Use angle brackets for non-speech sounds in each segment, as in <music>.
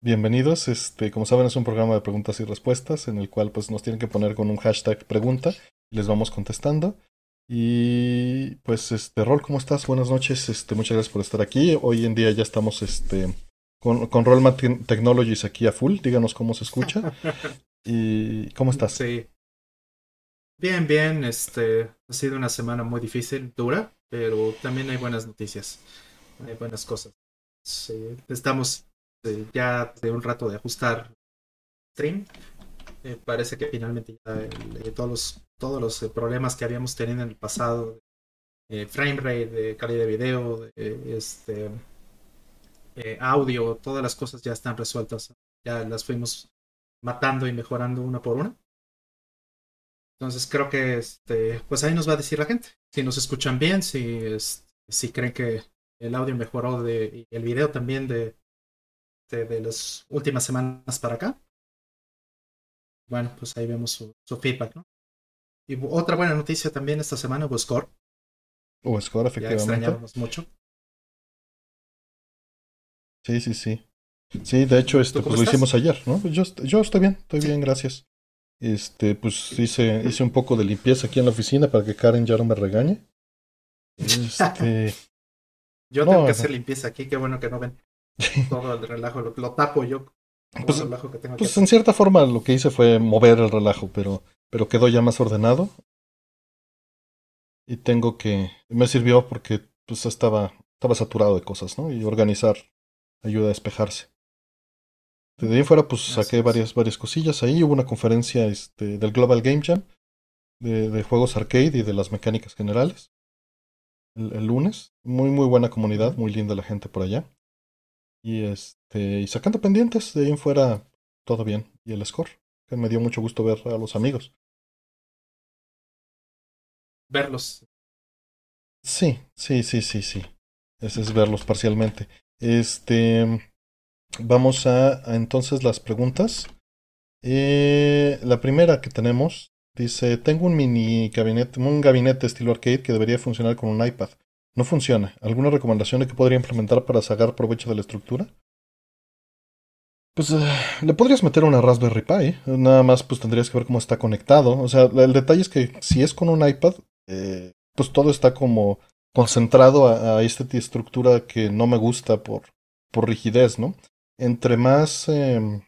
bienvenidos. Este, como saben, es un programa de preguntas y respuestas en el cual pues nos tienen que poner con un hashtag pregunta y les vamos contestando. Y pues este Rol, ¿cómo estás? Buenas noches. Este, muchas gracias por estar aquí. Hoy en día ya estamos este con, con Rollman Technologies aquí a full. Díganos cómo se escucha. <laughs> ¿Y cómo estás? Sí. Bien, bien. Este ha sido una semana muy difícil, dura, pero también hay buenas noticias. Hay buenas cosas. Sí, estamos eh, ya de un rato de ajustar stream. Eh, parece que finalmente ya eh, todos los, todos los problemas que habíamos tenido en el pasado, frame rate, de calidad de video, de, este audio, todas las cosas ya están resueltas. Ya las fuimos matando y mejorando una por una. Entonces creo que este, pues ahí nos va a decir la gente. Si nos escuchan bien, si, este, si creen que el audio mejoró de, y el video también de, de, las últimas semanas para acá. Bueno, pues ahí vemos su, feedback, ¿no? Y otra buena noticia también esta semana hubo Score. Hubo Score, efectivamente. Ya extrañábamos mucho. Sí, sí, sí. Sí, de hecho, este, pues lo hicimos ayer, ¿no? Yo, yo estoy bien, estoy bien, gracias. Este, pues hice, hice un poco de limpieza aquí en la oficina para que Karen ya no me regañe. <laughs> Este. yo tengo que hacer limpieza aquí, qué bueno que no ven <laughs> todo el relajo, lo, tapo yo. Pues, pues en cierta forma lo que hice fue mover el relajo, pero, pero quedó ya más ordenado. Y tengo que. Me sirvió porque pues estaba, estaba saturado de cosas, ¿no? Y organizar ayuda a despejarse. De ahí fuera, pues saqué varias, varias cosillas ahí. Hubo una conferencia este, del Global Game Jam de, de, juegos arcade y de las mecánicas generales. El, lunes. Muy, muy buena comunidad, muy linda la gente por allá. Y este, y sacando pendientes, de ahí en fuera todo bien. Y el score, que me dio mucho gusto ver a los amigos. Verlos. Sí, sí, sí, sí, sí. Ese es verlos parcialmente. Este. Vamos a, entonces las preguntas. Eh, la primera que tenemos dice: Tengo un mini gabinete, un gabinete estilo arcade que debería funcionar con un iPad. No funciona. ¿Alguna recomendación de que podría implementar para sacar provecho de la estructura? Pues eh, le podrías meter una Raspberry Pi. Nada más pues tendrías que ver cómo está conectado. O sea, el detalle es que si es con un iPad, eh, pues todo está como concentrado a, esta estructura que no me gusta por, por rigidez, ¿no? entre más em,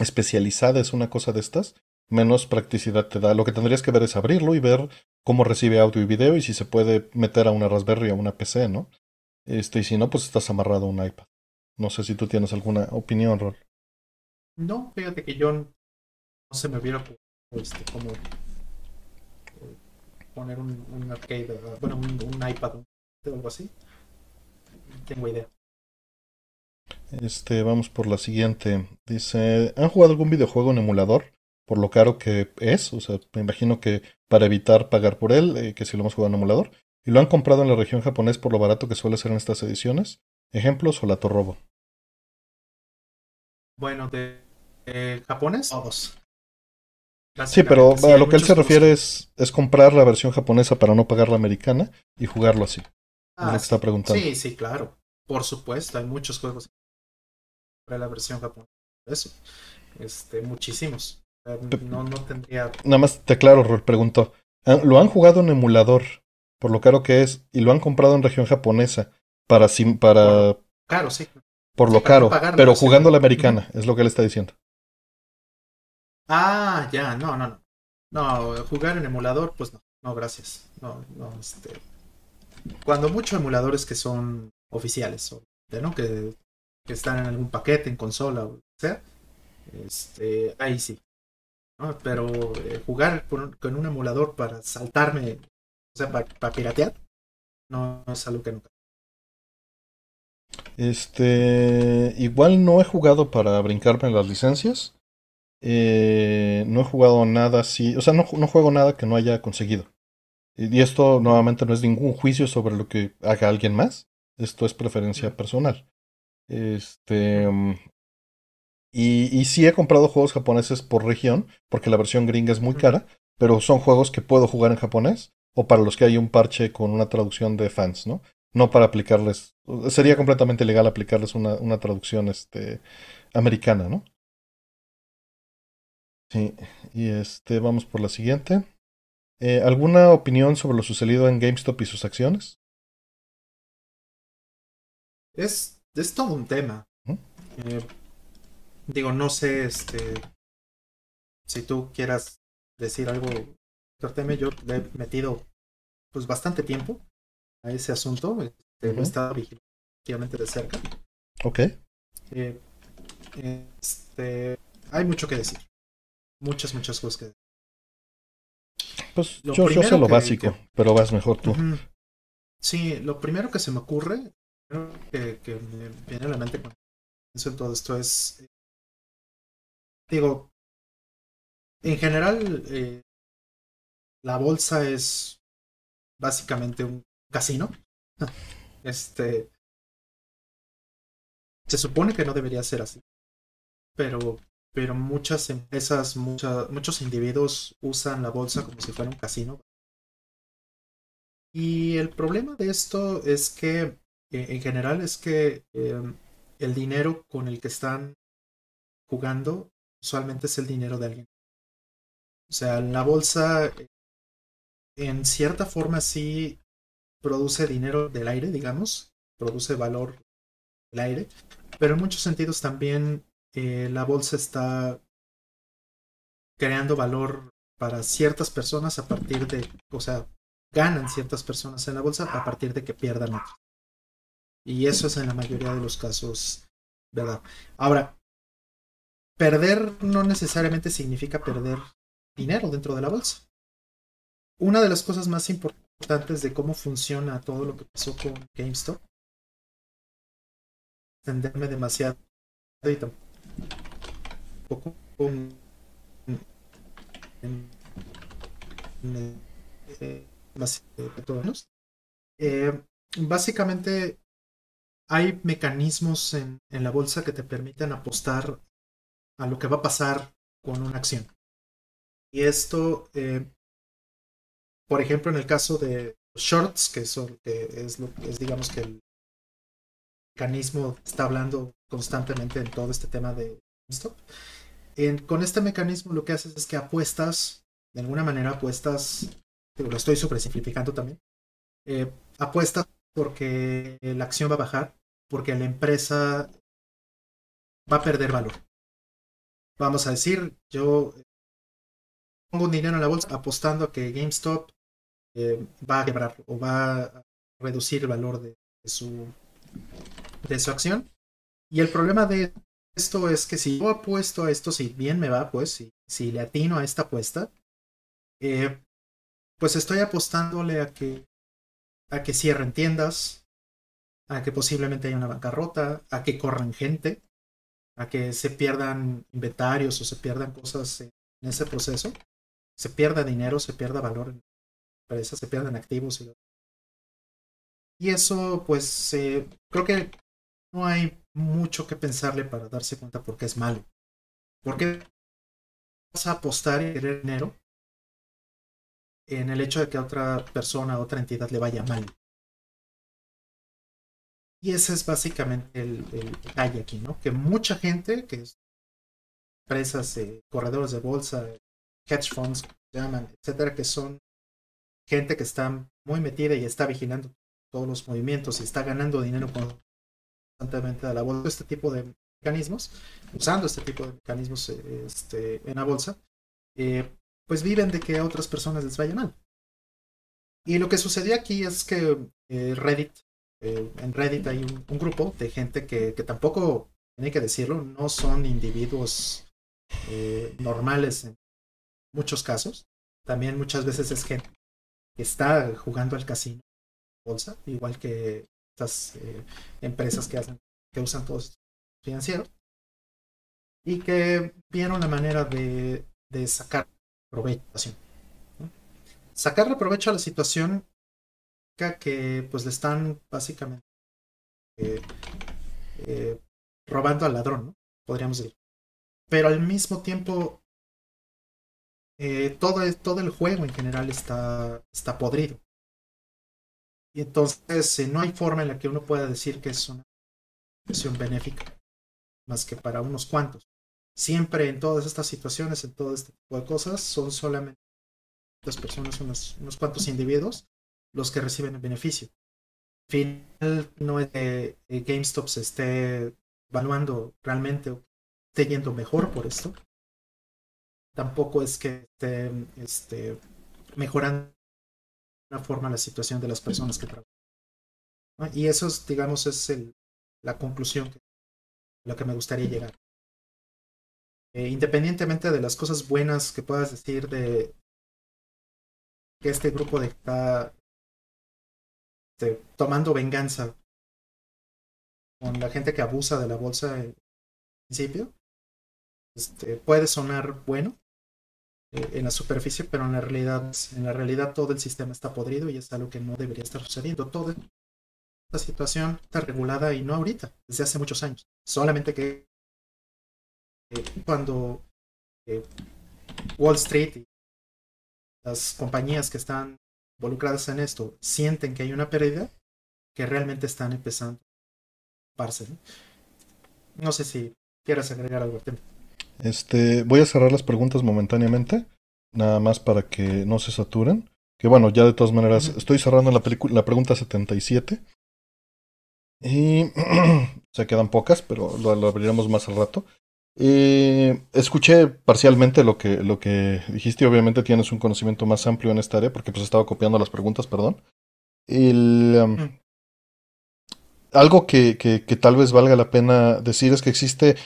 especializada es una cosa de estas, menos practicidad te da. Lo que tendrías que ver es abrirlo y ver cómo recibe audio y video y si se puede meter a una Raspberry o a una PC, ¿no? Este, y si no, pues estás amarrado a un iPad. No sé si tú tienes alguna opinión, Rol. No, fíjate que yo no se me hubiera este, como eh, poner un, un arcade, bueno, un, un iPad o algo así. No tengo idea. Este, vamos por la siguiente. Dice, ¿han jugado algún videojuego en emulador? Por lo caro que es, o sea, me imagino que para evitar pagar por él, eh, que si lo hemos jugado en emulador. ¿Y lo han comprado en la región japonés por lo barato que suele ser en estas ediciones? Ejemplos o la Torrobo. Bueno, de japonés, todos. Sí, pero a lo que él se refiere es, es, comprar la versión japonesa para no pagar la americana y jugarlo así. es lo que ah, está preguntando. Sí, sí, claro. Por supuesto, hay muchos juegos para la versión japonesa. Eso. Este, muchísimos. No, no tendría. Nada más te aclaro, preguntó. Ah, ¿Lo han jugado en emulador? Por lo caro que es. Y lo han comprado en región japonesa. Para. para caro, sí. Por lo caro. Pero jugando la americana, es lo que él está diciendo. Ah, ya, no, no, no. No, jugar en emulador, pues no. No, gracias. No, no, este. Cuando muchos emuladores que son oficiales, ¿no? Que que están en algún paquete, en consola o sea, este, ahí sí. Pero eh, jugar con, un emulador para saltarme, o sea, para, piratear, no, es algo que nunca. Este, igual no he jugado para brincarme las licencias. Eh, no he jugado nada así, o sea, no, no juego nada que no haya conseguido. Y esto nuevamente no es ningún juicio sobre lo que haga alguien más. Esto es preferencia personal. Este. Mm, y, y sí he comprado juegos japoneses por región, porque la versión gringa es muy cara, pero son juegos que puedo jugar en japonés, o para los que hay un parche con una traducción de fans, ¿no? No para aplicarles Sería completamente legal aplicarles una, una traducción este, americana, ¿no? Sí, y este, vamos por la siguiente. Eh, ¿Alguna opinión sobre lo sucedido en GameStop y sus acciones? Es, es todo un tema. Eh, digo, no sé, este, si tú quieras decir algo, teme, yo le he metido pues bastante tiempo a ese asunto, este, he estado vigilando de cerca. Ok. Eh, este, hay mucho que decir. Muchas, muchas cosas que decir. Pues yo, yo, sé lo básico, pero vas mejor tú. Sí, lo primero que se me ocurre, que, que me viene a la mente cuando pienso en todo esto es, digo, en general, eh, la bolsa es básicamente un casino. <laughs> Este. Se supone que no debería ser así. Pero, pero muchas empresas, muchos individuos usan la bolsa como si fuera un casino. Y el problema de esto es que, eh, en general, es que em, el dinero con el que están jugando usualmente es el dinero de alguien. O sea, la bolsa en cierta forma sí produce dinero del aire, digamos, produce valor del aire, pero en muchos sentidos también eh, la bolsa está creando valor para ciertas personas a partir de, o sea, ganan ciertas personas en la bolsa a partir de que pierdan otras. Y eso es en la mayoría de los casos, ¿verdad? Ahora, perder no necesariamente significa perder dinero dentro de la bolsa. Una de las cosas más importantes de cómo funciona todo lo que pasó con GameStop, extenderme demasiado y tampoco con, eh, básicamente hay mecanismos en, en, la bolsa que te permiten apostar a lo que va a pasar con una acción. Y esto, eh, por ejemplo, en el caso de shorts, que, son, que es, lo, es digamos que el mecanismo está hablando constantemente en todo este tema de stop. con este mecanismo lo que haces es que apuestas, de alguna manera apuestas, lo estoy simplificando también, eh, apuestas porque la acción va a bajar, porque la empresa va a perder valor. Vamos a decir, yo pongo un dinero en la bolsa apostando a que GameStop eh, va a quebrar o va a reducir el valor de, su, de su acción. Y el problema de esto es que si yo apuesto a esto, si bien me va, pues, si, si le atino a esta apuesta, eh, pues estoy apostándole a que, a que cierren tiendas, a que posiblemente haya una bancarrota, a que corran gente, a que se pierdan inventarios o se pierdan cosas en ese proceso se pierda dinero, se pierda valor en empresas, se pierden activos. Y, eso, pues, creo que no hay mucho que pensarle para darse cuenta por qué es malo. ¿Por qué vas a apostar y querer dinero en el hecho de que a otra persona, a otra entidad le vaya mal? Y ese es básicamente el, detalle aquí, ¿no? Que mucha gente, que es empresas, corredores de bolsa, hedge funds, llaman, etcétera, que son gente que está muy metida y está vigilando todos los movimientos y está ganando dinero constantemente a la bolsa. Este tipo de mecanismos, usando este tipo de mecanismos este, en la bolsa, eh, pues viven de que a otras personas les vaya mal. Y lo que sucedió aquí es que eh, Reddit, eh, en Reddit hay un, grupo de gente que, que tampoco, hay que decirlo, no son individuos normales en muchos casos. También muchas veces es gente que está jugando al casino bolsa, igual que estas eh, empresas que hacen, que usan todos financieros. Y que vieron la manera de, de sacar provecho. ¿no? Provecho a la situación que pues le están básicamente eh, eh, robando al ladrón, ¿no? podríamos decir. Pero al mismo tiempo eh, todo, todo el juego en general está, podrido. Y entonces no hay forma en la que uno pueda decir que es una situación benéfica, más que para unos cuantos. Siempre en todas estas situaciones, en todo este tipo de cosas, son solamente las personas, unos cuantos individuos, los que reciben el beneficio. Al final no es que GameStop se esté evaluando realmente o esté yendo mejor por esto. Tampoco es que esté este, mejorando de una forma la situación de las personas que trabajan. Y eso, digamos, es el, la conclusión a la que me gustaría llegar. Eh, independientemente de las cosas buenas que puedas decir de que este grupo de está este, tomando venganza con la gente que abusa de la bolsa en principio, este, puede sonar bueno eh, en la superficie, pero en la realidad, en la realidad todo el sistema está podrido y es algo que no debería estar sucediendo. Toda esta situación está regulada y no ahorita, desde hace muchos años. Solamente que eh, cuando eh, Wall Street y las compañías que están involucradas en esto sienten que hay una pérdida, que realmente están empezando a parse. ¿no? sé si quieras agregar algo al tema. Este, voy a cerrar las preguntas momentáneamente, nada más para que no se saturen. Que bueno, ya de todas maneras, estoy cerrando la, la pregunta 77. Y <clears throat> se quedan pocas, pero lo, abriremos más al rato. Eh, escuché parcialmente lo que, lo que dijiste, obviamente tienes un conocimiento más amplio en esta área, porque pues estaba copiando las preguntas, perdón. El, um, algo que, que, que, tal vez valga la pena decir es que existe,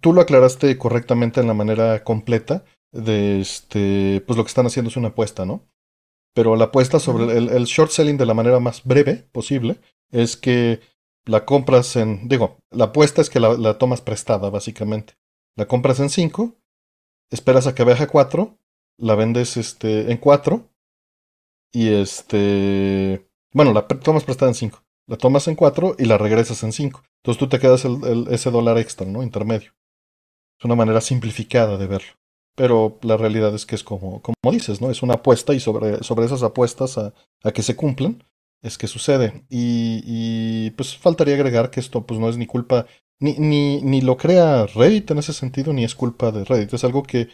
tú lo aclaraste correctamente en la manera completa, de este, pues lo que están haciendo es una apuesta, ¿no? Pero la apuesta sobre el, el short selling de la manera más breve posible es que la compras en, digo, la apuesta es que la, la tomas prestada, básicamente. La compras en 5, esperas a que baje a 4, la vendes este, en 4 y este... Bueno, la tomas prestada en 5, la tomas en 4 y la regresas en 5. Entonces tú te quedas el, ese dólar extra, ¿no? Intermedio. Es una manera simplificada de verlo. Pero la realidad es que es como, como dices, ¿no? Es una apuesta y sobre, sobre esas apuestas a, que se cumplan es que sucede. Y, y, pues faltaría agregar que esto pues no es ni culpa ni, ni, ni lo crea Reddit en ese sentido, ni es culpa de Reddit. Es algo que,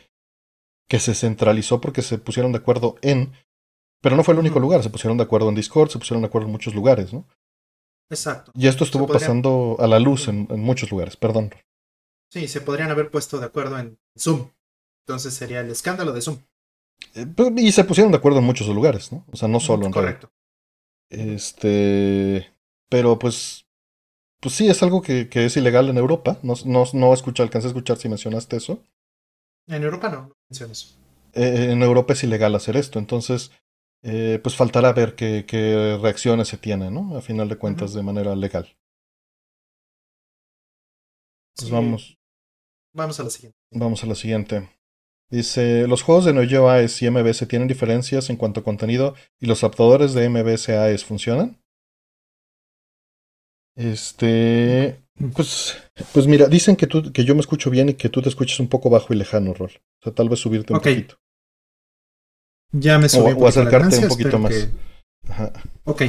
que se centralizó porque se pusieron de acuerdo en. Pero no fue el único lugar, se pusieron de acuerdo en Discord, se pusieron de acuerdo en muchos lugares, ¿no? Exacto. Y esto estuvo pasando a la luz en, en, muchos lugares, perdón. Sí, se podrían haber puesto de acuerdo en Zoom. Entonces sería el escándalo de Zoom. Eh, y se pusieron de acuerdo en muchos lugares, ¿no? O sea, no solo en Correcto. Este. Pero pues pues sí, es algo que, que es ilegal en Europa. No, no, no escuché, alcancé a escuchar si mencionaste eso. En Europa no, no mencionas. Eh, en Europa es ilegal hacer esto, entonces eh, pues faltará ver qué, qué, reacciones se tienen, ¿no? A final de cuentas, uh -huh. de manera legal. Pues sí. vamos. Vamos a la siguiente. Vamos a la siguiente. Dice, los juegos de Neo AES y MBS tienen diferencias en cuanto a contenido y los adaptadores de MBS AES funcionan. Este, pues, pues mira, dicen que tú, que yo me escucho bien y que tú te escuchas un poco bajo y lejano, Rol. O sea, tal vez subirte un okay. poquito. Ya me subí o, o acercarte un poquito más. Que... Ajá. Ok.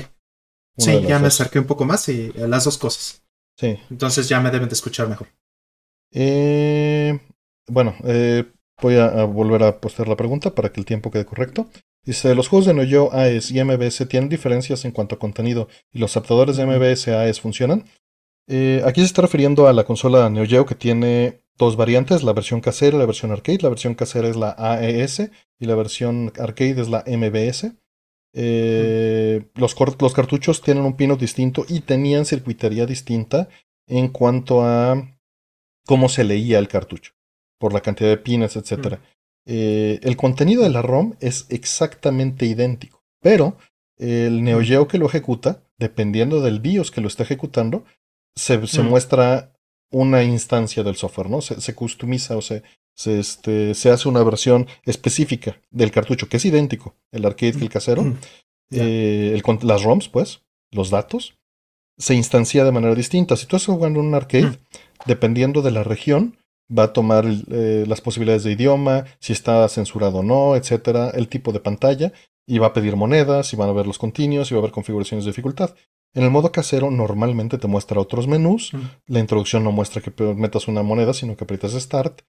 Sí, ya me acerqué un poco más y las dos cosas. Sí. Entonces ya me deben de escuchar mejor. Eh, bueno, eh, voy a, a, volver a postear la pregunta para que el tiempo quede correcto. Dice, los juegos de Neo AES y MBS tienen diferencias en cuanto a contenido y los adaptadores de MBS AES funcionan. Eh, aquí se está refiriendo a la consola Neo Geo que tiene dos variantes, la versión casera y la versión arcade. La versión casera es la AES y la versión arcade es la MBS. Eh, los, los, cartuchos tienen un pino distinto y tenían circuitería distinta en cuanto a cómo se leía el cartucho, por la cantidad de pines, etc. Eh, el contenido de la ROM es exactamente idéntico, pero el Neo Geo que lo ejecuta, dependiendo del BIOS que lo está ejecutando, se, se mm. muestra una instancia del software, ¿no? Se, se customiza o se, se, este, se, hace una versión específica del cartucho, que es idéntico, el arcade que el casero, Mm. eh, el, las ROMs, pues, los datos, se instancia de manera distinta. Si tú estás jugando en un arcade, Mm. dependiendo de la región, va a tomar eh, las posibilidades de idioma, si está censurado o no, etcétera, el tipo de pantalla. y va a pedir monedas, y van a ver los continuos, y va a haber configuraciones de dificultad. En el modo casero normalmente te muestra otros menús. La introducción no muestra que metas una moneda, sino que aprietas Start.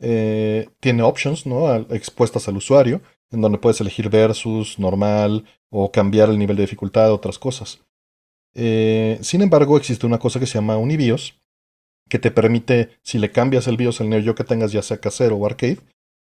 Eh, tiene options ¿no? expuestas al usuario, en donde puedes elegir versus, normal o cambiar el nivel de dificultad, otras cosas. Eh, sin embargo, existe una cosa que se llama Unibios, que te permite, si le cambias el BIOS al Neo Geo que tengas, ya sea casero o arcade,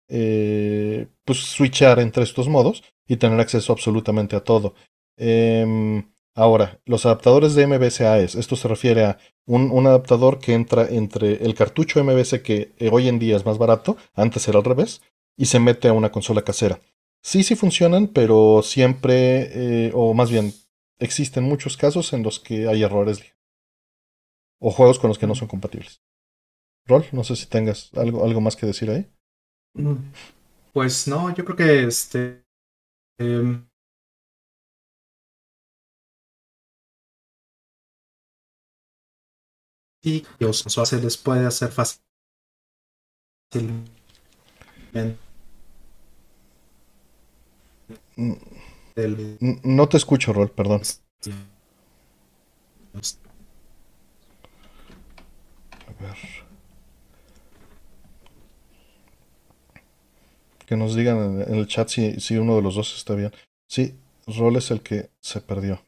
eh, pues switchar entre estos modos y tener acceso absolutamente a todo. Em, ahora, los adaptadores de MBS AES, esto se refiere a un, adaptador que entra entre el cartucho MBS que eh, hoy en día es más barato, antes era al revés, y se mete a una consola casera. Sí, sí funcionan, pero siempre, eh, o más bien, existen muchos casos en los que hay errores o juegos con los que no son compatibles. Rol, no sé si tengas algo, algo más que decir ahí. Mm, pues no, yo creo que este. Eh, y se les puede hacer fácil. No te escucho, Rol, perdón. Ver. que nos digan en el chat si, si uno de los dos está bien. Sí, Rol es el que se perdió.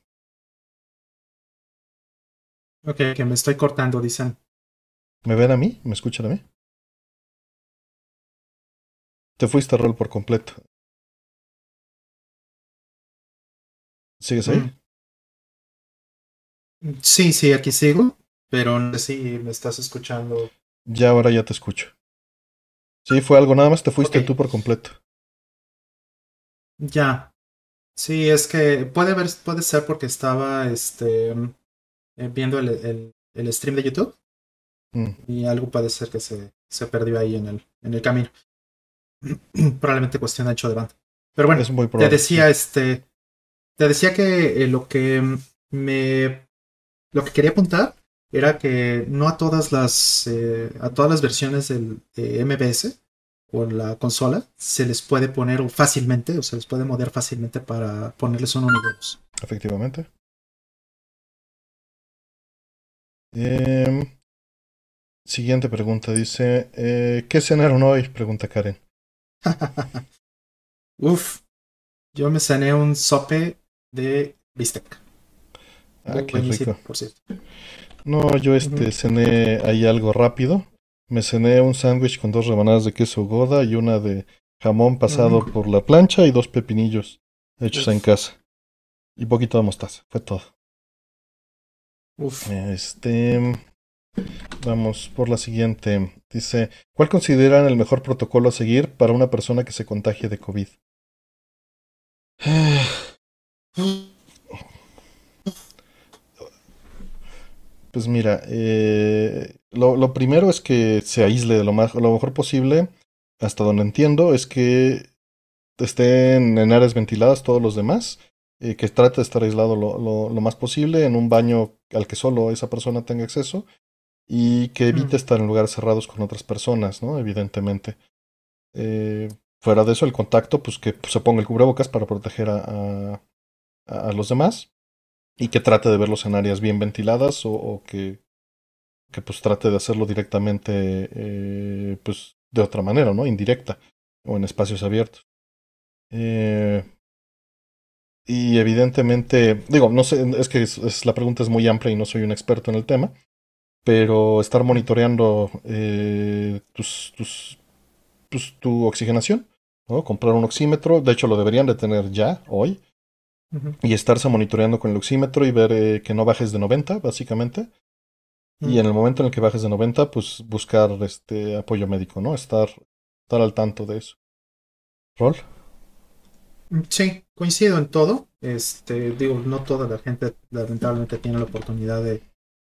Ok, que me estoy cortando, dicen. ¿Me ven a mí? ¿Me escuchan a mí? Te fuiste Rol por completo. ¿Sigues ahí? Mm. Sí, sí, aquí sigo, pero no sé si me estás escuchando. Ya ahora ya te escucho. Sí, fue algo, nada más te fuiste tú por completo. Ya. Sí, es que puede ver, puede ser porque estaba este eh, viendo el, el, stream de YouTube. Mm. Y algo puede ser que se, se perdió ahí en el, en el camino. <clears throat> Probablemente cuestión de hecho de banda. Pero bueno, te decía, este. Te decía que eh, lo que me. Lo que quería apuntar era que no a todas las, eh, a todas las versiones del MBS o la consola se les puede poner fácilmente o se les puede modear fácilmente para ponerles un universo. Efectivamente. Em, siguiente pregunta, dice, eh, ¿qué cenaron hoy? Pregunta Karen. <laughs> Uf, yo me cené un sope de bistec. Ah, qué rico. Por cierto. No, yo este cené ahí algo rápido. Me cené un sándwich con dos rebanadas de queso goda y una de jamón pasado por la plancha y dos pepinillos hechos en casa. Y poquito de mostaza, fue todo. Uf. Este. Vamos por la siguiente. Dice: ¿Cuál consideran el mejor protocolo a seguir para una persona que se contagie de COVID? <sighs> Pues mira, eh, lo, primero es que se aísle de lo, más, lo mejor posible, hasta donde entiendo, es que estén en áreas ventiladas todos los demás, eh, que trate de estar aislado lo, lo, más posible en un baño al que solo esa persona tenga acceso y que evite estar en lugares cerrados con otras personas, ¿no? Evidentemente. Eh, fuera de eso, el contacto, pues que se ponga el cubrebocas para proteger a, a los demás y que trate de verlos en áreas bien ventiladas o, que, que, pues trate de hacerlo directamente eh, pues de otra manera, ¿no? Indirecta o en espacios abiertos. Eh, y evidentemente, digo, no sé, es que es, la pregunta es muy amplia y no soy un experto en el tema, pero estar monitoreando eh, pues, tu oxigenación. Comprar un oxímetro, de hecho lo deberían de tener ya hoy, y estarse monitoreando con el oxímetro y ver eh, que no bajes de 90, básicamente. Y en el momento en el que bajes de 90, pues buscar este apoyo médico, ¿no? Estar, estar al tanto de eso. ¿Rol? Mm, sí, coincido en todo. Este, digo, no toda la gente lamentablemente tiene la oportunidad de,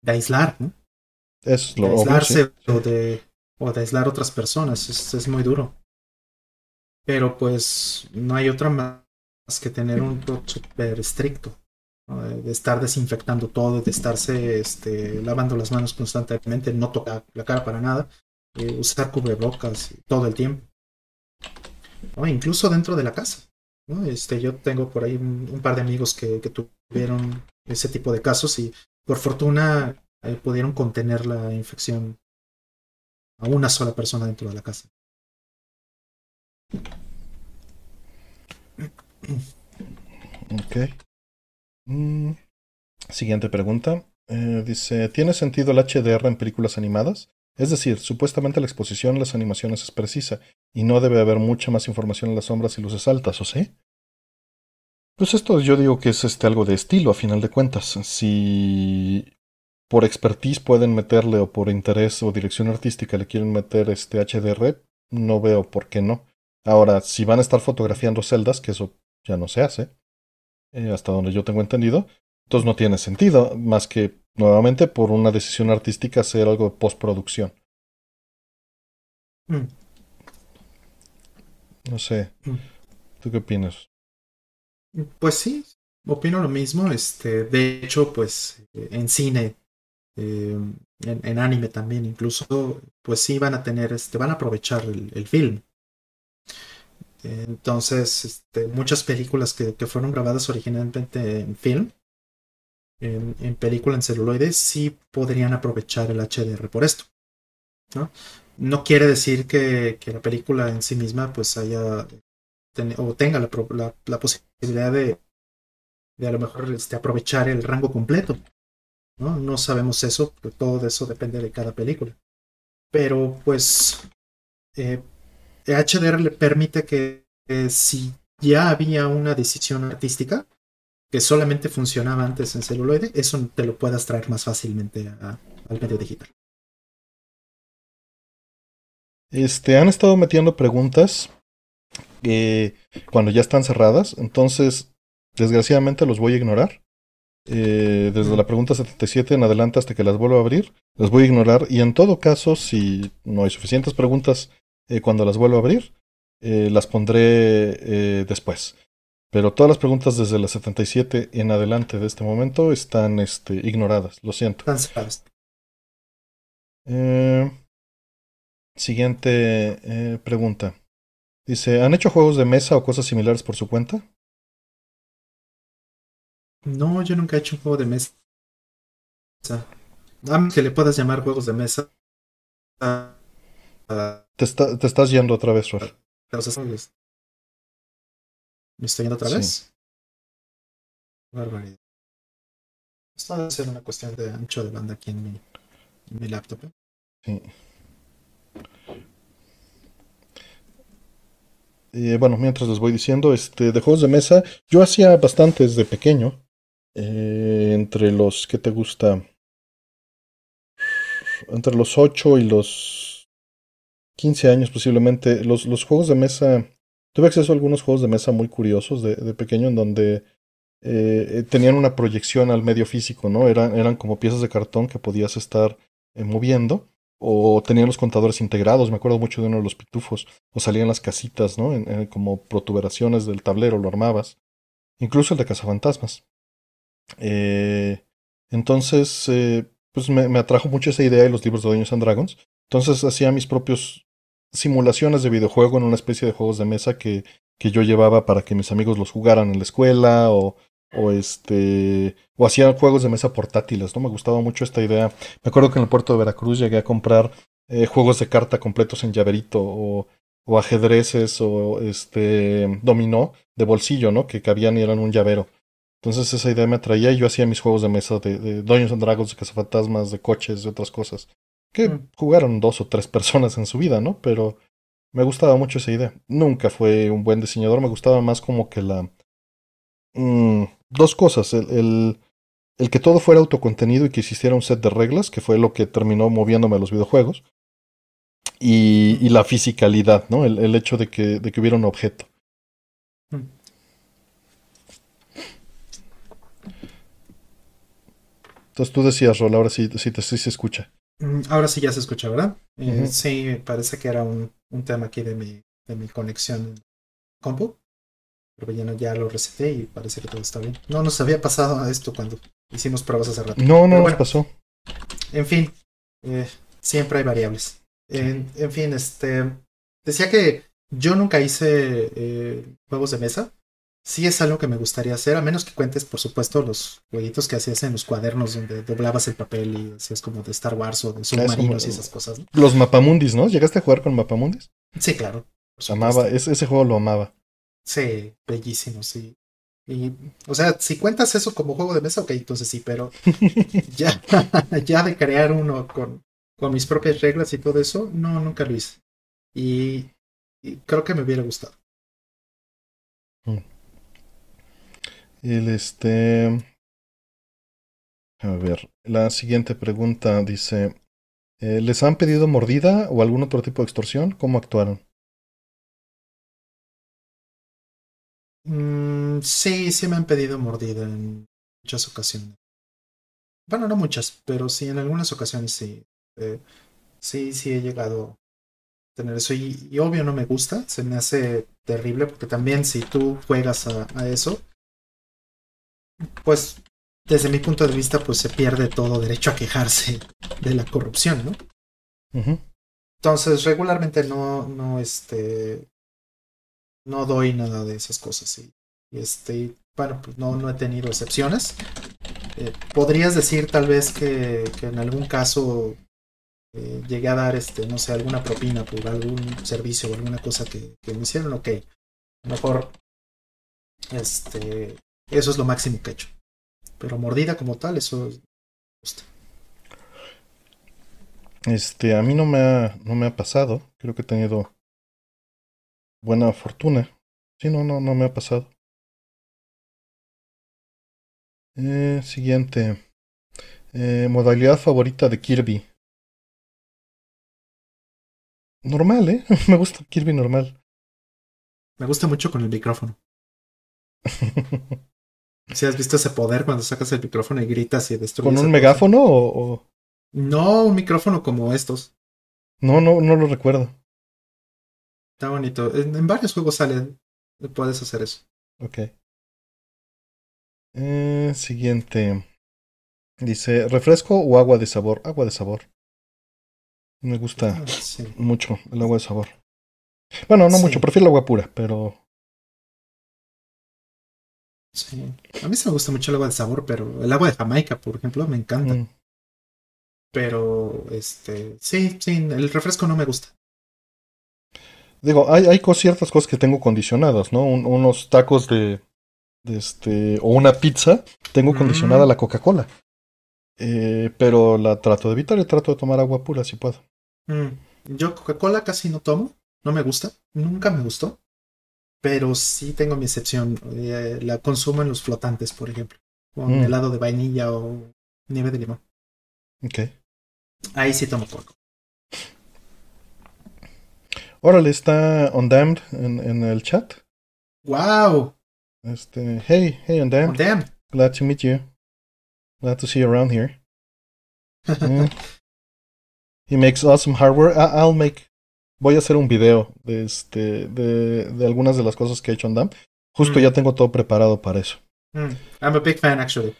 de aislar, ¿no? Es lo de aislarse o, de, o de aislar otras personas. Es, es muy duro. Pero pues no hay otra que tener un súper estricto, de estar desinfectando todo, de estarse este, lavando las manos constantemente, no tocar la cara para nada, eh, usar cubrebocas todo el tiempo, incluso dentro de la casa. ¿no? Este, yo tengo por ahí un, par de amigos que, que, tuvieron ese tipo de casos y por fortuna eh, pudieron contener la infección a una sola persona dentro de la casa. Ok. Mm, siguiente pregunta. Eh, dice, ¿tiene sentido el HDR en películas animadas? Es decir, supuestamente la exposición en las animaciones es precisa y no debe haber mucha más información en las sombras y luces altas, ¿o sí? Pues esto yo digo que es este algo de estilo a final de cuentas. Si por expertise pueden meterle o por interés o dirección artística le quieren meter este HDR, no veo por qué no. Ahora, si van a estar fotografiando celdas, que eso ya no se hace, eh, hasta donde yo tengo entendido, entonces no tiene sentido, más que nuevamente por una decisión artística hacer algo de postproducción. Mm. No sé. Mm. ¿Tú qué opinas? Pues sí, opino lo mismo. Este, de hecho, pues en cine, eh, en, anime también, incluso, pues sí van a tener, este, van a aprovechar el film. Entonces, este, muchas películas que, que, fueron grabadas originalmente en film, en, en, película en celuloide, sí podrían aprovechar el HDR por esto. ¿no? no quiere decir que, que, la película en sí misma pues haya o tenga la, posibilidad de, de, a lo mejor este, aprovechar el rango completo. ¿no? no sabemos eso, porque todo eso depende de cada película. Pero pues eh, HDR le permite que si ya había una decisión artística que solamente funcionaba antes en celuloide, eso te lo puedas traer más fácilmente al medio digital. Este, han estado metiendo preguntas eh, cuando ya están cerradas, entonces desgraciadamente los voy a ignorar. Eh, desde la pregunta 77 en adelante hasta que las vuelva a abrir, las voy a ignorar y en todo caso, si no hay suficientes preguntas eh, cuando las vuelvo a abrir, eh, las pondré eh, después. Pero todas las preguntas desde la 77 en adelante de este momento están este, ignoradas, lo siento. siguiente pregunta. Dice, ¿han hecho juegos de mesa o cosas similares por su cuenta? No, yo nunca he hecho un juego de mesa. A que le puedas llamar juegos de mesa. Te, estás yendo otra vez, Ror. ¿Me estoy yendo otra vez? Barbaridad. Esto debe ser una cuestión de ancho de banda aquí en mi, mi laptop. ¿eh? Sí. Eh, bueno, mientras les voy diciendo, este, de juegos de mesa, yo hacía bastantes de pequeño. Eh, entre los que te gusta. Entre los 8 y los 15 años posiblemente, los, los juegos de mesa, tuve acceso a algunos juegos de mesa muy curiosos de, pequeño en donde eh, eh, tenían una proyección al medio físico, ¿no? Eran, como piezas de cartón que podías estar eh, moviendo o tenían los contadores integrados, me acuerdo mucho de uno de los pitufos, o salían las casitas, ¿no? En, como protuberaciones del tablero, lo armabas. Incluso el de cazafantasmas. Eh, entonces, pues me, atrajo mucho esa idea de los libros de Dungeons and Dragons. Entonces hacía mis propios simulaciones de videojuego en una especie de juegos de mesa que, que yo llevaba para que mis amigos los jugaran en la escuela o, o este o hacía juegos de mesa portátiles, ¿no? Me gustaba mucho esta idea. Me acuerdo que en el puerto de Veracruz llegué a comprar eh, juegos de carta completos en llaverito o, o ajedrezes o este dominó de bolsillo, ¿no? Que cabían y eran un llavero. Entonces esa idea me atraía y yo hacía mis juegos de mesa de, de Dungeons Dragons, de cazafantasmas, de coches, de otras cosas que mm. jugaron dos o tres personas en su vida, ¿no? Pero me gustaba mucho esa idea. Nunca fue un buen diseñador, me gustaba más como que la... Mm, dos cosas, el, el, el, que todo fuera autocontenido y que existiera un set de reglas, que fue lo que terminó moviéndome a los videojuegos, y, y la fisicalidad, ¿no? El, el, hecho de que, de que hubiera un objeto. Mm. Entonces tú decías, Rol, ahora sí, sí, sí se escucha. Mm, ahora sí ya se escucha, ¿verdad? Eh, sí, parece que era un, un, tema aquí de mi, de mi conexión compu. Pero ya, ya lo reseté y parece que todo está bien. No nos había pasado esto cuando hicimos pruebas hace rato. No, no nos pasó. En fin, eh, siempre hay variables. En, en, fin, este decía que yo nunca hice eh, juegos de mesa. Sí es algo que me gustaría hacer, a menos que cuentes, por supuesto, los jueguitos que hacías en los cuadernos donde doblabas el papel y hacías como de Star Wars o de submarinos y esas cosas. ¿no? Los mapamundis, ¿no? ¿Llegaste a jugar con mapamundis? Sí, claro. Amaba, ese, ese juego lo amaba. Sí, bellísimo, sí. Y, o sea, si cuentas eso como juego de mesa, ok, entonces sí, pero <laughs> ya, <laughs> ya de crear uno con, con mis propias reglas y todo eso, no, nunca lo hice. Y, y creo que me hubiera gustado. Mm. El este. A ver, la siguiente pregunta dice: eh, ¿Les han pedido mordida o algún otro tipo de extorsión? ¿Cómo actuaron? Mm, sí, sí me han pedido mordida en muchas ocasiones. Bueno, no muchas, pero sí en algunas ocasiones sí. Eh, sí, sí he llegado a tener eso. Y, obvio no me gusta, se me hace terrible porque también si tú juegas a, eso, pues desde mi punto de vista pues se pierde todo derecho a quejarse de la corrupción, ¿no? Uh -huh. Entonces regularmente no, no, este, no doy nada de esas cosas. Y, y este, bueno, pues no, no he tenido excepciones. Eh, podrías decir tal vez que, que en algún caso eh, llegué a dar, este, no sé, alguna propina por algún servicio o alguna cosa que, que me hicieron, ok. Mejor, este, eso es lo máximo que he hecho. Pero mordida como tal, eso me gusta. Este, a mí no me ha, no me ha pasado. Creo que he tenido buena fortuna. Sí, no, no, no me ha pasado. Eh, siguiente. Eh, modalidad favorita de Kirby. Normal, ¿eh? <laughs> me gusta Kirby normal. Me gusta mucho con el micrófono. <laughs> Si has visto ese poder cuando sacas el micrófono y gritas y destruyes. ¿Con un megáfono o, o, No, un micrófono como estos. No, no, no lo recuerdo. Está bonito. En, en varios juegos sale. Puedes hacer eso. Ok. Eh, siguiente. Dice, ¿refresco o agua de sabor? Agua de sabor. Me gusta Ah, sí. mucho el agua de sabor. Bueno, no Sí. mucho, prefiero el agua pura, pero sí. A mí sí me gusta mucho el agua de sabor, pero el agua de Jamaica, por ejemplo, me encanta. mm, Pero, este, sí, sí, el refresco no me gusta. digo, hay, ciertas cosas que tengo condicionadas, ¿no? Un- unos tacos de, de este, o una pizza, tengo Mm. condicionada la Coca-Cola. Eh, pero la trato de evitar y trato de tomar agua pura si puedo. Mm, Yo Coca-Cola casi no tomo, no me gusta, nunca me gustó, pero sí tengo mi excepción. eh, la consumo en los flotantes, por ejemplo, con Mm. helado de vainilla o nieve de limón. Ok. Ahí sí tomo poco. Órale, está Ondammed en, en el chat. ¡Wow! Este, hey, hey Ondammed, damn. glad to meet you. Glad to see you around here. Eh, <laughs> He makes awesome hardware. I- I'll make. Voy a hacer un video de este de, de algunas de las cosas que ha hecho Ondam. Justo Mm. ya tengo todo preparado para eso. Mm, I'm a big fan, actually.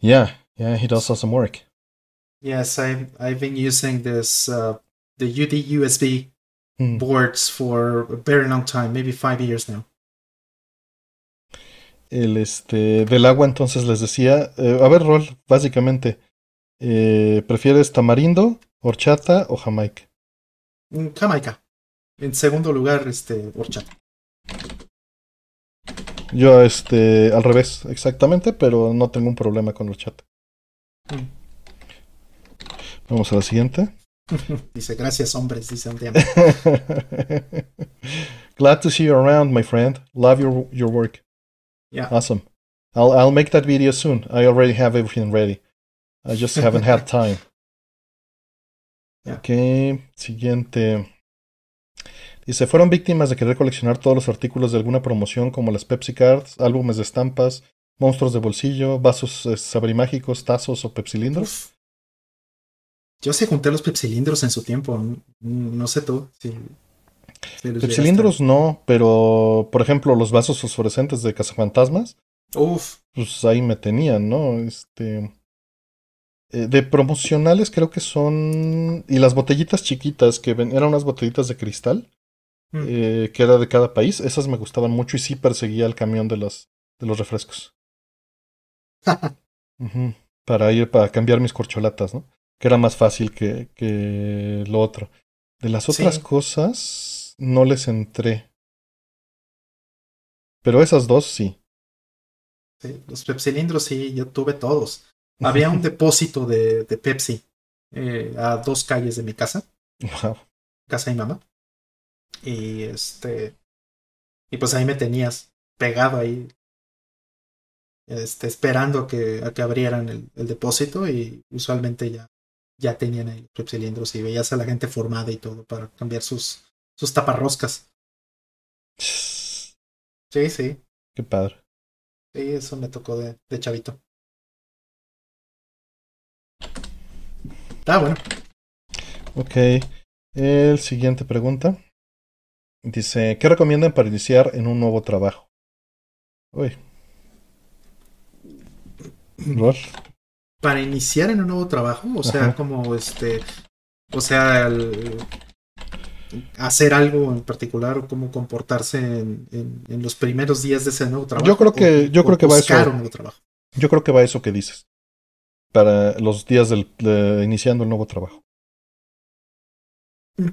Yeah, yeah, he does awesome work. Yes, I've, I've been using this, uh, the UD USB Mm. boards for a very long time, maybe five years now. El este del agua, entonces les decía. eh, a ver, Rol, básicamente. eh, ¿Prefieres tamarindo, horchata o jamaica? Mm, Jamaica. En segundo lugar, este, horchata. Yo, este, al revés, exactamente, pero no tengo un problema con horchata. Mm. Vamos a la siguiente. <laughs> Dice, gracias, hombres, dice Andiam. <laughs> Glad to see you around, my friend. Love your your work. Yeah. Awesome. I'll I'll make that video soon. I already have everything ready. I just haven't had <laughs> time. Yeah. Ok, siguiente. Dice, fueron víctimas de querer coleccionar todos los artículos de alguna promoción como las Pepsi Cards, álbumes de estampas, monstruos de bolsillo, vasos eh, sabrimágicos, tazos o pepsilindros. Yo sí junté los pepsilindros en su tiempo. No sé tú. Los Pepsilindros no, pero por ejemplo los vasos fosforescentes de cazafantasmas, Uf. pues ahí me tenían, ¿no? Este. eh, de promocionales creo que son. Y las botellitas chiquitas que ven, eran unas botellitas de cristal. Mm. eh, que era de cada país. Esas me gustaban mucho y sí perseguía el camión de los, de los refrescos. <laughs> Para ir, para cambiar mis corcholatas, ¿no? Que era más fácil que, que lo otro. De las otras cosas, no les entré. Pero esas dos sí. Sí, los pepsilindros sí, yo tuve todos. <laughs> Había un depósito de, de Pepsi eh, a dos calles de mi casa. Casa de mi mamá. Y este. Y pues ahí me tenías pegado ahí. Este, esperando a que, a que abrieran el, el depósito. Y usualmente ya, ya tenían ahí los cilindros y veías a la gente formada y todo para cambiar sus, sus taparroscas. Sí, sí. Qué padre. Sí, eso me tocó de, de chavito. Ah, bueno. Ok. El siguiente pregunta. Dice, ¿qué recomiendan para iniciar en un nuevo trabajo? Uy. Para iniciar en un nuevo trabajo, o sea, como este, o sea, hacer algo en particular o cómo comportarse en, en, los primeros días de ese nuevo trabajo. Yo creo que, yo creo que va eso. Un nuevo trabajo. Yo creo que va eso que dices. Para los días del, de, iniciando el nuevo trabajo.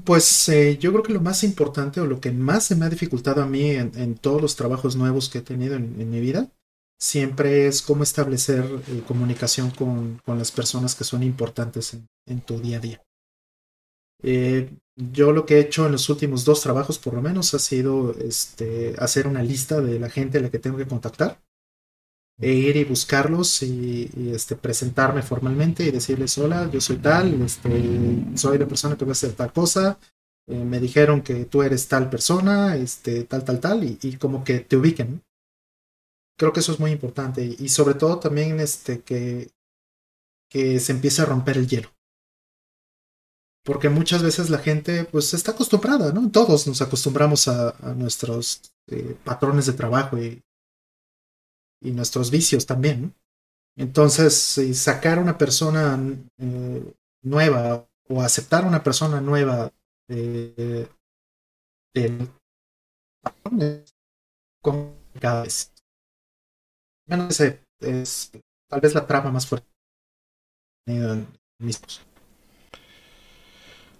Pues eh, yo creo que lo más importante o lo que más se me ha dificultado a mí en, todos los trabajos nuevos que he tenido en, mi vida siempre es cómo establecer eh, comunicación con, con, las personas que son importantes en, en tu día a día. Eh, yo lo que he hecho en los últimos dos trabajos, por lo menos, ha sido este, hacer una lista de la gente a la que tengo que contactar ir y buscarlos y, este, presentarme formalmente y decirles, hola, yo soy tal, este, soy la persona que va a hacer tal cosa, eh, me dijeron que tú eres tal persona, este, tal, tal, tal, y, como que te ubiquen. Creo que eso es muy importante y, sobre todo también este, que, se empiece a romper el hielo. Porque muchas veces la gente pues está acostumbrada, ¿no? Todos nos acostumbramos a, a nuestros eh, patrones de trabajo y, y nuestros vicios también. Entonces, sacar una persona eh, nueva o aceptar una persona nueva eh, del. Bueno, ese es tal vez la trama más fuerte en mismos.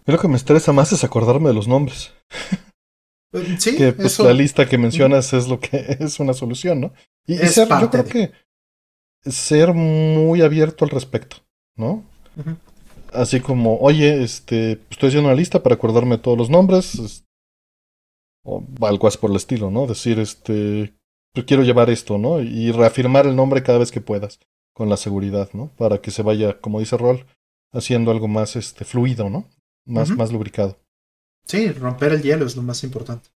Lo que me estresa más es acordarme de los nombres. Sí, que pues eso. la lista que mencionas es lo que <laughs> es una solución, ¿no? Y, y ser, yo creo de... que ser muy abierto al respecto, ¿no? Uh -huh. Así como, oye, este, estoy haciendo una lista para acordarme todos los nombres, o algo así por el estilo, ¿no? Decir, este, quiero llevar esto, ¿no? Y reafirmar el nombre cada vez que puedas, con la seguridad, ¿no? Para que se vaya, como dice Rol, haciendo algo más, este, fluido, ¿no? Más, uh -huh. más lubricado. Sí, romper el hielo es lo más importante.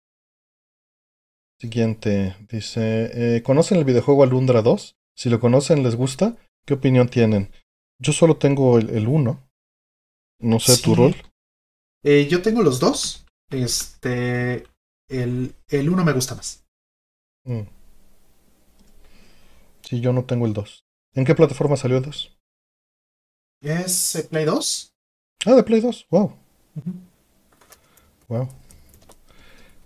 Siguiente, dice, eh, ¿conocen el videojuego Alundra 2? Si lo conocen, ¿les gusta? ¿Qué opinión tienen? Yo solo tengo el 1. No sé sí. tu rol. Eh, yo tengo los dos. Este, el, el uno me gusta más. Mm. Sí, yo no tengo el 2. ¿En qué plataforma salió el 2? Es eh, Play 2. Ah, de Play 2. Wow. Uh -huh. Wow.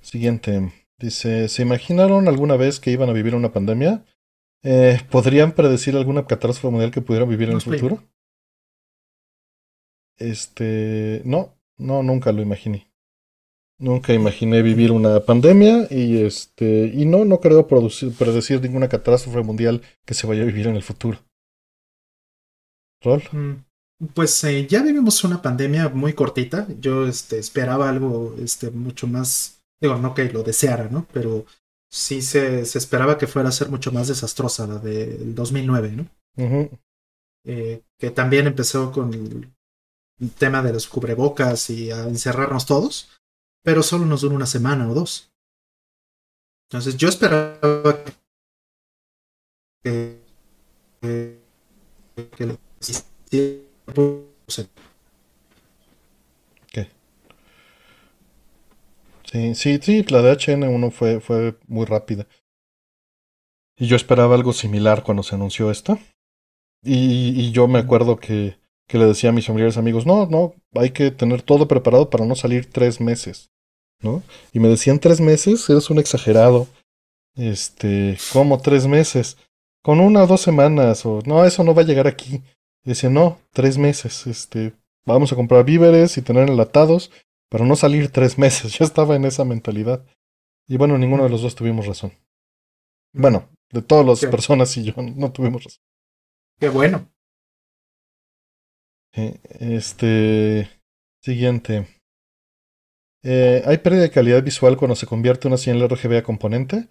Siguiente. Dice, ¿se imaginaron alguna vez que iban a vivir una pandemia? Eh, ¿Podrían predecir alguna catástrofe mundial que pudieran vivir en el futuro? Este, no, no, nunca lo imaginé. Nunca imaginé vivir una pandemia y este, y no, no creo producir, predecir ninguna catástrofe mundial que se vaya a vivir en el futuro. ¿Rol? Mm. Pues eh, ya vivimos una pandemia muy cortita. Yo este, esperaba algo este, mucho más Digo, no que lo deseara, ¿no? Pero sí se, se esperaba que fuera a ser mucho más desastrosa la del 2009, ¿no? Uh -huh. eh, que también empezó con el tema de los cubrebocas y a encerrarnos todos, pero solo nos duró una semana o dos. Entonces yo esperaba que, que, que, que Sí, sí, sí, la de HN1 fue, fue muy rápida. Y yo esperaba algo similar cuando se anunció esta. Y, y yo me acuerdo que, que, le decía a mis familiares amigos, no, no, hay que tener todo preparado para no salir tres meses. ¿no? Y me decían tres meses, eres un exagerado. Este, ¿cómo tres meses? Con una o dos semanas, o no, eso no va a llegar aquí. Y decía, no, tres meses, este, vamos a comprar víveres y tener enlatados para no salir tres meses. <laughs> Yo estaba en esa mentalidad. Y bueno, ninguno de los dos tuvimos razón. Bueno, de todas las personas y yo no tuvimos razón. Qué bueno. este. Siguiente. Eh, ¿Hay pérdida de calidad visual cuando se convierte una señal RGB a componente?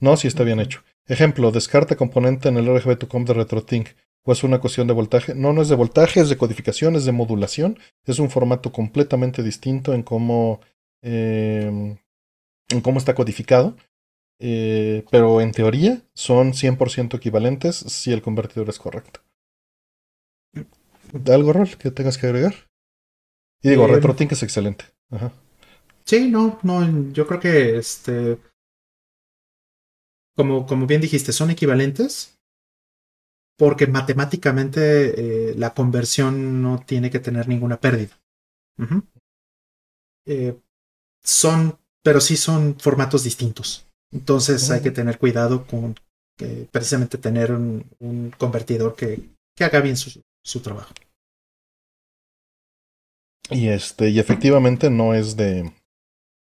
No, si está bien hecho. Ejemplo, descarta componente en el RGB to com de RetroTink. ¿O es una cuestión de voltaje? No, no es de voltaje, es de codificación, es de modulación. Es un formato completamente distinto en cómo, em, en cómo está codificado. Eh, pero en teoría son 100% equivalentes si el convertidor es correcto. ¿Algo, Rol, que tengas que agregar? Y digo, eh, RetroTink es excelente. Ajá. Sí, no, no, yo creo que este. Como, como bien dijiste, son equivalentes. Porque matemáticamente eh, la conversión no tiene que tener ninguna pérdida. eh, son, pero sí son formatos distintos. Entonces hay que tener cuidado con eh, precisamente tener un, un convertidor que, que, haga bien su, su trabajo. Y este, y efectivamente no es de,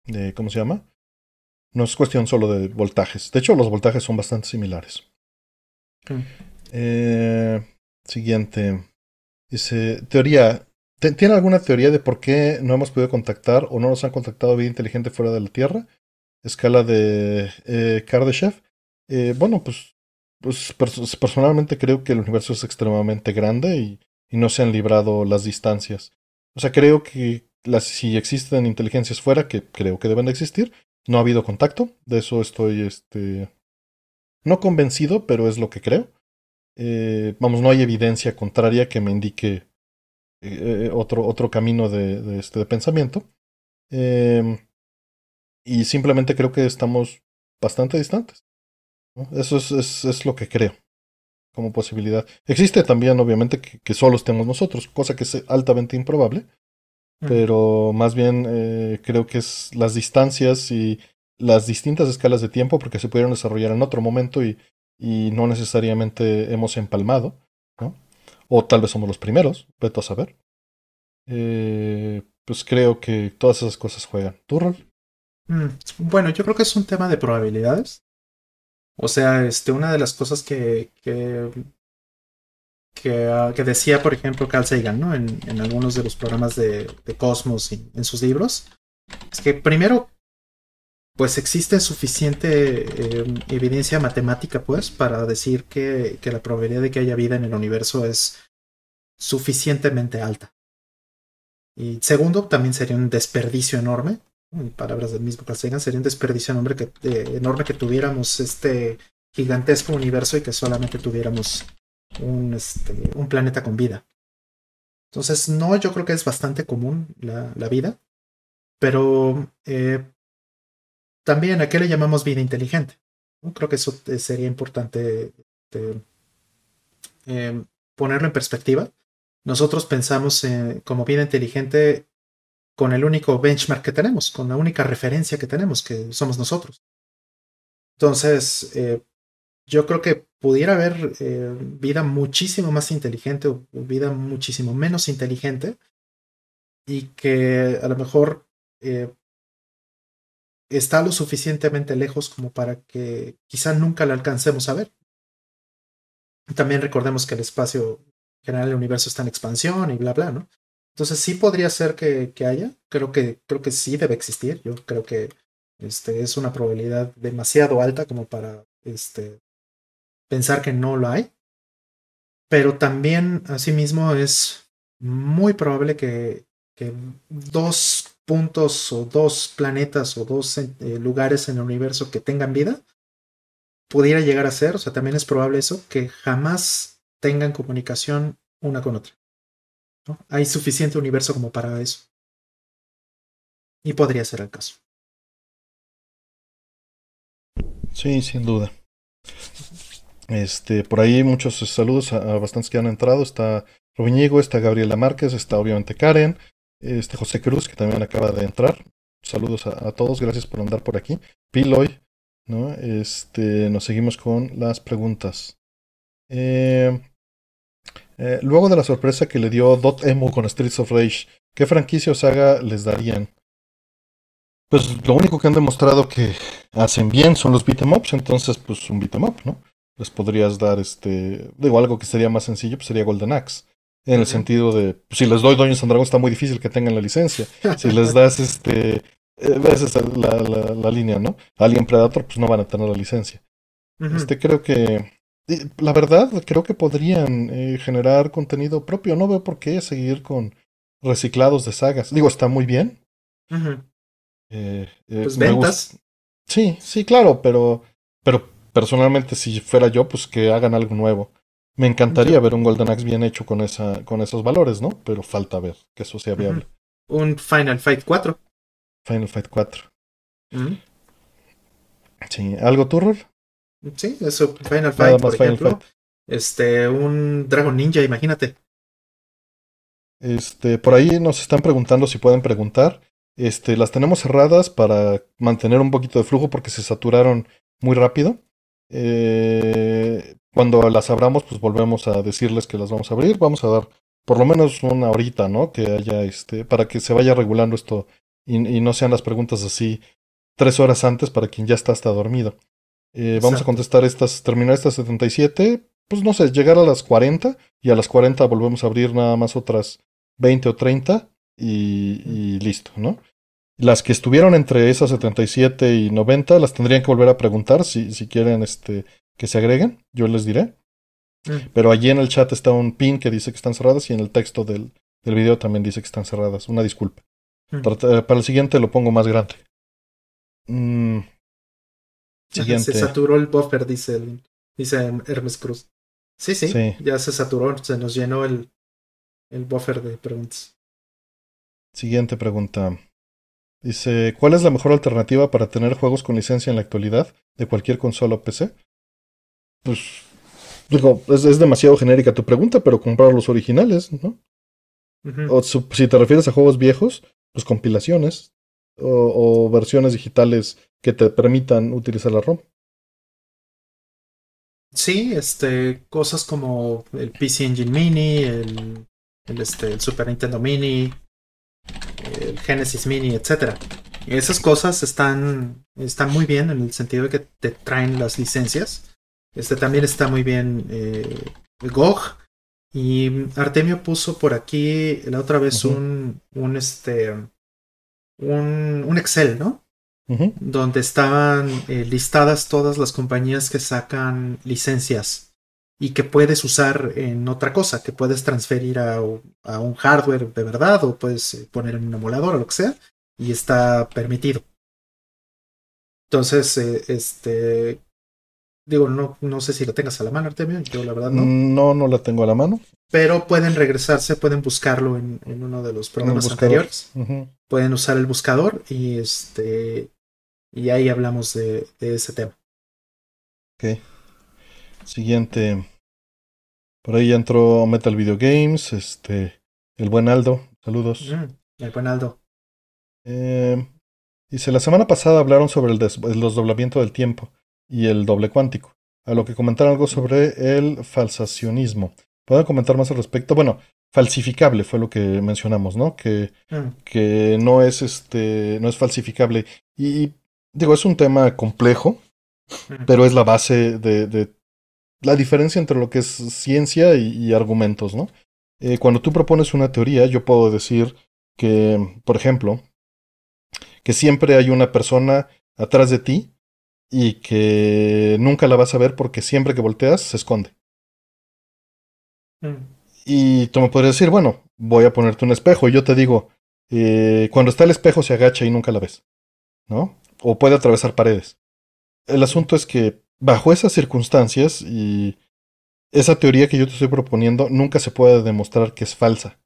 de, ¿cómo se llama? No es cuestión solo de voltajes. De hecho, los voltajes son bastante similares. Eh, siguiente. Dice, teoría. ¿Tiene alguna teoría de por qué no hemos podido contactar o no nos han contactado vida inteligente fuera de la Tierra? Escala de eh, Kardashev. Eh, bueno, pues, pues personalmente creo que el universo es extremadamente grande y, y no se han librado las distancias. O sea, creo que las, si existen inteligencias fuera, que creo que deben de existir, no ha habido contacto. De eso estoy, este, no convencido, pero es lo que creo. Eh, vamos, no hay evidencia contraria que me indique eh, otro, otro camino de, de, este, de pensamiento. Eh, y simplemente creo que estamos bastante distantes. ¿no? Eso es, es, es, lo que creo como posibilidad. Existe también, obviamente, que, que, solo estemos nosotros, cosa que es altamente improbable, mm. pero más bien eh, creo que es las distancias y las distintas escalas de tiempo, porque se pudieron desarrollar en otro momento y, y no necesariamente hemos empalmado, ¿no? O tal vez somos los primeros, veto a saber. Eh, pues creo que todas esas cosas juegan. ¿Tu rol? Mm, bueno, yo creo que es un tema de probabilidades. O sea, este, una de las cosas que, que, que, uh, que decía, por ejemplo, Carl Sagan, ¿no? En, en algunos de los programas de, de Cosmos y en sus libros, es que primero, pues existe suficiente eh, evidencia matemática, pues, para decir que, que la probabilidad de que haya vida en el universo es suficientemente alta. Y segundo, también sería un desperdicio enorme en palabras del mismo Carl sería un desperdicio enorme que, eh, enorme que tuviéramos este gigantesco universo y que solamente tuviéramos un, este, un planeta con vida. Entonces, no, yo creo que es bastante común la, la vida, pero eh, también a qué le llamamos vida inteligente. Creo que eso sería importante de, eh, ponerlo en perspectiva. Nosotros pensamos como vida inteligente con el único benchmark que tenemos, con la única referencia que tenemos, que somos nosotros. Entonces, eh, yo creo que pudiera haber eh, vida muchísimo más inteligente o vida muchísimo menos inteligente y que a lo mejor eh, está lo suficientemente lejos como para que quizá nunca la alcancemos a ver. También recordemos que el espacio general del universo está en expansión y bla, bla, ¿no? Entonces sí podría ser que, que, haya, creo que, creo que sí debe existir, yo creo que este, es una probabilidad demasiado alta como para este, pensar que no lo hay, pero también asimismo es muy probable que, que dos puntos o dos planetas o dos eh, lugares en el universo que tengan vida pudiera llegar a ser, o sea, también es probable eso, que jamás tengan comunicación una con otra. Hay suficiente universo como para eso. Y podría ser el caso. Sí, sin duda. Este, por ahí muchos saludos a, a bastantes que han entrado. Está Rubiñigo, está Gabriela Márquez, está obviamente Karen, este José Cruz, que también acaba de entrar. saludos a, todos, gracias por andar por aquí. Piloy, ¿no? Este, nos seguimos con las preguntas. Eh, eh, luego de la sorpresa que le dio Dot Emo con Streets of Rage, ¿qué franquicia o saga les darían? Pues lo único que han demostrado que hacen bien son los beat'em ups, entonces pues un beat'em up, ¿no? Les podrías dar este, digo, algo que sería más sencillo, pues sería Golden Axe. En el sentido de, pues, si les doy Dungeons and Dragons está muy difícil que tengan la licencia. Si les <laughs> das este, eh, esa es la, la, línea, ¿no? Alien Predator, pues no van a tener la licencia. Este, creo que, la verdad, creo que podrían eh, generar contenido propio. No veo por qué seguir con reciclados de sagas. Digo, está muy bien. Eh, pues ventas. Sí, sí, claro, pero, pero personalmente si fuera yo, pues que hagan algo nuevo. Me encantaría ver un Golden Axe bien hecho con, esa, con esos valores, ¿no? Pero falta ver que eso sea viable. Un Final Fight 4. Final Fight 4. Sí, ¿algo Turror? Sí, eso, Final Fight, por ejemplo. Este, un Dragon Ninja, imagínate. Este, por ahí nos están preguntando si pueden preguntar. Este, las tenemos cerradas para mantener un poquito de flujo porque se saturaron muy rápido. Eh, cuando las abramos, pues volvemos a decirles que las vamos a abrir. Vamos a dar por lo menos una horita, ¿no? Que haya este, para que se vaya regulando esto y, no sean las preguntas así tres horas antes para quien ya está hasta dormido. Eh, vamos a contestar estas, terminar estas 77, pues no sé, llegar a las 40 y a las 40 volvemos a abrir nada más otras 20 o 30 y, y listo, ¿no? Las que estuvieron entre esas 77 y 90 las tendrían que volver a preguntar si, si quieren este, que se agreguen, yo les diré. Mm. Pero allí en el chat está un pin que dice que están cerradas y en el texto del, del video también dice que están cerradas. Una disculpa. Mm. Para, el siguiente lo pongo más grande. Mm. <laughs> Siguiente. Se saturó el buffer, dice, dice Hermes Cruz. Sí, sí, ya se saturó, se nos llenó el, el buffer de preguntas. Siguiente pregunta. Dice, ¿cuál es la mejor alternativa para tener juegos con licencia en la actualidad de cualquier consola o PC? Pues, digo, es, demasiado genérica tu pregunta, pero comprar los originales, ¿no? O si te refieres a juegos viejos, pues compilaciones o, versiones digitales que te permitan utilizar la ROM. Sí, este, cosas como el PC Engine Mini, el, el, este, el Super Nintendo Mini, el Genesis Mini, etc. Esas cosas están, están muy bien en el sentido de que te traen las licencias. Este también está muy bien eh, GOG. Y Artemio puso por aquí la otra vez un, un, este, un, un Excel, ¿no? Donde estaban eh, listadas todas las compañías que sacan licencias y que puedes usar en otra cosa, que puedes transferir a, un hardware de verdad o puedes eh, poner en un emulador o lo que sea y está permitido. Entonces, eh, este, digo, no, no sé si lo tengas a la mano, Artemio, yo la verdad no. No, no la tengo a la mano. Pero pueden regresarse, pueden buscarlo en, uno de los programas anteriores. Pueden usar el buscador y este y ahí hablamos de, de ese tema. Ok. Siguiente. Por ahí ya entró Metal Video Games, este, el buen Aldo, saludos. Mm, el buen Aldo. Eh, dice, la semana pasada hablaron sobre el, desdoblamiento del tiempo y el doble cuántico, a lo que comentaron algo sobre el falsacionismo. ¿Pueden comentar más al respecto? Bueno, falsificable fue lo que mencionamos, ¿no? Que, mm. que no es este, no es falsificable. Y, digo, es un tema complejo, mm. pero es la base de, de la diferencia entre lo que es ciencia y, argumentos, ¿no? Eh, cuando tú propones una teoría, yo puedo decir que, por ejemplo, que siempre hay una persona atrás de ti y que nunca la vas a ver porque siempre que volteas se esconde. Mm. Y tú me podrías decir, bueno, voy a ponerte un espejo y yo te digo, eh, cuando está el espejo se agacha y nunca la ves, ¿no? O puede atravesar paredes. El asunto es que bajo esas circunstancias y esa teoría que yo te estoy proponiendo nunca se puede demostrar que es falsa.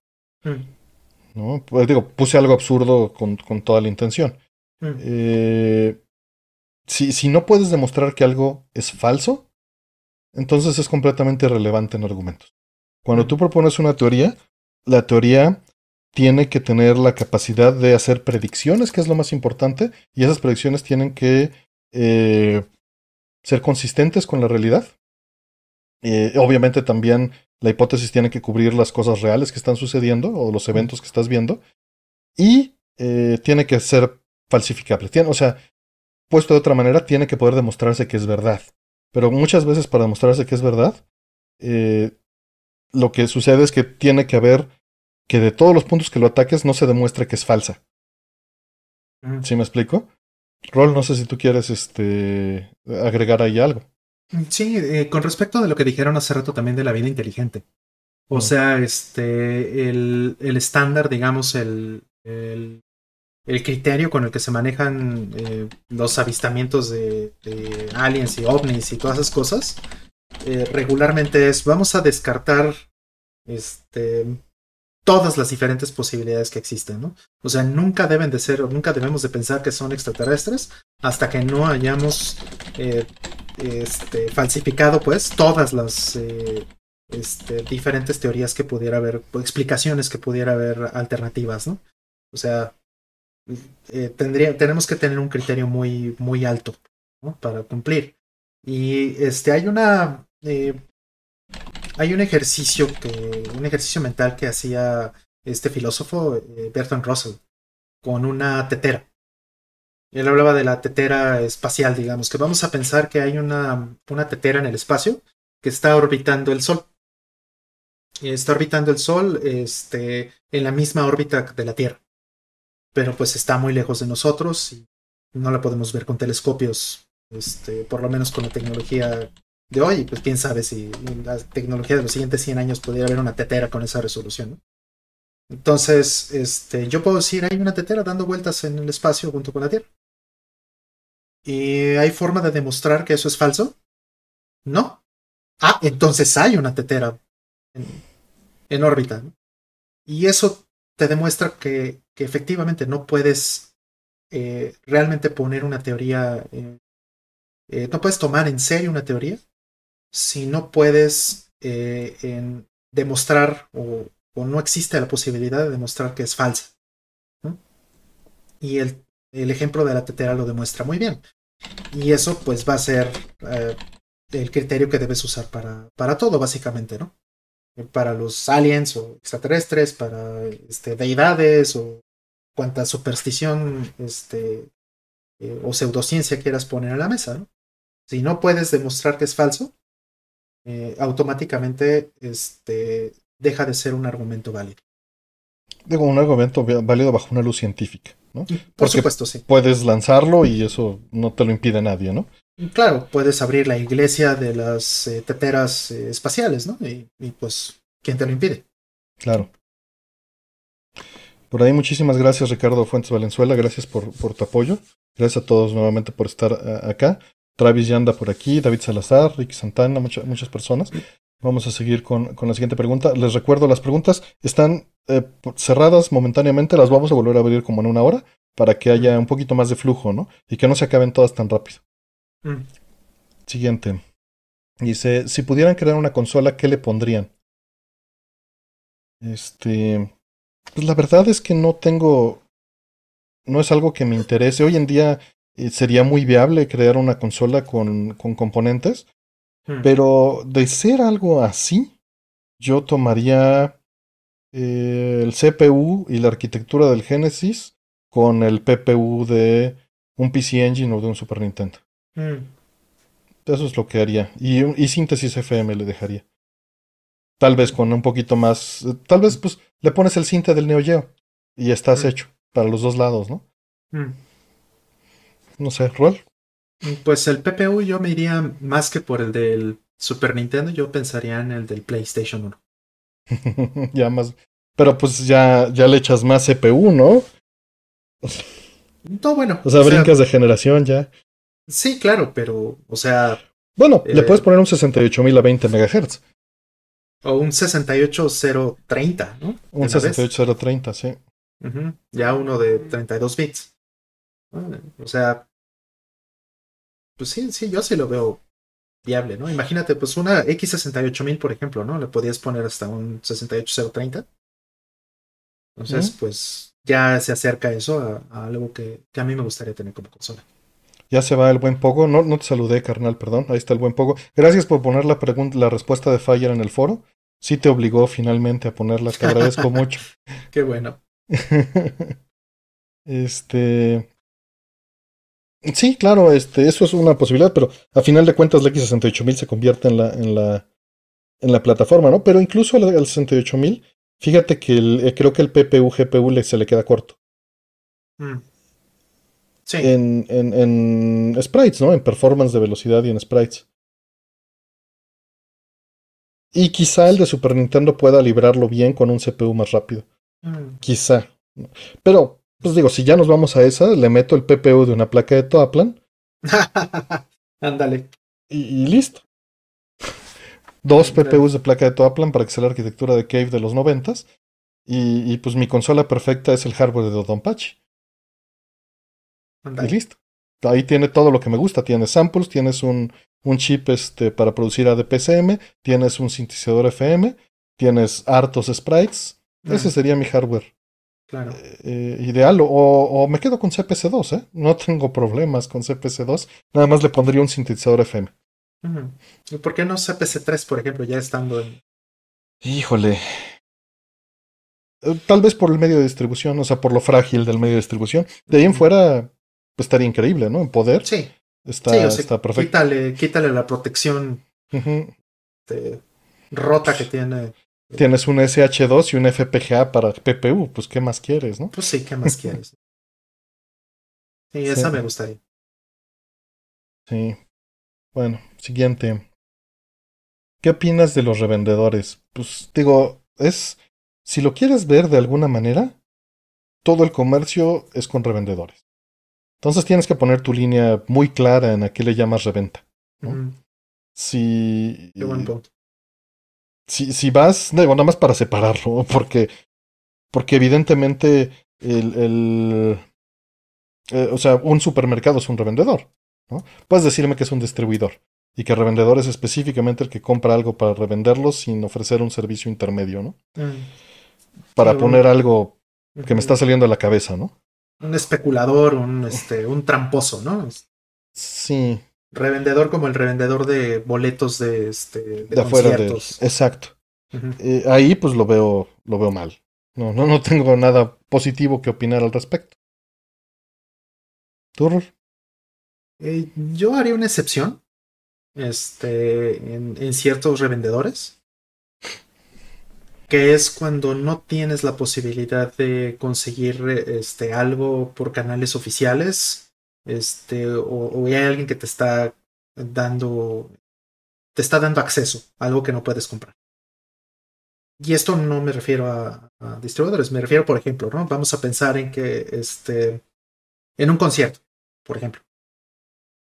Mm. ¿No? Pues digo, puse algo absurdo con, con toda la intención. Mm. Eh, si, si no puedes demostrar que algo es falso, entonces es completamente irrelevante en argumentos. Cuando mm. tú propones una teoría, la teoría tiene que tener la capacidad de hacer predicciones, que es lo más importante, y esas predicciones tienen que eh, ser consistentes con la realidad. Eh, obviamente también la hipótesis tiene que cubrir las cosas reales que están sucediendo o los eventos que estás viendo. Y eh, tiene que ser falsificable. o sea, puesto de otra manera, tiene que poder demostrarse que es verdad. Pero muchas veces para demostrarse que es verdad, lo que sucede es que tiene que haber que de todos los puntos que lo ataques no se demuestre que es falsa. ¿Sí me explico? Rol, no sé si tú quieres este, agregar ahí algo. Sí, eh, con respecto de lo que dijeron hace rato también de la vida inteligente. O sea, este, el, el estándar, digamos, el, el, el, criterio con el que se manejan eh, los avistamientos de, de, aliens y ovnis y todas esas cosas, eh, regularmente es, vamos a descartar este, todas las diferentes posibilidades que existen, ¿no? O sea, nunca deben de ser, nunca debemos de pensar que son extraterrestres hasta que no hayamos eh, este, falsificado, pues, todas las eh, este, diferentes teorías que pudiera haber, explicaciones que pudiera haber alternativas, ¿no? O sea, eh, tenemos que tener un criterio muy, muy alto. Para cumplir. Y este, hay una, hay un ejercicio que, un ejercicio mental que hacía este filósofo eh, Bertrand Russell con una tetera. Él hablaba de la tetera espacial, digamos, que vamos a pensar que hay una, una tetera en el espacio que está orbitando el Sol. Está orbitando el Sol este, en la misma órbita de la Tierra. Pero pues está muy lejos de nosotros y no la podemos ver con telescopios, este, por lo menos con la tecnología de hoy, pues quién sabe si la tecnología de los siguientes 100 años pudiera haber una tetera con esa resolución. Entonces, este, yo puedo decir, hay una tetera dando vueltas en el espacio junto con la Tierra. ¿Y hay forma de demostrar que eso es falso? No. Ah, entonces hay una tetera en, órbita. Y eso te demuestra que, que efectivamente no puedes eh, realmente poner una teoría, eh, no puedes tomar en serio una teoría si no puedes eh, demostrar o, no existe la posibilidad de demostrar que es falsa. Y el, ejemplo de la tetera lo demuestra muy bien. Y eso pues va a ser eh, el criterio que debes usar para, para todo, básicamente, ¿no? Para los aliens o extraterrestres, para este, deidades o cuanta superstición este, eh, o pseudociencia quieras poner a la mesa. Si no puedes demostrar que es falso, eh, automáticamente este, deja de ser un argumento válido. Digo, un argumento válido bajo una luz científica, ¿no? Por supuesto, sí. Puedes lanzarlo y eso no te lo impide nadie, ¿no? Claro, puedes abrir la iglesia de las eh, teteras eh, espaciales, ¿no? Y, pues, ¿quién te lo impide? Claro. Por ahí muchísimas gracias Ricardo Fuentes Valenzuela, gracias por, por tu apoyo, gracias a todos nuevamente por estar acá. Travis ya anda por aquí, David Salazar, Ricky Santana, muchas personas. Vamos a seguir con, con, la siguiente pregunta. Les recuerdo, las preguntas están eh, cerradas momentáneamente, las vamos a volver a abrir como en una hora para que haya un poquito más de flujo, ¿no? Y que no se acaben todas tan rápido. Mm. Siguiente. Dice, si pudieran crear una consola, ¿qué le pondrían? Este, pues la verdad es que no tengo, no es algo que me interese. Hoy en día sería muy viable crear una consola con, con componentes. Hmm. Pero de ser algo así, yo tomaría eh, el CPU y la arquitectura del Genesis con el PPU de un PC Engine o de un Super Nintendo. Hmm. Eso es lo que haría. Y, y síntesis FM le dejaría. Tal vez con un poquito más. Tal vez pues le pones el cinte del Neo Geo y estás hmm. hecho para los dos lados, ¿no? No sé, ¿Rol? Pues el PPU yo me iría más que por el del Super Nintendo, yo pensaría en el del PlayStation 1. <laughs> ya más. Pero pues ya, ya le echas más CPU, ¿no? No, bueno. O sea, brincas de generación ya. Sí, claro, pero, o sea. Bueno, le puedes poner un 68000 a 20 MHz. O un 68030, ¿no? Un 68030, sí. Ya uno de 32 bits. O sea, pues sí, sí, yo sí lo veo viable, ¿no? Imagínate, pues una X68000, por ejemplo, ¿no? Le podías poner hasta un 68030. Entonces, pues ya se acerca eso a, algo que, a mí me gustaría tener como consola. Ya se va el buen Pogo. No, no te saludé, carnal, perdón. Ahí está el buen Pogo. Gracias por poner la pregunta, la respuesta de Fire en el foro. Sí te obligó finalmente a ponerla. Te agradezco <laughs> mucho. Qué bueno. <laughs> este. Sí, claro, este, eso es una posibilidad, pero a final de cuentas la X68000 se convierte en la, en la, en la plataforma, ¿no? Pero incluso al, 68000, fíjate que el, eh, creo que el PPU, GPU le, se le queda corto. Mm. Sí. En, en, en sprites, ¿no? En performance de velocidad y en sprites. Y quizá el de Super Nintendo pueda librarlo bien con un CPU más rápido. Mm. Quizá. Pero pues digo, si ya nos vamos a esa, le meto el PPU de una placa de Toaplan. <laughs> Ándale. y, listo. Dos PPUs de placa de Toaplan para que sea la arquitectura de Cave de los noventas. Y, y pues mi consola perfecta es el hardware de Dodonpachi. Y listo. Ahí tiene todo lo que me gusta. Tienes samples, tienes un, un chip este, para producir ADPCM, tienes un sintetizador FM, tienes hartos sprites. Ese sería mi hardware. Claro. Eh, ideal. O, me quedo con CPC2, ¿eh? No tengo problemas con CPC2. Nada más le pondría un sintetizador FM. ¿Y por qué no CPC3, por ejemplo, ya estando en. Híjole. Eh, tal vez por el medio de distribución, o sea, por lo frágil del medio de distribución. De ahí en fuera pues, estaría increíble, ¿no? En poder. Sí. Está, está perfecto. Quítale, quítale la protección rota que tiene Tienes un SH2 y un FPGA para PPU, pues ¿qué más quieres, no? Pues sí, ¿qué más quieres? <laughs> Sí, esa me gustaría. Sí. Bueno, siguiente. ¿Qué opinas de los revendedores? Pues digo, es, si lo quieres ver de alguna manera, todo el comercio es con revendedores. Entonces tienes que poner tu línea muy clara en a qué le llamas reventa. ¿no? Si, Qué buen punto si, si vas, digo, nada más para separarlo, <laughs> porque, porque evidentemente el, el eh, o sea, un supermercado es un revendedor, ¿no? Puedes decirme que es un distribuidor y que revendedor es específicamente el que compra algo para revenderlo sin ofrecer un servicio intermedio, ¿no? Mm. Para poner algo que me está saliendo a la cabeza, ¿no? Un especulador, un, este, un tramposo, ¿no? Sí, Revendedor como el revendedor de boletos de, este, de, afuera de, exacto. Eh, ahí pues lo veo, lo veo mal. No, no, no tengo nada positivo que opinar al respecto. ¿Tú, eh, yo haría una excepción este, en, en, ciertos revendedores, que es cuando no tienes la posibilidad de conseguir este, algo por canales oficiales este, o, hay alguien que te está dando, te está dando acceso a algo que no puedes comprar. Y esto no me refiero a, distribuidores, me refiero, por ejemplo, ¿no? Vamos a pensar en que, este, en un concierto, por ejemplo.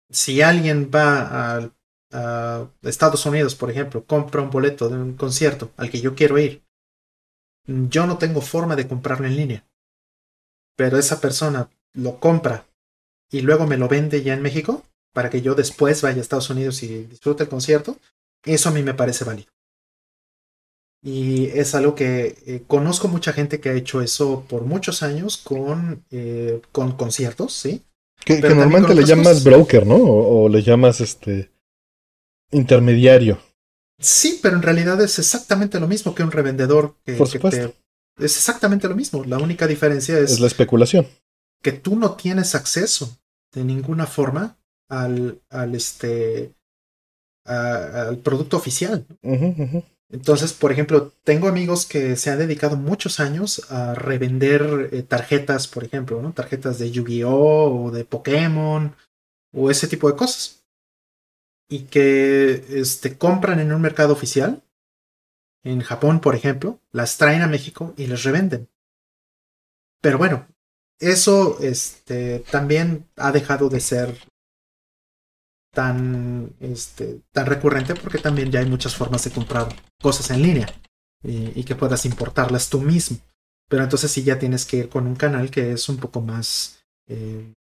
Si alguien va a Estados Unidos, por ejemplo, compra un boleto de un concierto al que yo quiero ir, yo no tengo forma de comprarlo en línea. Pero esa persona lo compra y luego me lo vende ya en México para que yo después vaya a Estados Unidos y disfrute el concierto, eso a mí me parece válido. Y es algo que eh, conozco mucha gente que ha hecho eso por muchos años con, eh, con conciertos, ¿sí? Que, normalmente le llamas broker, ¿no? O, le llamas este intermediario. Sí, pero en realidad es exactamente lo mismo que un revendedor. Que, por supuesto. es exactamente lo mismo. La única diferencia es... Es la especulación que tú no tienes acceso de ninguna forma al, al, este, al producto oficial. Entonces, por ejemplo, tengo amigos que se han dedicado muchos años a revender eh, tarjetas, por ejemplo, ¿no? tarjetas de Yu-Gi-Oh o de Pokémon o ese tipo de cosas. Y que este, compran en un mercado oficial, en Japón, por ejemplo, las traen a México y les revenden. Pero bueno, eso este, también ha dejado de ser tan, este, tan recurrente porque también ya hay muchas formas de comprar cosas en línea y, que puedas importarlas tú mismo. Pero entonces sí ya tienes que ir con un canal que es un poco más, eh,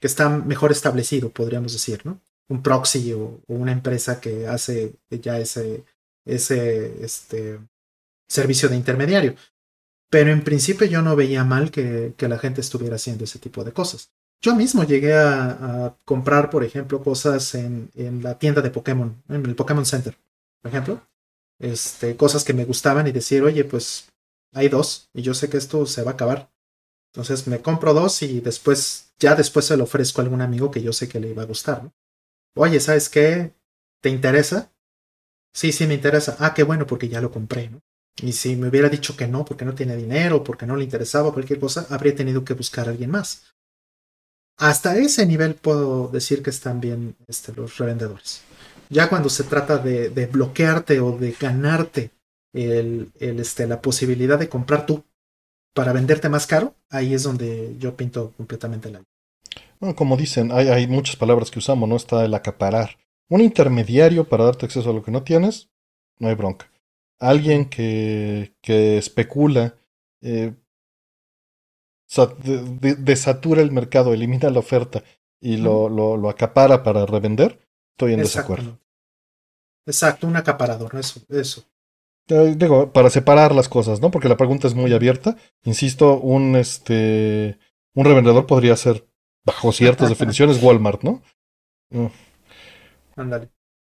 que está mejor establecido, podríamos decir, ¿no? Un proxy o, una empresa que hace ya ese, ese este, servicio de intermediario. Pero en principio yo no veía mal que, la gente estuviera haciendo ese tipo de cosas. Yo mismo llegué a, comprar, por ejemplo, cosas en, en, la tienda de Pokémon, en el Pokémon Center, por ejemplo. Este, cosas que me gustaban y decir, oye, pues hay dos y yo sé que esto se va a acabar. Entonces me compro dos y después, ya después se lo ofrezco a algún amigo que yo sé que le iba a gustar. Oye, ¿sabes qué? ¿Te interesa? Sí, sí, me interesa. Ah, qué bueno, porque ya lo compré, ¿no? Y si me hubiera dicho que no, porque no tiene dinero, porque no le interesaba cualquier cosa, habría tenido que buscar a alguien más. Hasta ese nivel puedo decir que están bien este, los revendedores. Ya cuando se trata de, bloquearte o de ganarte este, la posibilidad de comprar tú para venderte más caro, ahí es donde yo pinto completamente la. Bueno, como dicen, hay muchas palabras que usamos, ¿no? Está el acaparar. Un intermediario para darte acceso a lo que no tienes, no hay bronca. Alguien que, que especula, eh, desatura el mercado, elimina la oferta y lo, lo, lo, acapara para revender, estoy en desacuerdo. Exacto, un acaparador, eso, eso. Eh, digo, para separar las cosas, ¿no? Porque la pregunta es muy abierta. Insisto, un este un revendedor podría ser, bajo ciertas <laughs> definiciones, Walmart, ¿no? Mm.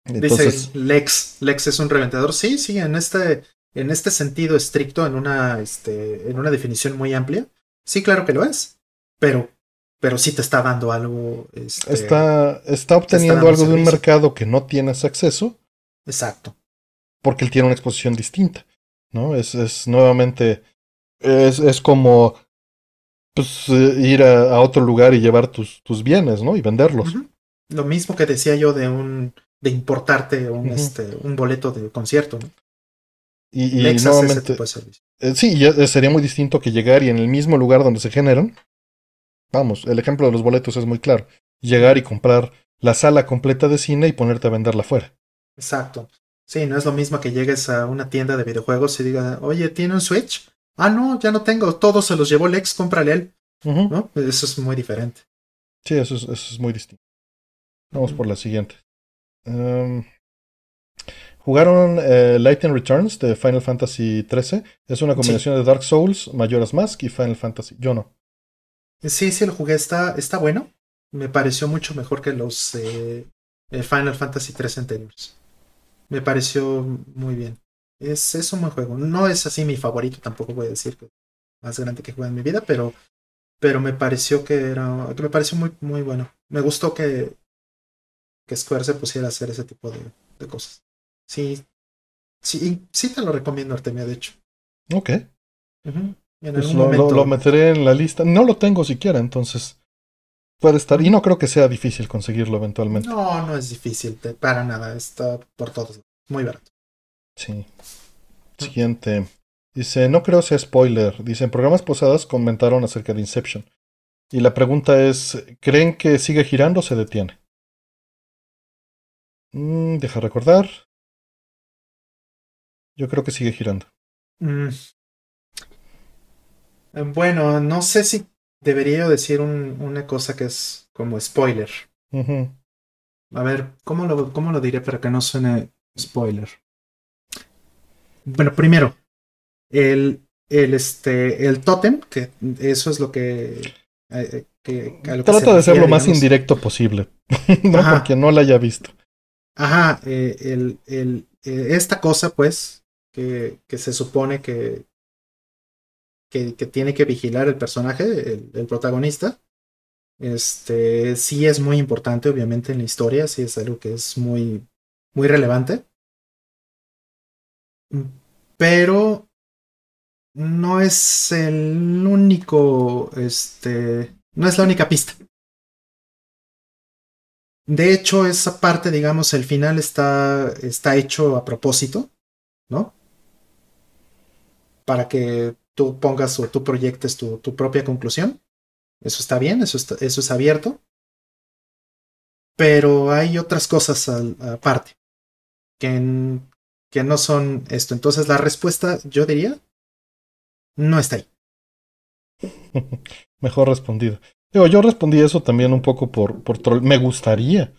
Dice Lex, Lex es un revendedor. Sí, sí, en este, en este sentido estricto, en una, este, en una definición muy amplia. Sí, claro que lo es. Pero, pero sí te está dando algo. Este, está, está obteniendo algo de un mercado que no tienes acceso. Exacto porque él tiene una exposición distinta, ¿no? Es, es nuevamente, es, es como pues, eh, ir a, otro lugar y llevar tus, tus bienes, ¿no? Y venderlos. Lo mismo que decía yo de un de importarte un, este, un boleto de concierto, ¿no? Y, y nuevamente, eh, sí, sería muy distinto que llegar y en el mismo lugar donde se generan, vamos, el ejemplo de los boletos es muy claro, llegar y comprar la sala completa de cine y ponerte a venderla afuera. Exacto. Sí, no es lo mismo que llegues a una tienda de videojuegos y diga, oye, ¿tiene un Switch? Ah, no, ya no tengo, todos se los llevó Lex, cómprale él. ¿No? Eso es muy diferente. Sí, eso es, eso es muy distinto. Vamos por la siguiente. Em, ¿Jugaron eh, Lightning Returns de Final Fantasy XIII? Es una combinación de Dark Souls, Majora's Mask y Final Fantasy. Yo no. Sí, sí, lo jugué. Está, está bueno. Me pareció mucho mejor que los eh, Final Fantasy III anteriores me pareció muy bien. Es, es un buen juego. No es así mi favorito, tampoco voy a decir que más grande que juego en mi vida, pero, pero me pareció que era. que me pareció muy, muy bueno. Me gustó que, que Square se pusiera a hacer ese tipo de, de cosas. Sí, sí, sí te lo recomiendo, Artemia, de hecho. Ok. En pues lo, lo, meteré en la lista. No lo tengo siquiera, entonces puede estar. Y no creo que sea difícil conseguirlo eventualmente. No, no es difícil, para nada. Está por todos. Muy barato. Sí. Siguiente. Dice, no creo sea spoiler. Dice, en programas posadas comentaron acerca de Inception. Y la pregunta es, ¿creen que sigue girando o se detiene? Mm, deja recordar. Yo creo que sigue girando. Mm. Bueno, no sé si debería decir una cosa que es como spoiler. A ver, ¿cómo lo, ¿cómo lo diré para que no suene spoiler? Bueno, primero, el, el, este, el totem, que eso es lo que... Eh, que Trata de ser lo más indirecto posible, <laughs> no porque no la haya visto. Ajá, eh, el, el, eh, esta cosa, pues, que, que se supone que, que, tiene que vigilar el personaje, el, protagonista. Este sí es muy importante, obviamente, en la historia, sí es algo que es muy, muy relevante. Pero no es el único, este, no es la única pista. De hecho, esa parte, digamos, el final está, está hecho a propósito, ¿no? Para que tú pongas o tú proyectes tu, propia conclusión. Eso está bien, eso, eso es abierto. Pero hay otras cosas aparte que, que no son esto. Entonces la respuesta, yo diría, no está ahí. <laughs> Mejor respondido. Digo, yo respondí eso también un poco por, por troll. Me gustaría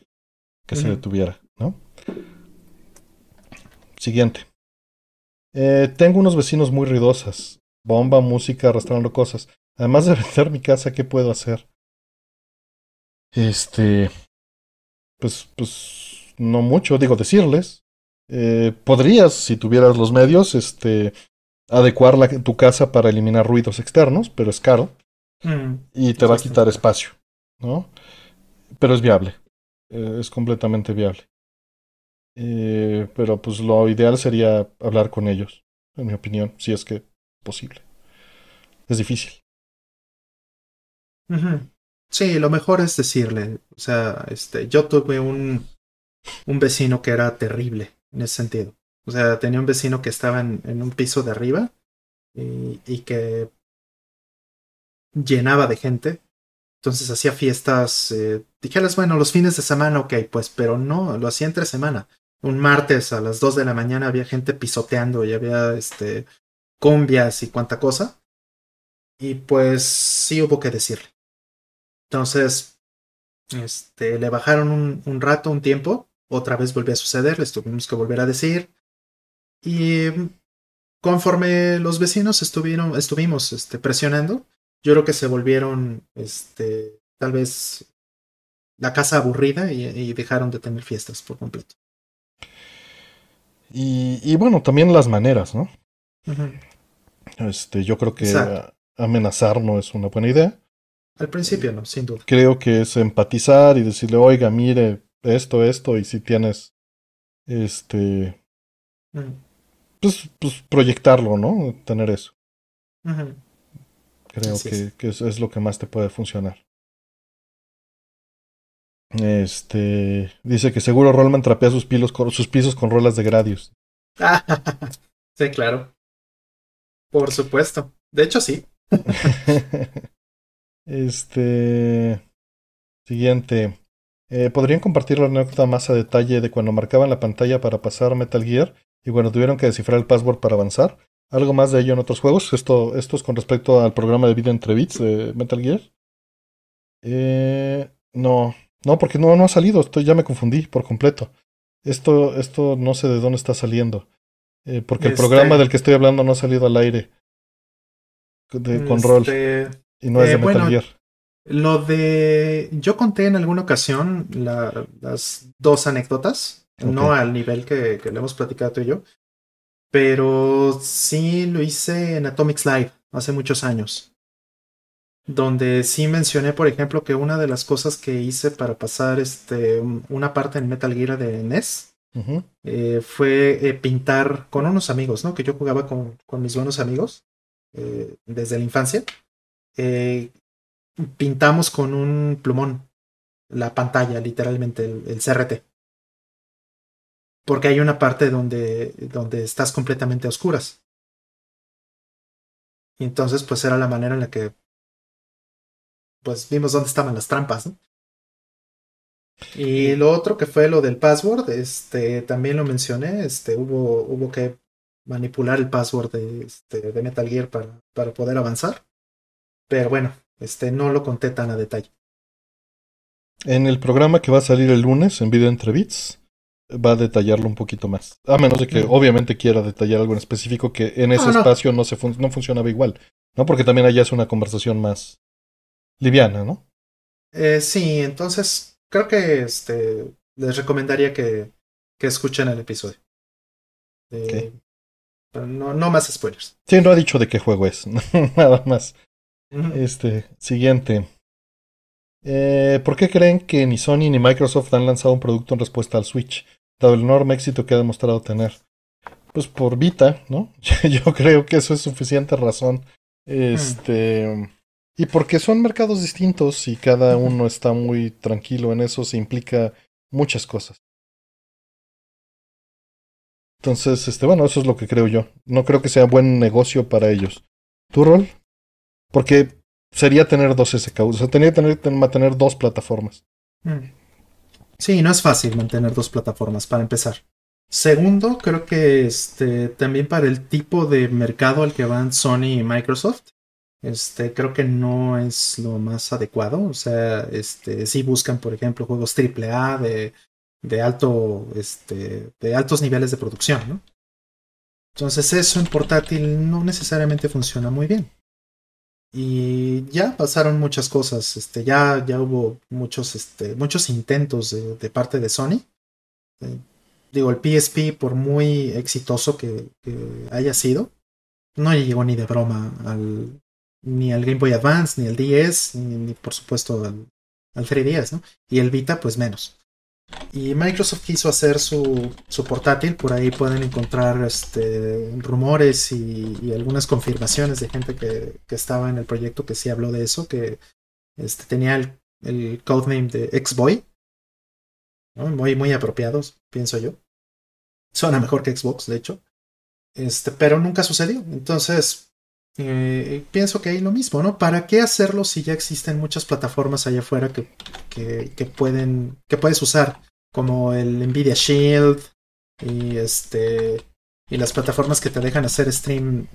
que se detuviera, ¿no? Siguiente. Eh, tengo unos vecinos muy ruidosas. bomba, música, arrastrando cosas. Además de <laughs> vender mi casa, ¿qué puedo hacer? Este, pues, pues, no mucho, digo, decirles. Eh, podrías, si tuvieras los medios, este, adecuar la, tu casa para eliminar ruidos externos, pero es caro. Mm, y te va a quitar espacio, ¿no? Pero es viable. Eh, es completamente viable. Eh, pero pues lo ideal sería hablar con ellos, en mi opinión, si es que es posible. Es difícil. Sí, lo mejor es decirle. O sea, este, yo tuve un, un vecino que era terrible en ese sentido. O sea, tenía un vecino que estaba en, en un piso de arriba y, y, que llenaba de gente. Entonces hacía fiestas. Eh, dijeras, bueno, los fines de semana, ok, pues, pero no, lo hacía entre semana un martes a las 2 de la mañana había gente pisoteando y había este cumbias y cuanta cosa. Y pues sí hubo que decirle. Entonces, este, le bajaron un, un rato, un tiempo. Otra vez volvió a suceder, les tuvimos que volver a decir. Y conforme los vecinos estuvieron, estuvimos este, presionando, yo creo que se volvieron, este, tal vez, la casa aburrida y dejaron de tener fiestas por completo. Y, bueno, también las maneras, ¿no? Este, yo creo que amenazar no es una buena idea. Al principio no, sin duda. Creo que es empatizar y decirle, oiga, mire, esto, esto, y si tienes, este, pues, pues proyectarlo, ¿no? Tener eso. Creo que, que eso es lo que más te puede funcionar. Este dice que seguro Rollman trapea sus, pilos, sus pisos con rolas de Gradius. <laughs> sí, claro. Por supuesto. De hecho, sí. <laughs> este. Siguiente. Eh, ¿Podrían compartir la anécdota más a detalle de cuando marcaban la pantalla para pasar Metal Gear y cuando tuvieron que descifrar el password para avanzar? ¿Algo más de ello en otros juegos? Esto, esto es con respecto al programa de vida entre bits de Metal Gear. Eh, no, no, porque no, no ha salido, esto ya me confundí por completo. Esto, esto no sé de dónde está saliendo. Eh, porque el programa este del que estoy hablando no ha salido al aire. De, con rol. Este, y no es de eh, Metal Gear. Lo de. Yo conté en alguna ocasión la, las dos anécdotas. No al nivel que, que le hemos platicado tú y yo. Pero sí lo hice en Atomic Live hace muchos años donde sí mencioné, por ejemplo, que una de las cosas que hice para pasar este, una parte en Metal Gear de NES eh, fue eh, pintar con unos amigos, ¿no? Que yo jugaba con, con mis buenos amigos eh, desde la infancia. pintamos con un plumón la pantalla, literalmente, el, el, CRT. Porque hay una parte donde, donde estás completamente a oscuras. Y entonces, pues era la manera en la que pues vimos dónde estaban las trampas, ¿no? Y lo otro que fue lo del password, este, también lo mencioné, este, hubo, hubo que manipular el password de, este, de Metal Gear para, para poder avanzar. Pero bueno, este, no lo conté tan a detalle. En el programa que va a salir el lunes en Video Entre Bits, va a detallarlo un poquito más. A menos de que obviamente quiera detallar algo en específico que en ese espacio no, se no funcionaba igual. ¿no? Porque también allá es una conversación más, liviana, ¿no? Eh, sí, entonces creo que este, les recomendaría que, que escuchen el episodio. Eh, no, no más spoilers. Sí, no ha dicho de qué juego es, <laughs> nada más. Este, siguiente. Eh, ¿Por qué creen que ni Sony ni Microsoft han lanzado un producto en respuesta al Switch, dado el enorme éxito que ha demostrado tener? Pues por Vita, ¿no? <laughs> Yo creo que eso es suficiente razón. Este. Y porque son mercados distintos y cada uno está muy tranquilo en eso, se implica muchas cosas. Entonces, este, bueno, eso es lo que creo yo. No creo que sea buen negocio para ellos. ¿Tu rol? Porque sería tener dos SKUs, o sea, tenía que tener, mantener dos plataformas. Mm. Sí, no es fácil mantener dos plataformas para empezar. Segundo, creo que este, también para el tipo de mercado al que van Sony y Microsoft, este, creo que no es lo más adecuado. O sea, este, si buscan, por ejemplo, juegos AAA de, de alto, este, de altos niveles de producción. Entonces eso en portátil no necesariamente funciona muy bien. Y ya pasaron muchas cosas. Este, ya, ya hubo muchos, este, muchos intentos de, parte de Sony. Eh, digo, el PSP, por muy exitoso que, haya sido, no llegó ni de broma al, ni al Game Boy Advance, ni al DS, ni, por supuesto al, al 3DS, ¿no? Y el Vita, pues menos. Y Microsoft quiso hacer su, su portátil, por ahí pueden encontrar este, rumores y, algunas confirmaciones de gente que, que, estaba en el proyecto que sí habló de eso, que este, tenía el, el codename de Xboy, muy, muy apropiados, pienso yo. Suena mejor que Xbox, de hecho. Este, pero nunca sucedió. Entonces, eh, pienso que hay lo mismo, ¿no? ¿Para qué hacerlo si ya existen muchas plataformas allá afuera que, que, pueden, que puedes usar? Como el Nvidia Shield y este y las plataformas que te dejan hacer stream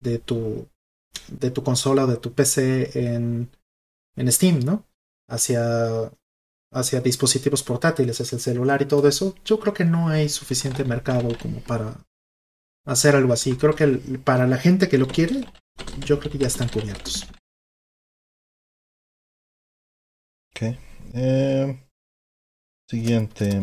de tu de tu consola o de tu PC en, en Steam, ¿no? Hacia hacia dispositivos portátiles, hacia el celular y todo eso. Yo creo que no hay suficiente mercado como para hacer algo así. Creo que para la gente que lo quiere, yo creo que ya están cubiertos. Ok. Eh, siguiente.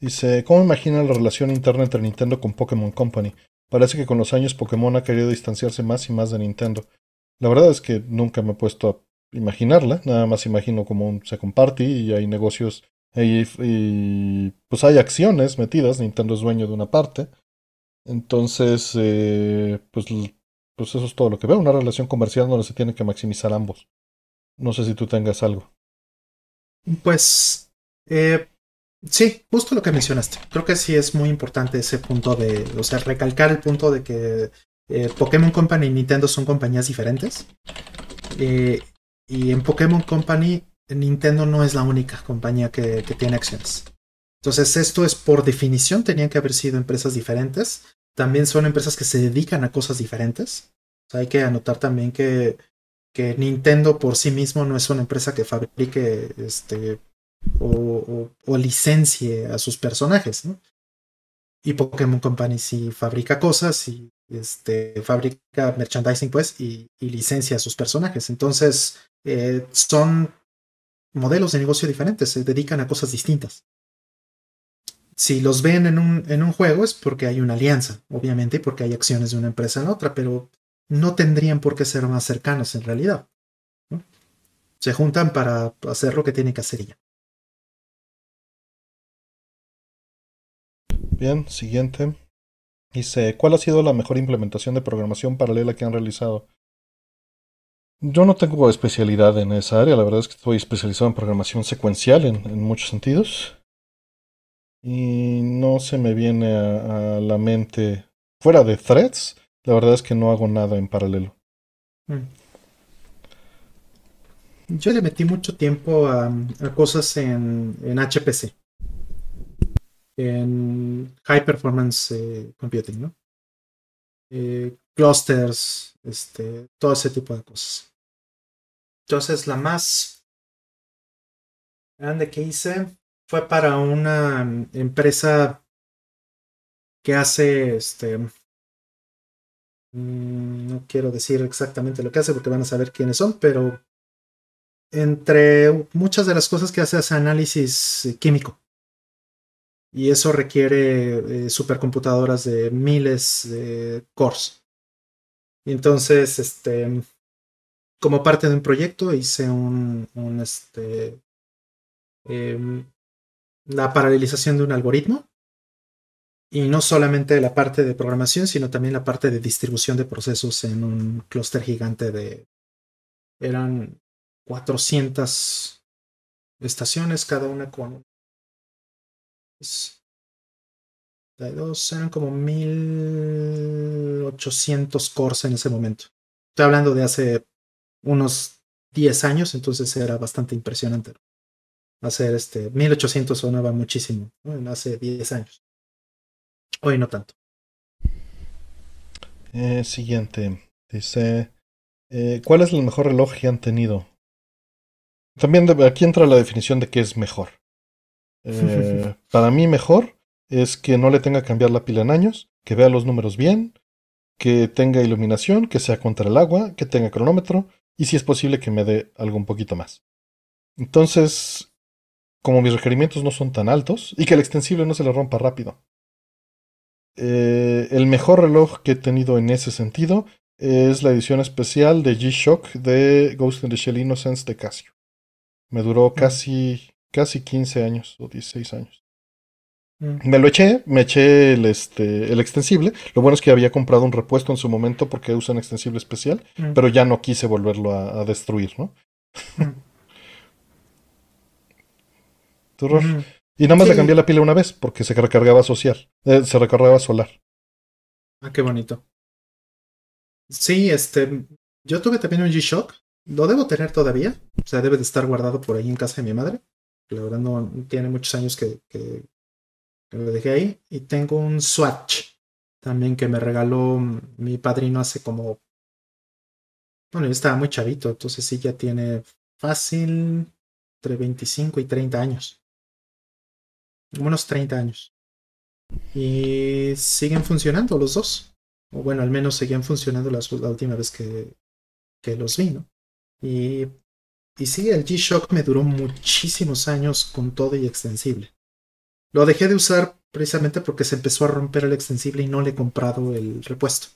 Dice, ¿cómo imagina la relación interna entre Nintendo con Pokémon Company? Parece que con los años Pokémon ha querido distanciarse más y más de Nintendo. La verdad es que nunca me he puesto a imaginarla, nada más imagino como un se comparte y hay negocios y, pues hay acciones metidas, Nintendo es dueño de una parte. Entonces, eh, pues pues eso es todo lo que veo, una relación comercial donde se tiene que maximizar ambos. No sé si tú tengas algo. Pues eh, sí, justo lo que mencionaste. Creo que sí es muy importante ese punto de, o sea, recalcar el punto de que eh, Pokémon Company y Nintendo son compañías diferentes. Eh, y en Pokémon Company, Nintendo no es la única compañía que tiene acciones. Entonces, esto es por definición, tenían que haber sido empresas diferentes también son empresas que se dedican a cosas diferentes. hay que anotar también que, que, Nintendo por sí mismo no es una empresa que fabrique este, o, licencie a sus personajes. ¿no? Y Pokémon Company sí fabrica cosas y este, fabrica merchandising pues y, licencia a sus personajes. Entonces eh, son modelos de negocio diferentes, se dedican a cosas distintas si los ven en un, en un juego es porque hay una alianza, obviamente, y porque hay acciones de una empresa en otra, pero no tendrían por qué ser más cercanos en realidad. Se juntan para hacer lo que tienen que hacer ya. Bien, siguiente. Dice, ¿cuál ha sido la mejor implementación de programación paralela que han realizado? Yo no tengo especialidad en esa área, la verdad es que estoy especializado en programación secuencial en muchos sentidos. Y no se me viene a, la mente. Fuera de threads, la verdad es que no hago nada en paralelo. Mm. Yo le metí mucho tiempo a, cosas en, HPC. En High Performance eh, Computing, ¿no? Eh, clusters, este, todo ese tipo de cosas. Entonces, la más grande que hice fue para una empresa que hace este mm, no quiero decir exactamente lo que hace porque van a saber quiénes son, pero entre muchas de las cosas que hace es análisis químico. Y eso requiere eh, supercomputadoras de miles de cores. Y entonces, este, como parte de un proyecto, hice un, este, em, la paralelización de un algoritmo. Y no solamente la parte de programación, sino también la parte de distribución de procesos en un clúster gigante de... Eran 400 estaciones, cada una con... Dos, eran como 1800 cores en ese momento. Estoy hablando de hace unos 10 años, entonces era bastante impresionante hacer este 1800 sonaba muchísimo hace 10 años. Hoy no tanto. Eh, siguiente. Dice, eh, ¿cuál es el mejor reloj que han tenido? También aquí entra la definición de qué es mejor. Eh, <laughs> para mí mejor es que no le tenga que cambiar la pila en años que vea los números bien, que tenga iluminación, que sea contra el agua, que tenga cronómetro y si es posible que me dé algo un poquito más. Entonces, como mis requerimientos no son tan altos y que el extensible no se le rompa rápido. Eh, el mejor reloj que he tenido en ese sentido es la edición especial de G-Shock de Ghost in the Shell Innocence de Casio. Me duró casi, casi 15 años o 16 años. Mm. Me lo eché, me eché el, este, el extensible. Lo bueno es que había comprado un repuesto en su momento porque usa un extensible especial, mm. pero ya no quise volverlo a, destruir, ¿no? Mm. Y nada más le cambié la pila una vez porque se recargaba social, eh, se recargaba solar. Ah, qué bonito. Sí, este, yo tuve también un G-Shock. Lo debo tener todavía. O sea, debe de estar guardado por ahí en casa de mi madre. La verdad no tiene muchos años que, que, lo dejé ahí. Y tengo un Swatch también que me regaló mi padrino hace como... Bueno, yo estaba muy chavito, entonces sí ya tiene fácil entre 25 y 30 años unos 30 años. Y siguen funcionando los dos. O bueno, al menos seguían funcionando la, última vez que, que los vi, ¿no? Y, y sí, el G-Shock me duró muchísimos años con todo y extensible. Lo dejé de usar precisamente porque se empezó a romper el extensible y no le he comprado el repuesto.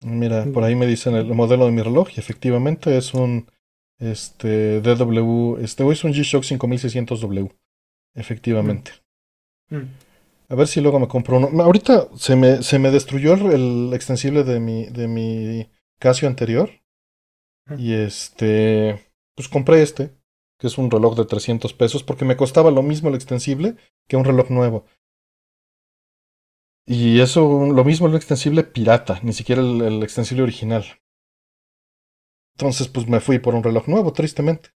Mira, por ahí me dicen el modelo de mi reloj y efectivamente es un este, DW, este es un G-Shock 5600W. Efectivamente. Mm. Mm. A ver si luego me compro uno. Ahorita se me, se me destruyó el, extensible de mi, de mi Casio anterior. Y este, pues compré este, que es un reloj de 300 pesos, porque me costaba lo mismo el extensible que un reloj nuevo. Y eso, lo mismo el extensible pirata, ni siquiera el extensible original. Entonces, pues me fui por un reloj nuevo, tristemente.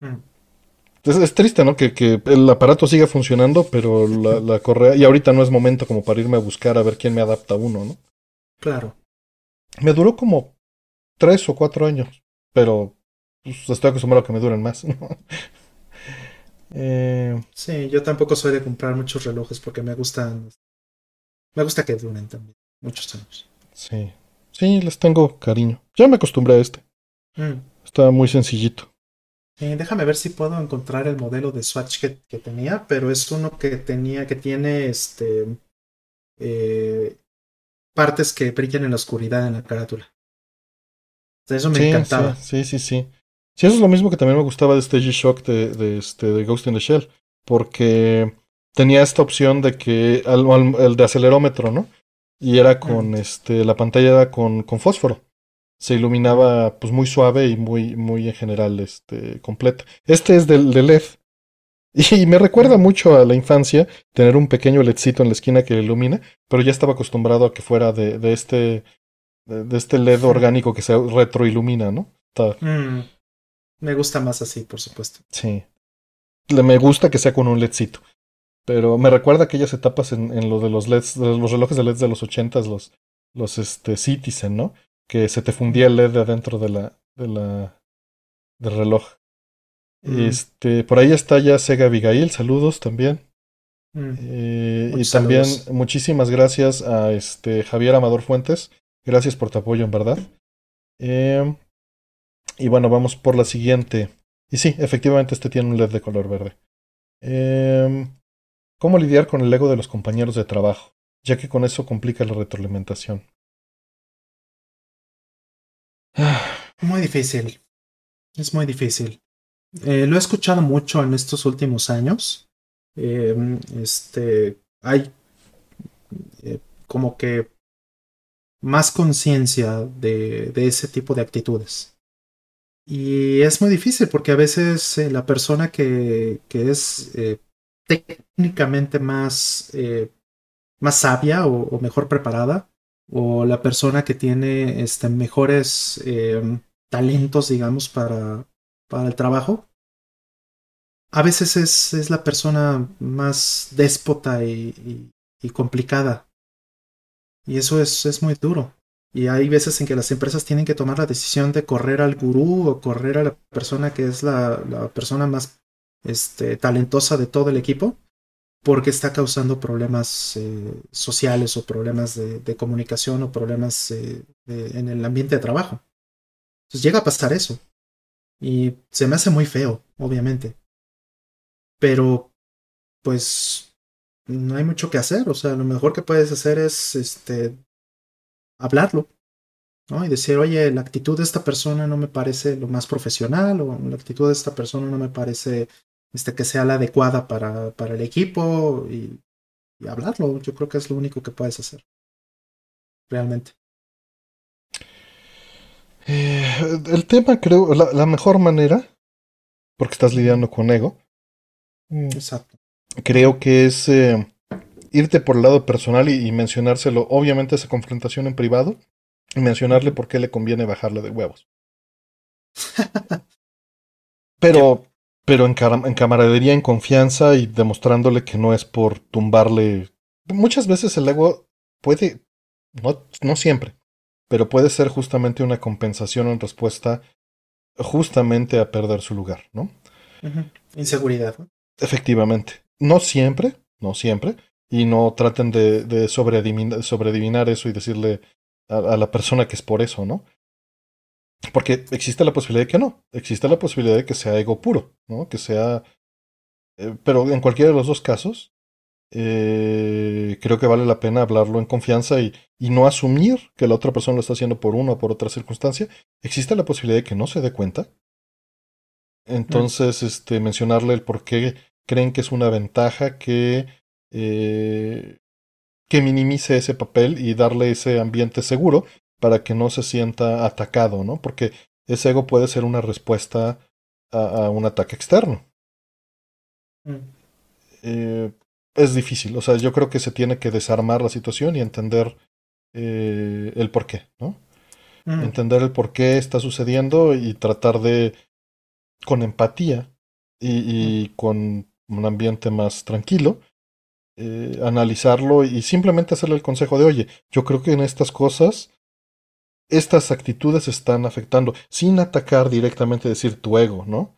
Mm. Es, triste, ¿no? Que, que, el aparato siga funcionando, pero la, la, correa. Y ahorita no es momento como para irme a buscar a ver quién me adapta uno, ¿no? Claro. Me duró como tres o cuatro años, pero pues, estoy acostumbrado a que me duren más, <laughs> ¿no? eh... Sí, yo tampoco soy de comprar muchos relojes porque me gustan. Me gusta que duren también muchos años. Sí. Sí, les tengo cariño. Ya me acostumbré a este. Mm. Está muy sencillito. déjame ver si puedo encontrar el modelo de Swatch que, tenía, pero es uno que tenía, que tiene este eh, partes que brillan en la oscuridad en la carátula. Eso me encantaba. Sí, sí, sí, sí. eso es lo mismo que también me gustaba de este G-Shock de, de, este, de Ghost in the Shell. Porque tenía esta opción de que el de acelerómetro, ¿no? Y era con este la pantalla era con, con fósforo. Se iluminaba pues muy suave y muy muy en general este completo este es del de LED <laughs> y me recuerda mucho a la infancia tener un pequeño ledcito en la esquina que ilumina pero ya estaba acostumbrado a que fuera de, de este de, este LED orgánico que se retroilumina no mm. me gusta más así por supuesto. Sí. Me gusta que sea con un ledcito pero me recuerda aquellas etapas en, en lo de los LEDs, de los relojes de LEDs de los ochentas, los, los este, Citizen, ¿no? Que se te fundía el LED de adentro de la, de la, del reloj. Mm. Este, por ahí está ya Sega Abigail, saludos también. Mm. Eh, y también muchísimas gracias a este Javier Amador Fuentes. Gracias por tu apoyo, en verdad. Eh, y bueno, vamos por la siguiente. Y sí, efectivamente este tiene un LED de color verde. Eh, ¿Cómo lidiar con el ego de los compañeros de trabajo? Ya que con eso complica la retroalimentación. <sighs> Muy difícil. Es muy difícil. Eh, lo he escuchado mucho en estos últimos años. Em, este, hay eh, como que más conciencia de, ese tipo de actitudes. Y es muy difícil porque a veces eh, la persona que es técnicamente más, eh, más sabia o, mejor preparada, o la persona que tiene este, mejores eh, talentos, digamos, para, para el trabajo, a veces es, es la persona más déspota y, y, complicada. Y eso es, es, muy duro. Y hay veces en que las empresas tienen que tomar la decisión de correr al gurú o correr a la persona que es la, la persona más este, talentosa de todo el equipo, porque está causando problemas eh, sociales o problemas de, comunicación o problemas eh, en el ambiente de trabajo. Entonces llega a pasar eso. Y se me hace muy feo, obviamente. Pero, pues, no hay mucho que hacer. O sea, lo mejor que puedes hacer es, este, hablarlo. ¿No? Y decir, oye, la actitud de esta persona no me parece lo más profesional, o la actitud de esta persona no me parece este, que sea la adecuada para, para el equipo y, hablarlo. Yo creo que es lo único que puedes hacer. Realmente. Eh, el tema, creo, la, mejor manera, porque estás lidiando con ego. Mm, Exacto. Creo que es eh, irte por el lado personal y, mencionárselo, obviamente, esa confrontación en privado, y mencionarle por qué le conviene bajarle de huevos. <laughs> Pero pero en, en camaradería, en confianza y demostrándole que no es por tumbarle. Muchas veces el ego puede, no, no siempre, pero puede ser justamente una compensación en respuesta justamente a perder su lugar, ¿no? Inseguridad. ¿no? Efectivamente. No siempre, no siempre, y no traten de, de sobreadivinar, eso y decirle a, la persona que es por eso, ¿no? Porque existe la posibilidad de que no, existe la posibilidad de que sea ego puro, ¿no? Que sea... Eh, pero en cualquiera de los dos casos, eh, creo que vale la pena hablarlo en confianza y, no asumir que la otra persona lo está haciendo por una o por otra circunstancia. Existe la posibilidad de que no se dé cuenta. Entonces, este, mencionarle el por qué creen que es una ventaja que, eh, que minimice ese papel y darle ese ambiente seguro para que no se sienta atacado, ¿no? Porque ese ego puede ser una respuesta a, un ataque externo. Mm. Eh, es difícil, o sea, yo creo que se tiene que desarmar la situación y entender eh, el por qué, ¿no? Mm. Entender el por qué está sucediendo y tratar de, con empatía y, mm. con un ambiente más tranquilo, eh, analizarlo y simplemente hacerle el consejo de, oye, yo creo que en estas cosas estas actitudes están afectando, sin atacar directamente, decir tu ego, ¿no?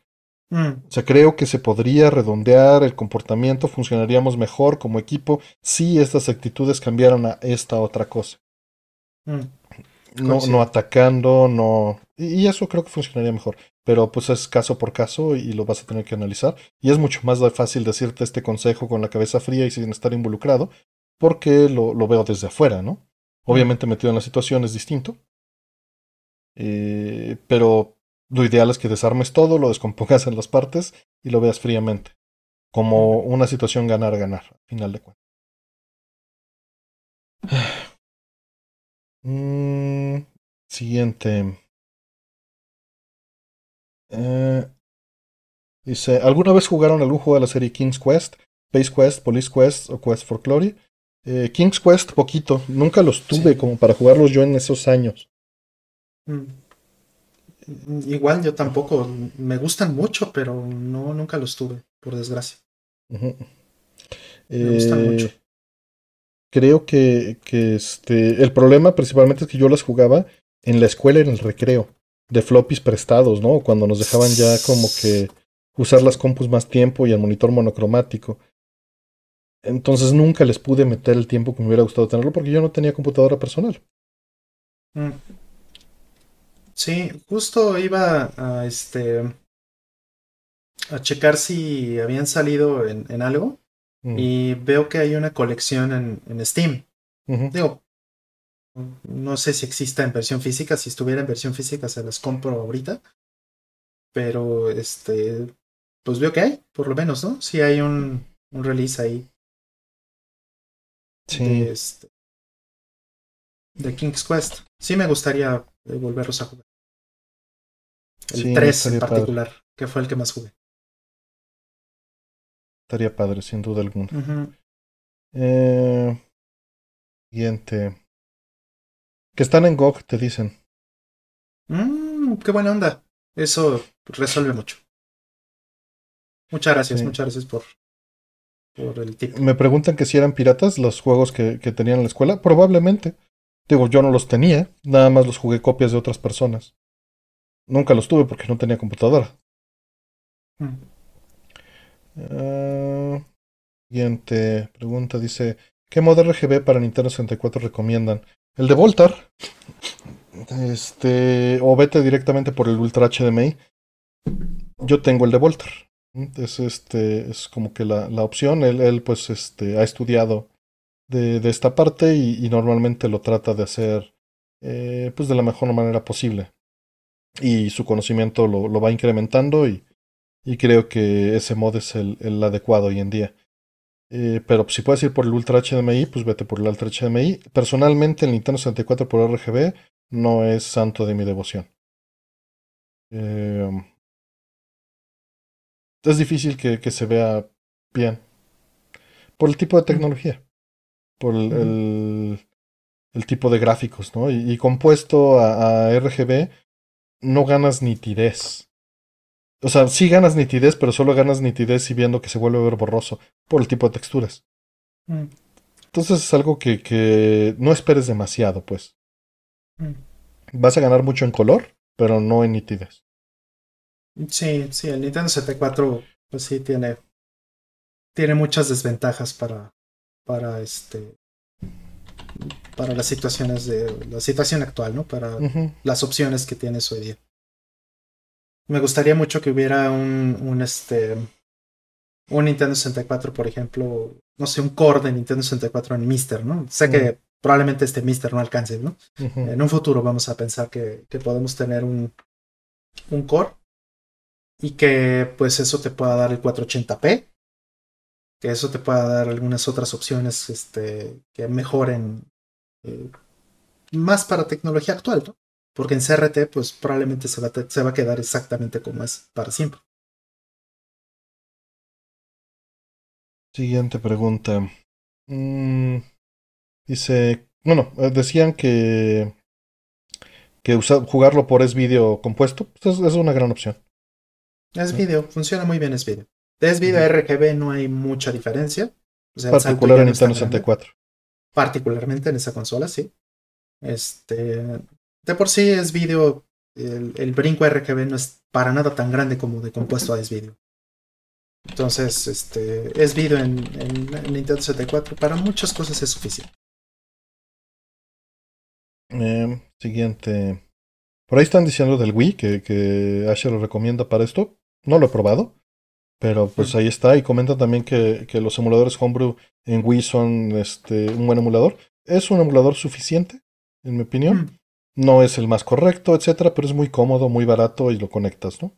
Mm. O sea, creo que se podría redondear el comportamiento, funcionaríamos mejor como equipo si estas actitudes cambiaran a esta otra cosa. Mm. No, no atacando, no. Y eso creo que funcionaría mejor. Pero pues es caso por caso y lo vas a tener que analizar. Y es mucho más fácil decirte este consejo con la cabeza fría y sin estar involucrado, porque lo, lo veo desde afuera, ¿no? Obviamente metido en la situación es distinto, eh, pero lo ideal es que desarmes todo, lo descompongas en las partes y lo veas fríamente. Como una situación ganar-ganar, al final de cuentas. <sighs> Mm, siguiente. Eh, dice, ¿alguna vez jugaron algún juego de la serie King's Quest? Space Quest, Police Quest o Quest for Glory? Eh, King's Quest, poquito. Nunca los tuve como para jugarlos yo en esos años. Mm. Igual yo tampoco, me gustan mucho, pero no, nunca los tuve, por desgracia. Me gustan mucho. Eh, creo que, que este, el problema principalmente es que yo las jugaba en la escuela en el recreo, de floppies prestados, ¿no? Cuando nos dejaban ya como que usar las compus más tiempo y el monitor monocromático. Entonces nunca les pude meter el tiempo que me hubiera gustado tenerlo porque yo no tenía computadora personal. Mm. Sí, justo iba a este a checar si habían salido en, algo mm. y veo que hay una colección en, en Steam. Digo, no sé si exista en versión física, si estuviera en versión física se las compro ahorita. Pero este, pues veo que hay, por lo menos, ¿no? Si hay un, un release ahí. Sí. De, este, de King's Quest. Sí me gustaría volverlos a jugar. El 3 en particular, que fue el que más jugué. Estaría padre, sin duda alguna. eh, siguiente. Que están en GOG, te dicen. Mmm, qué buena onda. Eso resuelve mucho. Muchas gracias, muchas gracias por, por el tip. Me preguntan que si eran piratas los juegos que, que tenían en la escuela. Probablemente. Digo, yo no los tenía, nada más los jugué copias de otras personas. Nunca los tuve porque no tenía computadora. Hmm. Ah, Siguiente pregunta dice, ¿qué modo RGB para Nintendo 64 recomiendan? El de Voltar. Este, o vete directamente por el Ultra HDMI. Yo tengo el de Voltar. Es este, es como que la, la opción. Él, pues este, ha estudiado de, de esta parte y, y, normalmente lo trata de hacer eh, pues de la mejor manera posible. Y su conocimiento lo, lo va incrementando y, y creo que ese mod es el, el adecuado hoy en día. Eh, pero si puedes ir por el Ultra HDMI, pues vete por el Ultra HDMI. Personalmente, el Nintendo 64 por RGB no es santo de mi devoción. Eh, es difícil que, que, se vea bien. Por el tipo de tecnología. Por el, el, el tipo de gráficos, ¿no? Y, y compuesto a, a RGB, no ganas nitidez. O sea, sí ganas nitidez, pero solo ganas nitidez y viendo que se vuelve a ver borroso por el tipo de texturas. Mm. Entonces es algo que, que, no esperes demasiado, pues. Mm. Vas a ganar mucho en color, pero no en nitidez. Sí, sí, el Nintendo 74, pues sí, tiene, tiene muchas desventajas para, para este, para las situaciones de, la situación actual, ¿no? Para uh -huh. las opciones que tienes hoy día. Me gustaría mucho que hubiera un, un, este, un Nintendo 64, por ejemplo, no sé, un core de Nintendo 64 en Mister, ¿no? Sé uh -huh. que probablemente este Mister no alcance, ¿no? Uh -huh. En un futuro vamos a pensar que, que podemos tener un, un core y que pues eso te pueda dar el 480p, que eso te pueda dar algunas otras opciones este, que mejoren eh, más para tecnología actual, ¿no? Porque en CRT, pues probablemente se va, a se va a quedar exactamente como es para siempre. Siguiente pregunta. Mm, dice, bueno, eh, decían que que usar, jugarlo por es video compuesto pues es, es, una gran opción. Es video, funciona muy bien es video. De es video RGB no hay mucha diferencia. O sea, Particular en Nintendo 64. Particularmente en esa consola, sí. Este, de por sí es video, el, el, brinco RGB no es para nada tan grande como de compuesto a es video. Entonces, este, es video en, en, en, Nintendo 64 para muchas cosas es suficiente. Eh, siguiente. Por ahí están diciendo del Wii que, que Asher lo recomienda para esto. No lo he probado, pero pues ahí está. Y comenta también que, que los emuladores Homebrew en Wii son este, un buen emulador. Es un emulador suficiente, en mi opinión. No es el más correcto, etcétera, pero es muy cómodo, muy barato y lo conectas, ¿no?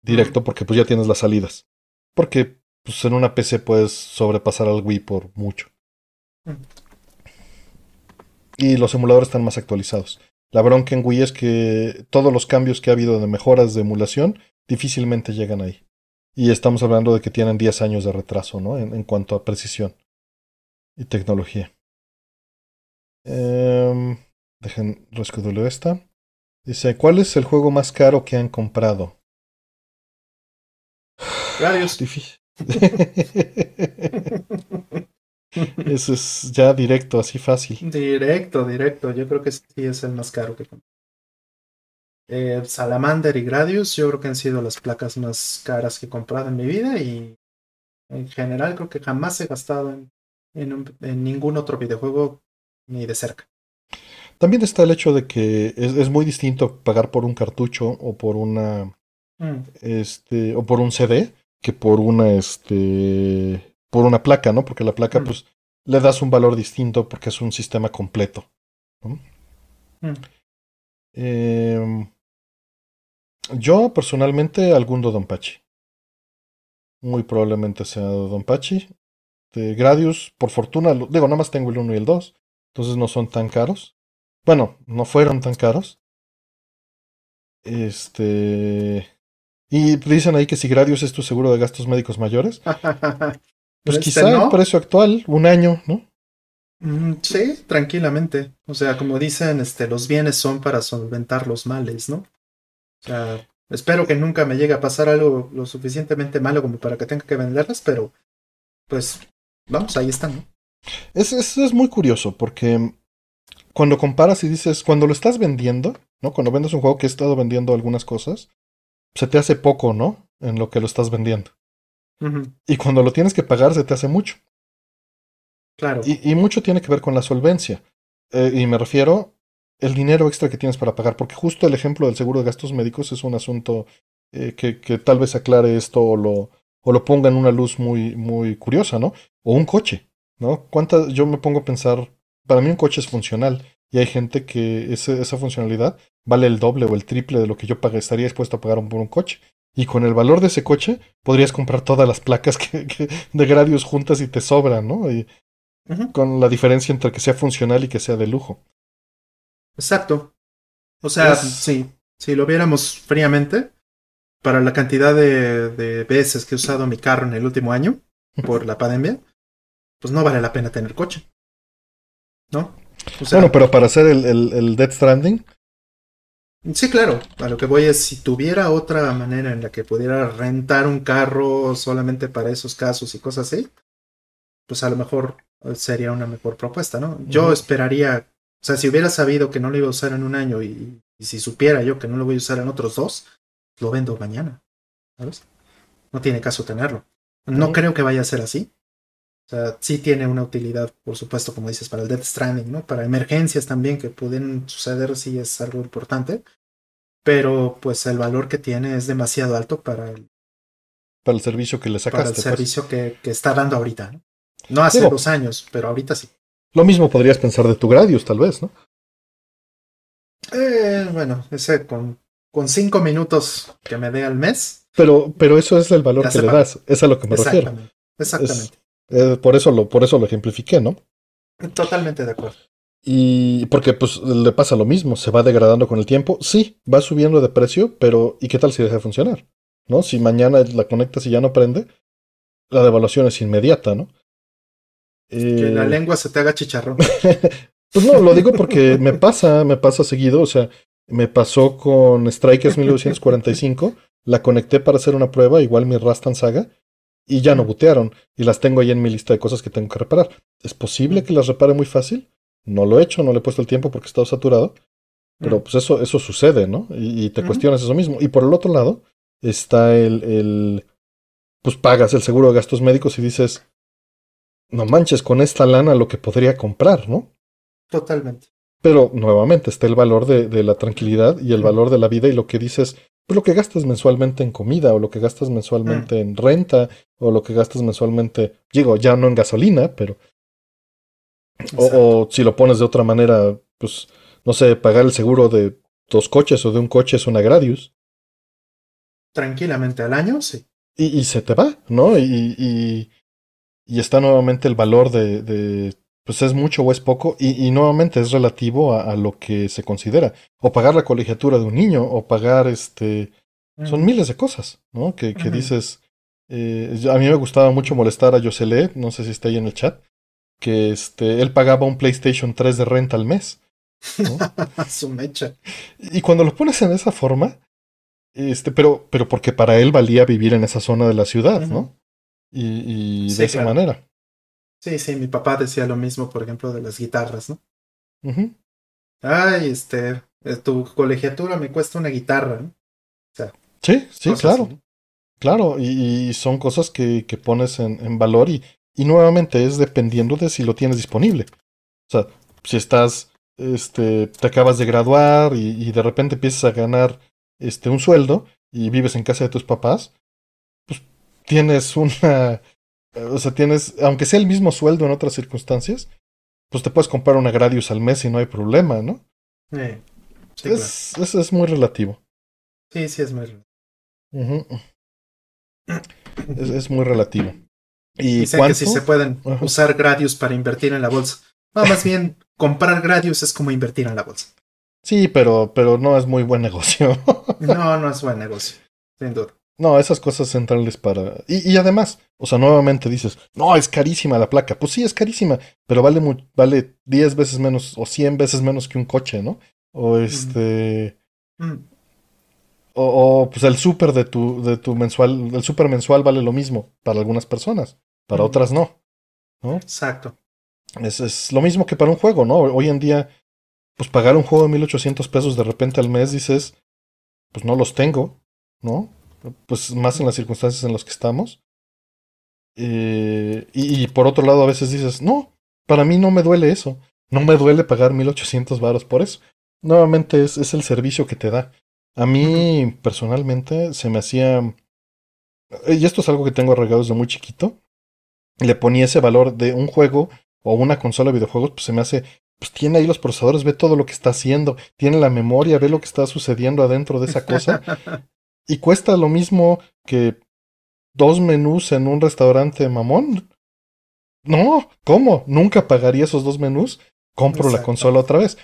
Directo, porque pues ya tienes las salidas. Porque pues, en una PC puedes sobrepasar al Wii por mucho. Y los emuladores están más actualizados. La bronca en Wii es que todos los cambios que ha habido de mejoras de emulación difícilmente llegan ahí. Y estamos hablando de que tienen 10 años de retraso, ¿no? En, en cuanto a precisión y tecnología. Eh, dejen rescatarlo esta. Dice, ¿cuál es el juego más caro que han comprado? Radios. Difícil. <laughs> Eso es ya directo, así fácil. Directo, directo. Yo creo que sí es el más caro que compré. Eh, Salamander y Gradius, yo creo que han sido las placas más caras que he comprado en mi vida y en general creo que jamás he gastado en, en, un, en ningún otro videojuego ni de cerca. También está el hecho de que es, es muy distinto pagar por un cartucho o por una mm. este o por un CD que por una este por una placa, ¿no? Porque la placa mm. pues le das un valor distinto porque es un sistema completo. ¿no? Mm. Eh, yo personalmente algún Dodonpachi. Muy probablemente sea Dodonpachi. De Gradius, por fortuna, digo, nada más tengo el 1 y el 2. Entonces no son tan caros. Bueno, no fueron tan caros. Este. Y dicen ahí que si Gradius es tu seguro de gastos médicos mayores. <laughs> pues este quizá no. el precio actual, un año, ¿no? Mm, sí, tranquilamente. O sea, como dicen, este, los bienes son para solventar los males, ¿no? O sea, espero que nunca me llegue a pasar algo lo suficientemente malo como para que tenga que venderlas, pero pues vamos, ahí están, ¿no? Es, es, es muy curioso porque cuando comparas y dices, cuando lo estás vendiendo, ¿no? Cuando vendes un juego que he estado vendiendo algunas cosas, se te hace poco, ¿no? En lo que lo estás vendiendo. Y cuando lo tienes que pagar se te hace mucho. Claro. Y, mucho tiene que ver con la solvencia. Eh, y me refiero el dinero extra que tienes para pagar, porque justo el ejemplo del seguro de gastos médicos es un asunto eh, que, que, tal vez aclare esto o lo, o lo ponga en una luz muy, muy curiosa, ¿no? O un coche, ¿no? ¿Cuántas, yo me pongo a pensar, para mí un coche es funcional y hay gente que esa funcionalidad vale el doble o el triple de lo que yo estaría dispuesto a pagar por un coche. Y con el valor de ese coche podrías comprar todas las placas que, <laughs> de Gradius juntas y te sobran, ¿no? Y con la diferencia entre que sea funcional y que sea de lujo. Exacto. O sea, sí, si lo viéramos fríamente, para la cantidad de, de, veces que he usado mi carro en el último año <laughs> por la pandemia, pues no vale la pena tener coche. ¿No? bueno, pero para hacer el, el, Stranding. Sí, claro. A lo que voy es, si tuviera otra manera en la que pudiera rentar un carro solamente para esos casos y cosas así, pues a lo mejor sería una mejor propuesta, ¿no? Yo esperaría, o sea, si hubiera sabido que no lo iba a usar en un año y, si supiera yo que no lo voy a usar en otros dos, lo vendo mañana, ¿sabes? No tiene caso tenerlo. No creo que vaya a ser así, o sea, sí tiene una utilidad, por supuesto, como dices, para el Death Stranding, ¿no? Para emergencias también que pueden suceder, sí es algo importante. Pero pues el valor que tiene es demasiado alto para el, para el servicio que le sacaste. Para el pues. servicio que, que, está dando ahorita, ¿no? No hace dos años, pero ahorita sí. Lo mismo podrías pensar de tu Gradius, tal vez, ¿no? Eh, bueno, ese con, con cinco minutos que me dé al mes. Pero, pero eso es el valor que le das, es a lo que me refiero. Exactamente. Eh, por, eso lo, por eso lo ejemplifiqué, ¿no? Totalmente de acuerdo. Y porque pues le pasa lo mismo, se va degradando con el tiempo. Sí, va subiendo de precio, pero ¿y qué tal si deja de funcionar? ¿No? Si mañana la conectas y ya no prende, la devaluación es inmediata, ¿no? Que la eh, lengua se te haga chicharrón. <laughs> pues no, lo digo porque <laughs> me pasa, me pasa seguido. O sea, me pasó con Strikers 1945. la conecté para hacer una prueba, igual mi Rastan Saga, y ya no butearon y las tengo ahí en mi lista de cosas que tengo que reparar. ¿Es posible que las repare muy fácil? No lo he hecho, no le he puesto el tiempo porque he estado saturado, pero pues eso, eso sucede, ¿no? Y, te cuestionas eso mismo. Y por el otro lado está el, el, pues pagas el seguro de gastos médicos y dices, no manches con esta lana lo que podría comprar, ¿no? Totalmente. Pero nuevamente está el valor de, de la tranquilidad y el valor de la vida y lo que dices, pues lo que gastas mensualmente en comida o lo que gastas mensualmente mm. en renta o lo que gastas mensualmente, digo, ya no en gasolina, pero... O, si lo pones de otra manera, pues, no sé, pagar el seguro de dos coches o de un coche es una Gradius. Tranquilamente al año, sí. Y, y se te va, ¿no? Y, y, y está nuevamente el valor de, de pues es mucho o es poco, y, y nuevamente es relativo a, a, lo que se considera. O pagar la colegiatura de un niño, o pagar este. Son miles de cosas, ¿no? Que, que dices. Eh, a mí me gustaba mucho molestar a Josele, no sé si está ahí en el chat, que este, él pagaba un PlayStation 3 de renta al mes. ¿no? <laughs> Su mecha. Y cuando lo pones en esa forma, este, pero, pero porque para él valía vivir en esa zona de la ciudad, ¿no? Y, y de esa manera. Sí, sí, mi papá decía lo mismo, por ejemplo, de las guitarras, ¿no? Ay, este, tu colegiatura me cuesta una guitarra, ¿no? O sea, sí, sí, claro. Claro, y, son cosas que, que pones en, en, valor y, y nuevamente es dependiendo de si lo tienes disponible. O sea, si estás, este, te acabas de graduar y, y de repente empiezas a ganar este, un sueldo y vives en casa de tus papás, pues tienes una o sea, tienes, aunque sea el mismo sueldo en otras circunstancias, pues te puedes comprar una Gradius al mes y no hay problema, ¿no? sí, es, es, muy relativo. Sí, sí, es muy relativo. es, muy relativo. ¿Y Dicen que si se pueden usar Gradius para invertir en la bolsa. No, más bien, comprar Gradius es como invertir en la bolsa. Sí, pero, pero no es muy buen negocio. no, no es buen negocio, sin duda. No, esas cosas centrales para... Y, y, además, o sea, nuevamente dices, no, es carísima la placa. Pues sí, es carísima, pero vale, vale 10 veces menos o 100 veces menos que un coche, ¿no? O este... Mm. O, o, pues el súper de tu, de tu mensual, el súper mensual vale lo mismo para algunas personas, para otras no. ¿no? Exacto. Es, es lo mismo que para un juego, ¿no? Hoy en día, pues pagar un juego de 1800 pesos de repente al mes dices, pues no los tengo, ¿no? Pues más en las circunstancias en las que estamos. Eh, y, por otro lado, a veces dices, no, para mí no me duele eso. No me duele pagar 1800 varos por eso. Nuevamente es, es el servicio que te da. A mí, personalmente, se me hacía. Y esto es algo que tengo arraigado desde muy chiquito. Le ponía ese valor de un juego o una consola de videojuegos, pues se me hace. Pues tiene ahí los procesadores, ve todo lo que está haciendo, tiene la memoria, ve lo que está sucediendo adentro de esa cosa. <laughs> y cuesta lo mismo que dos menús en un restaurante mamón. No, ¿cómo? Nunca pagaría esos dos menús. Compro la consola otra vez.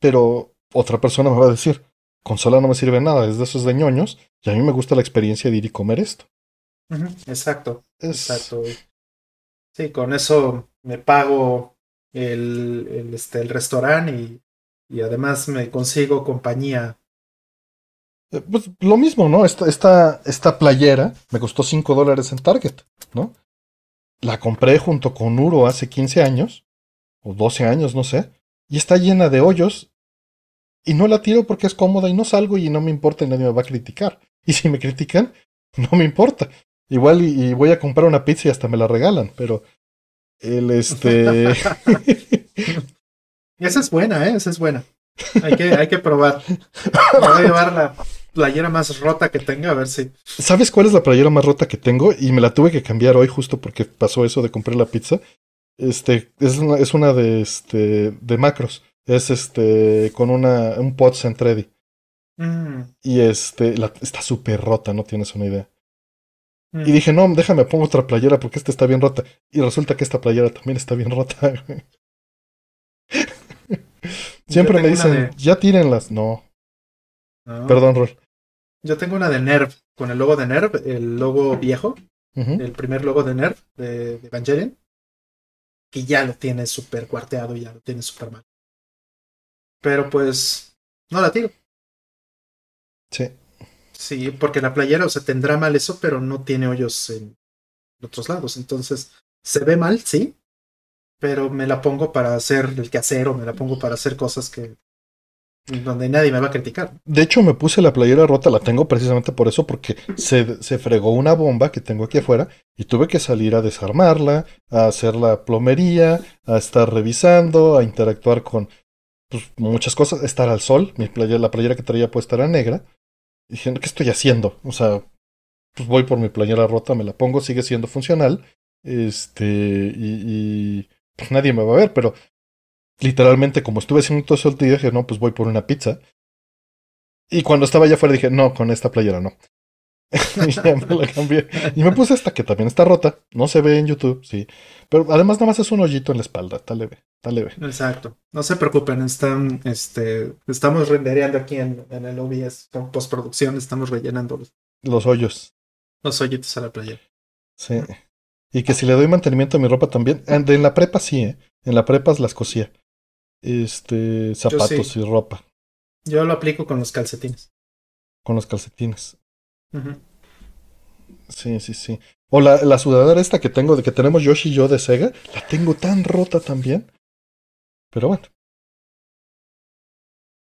Pero otra persona me va a decir, consola no me sirve nada, es de esos de ñoños, y a mí me gusta la experiencia de ir y comer esto. Exacto, exacto. Sí, con eso me pago el, el, este, el restaurante y, y además me consigo compañía. Eh, pues lo mismo, ¿no? Esta, esta, esta playera me costó 5 dólares en Target, ¿no? La compré junto con Uro hace 15 años, o 12 años, no sé, y está llena de hoyos y no la tiro porque es cómoda y no salgo y no me importa y nadie me va a criticar. Y si me critican, <laughs> no me importa. Igual y, voy a comprar una pizza y hasta me la regalan, pero el este... <laughs> <laughs> esa es buena, ¿eh? Esa es buena. Hay que, hay que probar. Voy a llevar la playera más rota que tenga, a ver si. ¿Sabes cuál es la playera más rota que tengo? Y me la tuve que cambiar hoy justo porque pasó eso de comprar la pizza. Este, es una, es una de, este, de macros. Es este con una, un pod Centredi. Mm. Y este, la, está súper rota, no tienes una idea. Y mm. dije, no, déjame, pongo otra playera porque esta está bien rota. Y resulta que esta playera también está bien rota. <laughs> Siempre me dicen, ya tírenlas. No. Perdón, Rol. Yo tengo una de Nerv, con el logo de Nerv, el logo viejo, el primer logo de Nerv de, de Evangelion, que ya lo tiene súper cuarteado, ya lo tiene súper mal. Pero pues no la tiro. Sí. Sí, porque la playera, o sea, tendrá mal eso, pero no tiene hoyos en otros lados. Entonces, se ve mal, sí, pero me la pongo para hacer el quehacer o me la pongo para hacer cosas que donde nadie me va a criticar. De hecho, me puse la playera rota, la tengo precisamente por eso, porque se, se fregó una bomba que tengo aquí afuera y tuve que salir a desarmarla, a hacer la plomería, a estar revisando, a interactuar con pues, muchas cosas, estar al sol, mi playera, la playera que traía puesta era negra. Y dije, ¿qué estoy haciendo? O sea, pues voy por mi playera rota, me la pongo, sigue siendo funcional. Este, y, y pues nadie me va a ver, pero literalmente como estuve haciendo todo eso dije, no, pues voy por una pizza. Y cuando estaba allá afuera dije, no, con esta playera no. <laughs> y ya me la cambié. Y me puse esta que también está rota. No se ve en YouTube, sí. Pero además nada más es un hoyito en la espalda. Está leve, está leve. Exacto. No se preocupen. Están, este, estamos rendereando aquí en, en el OBS con postproducción. Estamos rellenando los, los hoyos. Los hoyitos a la playa. Sí. Y que si le doy mantenimiento a mi ropa también. En la prepa sí, ¿eh? En la prepa las cosía. Este, zapatos y ropa. Yo lo aplico con los calcetines. Con los calcetines. Sí, sí, sí. O la, la sudadera esta que tengo, de que tenemos Yoshi y yo de Sega, la tengo tan rota también. Pero bueno.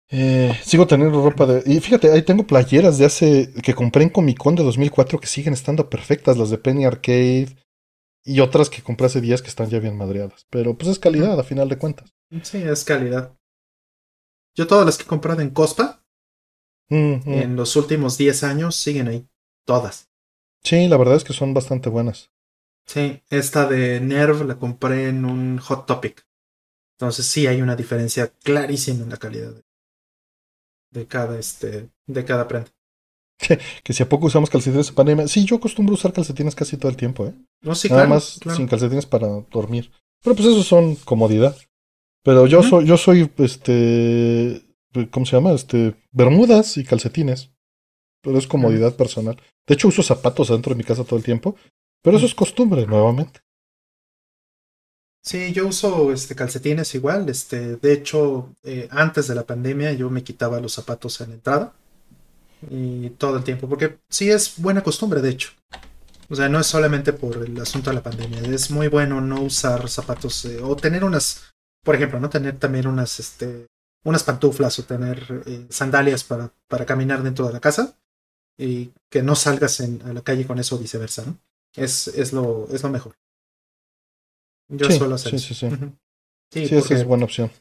Eh, sigo teniendo ropa de... Y fíjate, ahí tengo playeras de hace... que compré en Comic Con de 2004 que siguen estando perfectas, las de Penny Arcade y otras que compré hace días que están ya bien madreadas. Pero pues es calidad, a final de cuentas. Sí, es calidad. Yo todas las que he comprado en Cospa, en los últimos 10 años, siguen ahí. Todas. Sí, la verdad es que son bastante buenas. Sí, esta de Nerv la compré en un Hot Topic. Entonces sí hay una diferencia clarísima en la calidad de, cada este de cada prenda. Que si a poco usamos calcetines en pandemia. Sí, yo acostumbro usar calcetines casi todo el tiempo, ¿eh? No, sí, Nada más sin calcetines para dormir. Pero pues esos son comodidad. Pero yo soy, yo soy, este, ¿cómo se llama? Este, bermudas y calcetines. Pero es comodidad personal. De hecho, uso zapatos dentro de mi casa todo el tiempo. Pero eso es costumbre, nuevamente. Sí, yo uso este, calcetines igual. Este, de hecho, eh, antes de la pandemia yo me quitaba los zapatos en la entrada. Y todo el tiempo. Porque sí es buena costumbre, de hecho. O sea, no es solamente por el asunto de la pandemia. Es muy bueno no usar zapatos eh, o tener unas por ejemplo, ¿no? Tener también unas, este, unas pantuflas o tener eh, sandalias para, para caminar dentro de la casa y que no salgas en, a la calle con eso o viceversa, ¿no? es, es, lo, es lo mejor. Yo suelo hacer sí, sí, sí. Sí, sí esa es buena opción.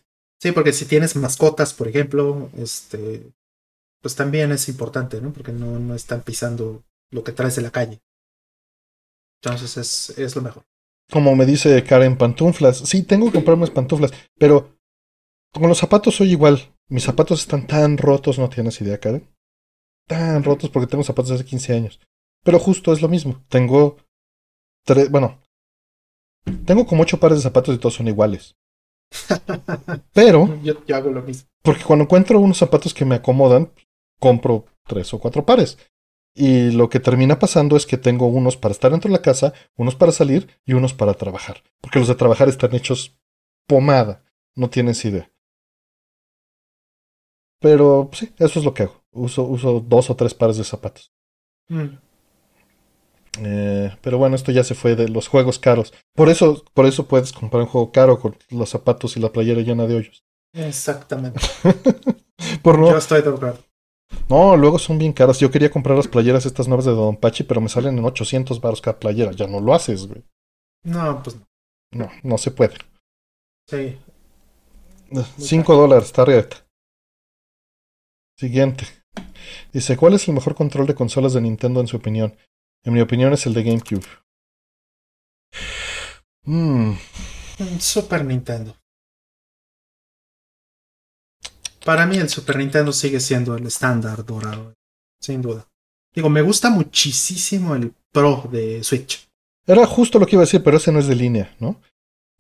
Sí, porque si tienes mascotas, por ejemplo, este, pues también es importante, ¿no? Porque no, no están pisando lo que traes de la calle. Entonces es, es lo mejor. Como me dice Karen, pantuflas. Sí, tengo que comprarme pantuflas, pero con los zapatos soy igual. Mis zapatos están tan rotos, no tienes idea, Karen. Tan rotos porque tengo zapatos de hace 15 años. Pero justo es lo mismo. Tengo tres, bueno, tengo como ocho pares de zapatos y todos son iguales. <laughs> Pero, yo, hago lo mismo. Porque cuando encuentro unos zapatos que me acomodan, compro tres o cuatro pares. Y lo que termina pasando es que tengo unos para estar dentro de la casa, unos para salir y unos para trabajar. Porque los de trabajar están hechos pomada. No tienes idea. Pero sí, eso es lo que hago. Uso, uso dos o tres pares de zapatos. Mm. Eh, pero bueno, esto ya se fue de los juegos caros. Por eso, por eso puedes comprar un juego caro con los zapatos y la playera llena de hoyos. Exactamente. <laughs> por no, Yo estoy de acuerdo. No, luego son bien caras. Yo quería comprar las playeras estas nuevas de Don Pachi, pero me salen en 800 baros cada playera. Ya no lo haces, güey. No, pues no. No, no se puede. Sí. 5 dólares, tarjeta. Siguiente. Dice, ¿cuál es el mejor control de consolas de Nintendo en su opinión? En mi opinión es el de GameCube. Mm. Super Nintendo. Para mí el Super Nintendo sigue siendo el estándar dorado, sin duda. Digo, me gusta muchísimo el Pro de Switch. Era justo lo que iba a decir, pero ese no es de línea, ¿no?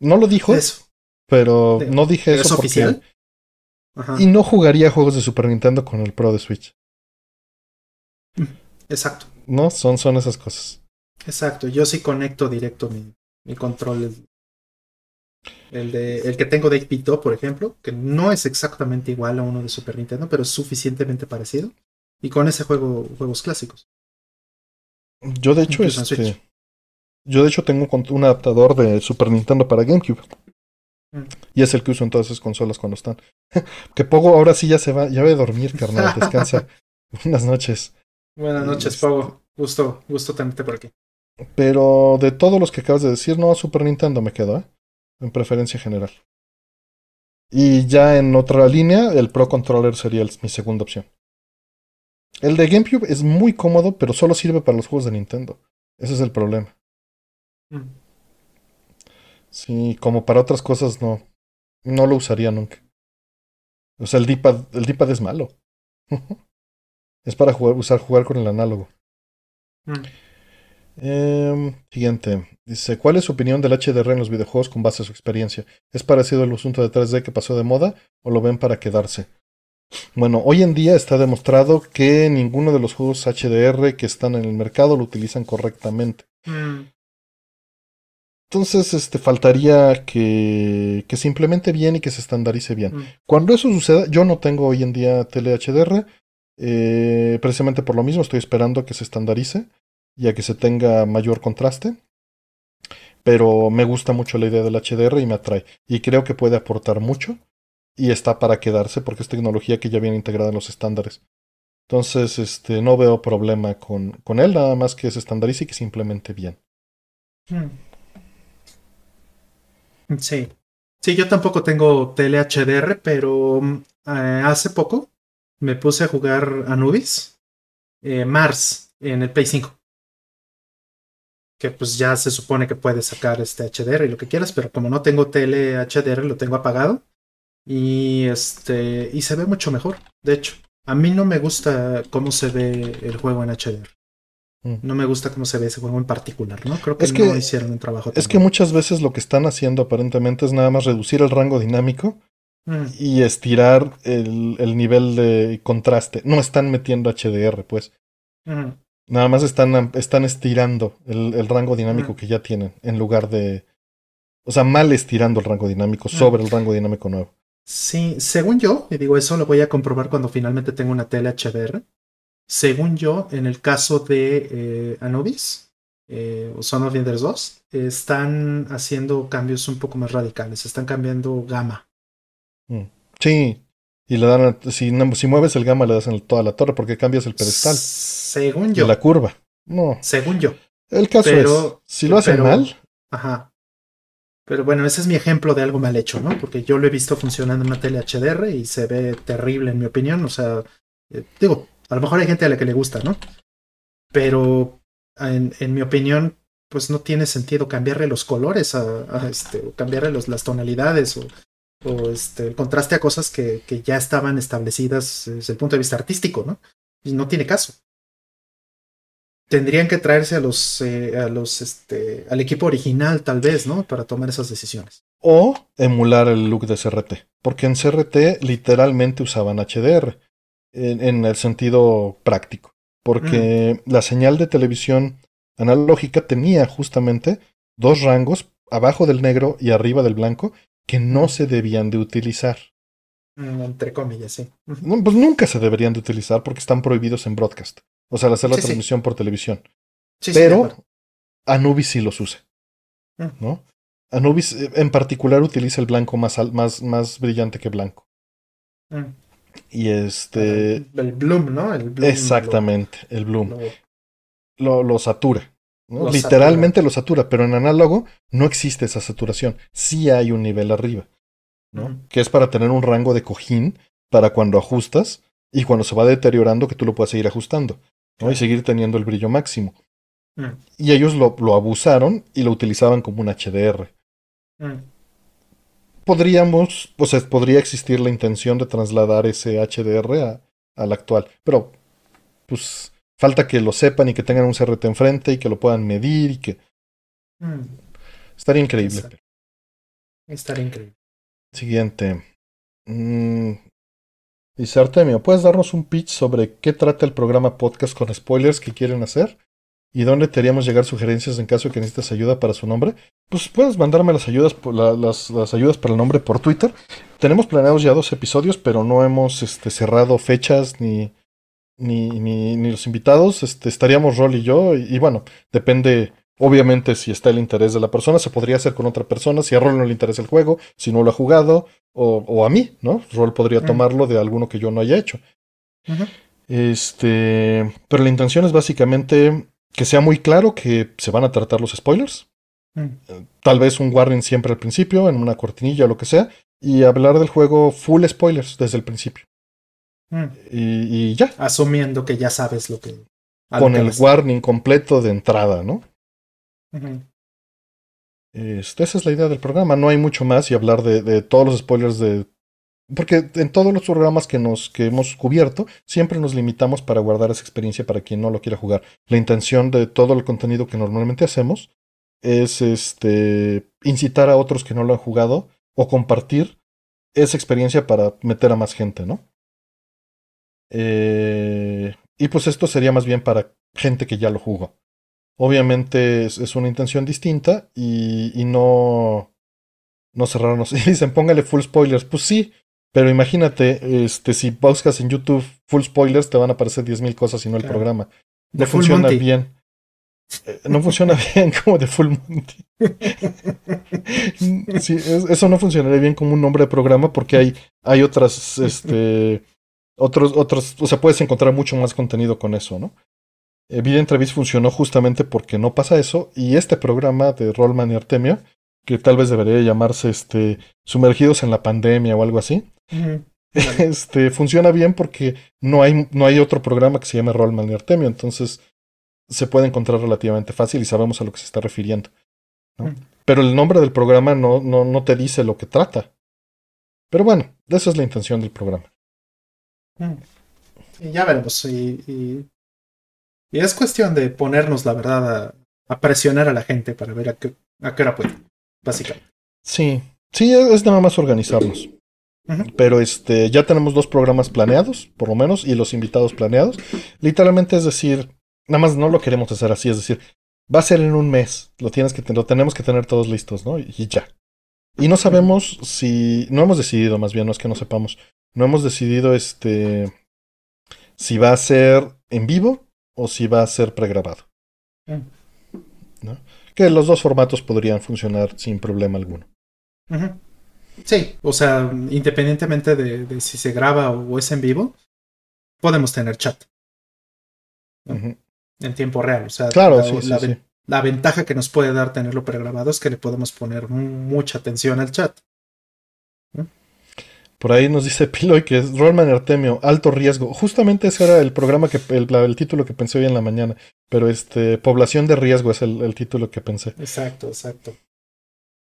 No lo dijo. Eso. Pero no dije eso. ¿Es oficial? Y no jugaría juegos de Super Nintendo con el Pro de Switch. Exacto. No, son, son esas cosas. Exacto. Yo sí conecto directo mi, mi control el, de, el que tengo de 8 por ejemplo, que no es exactamente igual a uno de Super Nintendo, pero es suficientemente parecido. Y con ese juego juegos clásicos. Yo de hecho, este, yo de hecho tengo un adaptador de Super Nintendo para GameCube. Mm. Y es el que uso en todas esas consolas cuando están. <laughs> que Pogo ahora sí ya se va, ya va a dormir, carnal, descansa. <laughs> Buenas noches. Buenas noches, Pogo. Gusto, gusto tenerte por aquí. Pero de todos los que acabas de decir, no, Super Nintendo me quedo, ¿eh? En preferencia general. Y ya en otra línea, el Pro Controller sería mi segunda opción. El de GameCube es muy cómodo, pero solo sirve para los juegos de Nintendo. Ese es el problema. Mm. Sí, como para otras cosas no. No lo usaría nunca. O sea, el D-pad, el es malo. <laughs> es para jugar, usar jugar con el análogo. Mm. Em, siguiente. Dice, ¿cuál es su opinión del HDR en los videojuegos con base a su experiencia? ¿Es parecido al asunto de 3D que pasó de moda o lo ven para quedarse? Bueno, hoy en día está demostrado que ninguno de los juegos HDR que están en el mercado lo utilizan correctamente. Mm. Entonces, este, faltaría que, que se implemente bien y que se estandarice bien. Mm. Cuando eso suceda, yo no tengo hoy en día tele HDR, eh, precisamente por lo mismo estoy esperando que se estandarice y a que se tenga mayor contraste. Pero me gusta mucho la idea del HDR y me atrae. Y creo que puede aportar mucho. Y está para quedarse porque es tecnología que ya viene integrada en los estándares. Entonces, este, no veo problema con, con él, nada más que se estandarice y que se implemente bien. Hmm. Sí. Sí, yo tampoco tengo tele HDR, pero eh, hace poco me puse a jugar Anubis, eh, Mars, en el Play 5 que pues ya se supone que puedes sacar este HDR y lo que quieras, pero como no tengo tele HDR lo tengo apagado y este y se ve mucho mejor. De hecho, a mí no me gusta cómo se ve el juego en HDR. Mm. No me gusta cómo se ve ese juego en particular, ¿no? Creo que, no hicieron un trabajo. Es que muchas veces lo que están haciendo aparentemente es nada más reducir el rango dinámico mm. y estirar el, el, nivel de contraste. No están metiendo HDR, pues. Mm. Nada más están, están estirando el, el rango dinámico que ya tienen, en lugar de. O sea, mal estirando el rango dinámico sobre el rango dinámico nuevo. Sí, según yo, y digo eso lo voy a comprobar cuando finalmente tengo una tele HDR. Según yo, en el caso de eh, Anubis eh, o Son of Enders 2, están haciendo cambios un poco más radicales, están cambiando gama. Mm. Sí, y le dan, si, si mueves el gamma le das en toda la torre porque cambias el pedestal. Según yo. De la curva. No. Según yo. El caso es, si lo hacen mal. Ajá. Pero bueno, ese es mi ejemplo de algo mal hecho, ¿no? Porque yo lo he visto funcionando en una tele HDR y se ve terrible en mi opinión. O sea, eh, digo, a lo mejor hay gente a la que le gusta, ¿no? Pero en, en mi opinión, pues no tiene sentido cambiarle los colores a, este, cambiarle los, las tonalidades o, o este, el contraste a cosas que, que, ya estaban establecidas desde el punto de vista artístico, ¿no? Y no tiene caso. Tendrían que traerse a los, eh, a los, este, al equipo original, tal vez, ¿no? Para tomar esas decisiones. O emular el look de CRT. Porque en CRT literalmente usaban HDR. En, en el sentido práctico. Porque mm. la señal de televisión analógica tenía justamente dos rangos, abajo del negro y arriba del blanco, que no se debían de utilizar. Mm, entre comillas, sí. No, pues nunca se deberían de utilizar porque están prohibidos en broadcast. O sea, al hacer la transmisión por televisión. Pero Anubis sí los usa. Mm. ¿No? Anubis eh, en particular utiliza el blanco más, más, más brillante que blanco. Mm. Y este. El, Bloom, ¿no? exactamente, el Bloom. Lo, lo, satura. Literalmente lo satura, pero en análogo no existe esa saturación. Sí hay un nivel arriba, ¿no? Que es para tener un rango de cojín para cuando ajustas y cuando se va deteriorando que tú lo puedas seguir ajustando, ¿no? Y seguir teniendo el brillo máximo. Mm. Y ellos lo, lo, abusaron y lo utilizaban como un HDR. Mm. Podríamos, o sea, podría existir la intención de trasladar ese HDR a, al actual, pero pues Falta que lo sepan y que tengan un CRT enfrente y que lo puedan medir y que... Mm. Estaría increíble. Estaría increíble. Siguiente. Mm. Dice Artemio, ¿puedes darnos un pitch sobre qué trata el programa podcast con spoilers que quieren hacer? ¿Y dónde te haríamos llegar sugerencias en caso de que necesites ayuda para su nombre? Pues puedes mandarme las ayudas, por las, las, ayudas para el nombre por Twitter. Tenemos planeados ya dos episodios, pero no hemos este, cerrado fechas ni, ni, ni, ni los invitados, este, estaríamos Rol y yo, y, bueno, depende, obviamente, si está el interés de la persona, se podría hacer con otra persona, si a Rol no le interesa el juego, si no lo ha jugado, o, o a mí, ¿no? Rol podría mm. tomarlo de alguno que yo no haya hecho. Este, pero la intención es básicamente que sea muy claro que se van a tratar los spoilers. Mm. Eh, tal vez un warning siempre al principio, en una cortinilla o lo que sea, y hablar del juego full spoilers desde el principio. Mm. Y, ya. Asumiendo que ya sabes lo que. Con el warning completo de entrada, ¿no? Este, esa es la idea del programa. No hay mucho más y hablar de, todos los spoilers de. Porque en todos los programas que, nos, que hemos cubierto, siempre nos limitamos para guardar esa experiencia para quien no lo quiera jugar. La intención de todo el contenido que normalmente hacemos es este, incitar a otros que no lo han jugado o compartir esa experiencia para meter a más gente, ¿no? Eh, y pues esto sería más bien para gente que ya lo jugó. Obviamente es, una intención distinta y, y, no, no cerrarnos. <laughs> Y dicen, póngale full spoilers. Pues sí, pero imagínate, este, si buscas en YouTube full spoilers, te van a aparecer 10.000 cosas y no el programa. No funciona bien. Eh, no funciona <laughs> bien como de Full Monty. <laughs> sí, eso no funcionaría bien como un nombre de programa porque hay, hay otras este, otros, otros, o sea, puedes encontrar mucho más contenido con eso, ¿no? Vida funcionó justamente porque no pasa eso, y este programa de Rollman y Artemio, que tal vez debería llamarse este Sumergidos en la pandemia o algo así, <laughs> este funciona bien porque no hay, no hay otro programa que se llame Rollman y Artemio, entonces se puede encontrar relativamente fácil y sabemos a lo que se está refiriendo. ¿no? Pero el nombre del programa no, no, no te dice lo que trata. Pero bueno, esa es la intención del programa. Y ya veremos. Y, y, es cuestión de ponernos, la verdad, a, presionar a la gente para ver a qué, a qué hora puede, básicamente. Sí, sí, es nada más organizarnos. Pero este, ya tenemos dos programas planeados, por lo menos, y los invitados planeados. Literalmente es decir, nada más no lo queremos hacer así, es decir, va a ser en un mes, lo, tienes que, lo tenemos que tener todos listos, ¿no? Y ya. Y no sabemos si, no hemos decidido, más bien, no es que no sepamos, no hemos decidido este si va a ser en vivo o si va a ser pregrabado. Mm. ¿no? Que los dos formatos podrían funcionar sin problema alguno. Sí, o sea, independientemente de, si se graba o es en vivo, podemos tener chat. En tiempo real. O sea, claro, la, sí, La ventaja que nos puede dar tenerlo pregrabado es que le podemos poner mucha atención al chat. Por ahí nos dice <laughs> Piloy que es Rollman Artemio, alto riesgo. Justamente ese era el programa que el, título que pensé hoy en la mañana. Pero este, población de riesgo es el, título que pensé. Exacto, exacto.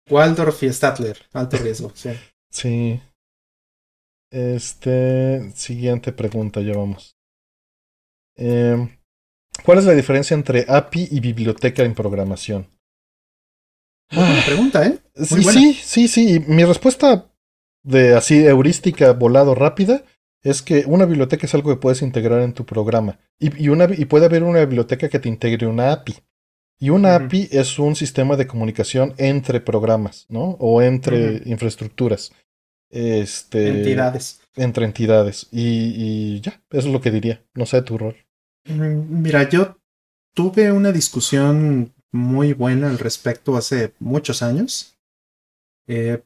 Waldorf y Statler, alto riesgo, sí. <laughs> sí. Este, siguiente pregunta, ya vamos. Em, ¿Cuál es la diferencia entre API y biblioteca en programación? Buena pregunta, ¿eh? sí, sí, sí, sí. Mi respuesta de así heurística volado rápida es que una biblioteca es algo que puedes integrar en tu programa. Y, una, y puede haber una biblioteca que te integre una API. Y una API es un sistema de comunicación entre programas, ¿no? O entre infraestructuras. Este, entidades. Entre entidades. Y, y, ya, eso es lo que diría. No sé tu rol. Mm, mira, yo tuve una discusión muy buena al respecto hace muchos años. Eh,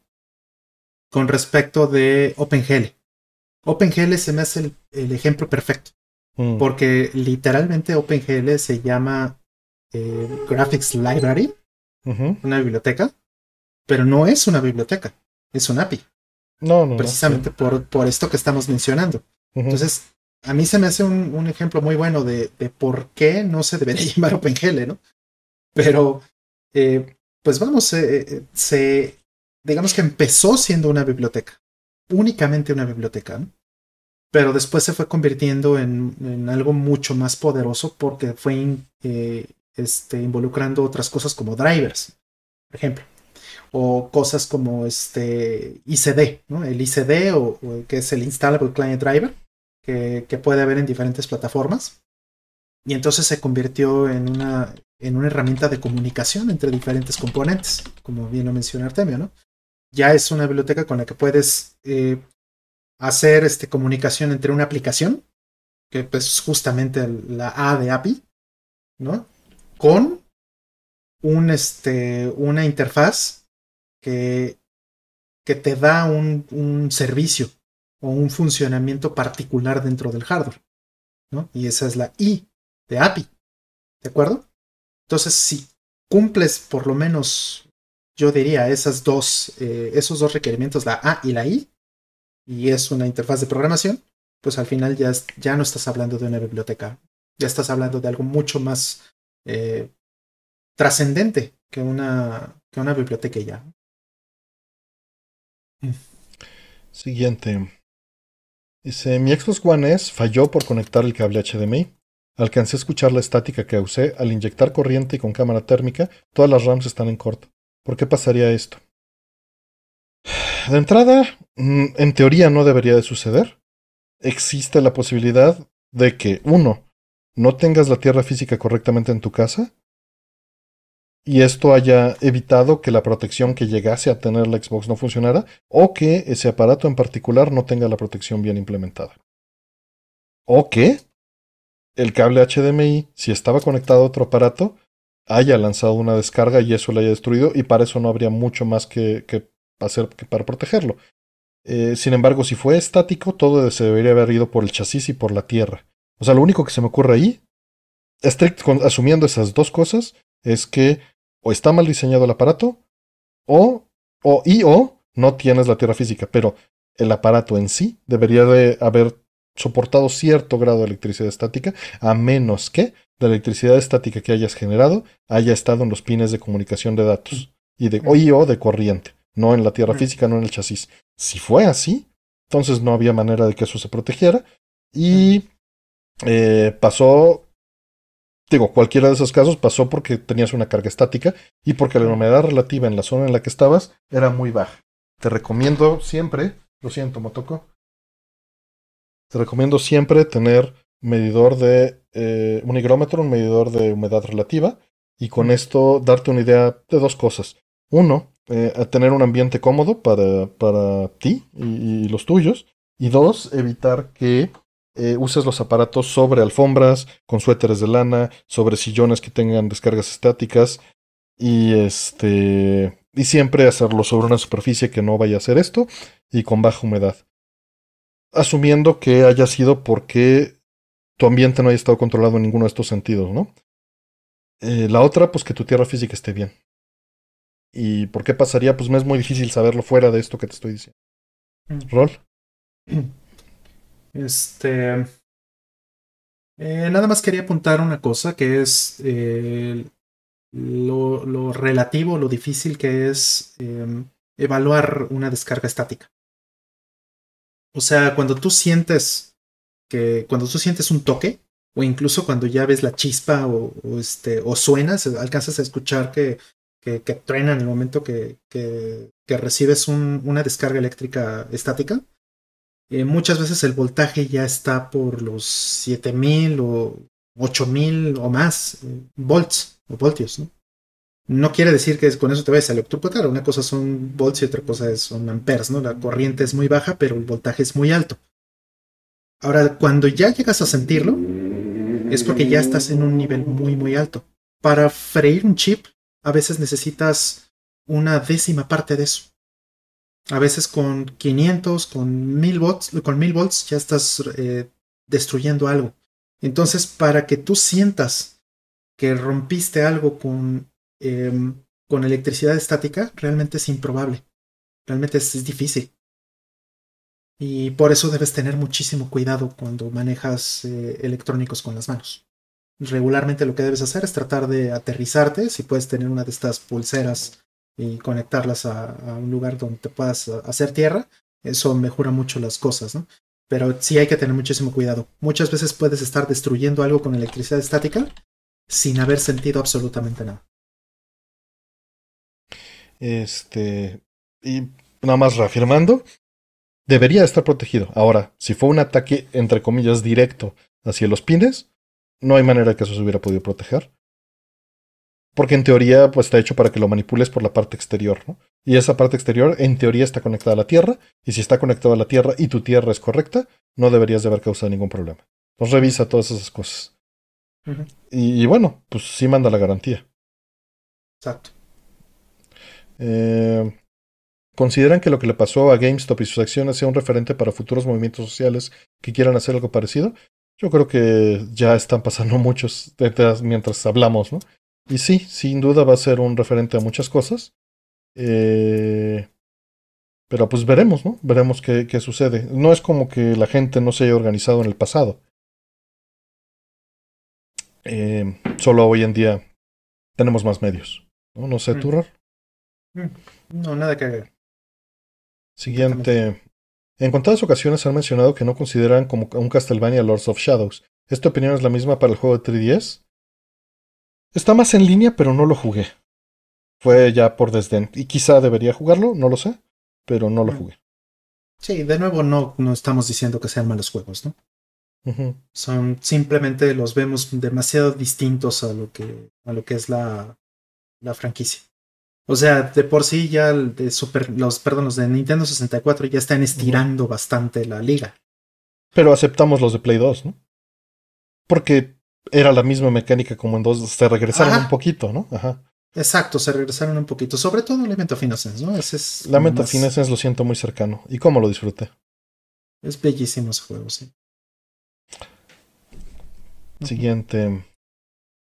con respecto de OpenGL. OpenGL se me hace el, ejemplo perfecto. Mm. Porque literalmente OpenGL se llama eh, Graphics Library, una biblioteca, pero no es una biblioteca, es un API. No, no. Precisamente por, por esto que estamos mencionando. Entonces, a mí se me hace un, ejemplo muy bueno de, por qué no se debería <laughs> llamar OpenGL, ¿no? Pero, eh, pues vamos, eh, se digamos que empezó siendo una biblioteca, únicamente una biblioteca, ¿no? pero después se fue convirtiendo en, algo mucho más poderoso porque fue eh, este, involucrando otras cosas como drivers, por ejemplo, o cosas como este ICD, ¿no? el ICD o, que es el Installable Client Driver, que, que, puede haber en diferentes plataformas. Y entonces se convirtió en una, en una herramienta de comunicación entre diferentes componentes, como bien lo mencionó Artemio, ¿no? Ya es una biblioteca con la que puedes eh, hacer este, comunicación entre una aplicación, que es pues, justamente la A de API, ¿no? Con un, este, una interfaz que, que te da un, un servicio o un funcionamiento particular dentro del hardware, ¿no? Y esa es la I de API, ¿de acuerdo? Entonces, si cumples por lo menos yo diría esas dos, eh, esos dos requerimientos, la A y la I, y es una interfaz de programación, pues al final ya, no estás hablando de una biblioteca, ya estás hablando de algo mucho más eh, trascendente que una, que una biblioteca ya. Siguiente. Dice, mi Xbox One S falló por conectar el cable HDMI. Alcancé a escuchar la estática que usé al inyectar corriente y con cámara térmica. Todas las RAMs están en corto. ¿Por qué pasaría esto? De entrada, mm, en teoría no debería de suceder. Existe la posibilidad de que, uno, no tengas la tierra física correctamente en tu casa y esto haya evitado que la protección que llegase a tener la Xbox no funcionara o que ese aparato en particular no tenga la protección bien implementada. O que el cable HDMI, si estaba conectado a otro aparato, haya lanzado una descarga y eso lo haya destruido y para eso no habría mucho más que, hacer que para protegerlo. Eh, sin embargo, si fue estático, todo se debería haber ido por el chasis y por la tierra. O sea, lo único que se me ocurre ahí, asumiendo esas dos cosas, es que o está mal diseñado el aparato, o, o, y o no tienes la tierra física, pero el aparato en sí debería de haber soportado cierto grado de electricidad estática, a menos que la electricidad estática que hayas generado haya estado en los pines de comunicación de datos y de o de corriente, no en la tierra física, no en el chasis. Si fue así, entonces no había manera de que eso se protegiera y eh, pasó, digo, cualquiera de esos casos pasó porque tenías una carga estática y porque la humedad relativa en la zona en la que estabas era muy baja. Te recomiendo siempre, lo siento, Motoko, te recomiendo siempre tener medidor de eh, un higrómetro, un medidor de humedad relativa, y con esto darte una idea de dos cosas. Uno, eh, tener un ambiente cómodo para, para ti y, los tuyos. Y dos, evitar que eh, uses los aparatos sobre alfombras, con suéteres de lana, sobre sillones que tengan descargas estáticas. Y este. Y siempre hacerlo sobre una superficie que no vaya a hacer esto y con baja humedad asumiendo que haya sido porque tu ambiente no haya estado controlado en ninguno de estos sentidos, ¿no? Eh, la otra, pues que tu tierra física esté bien. ¿Y por qué pasaría? Pues me es muy difícil saberlo fuera de esto que te estoy diciendo. Mm. ¿Rol? <clears throat> Este. Eh, nada más quería apuntar una cosa que es eh, lo, lo, relativo, lo difícil que es em, evaluar una descarga estática. O sea, cuando tú sientes que cuando tú sientes un toque, o incluso cuando ya ves la chispa o, este, o suenas, alcanzas a escuchar que, que, truena en el momento que, que, recibes una descarga eléctrica estática, eh, muchas veces el voltaje ya está por los 7000 o 8000 o más eh, volts o voltios. ¿no? No quiere decir que con eso te vayas a electrocutar. Una cosa son volts y otra cosa son amperes. ¿no? La corriente es muy baja, pero el voltaje es muy alto. Ahora, cuando ya llegas a sentirlo, es porque ya estás en un nivel muy, muy alto. Para freír un chip, a veces necesitas una décima parte de eso. A veces con 500, con 1000 volts, con 1000 volts ya estás eh, destruyendo algo. Entonces, para que tú sientas que rompiste algo con, em, con electricidad estática, realmente es improbable. Realmente es, difícil. Y por eso debes tener muchísimo cuidado cuando manejas eh, electrónicos con las manos. Regularmente lo que debes hacer es tratar de aterrizarte, si puedes tener una de estas pulseras y conectarlas a, un lugar donde te puedas hacer tierra, eso mejora mucho las cosas, ¿no? Pero sí hay que tener muchísimo cuidado. Muchas veces puedes estar destruyendo algo con electricidad estática sin haber sentido absolutamente nada. Este. Y nada más reafirmando, debería estar protegido. Ahora, si fue un ataque, entre comillas, directo hacia los pines, no hay manera que eso se hubiera podido proteger. Porque en teoría, pues está hecho para que lo manipules por la parte exterior, ¿no? Y esa parte exterior, en teoría, está conectada a la Tierra. Y si está conectada a la Tierra y tu Tierra es correcta, no deberías de haber causado ningún problema. Entonces revisa todas esas cosas. y, bueno, pues sí manda la garantía. Exacto. Eh, ¿Consideran que lo que le pasó a GameStop y sus acciones sea un referente para futuros movimientos sociales que quieran hacer algo parecido? Yo creo que ya están pasando <laughs> muchos mientras hablamos, ¿no? Y sí, sin duda va a ser un referente a muchas cosas. Eh, pero pues veremos, ¿no? Veremos qué, qué, sucede. No es como que la gente no se haya organizado en el pasado. Eh, solo hoy en día tenemos más medios. No, no sé, ¿tú, mm. No, nada que ver. Siguiente. En contadas ocasiones han mencionado que no consideran como un Castlevania Lords of Shadows. ¿Esta opinión es la misma para el juego de 3DS? Está más en línea, pero no lo jugué. Fue ya por desdén. Y quizá debería jugarlo, no lo sé, pero no lo jugué. Sí, de nuevo no, no estamos diciendo que sean malos juegos, ¿no? Son simplemente los vemos demasiado distintos a lo que, a lo que es la, la franquicia. O sea, de por sí ya de Super, los, perdón, los de Nintendo 64 ya están estirando bastante la liga. Pero aceptamos los de Play 2, ¿no? Porque era la misma mecánica como en dos, se regresaron un poquito, ¿no? Ajá. Exacto, se regresaron un poquito. Sobre todo Lament of Innocence, ¿no? Ese es Lament of Innocence lo siento muy cercano. ¿Y cómo lo disfruté? Es bellísimo ese juego, sí. Siguiente.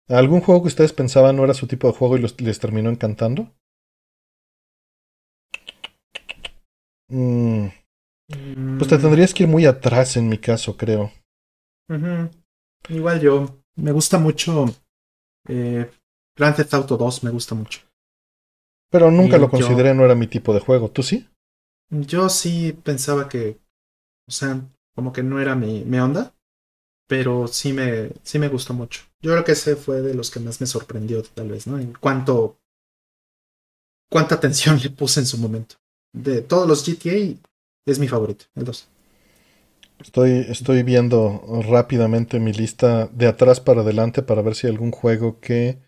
¿Algún juego que ustedes pensaban no era su tipo de juego y les terminó encantando? Mm. Pues te tendrías que ir muy atrás en mi caso, creo. Igual yo. Me gusta mucho. Eh, Grand Theft Auto 2 me gusta mucho. Pero nunca lo consideré, no era mi tipo de juego. ¿Tú sí? Yo sí pensaba que. O sea, como que no era mi, mi onda. Pero sí me, sí me gustó mucho. Yo creo que ese fue de los que más me sorprendió, tal vez, ¿no? En cuanto. cuánta <laughs> atención le puse en su momento. De todos los GTA, es mi favorito, el 2. Estoy, estoy viendo rápidamente mi lista de atrás para adelante para ver si hay algún juego que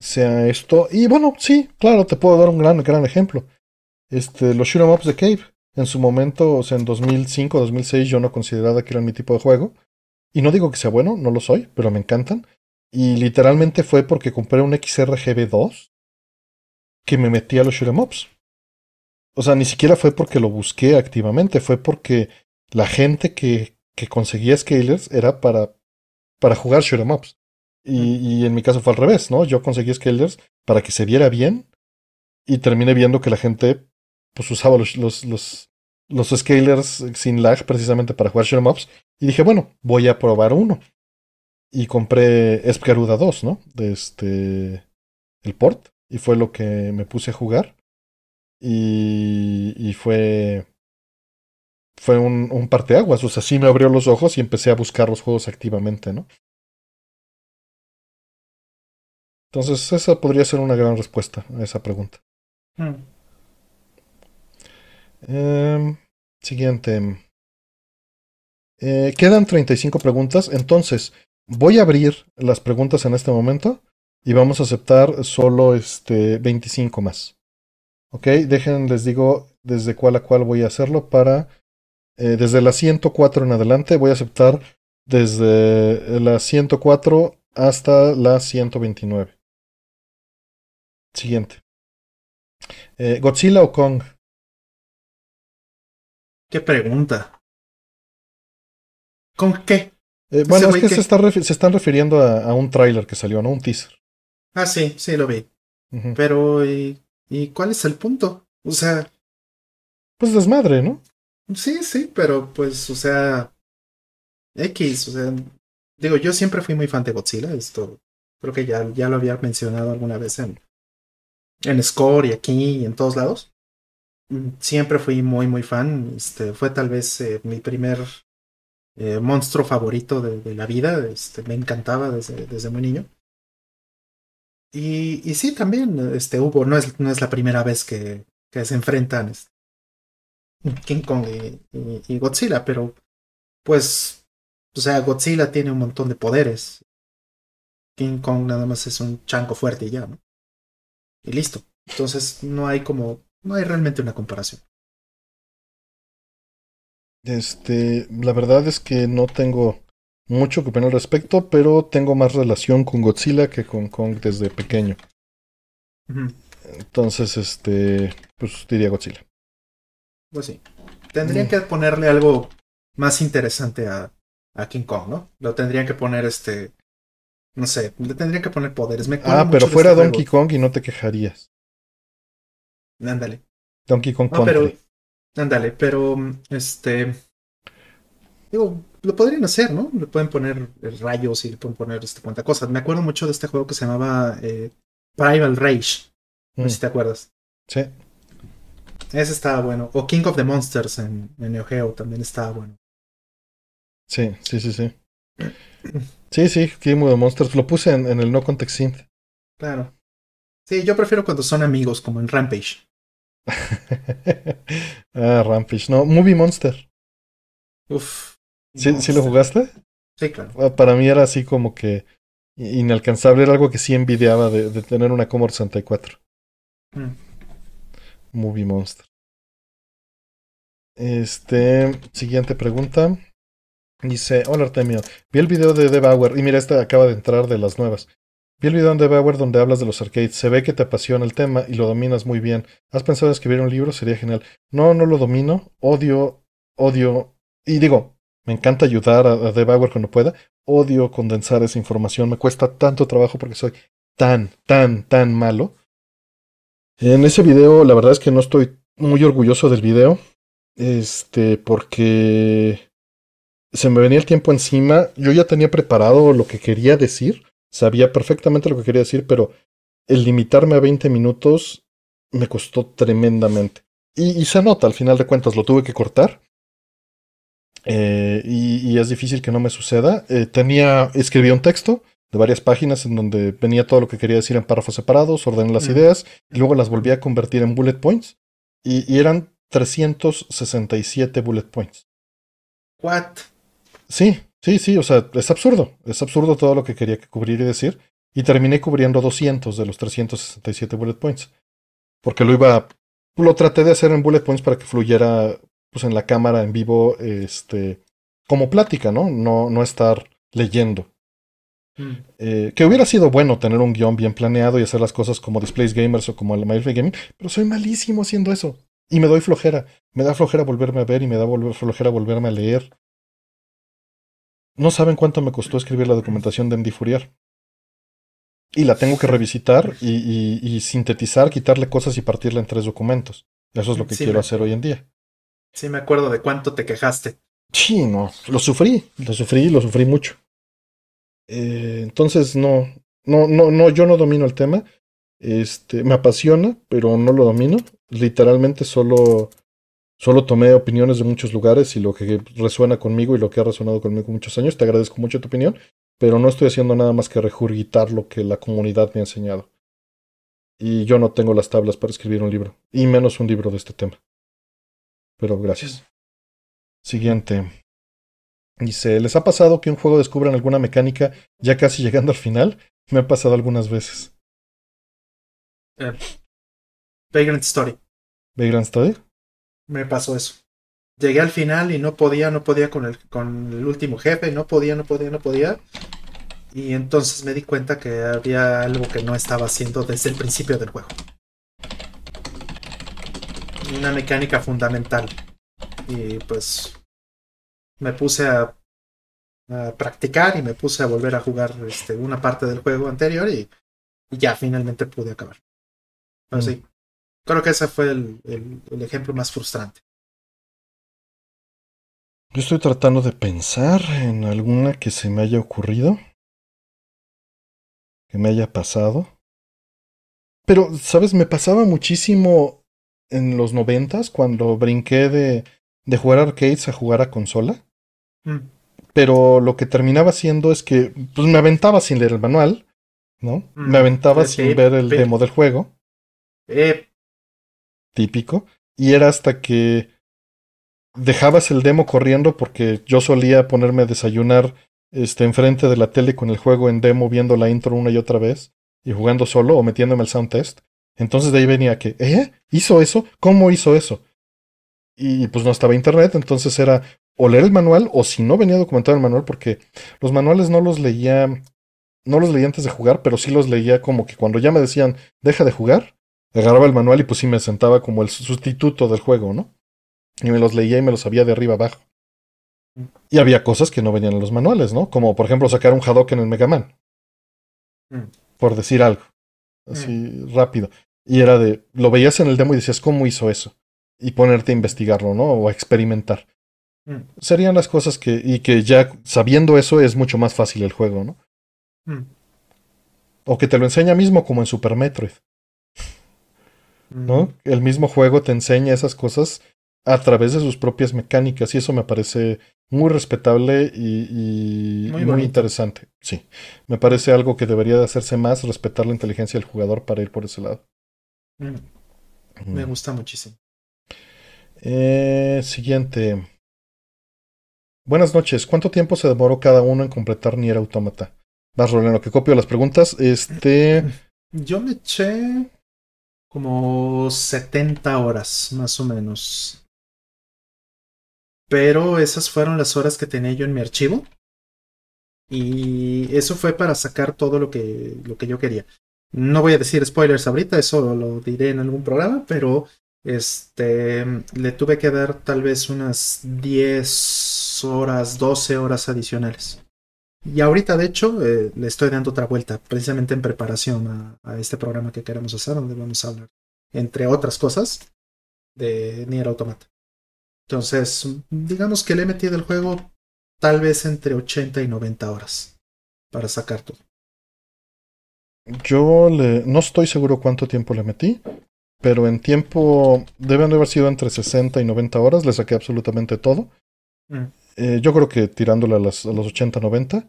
sea esto. Y bueno, sí, claro, te puedo dar un gran, gran ejemplo. Este, los shoot 'em ups de Cave. En su momento, o sea, en 2005, 2006, yo no consideraba que eran mi tipo de juego. Y no digo que sea bueno, no lo soy, pero me encantan. Y literalmente fue porque compré un XRGB2 que me metí a los shoot 'em ups. O sea, ni siquiera fue porque lo busqué activamente, fue porque la gente que, que conseguía scalers era para, para jugar shoot ups. Y, en mi caso fue al revés, ¿no? Yo conseguí scalers para que se viera bien y terminé viendo que la gente pues usaba los, los, los, los scalers sin lag precisamente para jugar Share Mobs. Y dije, bueno, voy a probar uno. Y compré Escaruda 2, ¿no? De este. El port. Y fue lo que me puse a jugar. Y, y fue. Fue un, un parteaguas. O sea, sí me abrió los ojos y empecé a buscar los juegos activamente, ¿no? Entonces, esa podría ser una gran respuesta a esa pregunta. Hmm. Em, siguiente. Eh, quedan 35 preguntas, entonces voy a abrir las preguntas en este momento y vamos a aceptar solo este 25 más. Ok, dejen, les digo desde cuál a cuál voy a hacerlo para... Eh, desde la 104 en adelante voy a aceptar desde la 104 hasta la 129. Siguiente. Eh, ¿Godzilla o Kong? ¿Qué pregunta? ¿Con qué? Eh, bueno, es que se, se, están refiriendo a, un tráiler que salió, ¿no? Un teaser. Ah, sí, sí, lo vi. Pero, ¿y, ¿y cuál es el punto? O sea... Pues desmadre, ¿no? Sí, sí, pero pues, o sea... X, o sea... Digo, yo siempre fui muy fan de Godzilla, esto creo que ya, ya lo había mencionado alguna vez en, en Score y aquí y en todos lados. Siempre fui muy, muy fan. Este, fue tal vez eh, mi primer eh, monstruo favorito de, la vida. Este, me encantaba desde, desde muy niño. Y, y sí, también este, hubo, no es, no es la primera vez que, que se enfrentan este, King Kong y, Godzilla, pero pues, o sea, Godzilla tiene un montón de poderes. King Kong nada más es un chanco fuerte y ya, ¿no? y listo. Entonces no hay como, no hay realmente una comparación. Este, la verdad es que no tengo mucho que opinar al respecto, pero tengo más relación con Godzilla que con Kong desde pequeño. Entonces, este, pues diría Godzilla. Pues sí. Tendrían mm. que ponerle algo más interesante a, a King Kong, ¿no? Lo tendrían que poner este no sé, le tendría que poner poderes. ah, pero fuera este Donkey Kong y no te quejarías. Ándale. Donkey Kong no, pero, Ándale, pero este. Digo, lo podrían hacer, ¿no? Le pueden poner rayos y le pueden poner este cuanta cosas. Me acuerdo mucho de este juego que se llamaba eh, Primal Rage. No sé si mm. te acuerdas. Sí. Ese estaba bueno. O King of the Monsters en, en Neo Geo también estaba bueno. Sí, sí, sí, sí. Sí, sí, Game of Monsters. Lo puse en, el No Context Synth. Claro. Sí, yo prefiero cuando son amigos, como en Rampage. <laughs> ah, Rampage. No, Movie Monster. Uf. ¿Sí, ¿Sí lo jugaste? Sí, claro. Ah, para mí era así como que inalcanzable. Era algo que sí envidiaba de, tener una Commodore 64. Mm. Movie Monster. Este, siguiente pregunta. Dice, hola Artemio, vi el video de Debauer y mira, este acaba de entrar de las nuevas. Vi el video de Debauer donde hablas de los arcades. Se ve que te apasiona el tema y lo dominas muy bien. ¿Has pensado en escribir un libro? Sería genial. No, no lo domino. Odio, odio. Y digo, me encanta ayudar a, a cuando pueda. Odio condensar esa información. Me cuesta tanto trabajo porque soy tan, tan, tan malo. En ese video, la verdad es que no estoy muy orgulloso del video. Este, porque se me venía el tiempo encima, yo ya tenía preparado lo que quería decir, sabía perfectamente lo que quería decir, pero el limitarme a 20 minutos me costó tremendamente. Y, se nota, al final de cuentas, lo tuve que cortar. Eh, y, es difícil que no me suceda. Eh, tenía, escribí un texto de varias páginas en donde venía todo lo que quería decir en párrafos separados, ordené las ideas y luego las volví a convertir en bullet points. Y, y eran 367 bullet points. What? Sí, sí, sí, o sea, es absurdo. Es absurdo todo lo que quería cubrir y decir. Y terminé cubriendo 200 de los 367 bullet points. Porque lo iba. Lo traté de hacer en bullet points para que fluyera pues, en la cámara en vivo, este. Como plática, ¿no? No, no estar leyendo. Mm. Eh, que hubiera sido bueno tener un guion bien planeado y hacer las cosas como Displays Gamers o como el My Gaming, pero soy malísimo haciendo eso. Y me doy flojera. Me da flojera volverme a ver y me da flojera volverme a leer. No saben cuánto me costó escribir la documentación de Andy Fourier. y la tengo que revisitar y, sintetizar, quitarle cosas y partirla en tres documentos. Eso es lo que quiero hacer hoy en día. Sí, me acuerdo de cuánto te quejaste. Sí, no, lo sufrí, lo sufrí, lo sufrí mucho. Eh, entonces, no, no, no, no, yo no domino el tema. Este, me apasiona, pero no lo domino. Literalmente solo, solo tomé opiniones de muchos lugares y lo que resuena conmigo y lo que ha resonado conmigo muchos años. Te agradezco mucho tu opinión, pero no estoy haciendo nada más que regurgitar lo que la comunidad me ha enseñado. Y yo no tengo las tablas para escribir un libro, y menos un libro de este tema. Pero gracias. Siguiente. Dice, ¿les ha pasado que un juego descubran alguna mecánica ya casi llegando al final? Me ha pasado algunas veces. Eh, Vagrant Story. ¿Vagrant Story? Me pasó eso. Llegué al final y no podía, no podía con el, con el último jefe, no podía, no podía, no podía. Y entonces me di cuenta que había algo que no estaba haciendo desde el principio del juego. Una mecánica fundamental. Y pues me puse a, practicar y me puse a volver a jugar este, una parte del juego anterior y, ya finalmente pude acabar. Pero sí, creo que ese fue el, el, ejemplo más frustrante. Yo estoy tratando de pensar en alguna que se me haya ocurrido, que me haya pasado. Pero, ¿sabes? Me pasaba muchísimo en los noventas cuando brinqué de, de jugar arcades a jugar a consola. Mm. Pero lo que terminaba haciendo es que pues, me aventaba sin leer el manual, ¿no? Mm. Me aventaba sin ver el demo del juego. Típico. Y era hasta que dejabas el demo corriendo porque yo solía ponerme a desayunar este, enfrente de la tele con el juego en demo, viendo la intro una y otra vez y jugando solo o metiéndome el sound test. Entonces de ahí venía que, ¿eh? ¿Hizo eso? ¿Cómo hizo eso? Y pues no estaba internet, entonces era o leer el manual o si no venía documentado el manual porque los manuales no los leía no los leía antes de jugar, pero sí los leía como que cuando ya me decían deja de jugar, agarraba el manual y pues sí me sentaba como el sustituto del juego, ¿no? Y me los leía y me los sabía de arriba abajo. Y había cosas que no venían en los manuales, ¿no? Como por ejemplo sacar un Hadouken en el Mega Man. Mm. Por decir algo. Así mm. rápido. Y era de, lo veías en el demo y decías, ¿cómo hizo eso? Y ponerte a investigarlo, ¿no? O a experimentar. Mm. Serían las cosas que, y que ya sabiendo eso es mucho más fácil el juego, ¿no? Mm. O que te lo enseña mismo como en Super Metroid. ¿No? Mm. El mismo juego te enseña esas cosas a través de sus propias mecánicas y eso me parece muy respetable y, muy, interesante. Sí, me parece algo que debería de hacerse más, respetar la inteligencia del jugador para ir por ese lado. Me gusta muchísimo. Eh, siguiente. Buenas noches. ¿Cuánto tiempo se demoró cada uno en completar Nier Automata? Vas, lo que copio las preguntas. Este. Yo me eché como 70 horas, más o menos. Pero esas fueron las horas que tenía yo en mi archivo. Y eso fue para sacar todo lo que, lo que yo quería. No voy a decir spoilers ahorita, eso lo diré en algún programa, pero este le tuve que dar tal vez unas 10 horas, 12 horas adicionales. Y ahorita, de hecho, eh, le estoy dando otra vuelta, precisamente en preparación a, este programa que queremos hacer, donde vamos a hablar, entre otras cosas, de Nier Automata. Entonces, digamos que le he metido el juego tal vez entre 80 y 90 horas para sacar todo. Yo le, no estoy seguro cuánto tiempo le metí, pero en tiempo deben de haber sido entre 60 y 90 horas, le saqué absolutamente todo. Mm. Eh, yo creo que tirándole a, las, a los 80-90.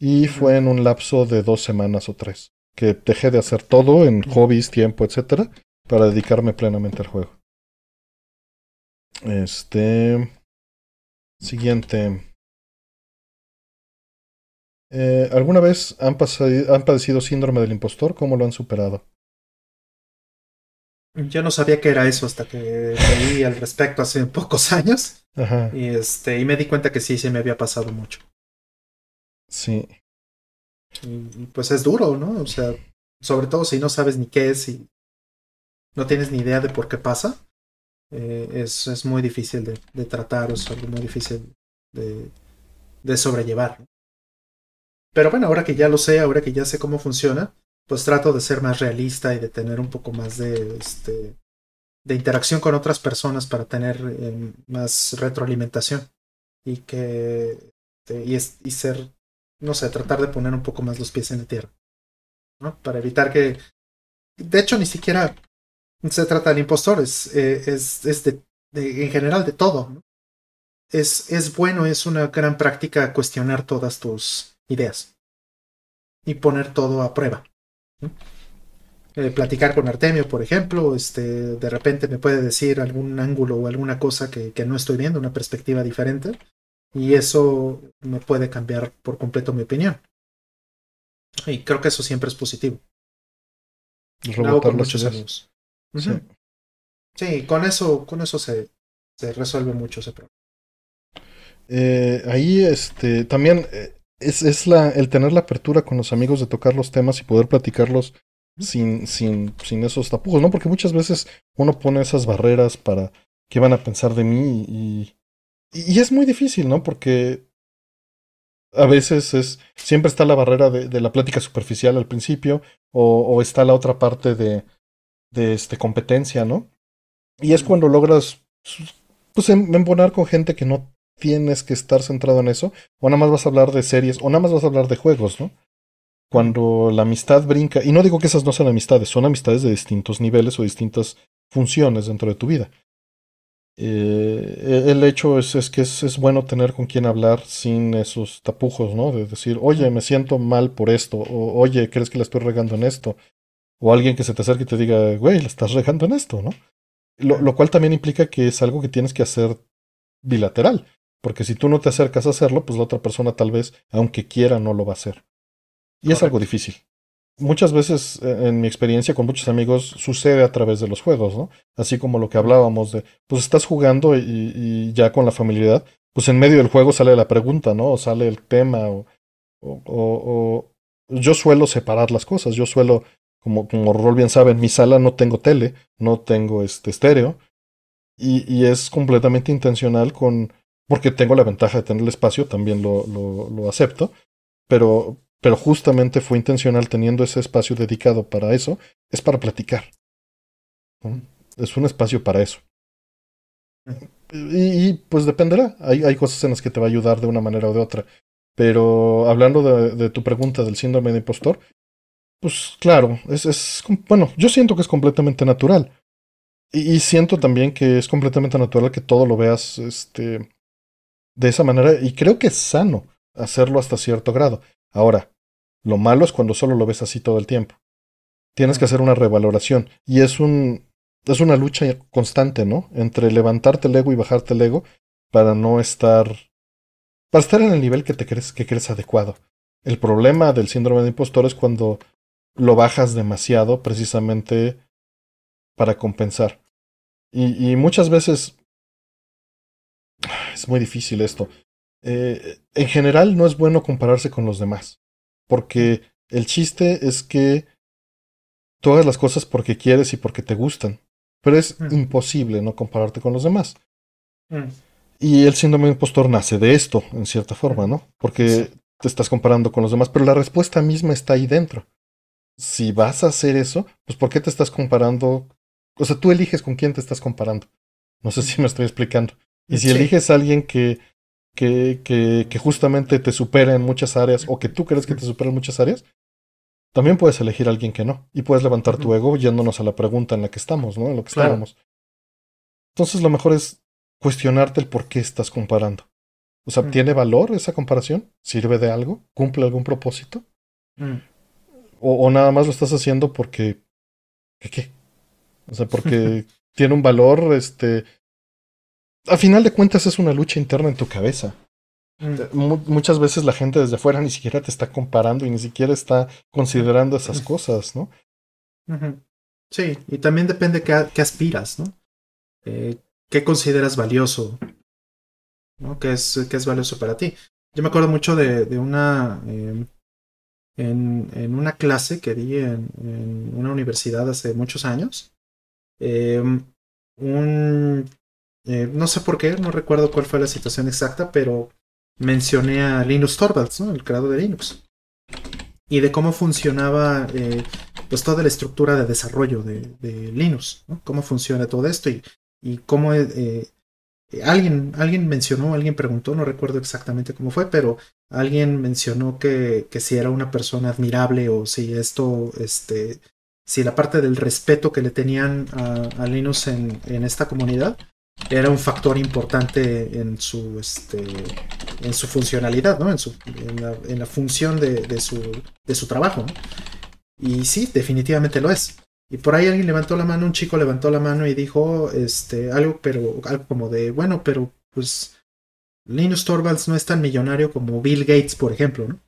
Y fue en un lapso de dos semanas o tres. Que dejé de hacer todo en hobbies, tiempo, etcétera, para dedicarme plenamente al juego. Este. Siguiente. Eh, ¿Alguna vez han, han padecido síndrome del impostor? ¿Cómo lo han superado? Yo no sabía que era eso hasta que leí al respecto hace <laughs> pocos años. Y, este, y me di cuenta que sí, se me había pasado mucho. Sí. Y, pues es duro, ¿no? O sea, sobre todo si no sabes ni qué es y no tienes ni idea de por qué pasa, eh, es, es, muy difícil de, de, tratar, es algo muy difícil de, de sobrellevar. Pero bueno, ahora que ya lo sé, ahora que ya sé cómo funciona, pues trato de ser más realista y de tener un poco más de, este, de interacción con otras personas para tener eh, más retroalimentación y que este, y, es, y ser, no sé, tratar de poner un poco más los pies en la tierra. Para evitar que, de hecho, ni siquiera se trata del impostor, es, eh, es, es de, en general de todo. Es, es bueno, es una gran práctica cuestionar todas tus ideas y poner todo a prueba. Eh, platicar con Artemio, por ejemplo, este, de repente me puede decir algún ángulo o alguna cosa que, que no estoy viendo, una perspectiva diferente, y eso me puede cambiar por completo mi opinión. Y creo que eso siempre es positivo. Rebotar los muchos Sí. con eso, con eso se, se resuelve mucho ese problema. Eh, ahí este también eh, es, es la, el tener la apertura con los amigos de tocar los temas y poder platicarlos sin, sin, sin esos tapujos, ¿no? Porque muchas veces uno pone esas barreras para qué van a pensar de mí y, y es muy difícil, ¿no? Porque a veces es siempre está la barrera de, de la plática superficial al principio o, o, está la otra parte de, de este, competencia, ¿no? Y es cuando logras pues em, embonar con gente que no tienes que estar centrado en eso, o nada más vas a hablar de series, o nada más vas a hablar de juegos, ¿no? Cuando la amistad brinca, y no digo que esas no sean amistades, son amistades de distintos niveles o distintas funciones dentro de tu vida. Eh, el hecho es, que es, bueno tener con quien hablar sin esos tapujos, ¿no? De decir, oye, me siento mal por esto, o oye, ¿crees que la estoy regando en esto? O alguien que se te acerque y te diga, güey, la estás regando en esto, ¿no? Lo cual también implica que es algo que tienes que hacer bilateral, porque si tú no te acercas a hacerlo, pues la otra persona tal vez, aunque quiera, no lo va a hacer. Y Correcto. es algo difícil muchas veces eh, en mi experiencia con muchos amigos sucede a través de los juegos, ¿no? Así como lo que hablábamos de, pues estás jugando y, y ya con la familiaridad, pues en medio del juego sale la pregunta, ¿no? O sale el tema, o, o, o, yo suelo separar las cosas, yo suelo, como, como Rol bien sabe, en mi sala no tengo tele, no tengo este estéreo, y, y es completamente intencional con, porque tengo la ventaja de tener el espacio, también lo, lo, acepto, pero, pero justamente fue intencional teniendo ese espacio dedicado para eso, es para platicar. Es un espacio para eso. Y, pues dependerá, hay, hay cosas en las que te va a ayudar de una manera o de otra. Pero hablando de, de tu pregunta del síndrome de impostor, pues claro, es, es, bueno, yo siento que es completamente natural. Y, y, siento también que es completamente natural que todo lo veas este, de esa manera. Y creo que es sano hacerlo hasta cierto grado. Ahora, lo malo es cuando solo lo ves así todo el tiempo. Tienes que hacer una revaloración. Y es un. es una lucha constante, ¿no? Entre levantarte el ego y bajarte el ego para no estar. para estar en el nivel que te crees, que crees adecuado. El problema del síndrome de impostor es cuando lo bajas demasiado precisamente para compensar. Y, y muchas veces. Es muy difícil esto. Eh, en general no es bueno compararse con los demás, porque el chiste es que tú hagas las cosas porque quieres y porque te gustan, pero es mm. imposible no compararte con los demás. Mm. Y el síndrome de impostor nace de esto, en cierta forma, ¿no? Porque sí. te estás comparando con los demás, pero la respuesta misma está ahí dentro. Si vas a hacer eso, pues ¿por qué te estás comparando? O sea, tú eliges con quién te estás comparando. No sé si me estoy explicando. Y si sí. eliges a alguien que que, que, que, justamente te supera en muchas áreas o que tú crees que te supera en muchas áreas, también puedes elegir a alguien que no. Y puedes levantar tu ego yéndonos a la pregunta en la que estamos, ¿no? En lo que claro. estábamos. Entonces lo mejor es cuestionarte el por qué estás comparando. O sea, mm. ¿tiene valor esa comparación? ¿Sirve de algo? ¿Cumple algún propósito? Mm. O, o, nada más lo estás haciendo porque... ¿Qué? qué? O sea, porque <laughs> tiene un valor, este, a final de cuentas es una lucha interna en tu cabeza. Mm. Muchas veces la gente desde afuera ni siquiera te está comparando y ni siquiera está considerando esas cosas, ¿no? Sí, y también depende qué, qué aspiras, ¿no? Eh, ¿Qué consideras valioso? ¿no? ¿Qué, es, ¿Qué es valioso para ti? Yo me acuerdo mucho de, de una... Eh, en, en, una clase que di en, en, una universidad hace muchos años, eh, un eh, no sé por qué, no recuerdo cuál fue la situación exacta, pero mencioné a Linus Torvalds, el creador de Linux. y de cómo funcionaba eh, pues toda la estructura de desarrollo de, Linux, cómo funciona todo esto y, y cómo eh, alguien, alguien mencionó, alguien preguntó, no recuerdo exactamente cómo fue, pero alguien mencionó que, que si era una persona admirable o si esto, este, si la parte del respeto que le tenían a, Linux en, en, esta comunidad era un factor importante en su, este, en su funcionalidad, ¿no? En, su, en, la, función de, de, su, de su trabajo. Y sí, definitivamente lo es. Y por ahí alguien levantó la mano, un chico levantó la mano y dijo este, algo, pero algo como de, bueno, pero pues Linus Torvalds no es tan millonario como Bill Gates, por ejemplo, ¿no?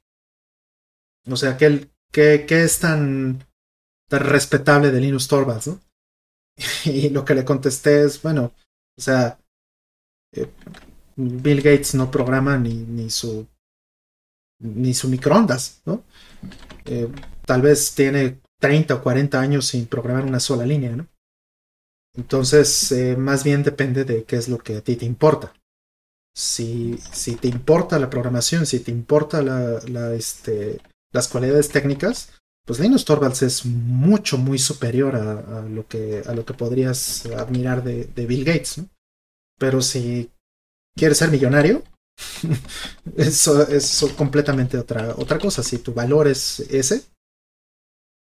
O sea, ¿qué, qué, qué es tan, tan respetable de Linus Torvalds, ¿no? <laughs> Y lo que le contesté es, bueno, o sea, eh, Bill Gates no programa ni, ni su ni su microondas, ¿no? Eh, tal vez tiene 30 o 40 años sin programar una sola línea, ¿no? Entonces, eh, más bien depende de qué es lo que a ti te importa. Si, si te importa la programación, si te importa este, las cualidades técnicas, pues Linus Torvalds es mucho, muy superior a, lo, que, a lo que podrías admirar de, de Bill Gates. ¿no? Pero si quieres ser millonario, <laughs> eso es completamente otra, otra cosa. Si tu valor es ese,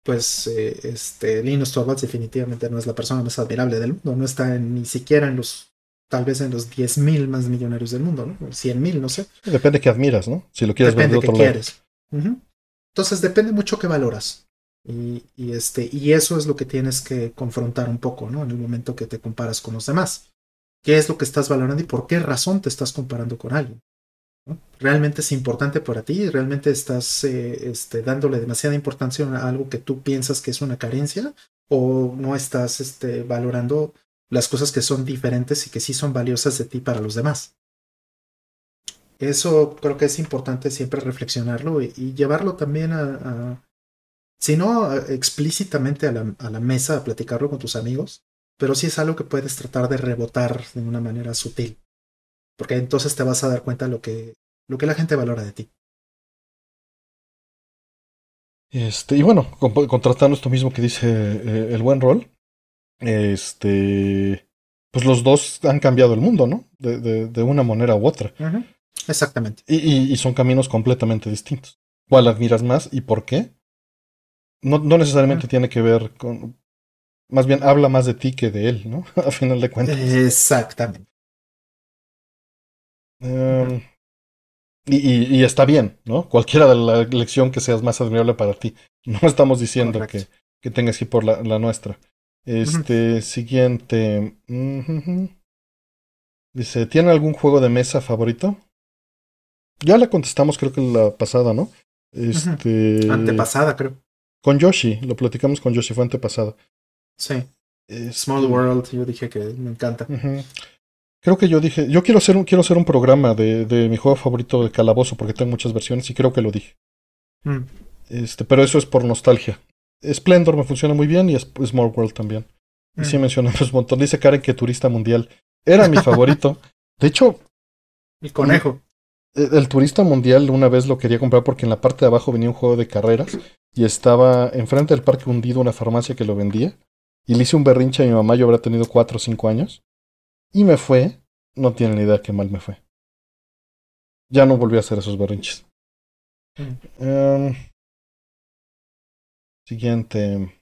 pues eh, este, Linus Torvalds definitivamente no es la persona más admirable del mundo, no está ni siquiera en los, tal vez en los 10.000 más millonarios del mundo, ¿no? 100.000, no sé. Depende que admiras, ¿no? Si lo quieres depende ver de otro quieres. Entonces depende mucho que valoras. Y, y, este, y eso es lo que tienes que confrontar un poco, ¿no? En el momento que te comparas con los demás. ¿Qué es lo que estás valorando y por qué razón te estás comparando con alguien? ¿Realmente es importante para ti? ¿Realmente estás eh, este, dándole demasiada importancia a algo que tú piensas que es una carencia? ¿O no estás este, valorando las cosas que son diferentes y que sí son valiosas de ti para los demás? Eso creo que es importante siempre reflexionarlo y, llevarlo también a, si no explícitamente a la, a la mesa, a platicarlo con tus amigos, pero sí es algo que puedes tratar de rebotar de una manera sutil porque entonces te vas a dar cuenta de lo que, lo que la gente valora de ti. Este, y bueno, contratando esto mismo que dice eh, el buen rol, este, pues los dos han cambiado el mundo, ¿no? De, de, de una manera u otra. Exactamente. Y, y, son caminos completamente distintos. ¿Cuál admiras más y por qué? No, no necesariamente tiene que ver con. Más bien habla más de ti que de él, ¿no? <laughs> A final de cuentas. Exactamente. Em, y, y, está bien, ¿no? Cualquiera de la elección que seas más admirable para ti. No estamos diciendo que, que, tengas que ir por la, la nuestra. Este, siguiente. Dice, ¿tiene algún juego de mesa favorito? Ya la contestamos, creo que la pasada, ¿no? Este. Antepasada, creo. Con Yoshi, lo platicamos con Yoshi, fue antepasada. Sí. Small World, yo dije que me encanta. Creo que yo dije, yo quiero hacer un, quiero hacer un programa de, de mi juego favorito de Calabozo, porque tengo muchas versiones y creo que lo dije. Mm. Este, pero eso es por nostalgia. Splendor me funciona muy bien y Small World también. Y sí mm. mencionamos un montón. Dice Karen que Turista Mundial era mi favorito. <laughs> De hecho... Mi conejo. El, Turista Mundial una vez lo quería comprar porque en la parte de abajo venía un juego de carreras y estaba enfrente del parque hundido una farmacia que lo vendía. Y le hice un berrinche a mi mamá, yo habría tenido cuatro o cinco años. Y me fue, no tienen idea qué mal me fue. Ya no volví a hacer esos berrinches. Mm. Em, siguiente.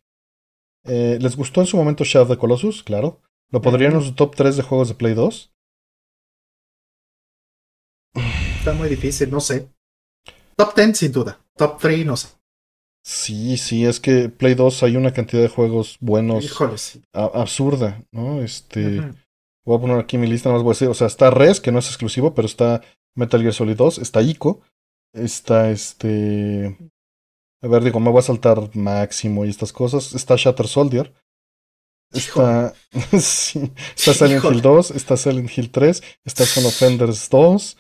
Eh, ¿Les gustó en su momento Shadow of the Colossus? Claro. ¿Lo podrían en su top 3 de juegos de Play 2? Está muy difícil, no sé. Top 10 sin duda. Top 3 no sé. Sí, sí, es que Play 2 hay una cantidad de juegos buenos. Híjoles. absurda, ¿no? Este. Voy a poner aquí mi lista, más voy a decir, o sea, está Res, que no es exclusivo, pero está Metal Gear Solid 2, está Ico, está este... A ver, digo, me voy a saltar Máximo y estas cosas. Está Shatter Soldier. Está, <laughs> sí, está Silent Hill 2, está Silent Hill 3, está Son Offenders 2.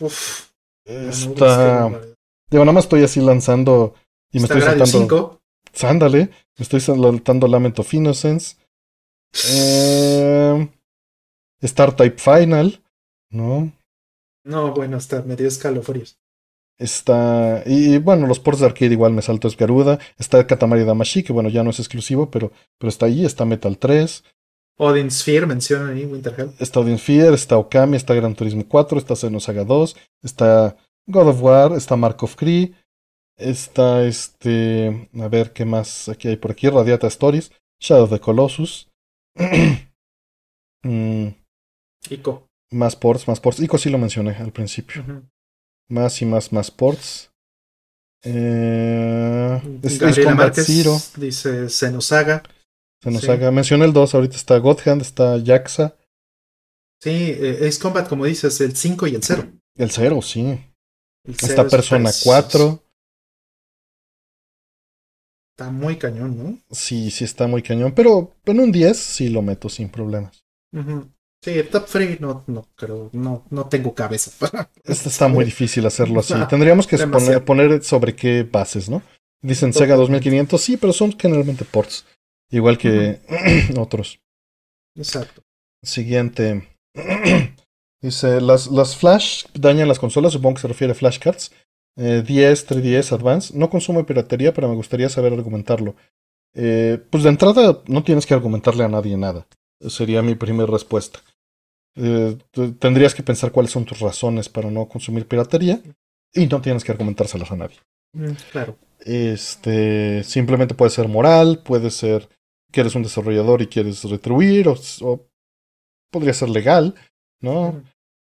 Uf, está... Digo, nada más estoy así lanzando y me estoy saltando... Sándale, me estoy saltando Lament of Innocence. Eh... Star Type Final, ¿no? No, bueno, está medio escalofríos. Está. Y, bueno, los ports de arcade igual me salto es Garuda. Está Katamari Damashi, que bueno, ya no es exclusivo, pero, pero está ahí. Está Metal 3. Odin Sphere menciona ahí Winterhell. Está Odin Sphere, está Okami, está Gran Turismo 4, está Xenosaga 2, está God of War, está Mark of Cree, está este. A ver qué más aquí hay por aquí. Radiata Stories, Shadow of the Colossus. <clears throat> mm, Ico. Más ports, más ports. Ico sí lo mencioné al principio. Más y más, más ports. Eh, Space Combat Zero. Dice Xenosaga. Xenosaga. Sí. Mencioné el 2, ahorita está Godhand, está Jaxa. Sí, eh, Ace Combat, como dices, el 5 y el 0. El 0, sí. El está Persona 4. Está muy cañón, ¿no? Sí, sí está muy cañón, pero en un 10 sí lo meto sin problemas. Sí, top free no, no creo, no, no tengo cabeza <laughs> para. Esto está muy difícil hacerlo así. <laughs> Tendríamos que poner, poner, sobre qué bases, ¿no? Dicen Sega 2500, sí, pero son generalmente ports. Igual que <clears throat> otros. Exacto. Siguiente. <clears throat> Dice, las, las flash dañan las consolas, supongo que se refiere a flashcards. Eh, 10, 3DS, Advance. No consume piratería, pero me gustaría saber argumentarlo. Eh, pues de entrada no tienes que argumentarle a nadie nada. Sería mi primera respuesta. Eh, tendrías que pensar cuáles son tus razones para no consumir piratería y no tienes que argumentárselas a nadie. Mm, claro. Este, simplemente puede ser moral, puede ser que eres un desarrollador y quieres retribuir, o, o podría ser legal, ¿no?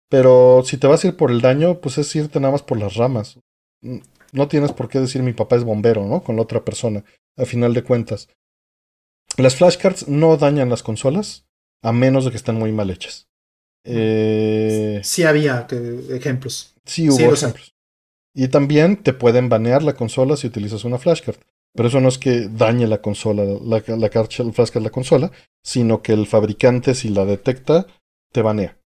Pero si te vas a ir por el daño, pues es irte nada más por las ramas. Mm, no tienes por qué decir mi papá es bombero, ¿no? Con la otra persona, a final de cuentas. Las flashcards no dañan las consolas, a menos de que estén muy mal hechas. Eh, sí había ejemplos. Sí hubo ejemplos. Y también te pueden banear la consola si utilizas una flashcard. Pero eso no es que dañe la consola, la, la, la flashcard la consola, sino que el fabricante, si la detecta, te banea.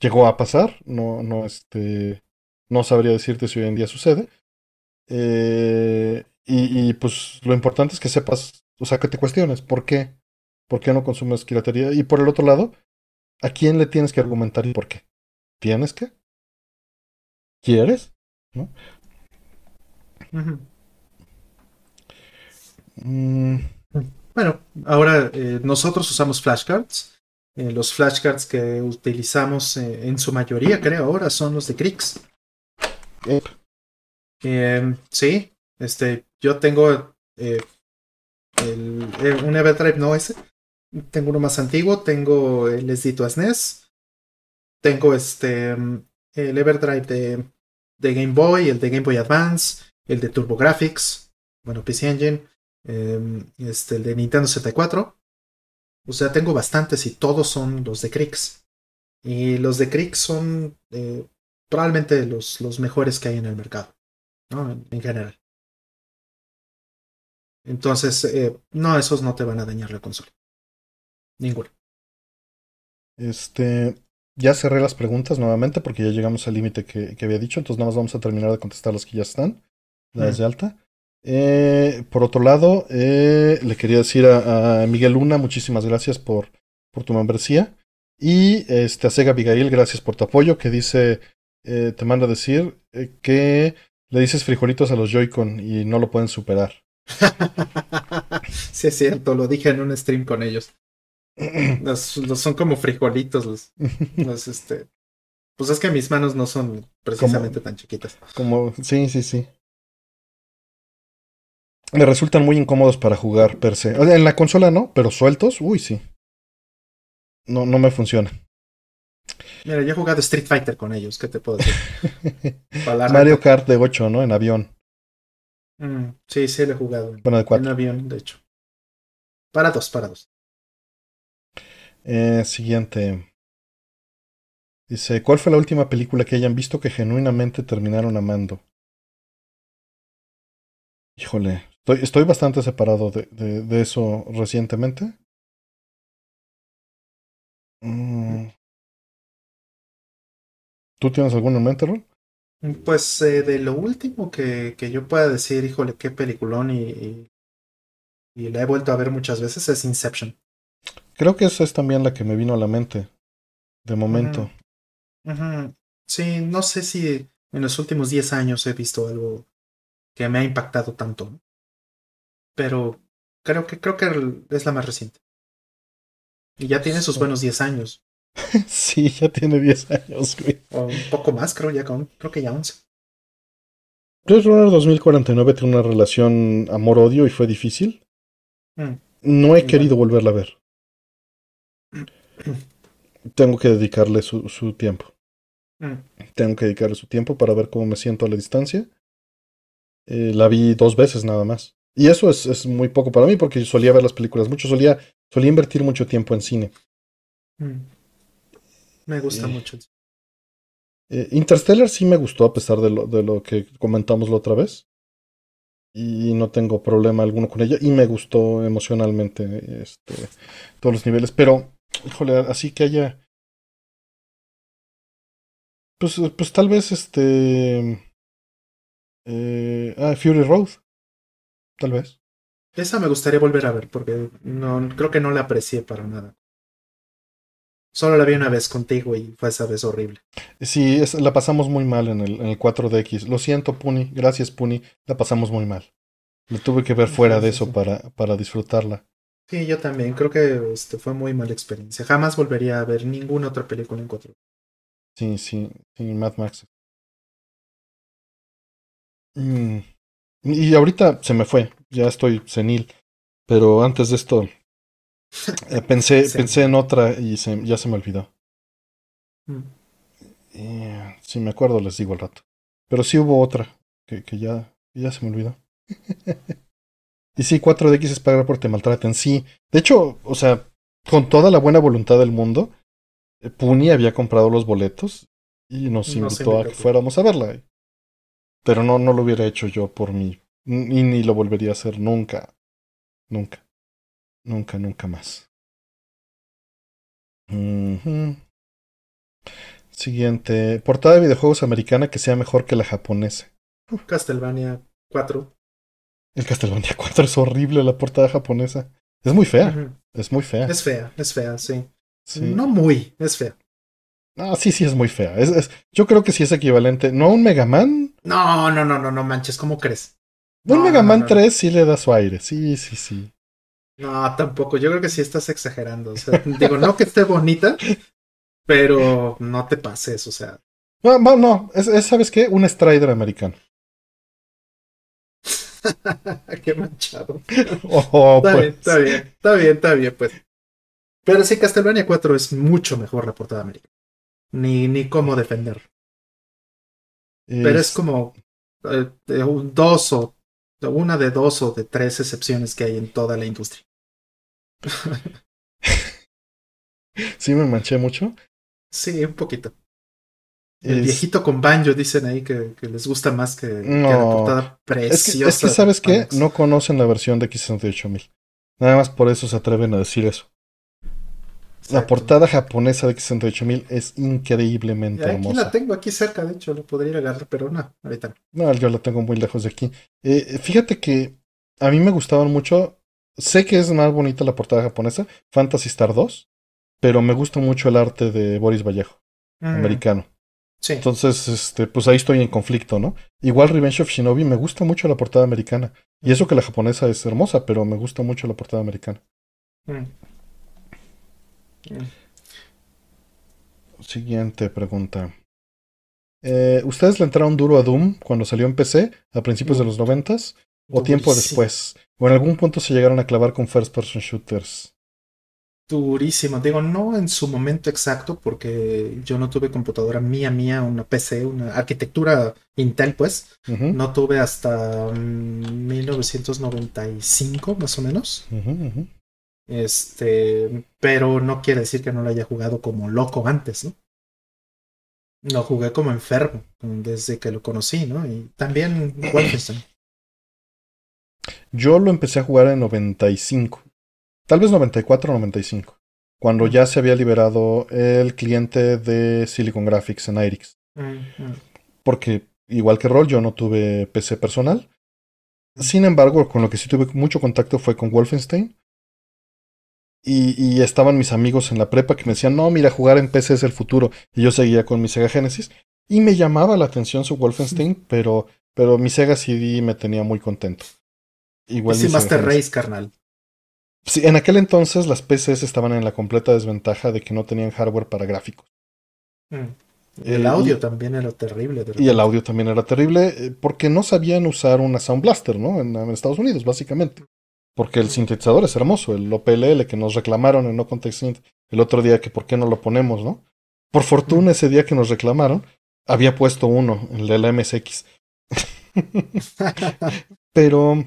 Llegó a pasar, no, no, este, no sabría decirte si hoy en día sucede. Eh, y, y, pues lo importante es que sepas, o sea, que te cuestiones, ¿por qué? ¿Por qué no consumes piratería? Y por el otro lado, ¿A quién le tienes que argumentar y por qué? ¿Tienes que? ¿Quieres? ¿No? Mm. Bueno, ahora eh, nosotros usamos flashcards. Eh, los flashcards que utilizamos eh, en su mayoría, creo, ahora son los de Crix. Em, sí, este, yo tengo el, un Everdrive, no ese, tengo uno más antiguo, tengo el SD SNES, tengo este el Everdrive de, de, Game Boy, el de Game Boy Advance, el de TurboGrafx, bueno, PC Engine, em, este, el de Nintendo 64. O sea, tengo bastantes y todos son los de Crix. Y los de Crix son eh, probablemente los, los mejores que hay en el mercado, ¿no? en, general. Entonces, eh, no, esos no te van a dañar la consola. Ninguno. Este, ya cerré las preguntas nuevamente porque ya llegamos al límite que, que, había dicho, entonces nada más vamos a terminar de contestar las que ya están, las de alta. Eh, por otro lado, eh, le quería decir a, a, Miguel Luna, muchísimas gracias por, por tu membresía. Y este, a Sega Abigail, gracias por tu apoyo, que dice, eh, te manda a decir eh, que le dices frijolitos a los Joy-Con y no lo pueden superar. <laughs> sí, es cierto, lo dije en un stream con ellos. <clears throat> Los, los, son como frijolitos, los, los, este. Pues es que mis manos no son precisamente como, tan chiquitas. Como, sí, sí, sí. Me resultan muy incómodos para jugar per se. En la consola no, pero sueltos, uy, sí. No, no me funciona. Mira, yo he jugado Street Fighter con ellos, ¿qué te puedo decir? <laughs> Mario Kart de 8, ¿no? En avión. Mm, sí, sí, lo he jugado. Bueno, de 4. En avión, de hecho. Para dos, para dos. Eh, siguiente. Dice, ¿cuál fue la última película que hayan visto que genuinamente terminaron amando? Híjole, estoy, estoy bastante separado de, de, de eso recientemente. Mm. ¿Tú tienes algún en mente, Rol? Pues eh, de lo último que, que, yo pueda decir, híjole, qué peliculón y, y, y la he vuelto a ver muchas veces es Inception. Creo que esa es también la que me vino a la mente, de momento. Uh -huh. Uh -huh. Sí, no sé si en los últimos 10 años he visto algo que me ha impactado tanto. Pero creo que creo que es la más reciente. Y ya tiene sus buenos 10 años. <laughs> sí, ya tiene 10 años, güey. O un poco más, creo, ya creo que ya 11. Blade Runner 2049 tiene una relación amor-odio y fue difícil. Mm. No he querido volverla a ver. <clears throat> Tengo que dedicarle su, su tiempo. Mm. Tengo que dedicarle su tiempo para ver cómo me siento a la distancia. Eh, la vi dos veces nada más. Y eso es, es, muy poco para mí porque solía ver las películas mucho, solía, solía invertir mucho tiempo en cine. Mm. Me gusta mucho. Eh, Interstellar sí me gustó a pesar de lo, de lo que comentamos la otra vez. Y no tengo problema alguno con ella. Y me gustó emocionalmente este, todos los niveles. Pero, híjole, así que haya pues, pues tal vez este. Eh, ah, Fury Road. Tal vez. Esa me gustaría volver a ver, porque no creo que no la aprecié para nada. Solo la vi una vez contigo y fue esa vez horrible. Sí, la pasamos muy mal en el, en el 4DX. Lo siento, Puni. Gracias, Puni. La pasamos muy mal. Me tuve que ver fuera de eso para, para disfrutarla. Sí, yo también. Creo que este, fue muy mala experiencia. Jamás volvería a ver ninguna otra película en 4 Sí, sí, sí, Mad Max. Mm, y ahorita se me fue, ya estoy senil. Pero antes de esto, eh, pensé, <laughs> pensé en otra y se, ya se me olvidó. Mm. si me acuerdo, les digo al rato. Pero sí hubo otra que, que ya, ya se me olvidó. <laughs> y sí, 4DX es pagar por te maltraten. Sí, de hecho, o sea, con toda la buena voluntad del mundo, eh, Puni había comprado los boletos y nos invitó a que fuéramos a verla. Pero no, no lo hubiera hecho yo por mí. Y ni lo volvería a hacer nunca. Nunca. Nunca, nunca más. Siguiente. Portada de videojuegos americana que sea mejor que la japonesa. Castlevania 4. El Castlevania 4 es horrible la portada japonesa. Es muy fea. Es muy fea. Es fea, es fea, sí. No muy, es fea. Ah, sí, sí, es muy fea. Es, yo creo que sí es equivalente. ¿No a un Mega Man? No, no, no, no, no manches, ¿cómo crees? un Mega Man 3 sí le da su aire. Sí, sí, sí. No, tampoco. Yo creo que sí estás exagerando. O sea, <laughs> digo, no que esté bonita, pero no te pases, o sea. No, no, no. Es, ¿sabes qué? Un Strider americano. <laughs> qué manchado. Oh, está, bien, pues. está bien, está bien, está bien, pues. Pero sí, Castlevania 4 es mucho mejor la portada americana. Ni, ni cómo defender. Pero es como eh, dos o una de dos o de tres excepciones que hay en toda la industria. <laughs> ¿Sí me manché mucho? Sí, un poquito. El viejito con banjo dicen ahí que, que les gusta más que, la portada preciosa. Es que, ¿sabes qué? No conocen la versión de X68000. Nada más por eso se atreven a decir eso. La portada japonesa de X68000 es increíblemente aquí hermosa. Aquí la tengo aquí cerca, de hecho, lo podría ir a agarrar, pero no, ahorita no. No, yo la tengo muy lejos de aquí. Eh, fíjate que a mí me gustaban mucho. Sé que es más bonita la portada japonesa, Fantasy Star 2, pero me gusta mucho el arte de Boris Vallejo, mm. americano. Sí. Entonces, este, pues ahí estoy en conflicto, ¿no? Igual Revenge of Shinobi me gusta mucho la portada americana. Y eso que la japonesa es hermosa, pero me gusta mucho la portada americana. Mm. Siguiente pregunta. Eh, ¿Ustedes le entraron duro a Doom cuando salió en PC a principios de los noventas? ¿O tiempo después? ¿O en algún punto se llegaron a clavar con first person shooters? Durísimo. Digo, no en su momento exacto, porque yo no tuve computadora mía, mía, una PC, una arquitectura Intel, pues. No tuve hasta 1995, mm, más o menos. Este, pero no quiere decir que no lo haya jugado como loco antes, ¿no? Lo jugué como enfermo desde que lo conocí, ¿no? Y también Wolfenstein. Yo lo empecé a jugar en 95. Tal vez 94 o 95. Cuando ya se había liberado el cliente de Silicon Graphics en IRIX. Porque, igual que Roll, yo no tuve PC personal. Sin embargo, con lo que sí tuve mucho contacto fue con Wolfenstein. Y, estaban mis amigos en la prepa que me decían, no, mira, jugar en PC es el futuro. Y yo seguía con mi Sega Genesis. Y me llamaba la atención su Wolfenstein, pero, pero mi Sega CD me tenía muy contento. Igual sí, Master Race, carnal. Sí, en aquel entonces las PCs estaban en la completa desventaja de que no tenían hardware para gráficos. Mm. El audio también era terrible. y el audio también era terrible eh, porque no sabían usar una Sound Blaster, ¿no? En, Estados Unidos, básicamente. Porque el sintetizador es hermoso, el OPLL que nos reclamaron en No Context Synth el otro día que por qué no lo ponemos, ¿no? Por fortuna ese día que nos reclamaron, había puesto uno, el de la MSX. Pero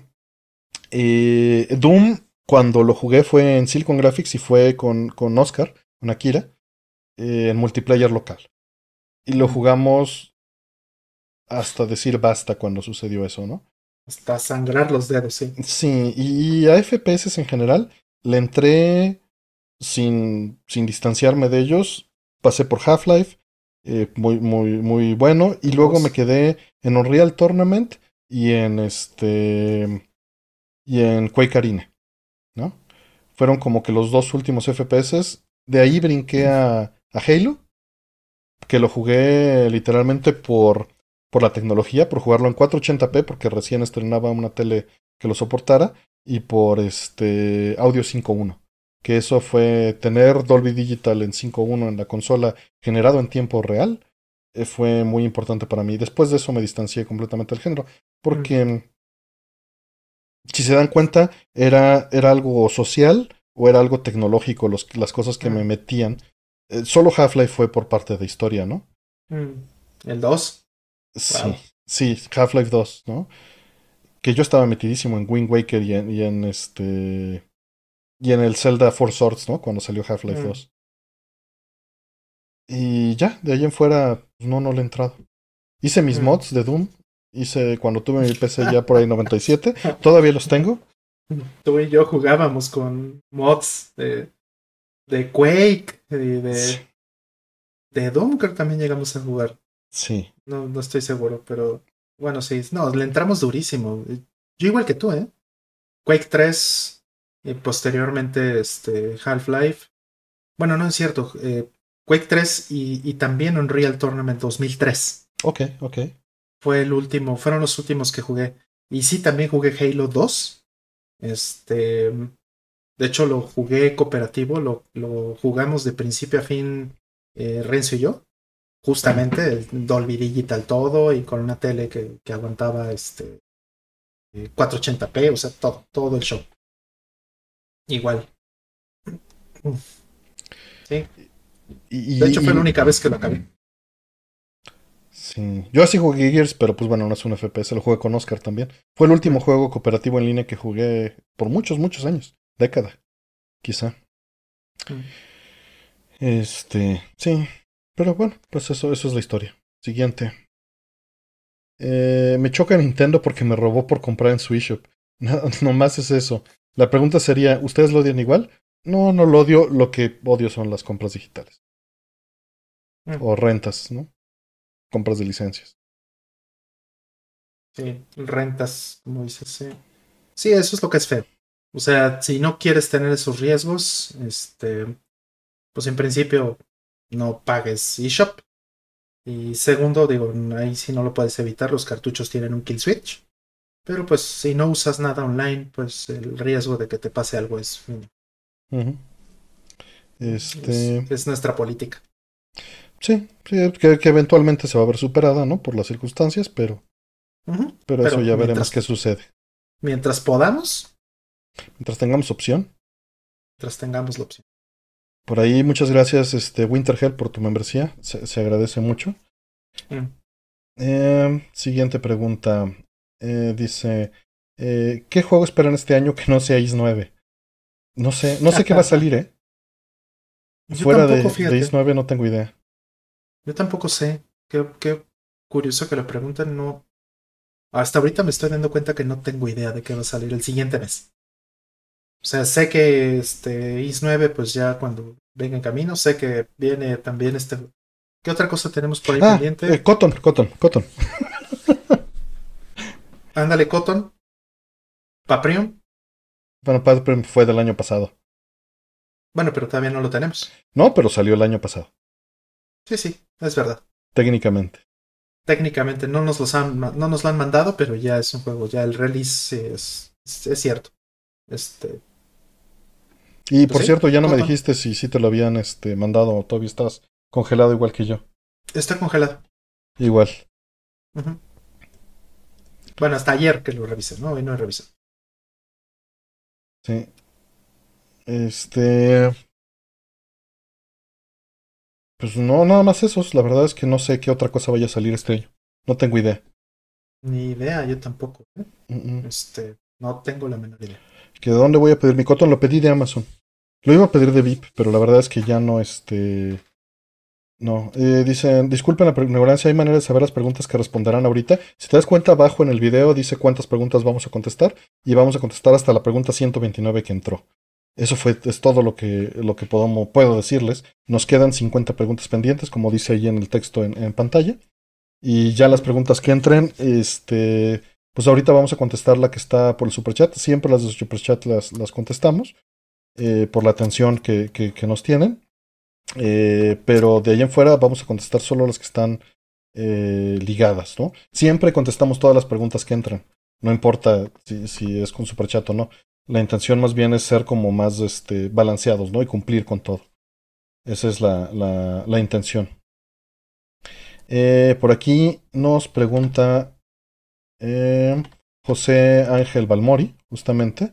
eh, Doom, cuando lo jugué fue en Silicon Graphics y fue con, con Oscar, con Akira, eh, en multiplayer local. Y lo jugamos hasta decir basta cuando sucedió eso, ¿no? Hasta sangrar los dedos, sí. Sí, y a FPS en general le entré sin, sin distanciarme de ellos. Pasé por Half-Life, eh, muy, muy, muy bueno. Y luego me quedé en Unreal Tournament y en este. y en Quake Arena. ¿No? Fueron como que los dos últimos FPS. De ahí brinqué a, a Halo que lo jugué literalmente por, por la tecnología, por jugarlo en 480p, porque recién estrenaba una tele que lo soportara, y por este audio 5.1. Que eso fue tener Dolby Digital en 5.1 en la consola generado en tiempo real. Eh, fue muy importante para mí. Después de eso me distancié completamente del género. Porque, si se dan cuenta, era, era algo social o era algo tecnológico los, las cosas que me metían eh, solo Half-Life fue por parte de historia, ¿no? Mm. ¿El 2? Sí, sí, Half-Life 2, ¿no? Que yo estaba metidísimo en Wind Waker y en, este. Y en el Zelda Four Swords, ¿no? Cuando salió Half-Life 2. Mm. Y ya, de ahí en fuera, pues, no, no le he entrado. Hice mis mm. mods de Doom. Hice cuando tuve mi PC ya por ahí <laughs> 97. Todavía los tengo. Tú y yo jugábamos con mods de de Quake, de, de, de Doom creo que también llegamos a jugar. Sí. No, no estoy seguro, pero bueno, sí. No, le entramos durísimo. Yo igual que tú, ¿eh? Quake 3 y posteriormente este, Half-Life. Bueno, no es cierto. Eh, Quake 3 y, y también Unreal Tournament 2003. Ok, ok. Fue el último, fueron los últimos que jugué. Y sí, también jugué Halo 2. Este, de hecho, lo jugué cooperativo, lo, lo jugamos de principio a fin eh, Renzo y yo. Justamente, Dolby Digital todo y con una tele que, que aguantaba este 480p, eh, o sea, todo, todo el show. Igual. Sí. de hecho, fue la única vez que lo acabé. Sí. Yo así jugué Gears, pero pues bueno, no es un FPS, lo jugué con Oscar también. Fue el último juego cooperativo en línea que jugué por muchos, muchos años década, quizá. Mm. Este, sí, pero bueno, pues eso, eso es la historia. Siguiente. Eh, me choca Nintendo porque me robó por comprar en su eShop. <laughs> No, más es eso. La pregunta sería, ¿ustedes lo odian igual? No, no lo odio. Lo que odio son las compras digitales. Mm. O rentas, ¿no? Compras de licencias. Sí, rentas, como dices, sí. Sí, eso es lo que es feo. O sea, si no quieres tener esos riesgos, este, pues en principio no pagues eShop. Y segundo, digo, ahí sí no lo puedes evitar, los cartuchos tienen un kill switch. Pero pues si no usas nada online, pues el riesgo de que te pase algo es Este... Es, nuestra política. Sí, sí que, eventualmente se va a ver superada, ¿no? Por las circunstancias, pero... pero, eso ya veremos qué sucede. Mientras podamos, Mientras tengamos opción. Mientras tengamos la opción. Por ahí, muchas gracias, este, Winterhell, por tu membresía. Se, agradece mucho. Mm. Em, siguiente pregunta. Eh, dice: eh, ¿Qué juego esperan este año que no sea IS 9? No sé, no sé qué va a salir, ¿eh? <laughs> Fuera de, de, IS 9 no tengo idea. Yo tampoco sé. Qué, qué curioso que lo pregunten. No. Hasta ahorita me estoy dando cuenta que no tengo idea de qué va a salir el siguiente mes. O sea, sé que este IS 9, pues ya cuando venga en camino, sé que viene también este. ¿Qué otra cosa tenemos por ahí ah, pendiente? Eh, Cotton, Cotton, Cotton. <laughs> Ándale, Cotton. Paprium. Bueno, Paprium fue del año pasado. Bueno, pero todavía no lo tenemos. No, pero salió el año pasado. Sí, sí, es verdad. Técnicamente. técnicamente no nos los han, no nos lo han mandado, pero ya es un juego, ya el release es, es, cierto. Este. Y pues por cierto, ya no me dijiste si sí te lo habían este, mandado o todavía estás congelado igual que yo. Está congelado. Igual. Bueno, hasta ayer que lo revisé, ¿no? Hoy no he revisado. Sí. Este. Pues no, nada más esos. La verdad es que no sé qué otra cosa vaya a salir este año. No tengo idea. Ni idea, yo tampoco. ¿eh? Este, no tengo la menor idea. ¿Que de dónde voy a pedir mi cotón? Lo pedí de Amazon. Lo iba a pedir de VIP, pero la verdad es que ya no, este. No, eh, dicen, disculpen la ignorancia, hay manera de saber las preguntas que responderán ahorita. Si te das cuenta, abajo en el video dice cuántas preguntas vamos a contestar y vamos a contestar hasta la pregunta 129 que entró. Eso fue, es todo lo que, lo que puedo, puedo decirles. Nos quedan 50 preguntas pendientes, como dice ahí en el texto en, pantalla. Y ya las preguntas que entren, este, pues ahorita vamos a contestar la que está por el superchat. Siempre las de superchat las, las contestamos eh, por la atención que, que, nos tienen. Eh, pero de ahí en fuera vamos a contestar solo las que están eh, ligadas, ¿no? Siempre contestamos todas las preguntas que entran. No importa si, si es con superchat o no. La intención más bien es ser como más este, balanceados, ¿no? Y cumplir con todo. Esa es la, la, intención. Por aquí nos pregunta José Ángel Balmori, justamente.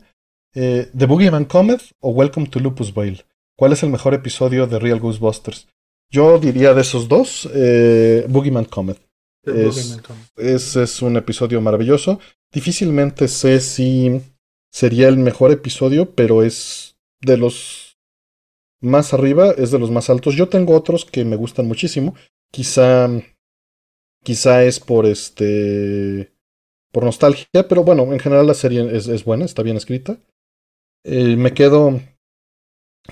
Eh, ¿The Boogeyman Comet o Welcome to Lupus Vale? ¿Cuál es el mejor episodio de Real Ghostbusters? Yo diría de esos dos, eh, Boogeyman Comet. Es, es, es, un episodio maravilloso. Difícilmente sé si sería el mejor episodio, pero es de los más arriba, es de los más altos. Yo tengo otros que me gustan muchísimo. Quizá, quizá es por este, por nostalgia, pero bueno, en general la serie es, buena, está bien escrita. Eh, me quedo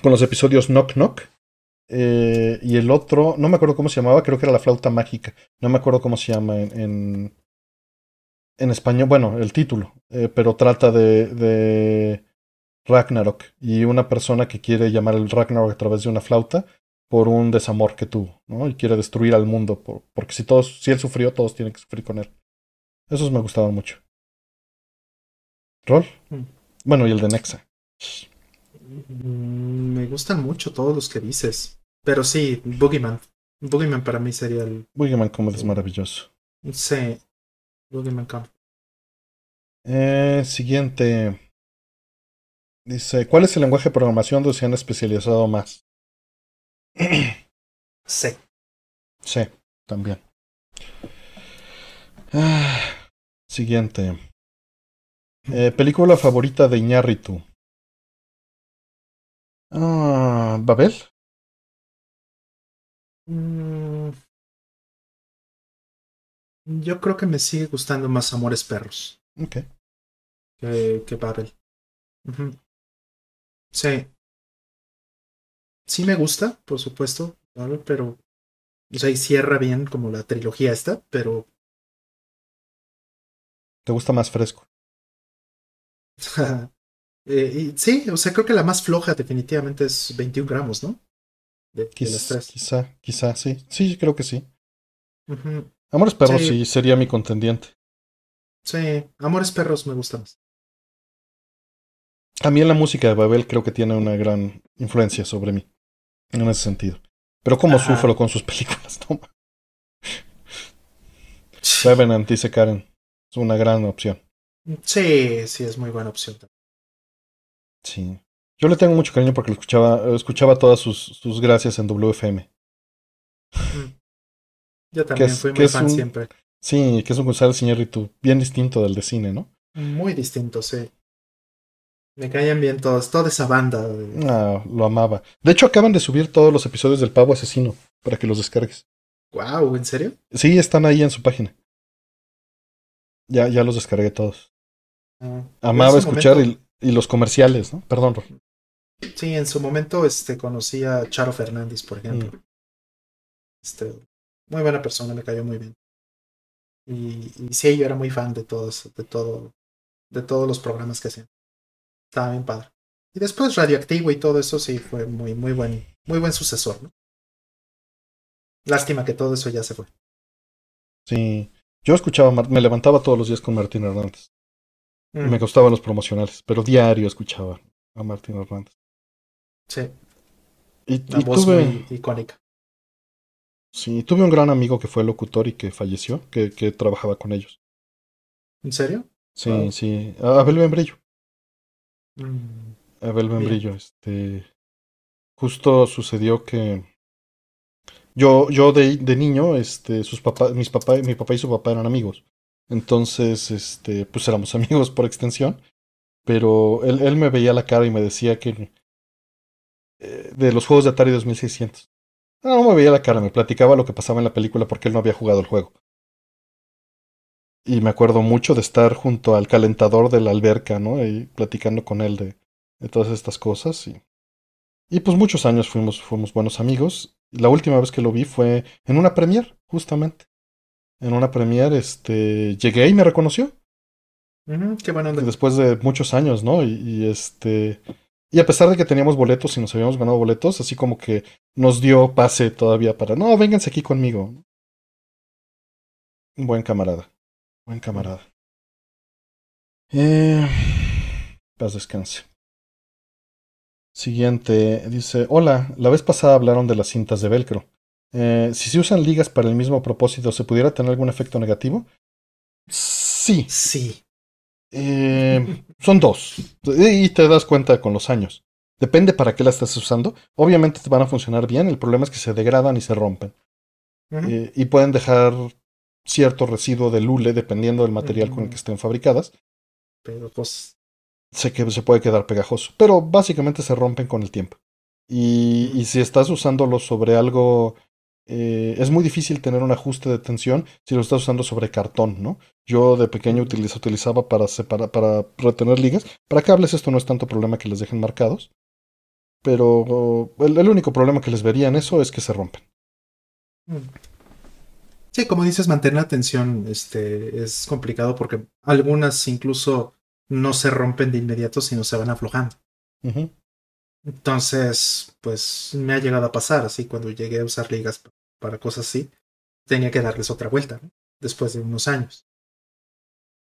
con los episodios Knock Knock. Eh, y el otro, no me acuerdo cómo se llamaba, creo que era la flauta mágica. No me acuerdo cómo se llama en, en español, bueno, el título, eh, pero trata de, de Ragnarok y una persona que quiere llamar el Ragnarok a través de una flauta por un desamor que tuvo, ¿no? Y quiere destruir al mundo, por, porque si todos, si él sufrió, todos tienen que sufrir con él. Esos me gustaban mucho. ¿Rol? Mm. Bueno, y el de Nexa. Mm, me gustan mucho todos los que dices. Pero sí, Boogeyman. Boogeyman para mí sería el. Boogeyman como es maravilloso. Sí, eh, siguiente. Dice, ¿cuál es el lenguaje de programación donde se han especializado más? <clears throat> C. C, también. Ah, siguiente. Eh, película favorita de Iñárritu. Ah, ¿Babel? Mm, yo creo que me sigue gustando más Amores Perros. Ok. Que, que Babel. Sí. Sí me gusta, por supuesto, pero. O sea, y cierra bien como la trilogía esta, pero. ¿Te gusta más fresco? <laughs> eh, y, sí, o sea, creo que la más floja definitivamente es 21 gramos, ¿no? De, Quizá, quizá, sí. Sí, creo que sí. Amores Perros sí. sería mi contendiente. Sí, Amores Perros me gusta más. A mí la música de Babel creo que tiene una gran influencia sobre mí. En ese sentido. Pero como sufro con sus <laughs> películas, toma. Revenant, dice Karen. Es una gran opción. Sí, sí, es muy buena opción. Sí. Yo le tengo mucho cariño porque escuchaba, escuchaba todas sus, sus gracias en WFM. Mm. Yo también fui muy fan siempre. Sí, que es un González Iñárritu bien distinto del de cine, ¿no? Muy distinto, sí. Me caían bien todos, toda esa banda. Ah, lo amaba. De hecho, acaban de subir todos los episodios del Pavo Asesino para que los descargues. Wow, ¿en serio? Sí, están ahí en su página. Ya, ya los descargué todos. Ah, amaba escuchar y, los comerciales, ¿no? Perdón, Sí, en su momento este, conocí a Charo Fernández, por ejemplo. Mm. Este, muy buena persona, me cayó muy bien. Y, y sí, yo era muy fan de todos, de todo, de todos los programas que hacían. Estaba bien padre. Y después Radioactivo y todo eso sí fue muy, muy buen, muy buen sucesor, ¿no? Lástima que todo eso ya se fue. Sí. Yo escuchaba, me levantaba todos los días con Martín Hernández. Mm. Me costaban los promocionales, pero diario escuchaba a Martín Hernández. Sí. Y, voz tuve, icónica. Sí, tuve un gran amigo que fue locutor y que falleció, que, que trabajaba con ellos. ¿En serio? Sí, sí. Abel Membrillo. Mm. Abel Membrillo, este. Justo sucedió que. Yo, yo de, de niño, este, sus papás, mis papá, mi papá y su papá eran amigos. Entonces, este, pues éramos <laughs> amigos por extensión. Pero él, él me veía la cara y me decía que. Eh, de los juegos de Atari 2600. No, no me veía la cara, me platicaba lo que pasaba en la película porque él no había jugado el juego. Y me acuerdo mucho de estar junto al calentador de la alberca, ¿no? Y platicando con él de, de todas estas cosas. Y, y pues muchos años fuimos, fuimos buenos amigos. La última vez que lo vi fue en una premier, justamente. En una premier, este, llegué y me reconoció. qué bueno. Después de muchos años, ¿no? Y, y, este, y a pesar de que teníamos boletos y nos habíamos ganado boletos, así como que nos dio pase todavía para, no, vénganse aquí conmigo. Un buen camarada. Buen camarada. Eh, paz descanse. Siguiente, dice, hola, la vez pasada hablaron de las cintas de velcro. Eh, si se usan ligas para el mismo propósito, ¿se pudiera tener algún efecto negativo? Sí. Sí. Eh, son dos. Y te das cuenta con los años. Depende para qué la estás usando. Obviamente te van a funcionar bien. El problema es que se degradan y se rompen. Eh, y pueden dejar cierto residuo de lule dependiendo del material con el que estén fabricadas. Pero pues. Sé que se puede quedar pegajoso. Pero básicamente se rompen con el tiempo. Y, y si estás usándolo sobre algo. Eh, es muy difícil tener un ajuste de tensión si lo estás usando sobre cartón, ¿no? Yo de pequeño utilizo, utilizaba para, separar, para retener ligas. Para cables esto no es tanto problema que les dejen marcados. Pero el, el único problema que les vería en eso es que se rompen. Mm. Sí, como dices, mantener la tensión este, es complicado porque algunas incluso no se rompen de inmediato, sino se van aflojando. Entonces, pues me ha llegado a pasar así cuando llegué a usar ligas para cosas así, tenía que darles otra vuelta después de unos años.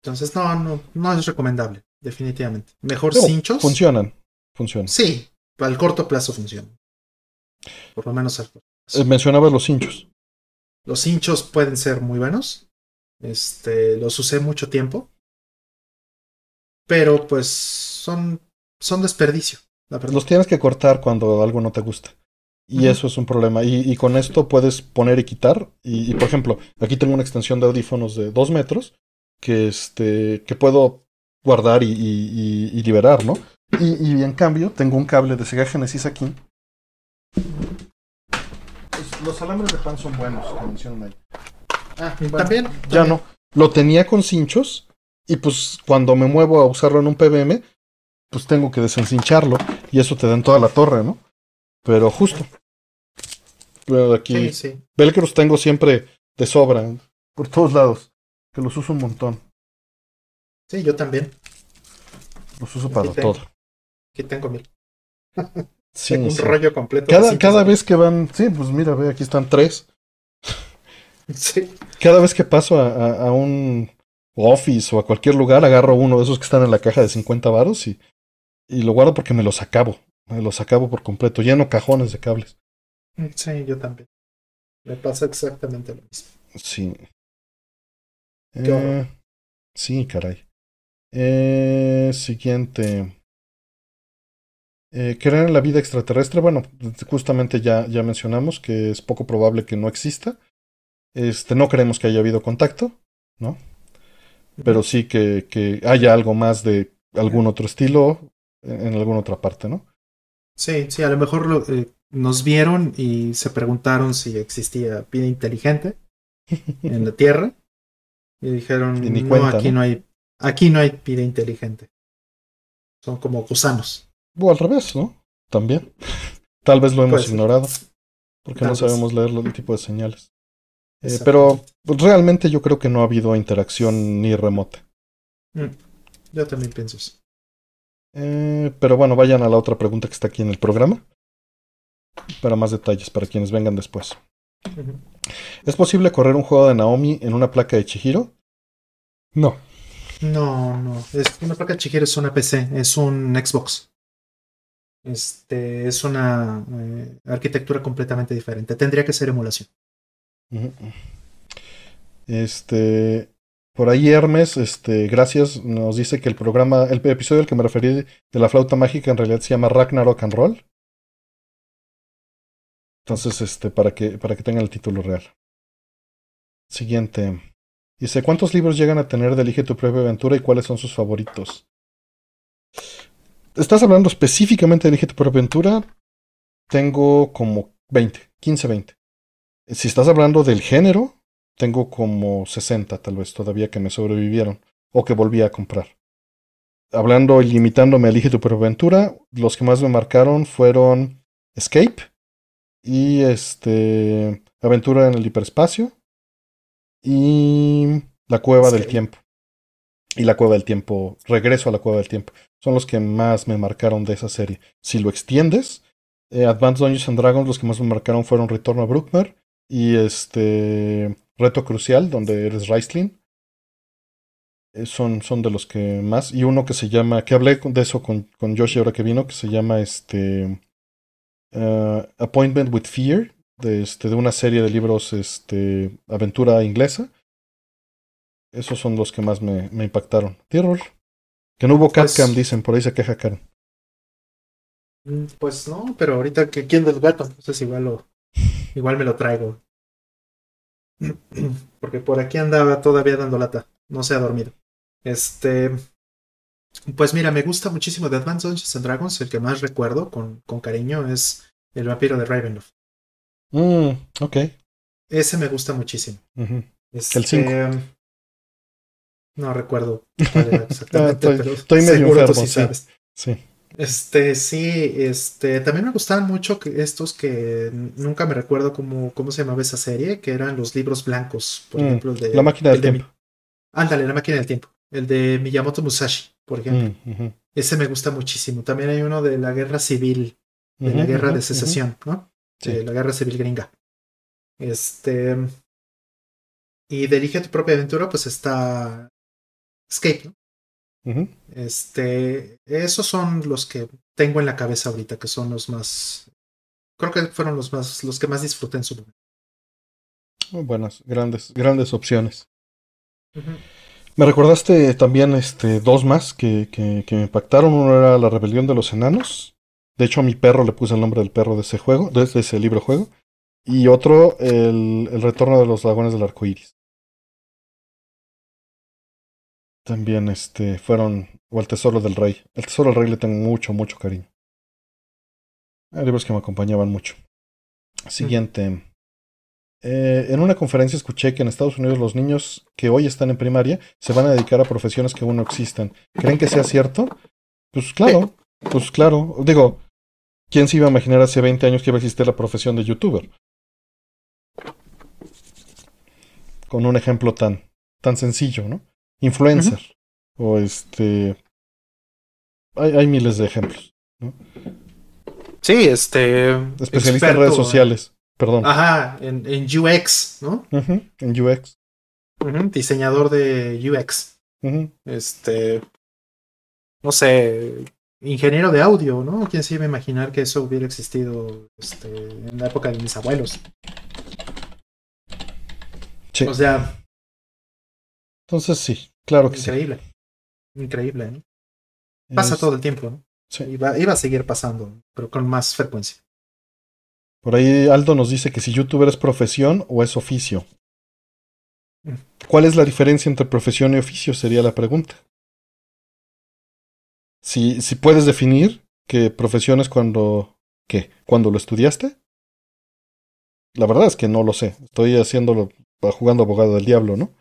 Entonces, no, no, no es recomendable, definitivamente. Mejor cinchos. Funcionan, funcionan. Sí, al corto plazo funcionan. Por lo menos al corto plazo. Eh, mencionabas los cinchos. Los hinchos pueden ser muy buenos. Este, los usé mucho tiempo. Pero pues son, son desperdicio. Los tienes que cortar cuando algo no te gusta. Y eso es un problema. Y, con esto puedes poner y quitar. Y, por ejemplo, aquí tengo una extensión de audífonos de dos metros que, este, que puedo guardar y, y liberar, ¿no? Y, en cambio tengo un cable de Sega Genesis aquí los alambres de pan son buenos, como mencionan ahí. Ah, también. Ya no. Lo tenía con cinchos y pues cuando me muevo a usarlo en un PBM, pues tengo que desencincharlo y eso te da en toda la torre, ¿no? Pero justo. Pero aquí. Sí, sí. tengo siempre de sobra, por todos lados, que los uso un montón. Sí, yo también. Los uso para todo. Aquí tengo mil. <laughs> un rollo completo. Cada, cada vez que van, sí, pues mira, ve, aquí están tres. Sí. Cada vez que paso a, a, un office o a cualquier lugar, agarro uno de esos que están en la caja de 50 varos y, y lo guardo porque me los acabo. Los acabo por completo, lleno cajones de cables. Sí, yo también. Me pasa exactamente lo mismo. Sí. Eh, sí, caray. Eh, siguiente. Eh, creer en la vida extraterrestre, bueno, justamente ya, ya mencionamos que es poco probable que no exista. Este, no creemos que haya habido contacto, ¿no? Pero sí que, que haya algo más de algún otro estilo en, alguna otra parte, ¿no? Sí, sí, a lo mejor eh, nos vieron y se preguntaron si existía vida inteligente <laughs> en la Tierra y dijeron, no, aquí ¿no? hay, aquí no hay vida inteligente. Son como gusanos. O al revés, ¿no? También. <laughs> Tal vez lo hemos pues ignorado. Porque no sabemos leer el tipo de señales. Eh, pero pues, realmente yo creo que no ha habido interacción ni remota. Mm, yo también pienso eso. Eh, pero bueno, vayan a la otra pregunta que está aquí en el programa. Para más detalles, para quienes vengan después. ¿Es posible correr un juego de Naomi en una placa de Chihiro? No. No, no. Es, una placa de Chihiro es una PC, es un Xbox. Este es una eh, arquitectura completamente diferente. Tendría que ser emulación. Este. Por ahí Hermes, este, gracias, nos dice que el programa, el episodio al que me referí de la flauta mágica en realidad se llama Ragnarok and Roll. Entonces, este, para que, para que tengan el título real. Siguiente. Dice, ¿cuántos libros llegan a tener de Elige tu propia aventura y cuáles son sus favoritos? ¿Estás hablando específicamente de Elige tu propia aventura? Tengo como 20, 15, 20. Si estás hablando del género, tengo como 60 tal vez todavía que me sobrevivieron o que volví a comprar. Hablando y limitándome a Elige tu propia aventura, los que más me marcaron fueron Escape, y este Aventura en el hiperespacio y La cueva del tiempo. Y La cueva del tiempo, Regreso a la cueva del tiempo. Son los que más me marcaron de esa serie. Si lo extiendes, eh, Advanced Dungeons and Dragons los que más me marcaron fueron Retorno a Brookmer y este Reto Crucial, donde eres Raistlin. Eh, son, son de los que más. Y uno que se llama, que hablé de eso con, con Yoshi ahora que vino, que se llama este Uh, Appointment with Fear, de, este, de una serie de libros este, aventura inglesa. Esos son los que más me, me impactaron. Terror. Que no hubo pues catcam, dicen, por ahí se queja Karen. Mm, pues no, pero ahorita que quién del gato, entonces igual lo, igual me lo traigo. <clears throat> Porque por aquí andaba todavía dando lata, no se ha dormido. Este, pues mira, me gusta muchísimo de Advanced Dungeons and Dragons. El que más recuerdo con, con cariño es el vampiro de Ravenloft. Mm, ok. Ese me gusta muchísimo. Este, el 5. No recuerdo cuál era <laughs> exactamente, estoy, pero estoy medio enfermo, sí, sabes. Sí. Este, sí, este, también me gustaban mucho estos que nunca me recuerdo cómo, cómo se llamaba esa serie, que eran los libros blancos, por mm, ejemplo, el de... La máquina del tiempo. ándale, la máquina del tiempo. El de Miyamoto Musashi, por ejemplo. Mm, Ese me gusta muchísimo. También hay uno de la guerra civil, de la guerra de secesión, ¿no? De la guerra civil gringa. Este. Y de Elige tu propia aventura, pues está Escape, ¿no? Este. Esos son los que tengo en la cabeza ahorita, que son los más. Creo que fueron los más, los que más disfruté en su momento. Buenas, grandes, grandes opciones. Me recordaste también este, dos más que, que, me impactaron. Uno era La Rebelión de los Enanos. De hecho, a mi perro le puse el nombre del perro de ese juego, de ese libro juego. Y otro, el, el Retorno de los Dragones del Arco Iris. También este, fueron. O El Tesoro del Rey. El Tesoro del Rey le tengo mucho, mucho cariño. Hay libros que me acompañaban mucho. Siguiente. Eh, en una conferencia escuché que en Estados Unidos los niños que hoy están en primaria se van a dedicar a profesiones que aún no existen. ¿Creen que sea cierto? Pues claro, pues claro. Digo, ¿quién se iba a imaginar hace 20 años que iba a existir la profesión de youtuber? Con un ejemplo tan, tan sencillo, ¿no? Influencer. O este. Hay, hay, miles de ejemplos. ¿no? Sí, este. Especialista en redes sociales. Perdón. Ajá, en, en UX, ¿no? en UX. diseñador de UX. Este. No sé. Ingeniero de audio, ¿no? ¿Quién se iba a imaginar que eso hubiera existido este, en la época de mis abuelos? Sí. O sea. Entonces sí, claro que increíble. sí. Increíble. ¿no? Pasa todo el tiempo, ¿no? Sí. Iba, iba a seguir pasando, pero con más frecuencia. Por ahí Aldo nos dice que si youtuber es profesión o es oficio. ¿Cuál es la diferencia entre profesión y oficio? Sería la pregunta. Si, si puedes definir que profesión es cuando. ¿Qué? ¿Cuando lo estudiaste? La verdad es que no lo sé. Estoy haciéndolo jugando abogado del diablo, ¿no?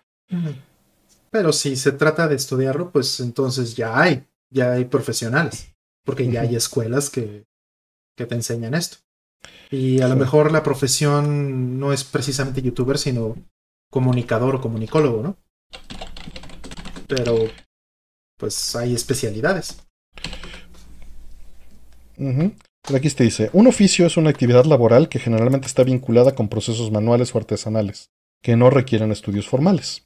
Pero si se trata de estudiarlo, pues entonces ya hay, ya hay profesionales, porque ya hay escuelas que, que te enseñan esto. Y a lo mejor la profesión no es precisamente youtuber, sino comunicador o comunicólogo, ¿no? Pero, pues hay especialidades. aquí te dice, un oficio es una actividad laboral que generalmente está vinculada con procesos manuales o artesanales, que no requieren estudios formales.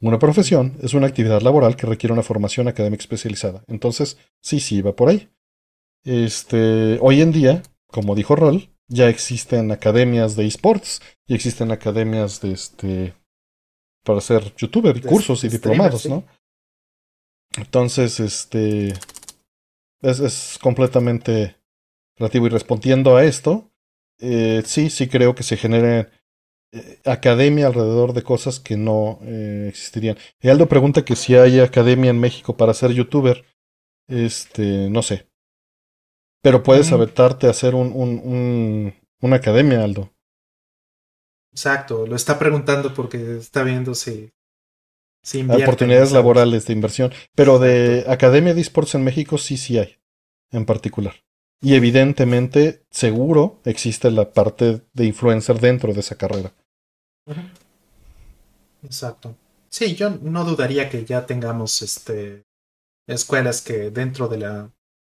Una profesión es una actividad laboral que requiere una formación académica especializada. Entonces, sí, sí, va por ahí. Este, hoy en día, como dijo Rol, ya existen academias de esports y existen academias de este para ser youtuber y cursos y diplomados, ¿no? Entonces, este es, es, completamente relativo. Y respondiendo a esto, eh, sí, sí creo que se genere eh, academia alrededor de cosas que no eh, existirían. Y Aldo pregunta que si hay academia en México para ser youtuber. Este, no sé. Pero puedes aventarte a hacer un, un, un, una academia, Aldo. Exacto, lo está preguntando porque está viendo si, si Oportunidades laborales de inversión. Pero de Academia de Esports en México sí, sí hay, en particular. Y evidentemente, seguro, existe la parte de influencer dentro de esa carrera. Exacto. Sí, yo no dudaría que ya tengamos este escuelas que dentro de la,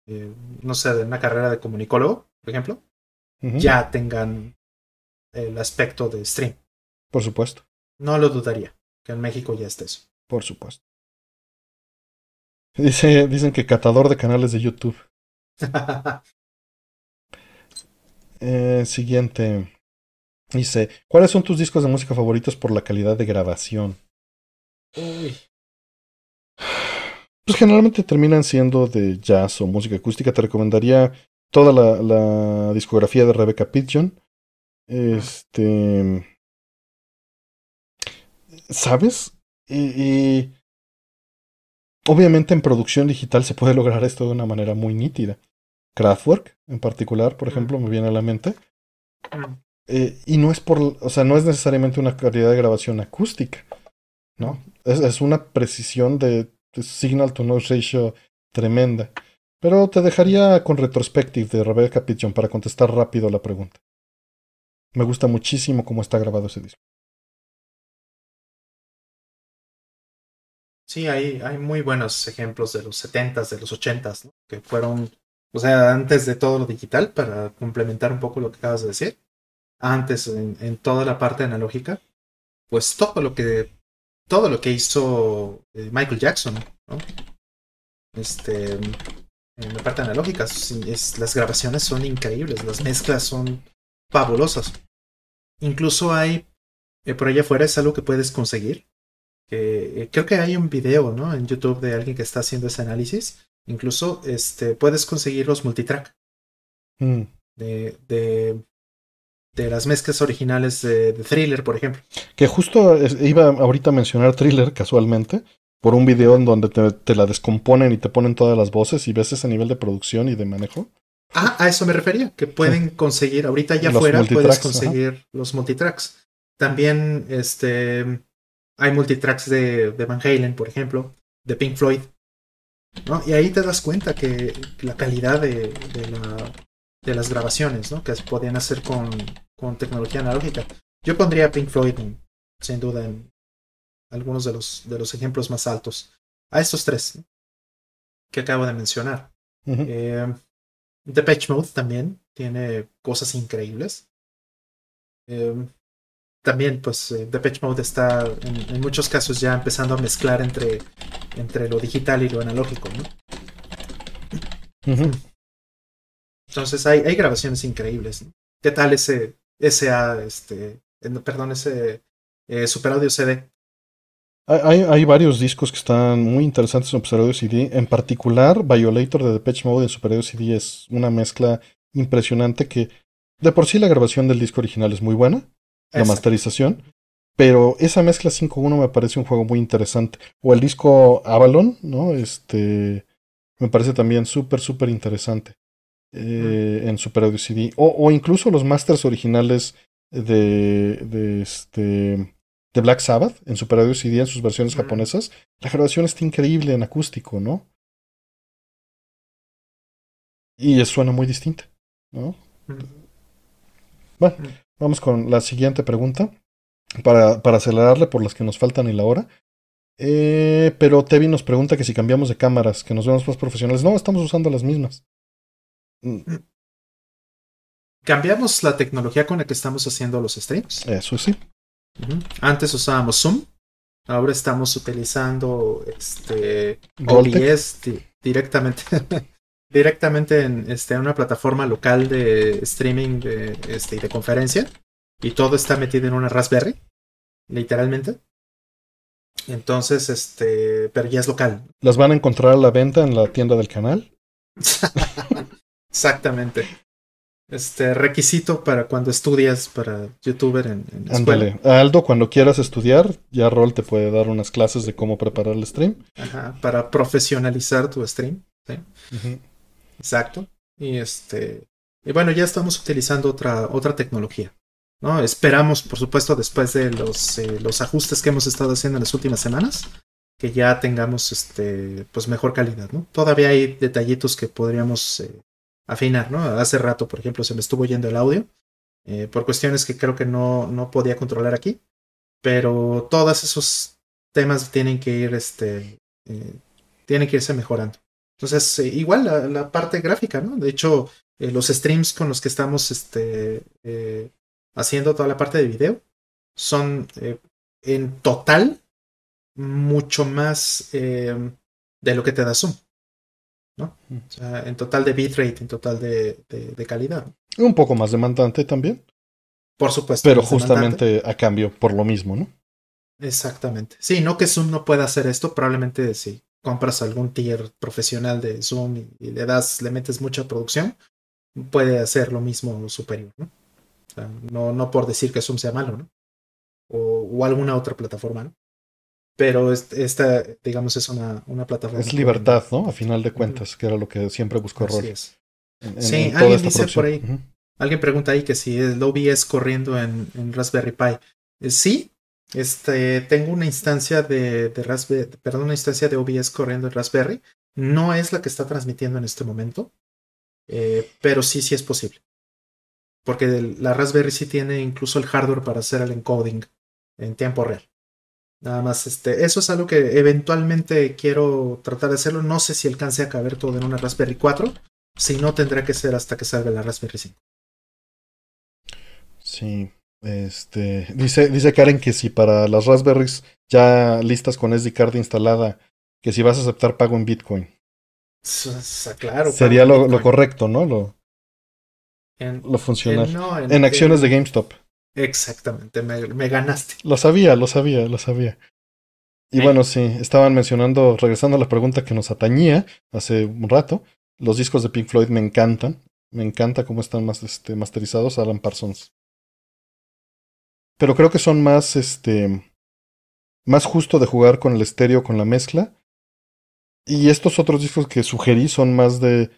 eh, no sé, de una carrera de comunicólogo, por ejemplo, ya tengan el aspecto de stream. Por supuesto. No lo dudaría, que en México ya esté eso. Por supuesto. Dice, dicen que catador de canales de YouTube. Eh, siguiente. Dice, ¿cuáles son tus discos de música favoritos por la calidad de grabación? Uy. Pues generalmente terminan siendo de jazz o música acústica. Te recomendaría toda la, la discografía de Rebecca Pigeon. Este. ¿Sabes? Y, obviamente en producción digital se puede lograr esto de una manera muy nítida. Kraftwerk, en particular, por ejemplo, me viene a la mente. Eh, y no es por, o sea, no es necesariamente una calidad de grabación acústica, ¿no? Es, es una precisión de, de, signal to noise ratio tremenda. Pero te dejaría con retrospective de Rebecca Pigeon para contestar rápido la pregunta. Me gusta muchísimo cómo está grabado ese disco. Sí, hay, hay muy buenos ejemplos de los 70s, de los 80s, ¿no? que fueron, o sea, antes de todo lo digital, para complementar un poco lo que acabas de decir, antes en, toda la parte analógica, pues todo lo que, todo lo que hizo eh, Michael Jackson, ¿no? Este, en la parte analógica, las grabaciones son increíbles, las mezclas son fabulosas. Incluso hay, eh, por allá afuera es algo que puedes conseguir. Eh, creo que hay un video, ¿no? En YouTube de alguien que está haciendo ese análisis. Incluso este, puedes conseguir los multitrack. Mm. De, de, de, las mezclas originales de, Thriller, por ejemplo. Que justo iba ahorita a mencionar Thriller casualmente. Por un video en donde te, te la descomponen y te ponen todas las voces y ves ese nivel de producción y de manejo. Ah, a eso me refería, que pueden conseguir, ahorita allá afuera puedes conseguir los multitracks. También este, hay multitracks de, de, Van Halen, por ejemplo, de Pink Floyd. ¿No? Y ahí te das cuenta que la calidad de, de, la, de las grabaciones ¿no? que se podían hacer con, con tecnología analógica. Yo pondría Pink Floyd, sin duda, en algunos de los, de los ejemplos más altos. A estos tres que acabo de mencionar. Depeche Mode también tiene cosas increíbles. Eh, también, pues, eh, Depeche Mode está en, muchos casos ya empezando a mezclar entre, entre lo digital y lo analógico, ¿no? Entonces hay, hay grabaciones increíbles. ¿Qué tal ese SA, este, perdón, ese eh, Super Audio CD? Hay, hay, varios discos que están muy interesantes en Super Audio CD. En particular, Violator de Depeche Mode en Super Audio CD es una mezcla impresionante que de por sí la grabación del disco original es muy buena, la masterización, pero esa mezcla 5.1 me parece un juego muy interesante. O el disco Avalon, ¿no? Este me parece también súper, súper interesante eh, en Super Audio CD. O, o, incluso los masters originales de, de este de Black Sabbath en Super Audio CD en sus versiones japonesas, la grabación está increíble en acústico, ¿no? Y suena muy distinta, ¿no? Bueno, vamos con la siguiente pregunta. Para, para acelerarle por las que nos faltan y la hora. Eh, pero Tevi nos pregunta que si cambiamos de cámaras, que nos vemos más profesionales. No, estamos usando las mismas. cambiamos la tecnología con la que estamos haciendo los streams. Eso sí. Antes usábamos Zoom, ahora estamos utilizando este OBS directamente <laughs> directamente en este, una plataforma local de streaming de, este, de conferencia y todo está metido en una Raspberry, literalmente. Entonces, este, pero ya es local. ¿Las van a encontrar a la venta en la tienda del canal? <laughs> Exactamente. Este requisito para cuando estudias para youtuber en, en Ándale. Aldo, cuando quieras estudiar, ya Rol te puede dar unas clases de cómo preparar el stream. Ajá, para profesionalizar tu stream. ¿sí? Exacto. Y este. Y bueno, ya estamos utilizando otra, otra tecnología. ¿no? Esperamos, por supuesto, después de los, eh, los ajustes que hemos estado haciendo en las últimas semanas, que ya tengamos este, pues mejor calidad, ¿no? Todavía hay detallitos que podríamos eh, afinar, ¿no? Hace rato, por ejemplo, se me estuvo yendo el audio, eh, por cuestiones que creo que no, no podía controlar aquí, pero todos esos temas tienen que ir, este, tienen que irse mejorando. Entonces, igual la, parte gráfica, ¿no? De hecho, los streams con los que estamos este, haciendo toda la parte de video, son eh, en total mucho más eh, de lo que te da Zoom. ¿no? Mm. O sea, en total de bitrate, en total de, de, calidad. Un poco más demandante también. Por supuesto. Pero justamente a cambio por lo mismo, ¿no? Exactamente. Sí, no que Zoom no pueda hacer esto, probablemente si compras algún tier profesional de Zoom y, le das, le metes mucha producción, puede hacer lo mismo superior, ¿no? no, no por decir que Zoom sea malo, ¿no? O, alguna otra plataforma, ¿no? Pero esta, digamos, es una, una plataforma. Es libertad, ¿no? A final de cuentas, que era lo que siempre buscó Rory. sí, alguien dice por ahí, alguien pregunta ahí que si el OBS corriendo en, en Raspberry Pi. Eh, sí, este, tengo una instancia de, Raspberry, perdón, una instancia de OBS corriendo en Raspberry. No es la que está transmitiendo en este momento, eh, pero sí, sí es posible porque la Raspberry sí tiene incluso el hardware para hacer el encoding en tiempo real. Nada más, este, eso es algo que eventualmente quiero tratar de hacerlo. No sé si alcance a caber todo en una Raspberry 4. Si no, tendrá que ser hasta que salga la Raspberry 5. Sí, este, dice, dice Karen que si para las Raspberries ya listas con SD card instalada, que si vas a aceptar pago en Bitcoin. Claro. Sería lo, lo, correcto, ¿no? Lo, lo funcional. En, acciones de GameStop. Exactamente, me, ganaste. Lo sabía, lo sabía, lo sabía. Y bueno, sí, estaban mencionando, regresando a la pregunta que nos atañía hace un rato, los discos de Pink Floyd me encantan. Me encanta cómo están más este, masterizados Alan Parsons. Pero creo que son más, este, más justo de jugar con el estéreo, con la mezcla. Y estos otros discos que sugerí son más de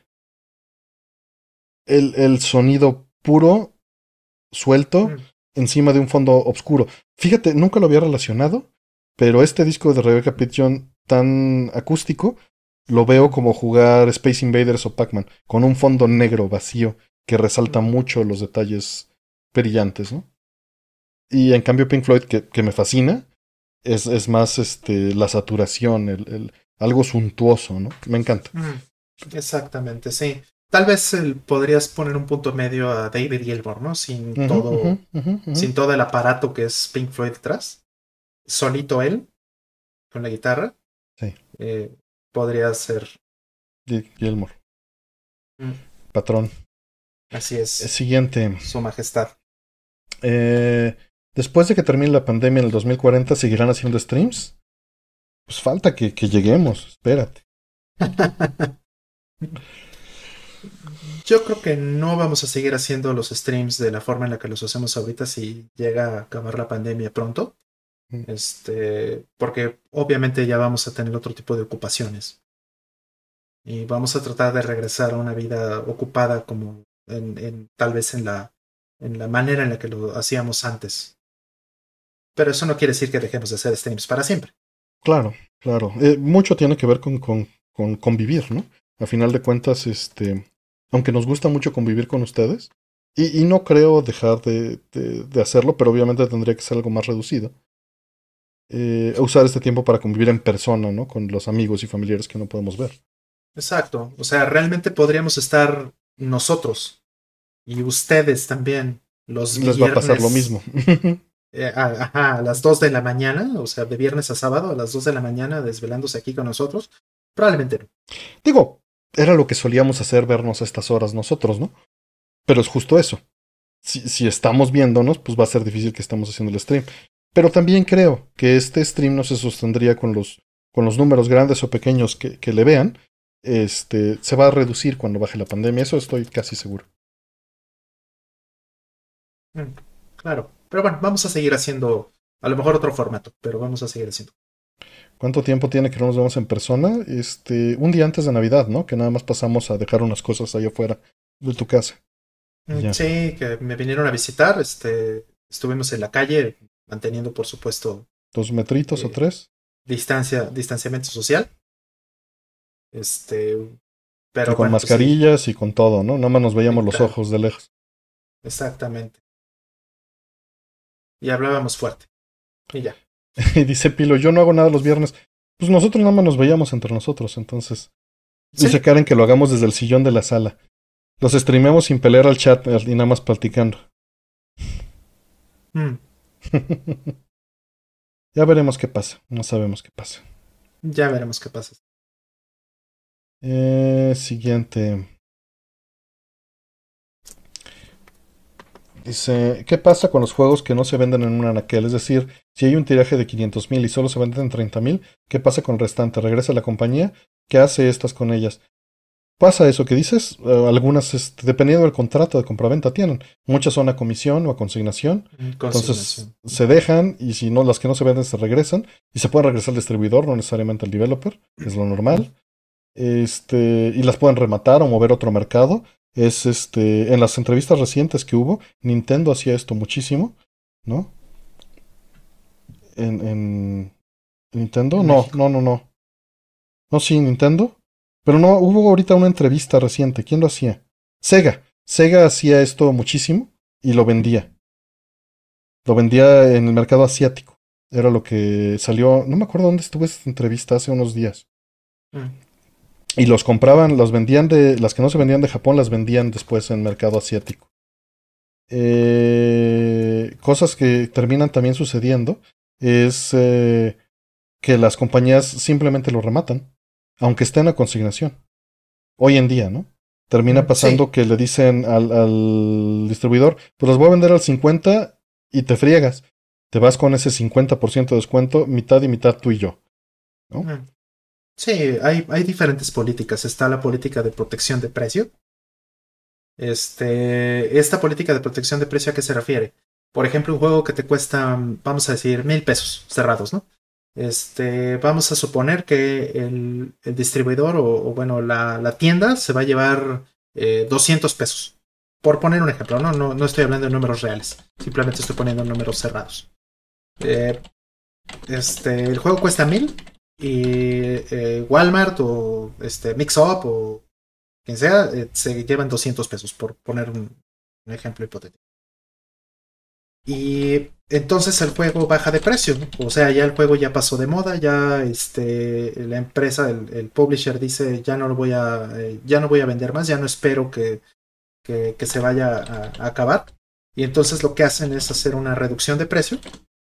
el, el sonido puro, suelto, mm. encima de un fondo oscuro. Fíjate, nunca lo había relacionado, pero este disco de Rebecca Pigeon tan acústico, lo veo como jugar Space Invaders o Pac-Man, con un fondo negro vacío que resalta mm. mucho los detalles brillantes, ¿no? Y en cambio Pink Floyd, que, que me fascina, es, es, más este, la saturación, el, el, algo suntuoso, ¿no? Me encanta. Mm. Exactamente, sí. Tal vez podrías poner un punto medio a David Gilmour, ¿no? Sin todo, sin todo el aparato que es Pink Floyd detrás. Solito él, con la guitarra. Sí. Eh, podría ser. Gilmour. Mm. Patrón. Así es. siguiente. Su majestad. Eh, después de que termine la pandemia en el 2040, ¿seguirán haciendo streams? Pues falta que, que lleguemos, espérate. <laughs> Yo creo que no vamos a seguir haciendo los streams de la forma en la que los hacemos ahorita si llega a acabar la pandemia pronto. Este, porque obviamente ya vamos a tener otro tipo de ocupaciones. Y vamos a tratar de regresar a una vida ocupada como en, en tal vez en la, en la manera en la que lo hacíamos antes. Pero eso no quiere decir que dejemos de hacer streams para siempre. Claro, claro. Eh, mucho tiene que ver con, con, con convivir, ¿no? A final de cuentas, este, aunque nos gusta mucho convivir con ustedes. Y, no creo dejar de, de, hacerlo, pero obviamente tendría que ser algo más reducido. Eh, usar este tiempo para convivir en persona, ¿no? Con los amigos y familiares que no podemos ver. Exacto. O sea, realmente podríamos estar nosotros y ustedes también los Les va a pasar lo mismo. <laughs> Eh, a las 2 de la mañana, o sea, de viernes a sábado, a las 2 de la mañana, desvelándose aquí con nosotros, probablemente no. Digo, era lo que solíamos hacer vernos a estas horas nosotros, ¿no? Pero es justo eso. Si, si estamos viéndonos, pues va a ser difícil que estemos haciendo el stream. Pero también creo que este stream no se sostendría con los, con los números grandes o pequeños que, que le vean. Este, se va a reducir cuando baje la pandemia, eso estoy casi seguro. Mm, claro, pero bueno, vamos a seguir haciendo a lo mejor otro formato, pero vamos a seguir haciendo. ¿Cuánto tiempo tiene que no nos vemos en persona? Este, un día antes de Navidad, ¿no? Que nada más pasamos a dejar unas cosas allá afuera de tu casa. Mm, sí, que me vinieron a visitar, este, estuvimos en la calle manteniendo, por supuesto, dos metritos o eh, tres. Distancia, distanciamiento social. Este, pero con pues mascarillas y con todo, ¿no? Nada más nos veíamos los ojos de lejos. Exactamente. Y hablábamos fuerte. Y ya. <laughs> y dice Pilo, yo no hago nada los viernes. Pues nosotros nada más nos veíamos entre nosotros, entonces. Dice Karen que lo hagamos desde el sillón de la sala. Los streamemos sin pelear al chat y nada más platicando. Mm. <laughs> ya veremos qué pasa. No sabemos qué pasa. Ya veremos qué pasa. Eh, siguiente. Dice, ¿qué pasa con los juegos que no se venden en un anaquel? Es decir, si hay un tiraje de 500.000 y solo se venden en 30.000, ¿qué pasa con el restante? ¿Regresa a la compañía? ¿Qué hace estas con ellas? Pasa eso que dices, eh, algunas, este, dependiendo del contrato de compraventa, tienen. Muchas son a comisión o a consignación. Entonces se dejan y si no, las que no se venden se regresan. Y se puede regresar al distribuidor, no necesariamente al developer, es lo normal. Este, y las pueden rematar o mover a otro mercado es este, en las entrevistas recientes que hubo, Nintendo hacía esto muchísimo, ¿no? En, en Nintendo, no, no, no, no. No, sí, Nintendo. Pero no, hubo ahorita una entrevista reciente. ¿Quién lo hacía? Sega. Sega hacía esto muchísimo y lo vendía. Lo vendía en el mercado asiático. Era lo que salió. No me acuerdo dónde estuvo esta entrevista hace unos días. Mm. Y los compraban, los vendían de. Las que no se vendían de Japón, las vendían después en mercado asiático. Eh, cosas que terminan también sucediendo es eh, que las compañías simplemente lo rematan, aunque esté en la consignación. Hoy en día, ¿no? Termina pasando que le dicen al, al, distribuidor, pues los voy a vender al 50 y te friegas. Te vas con ese 50% de descuento, mitad y mitad tú y yo. ¿no? Sí, hay, hay diferentes políticas. Está la política de protección de precio. Este, esta política de protección de precio a qué se refiere? Por ejemplo, un juego que te cuesta, vamos a decir, mil pesos cerrados, ¿no? Este, vamos a suponer que el, el distribuidor o, bueno, la, la, tienda se va a llevar eh, 200 pesos. Por poner un ejemplo, ¿no? ¿no? No estoy hablando de números reales, simplemente estoy poniendo números cerrados. Eh, este, el juego cuesta mil, y eh, Walmart o este, Mixup o quien sea eh, se llevan 200 pesos, por poner un, ejemplo hipotético. Y entonces el juego baja de precio, o sea, ya el juego ya pasó de moda, ya este, la empresa, el, publisher dice ya no lo voy a, eh, ya no voy a vender más, ya no espero que, que, se vaya a, acabar. Y entonces lo que hacen es hacer una reducción de precio.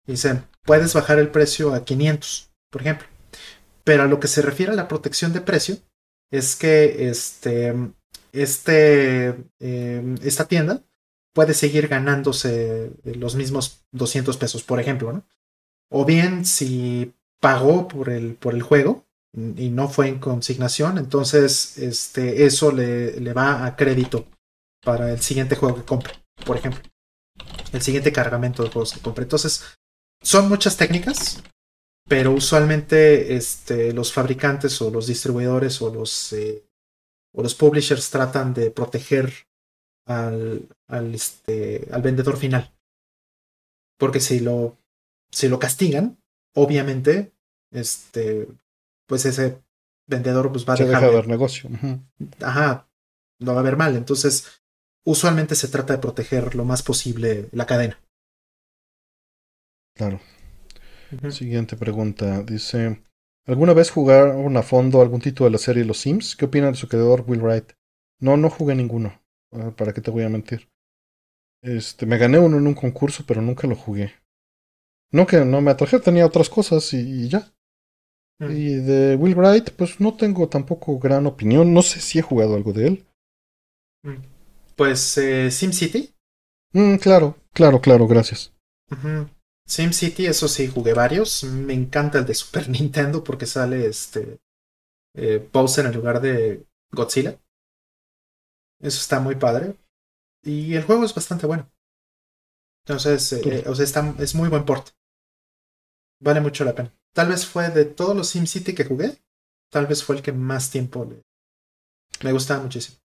Dicen, puedes bajar el precio a 500, por ejemplo. Pero a lo que se refiere a la protección de precio, es que este, este, em, esta tienda puede seguir ganándose los mismos 200 pesos, por ejemplo, ¿no? O bien si pagó por el, por el juego y no fue en consignación, entonces este, eso le, le va a crédito para el siguiente juego que compre, por ejemplo. El siguiente cargamento de juegos que compre. Entonces, son muchas técnicas pero usualmente este, los fabricantes o los distribuidores o los, eh, o los publishers tratan de proteger al, al, este, al vendedor final. Porque si lo, si lo castigan, obviamente, este, pues ese vendedor pues, va a se dejar. Deja de negocio. Ajá, no va a ver mal. Entonces, usualmente se trata de proteger lo más posible la cadena. Claro. Siguiente pregunta. Dice, ¿alguna vez jugaron a fondo algún título de la serie Los Sims? ¿Qué opina de su creador Will Wright? No, no jugué ninguno. ¿Para qué te voy a mentir? Este, me gané uno en un concurso, pero nunca lo jugué. No que no me atraje, tenía otras cosas y, ya. Y de Will Wright, pues no tengo tampoco gran opinión. No sé si he jugado algo de él. Pues eh, SimCity. Mm, claro, claro, claro, gracias. SimCity, eso sí, jugué varios. Me encanta el de Super <laughs> Nintendo porque sale este eh, Bowser en lugar de Godzilla. Eso está muy padre. Y el juego es bastante bueno. Entonces, eh, o sea, está, es muy buen port. Vale mucho la pena. Tal vez fue de todos los SimCity que jugué, tal vez fue el que más tiempo le... me gustaba muchísimo.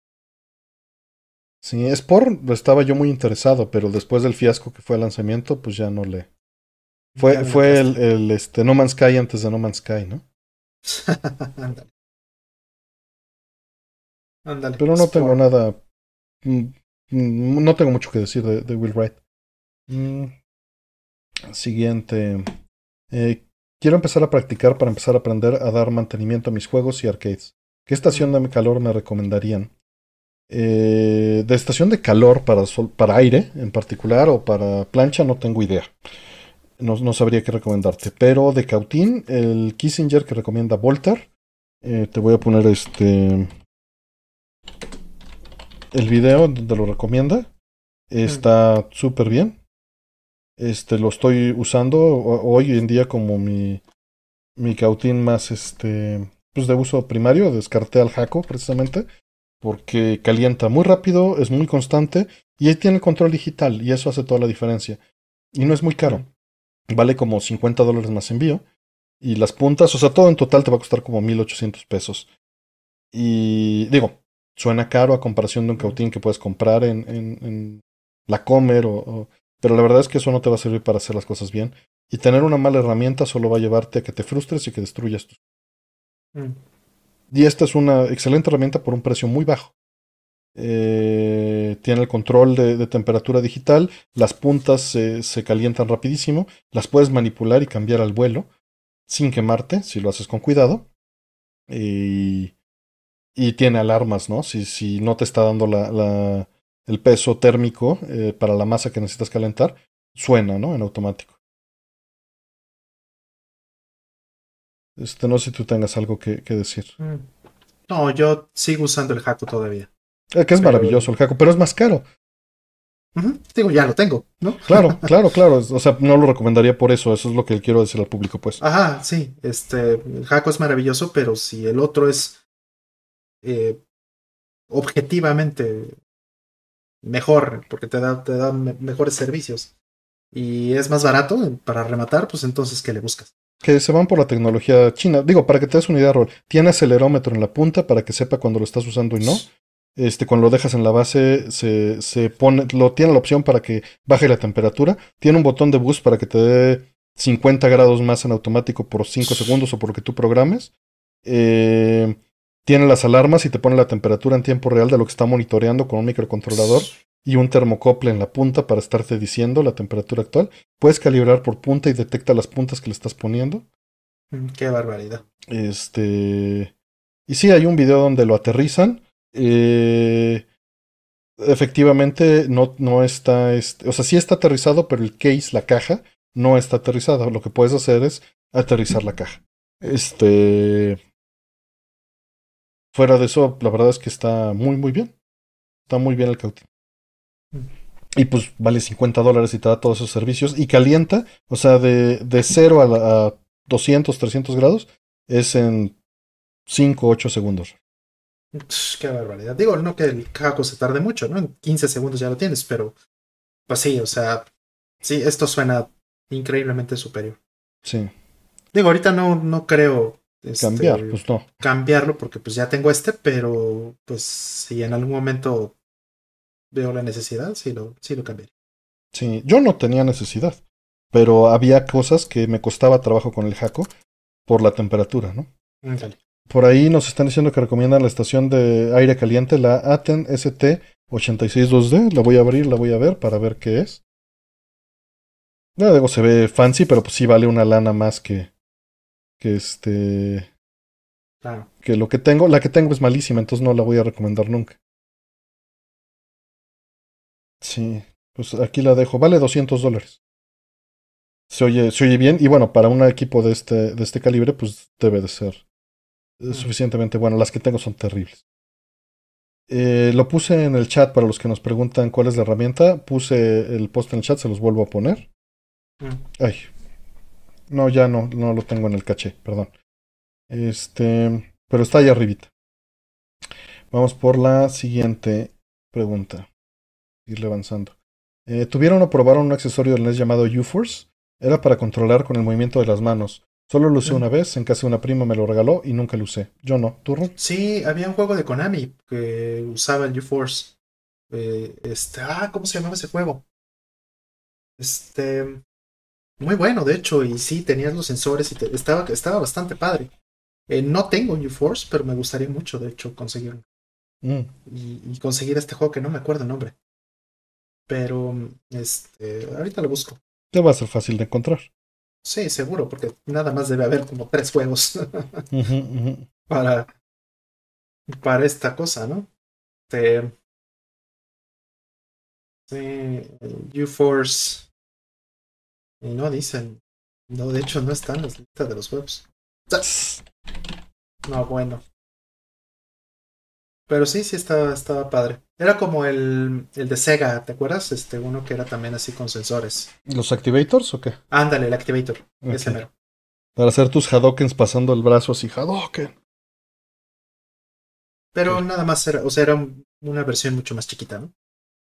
Sí, Sport estaba yo muy interesado, pero después del fiasco que fue el lanzamiento, pues ya no le. Fue, fue el, el, este, No Man's Sky antes de No Man's Sky, ¿no? Ándale. <laughs> Ándale. Pero no tengo nada. Mm, mm, no tengo mucho que decir de, Will Wright. Mm, siguiente. Eh, quiero empezar a practicar para empezar a aprender a dar mantenimiento a mis juegos y arcades. ¿Qué estación de calor me recomendarían? Eh, de estación de calor para, para aire en particular o para plancha no tengo idea. No, no sabría qué recomendarte. Pero de Cautín, el Kissinger que recomienda Volter. Eh, te voy a poner este. El video donde lo recomienda. Está súper bien. Este lo estoy usando hoy en día como mi, mi Cautín más este. Pues de uso primario. Descarté al Jaco precisamente porque calienta muy rápido, es muy constante y ahí tiene el control digital y eso hace toda la diferencia. Y no es muy caro. Vale como 50 dólares más envío. Y las puntas, o sea, todo en total te va a costar como 1800 pesos. Y digo, suena caro a comparación de un cautín que puedes comprar en, en, la Comer, o, pero la verdad es que eso no te va a servir para hacer las cosas bien. Y tener una mala herramienta solo va a llevarte a que te frustres y que destruyas tus. Mm. Y esta es una excelente herramienta por un precio muy bajo. Eh, tiene el control de, temperatura digital, las puntas se, calientan rapidísimo, las puedes manipular y cambiar al vuelo sin quemarte, si lo haces con cuidado. Y, tiene alarmas, ¿no? Si, no te está dando la, el peso térmico eh, para la masa que necesitas calentar, suena, ¿no? En automático. Este, no sé si tú tengas algo que, decir. Mm. No, yo sigo usando el Jaco todavía. Es que es maravilloso el Jaco, pero es más caro. Digo, ya lo tengo, ¿no? Claro, <laughs> claro, claro. O sea, no lo recomendaría por eso. Eso es lo que quiero decir al público, pues. Ajá, sí. Este, el Jaco es maravilloso, pero si el otro es eh, objetivamente mejor, porque te da, te da mejores servicios y es más barato para rematar, pues entonces, ¿qué le buscas? que se van por la tecnología china. Digo, para que te des una idea, Rol, tiene acelerómetro en la punta para que sepa cuando lo estás usando y no. Este, cuando lo dejas en la base, se, se pone, lo tiene la opción para que baje la temperatura. Tiene un botón de boost para que te dé 50 grados más en automático por 5 segundos o por lo que tú programes. Eh, tiene las alarmas y te pone la temperatura en tiempo real de lo que está monitoreando con un microcontrolador y un termocople en la punta para estarte diciendo la temperatura actual. Puedes calibrar por punta y detecta las puntas que le estás poniendo. Mm, qué barbaridad. Este. Y sí, hay un video donde lo aterrizan. Eh, efectivamente, no, no está. Este, o sea, sí está aterrizado, pero el case, la caja, no está aterrizada. Lo que puedes hacer es aterrizar la caja. Este. Fuera de eso, la verdad es que está muy, muy bien. Está muy bien el cautín. Y pues vale 50 dólares y te da todos esos servicios. Y calienta, o sea, de, de 0 a, a 200, 300 grados, es en 5, 8 segundos. Qué barbaridad. Digo, no que el caco se tarde mucho, ¿no? En 15 segundos ya lo tienes, pero pues sí, o sea, sí, esto suena increíblemente superior. Sí. Digo, ahorita no, no creo este, cambiar, pues no. Cambiarlo porque pues ya tengo este, pero pues si en algún momento veo la necesidad, sí lo, sí lo cambiaría. Sí, yo no tenía necesidad, pero había cosas que me costaba trabajo con el jaco por la temperatura, ¿no? Por ahí nos están diciendo que recomiendan la estación de aire caliente, la Aten ST862D. La voy a abrir, la voy a ver para ver qué es. No, digo, se ve fancy, pero pues sí vale una lana más que. que este. Claro. Que lo que tengo. La que tengo es malísima, entonces no la voy a recomendar nunca. Sí. Pues aquí la dejo. Vale 200 dólares. Se oye, se oye bien. Y bueno, para un equipo de este, de este calibre, pues debe de ser mm. suficientemente bueno. Las que tengo son terribles. Eh, lo puse en el chat para los que nos preguntan cuál es la herramienta. Puse el post en el chat, se los vuelvo a poner. Mm. Ay. No, ya no, no lo tengo en el caché, perdón. Este, pero está ahí arribita. Vamos por la siguiente pregunta. Irle avanzando. Eh, ¿Tuvieron o probaron un accesorio del NES llamado UForce? Era para controlar con el movimiento de las manos. Solo lo usé una vez, en casa de una prima me lo regaló y nunca lo usé. Yo no. ¿Tú, Sí, había un juego de Konami que usaba el UForce. Eh, este, ah, ¿cómo se llamaba ese juego? Este, muy bueno, de hecho, y sí, tenías los sensores y estaba, estaba bastante padre. Eh, no tengo un UForce, pero me gustaría mucho, de hecho, conseguirlo. Mm. Y, conseguir este juego que no me acuerdo el nombre. Pero, este, ahorita lo busco. Ya va a ser fácil de encontrar. Sí, seguro, porque nada más debe haber como tres juegos <laughs> para para esta cosa, ¿no? Este, sí, UForce. Y no dicen. No, de hecho, no están las listas de los juegos. No, bueno. Pero sí, sí estaba, estaba padre. Era como el, el de Sega, ¿te acuerdas? Este, uno que era también así con sensores. ¿Los Activators o qué? Ándale, el Activator. Ese mero. Para hacer tus Hadokens pasando el brazo así, Hadoken. Pero nada más era, o sea, era una versión mucho más chiquita, ¿no?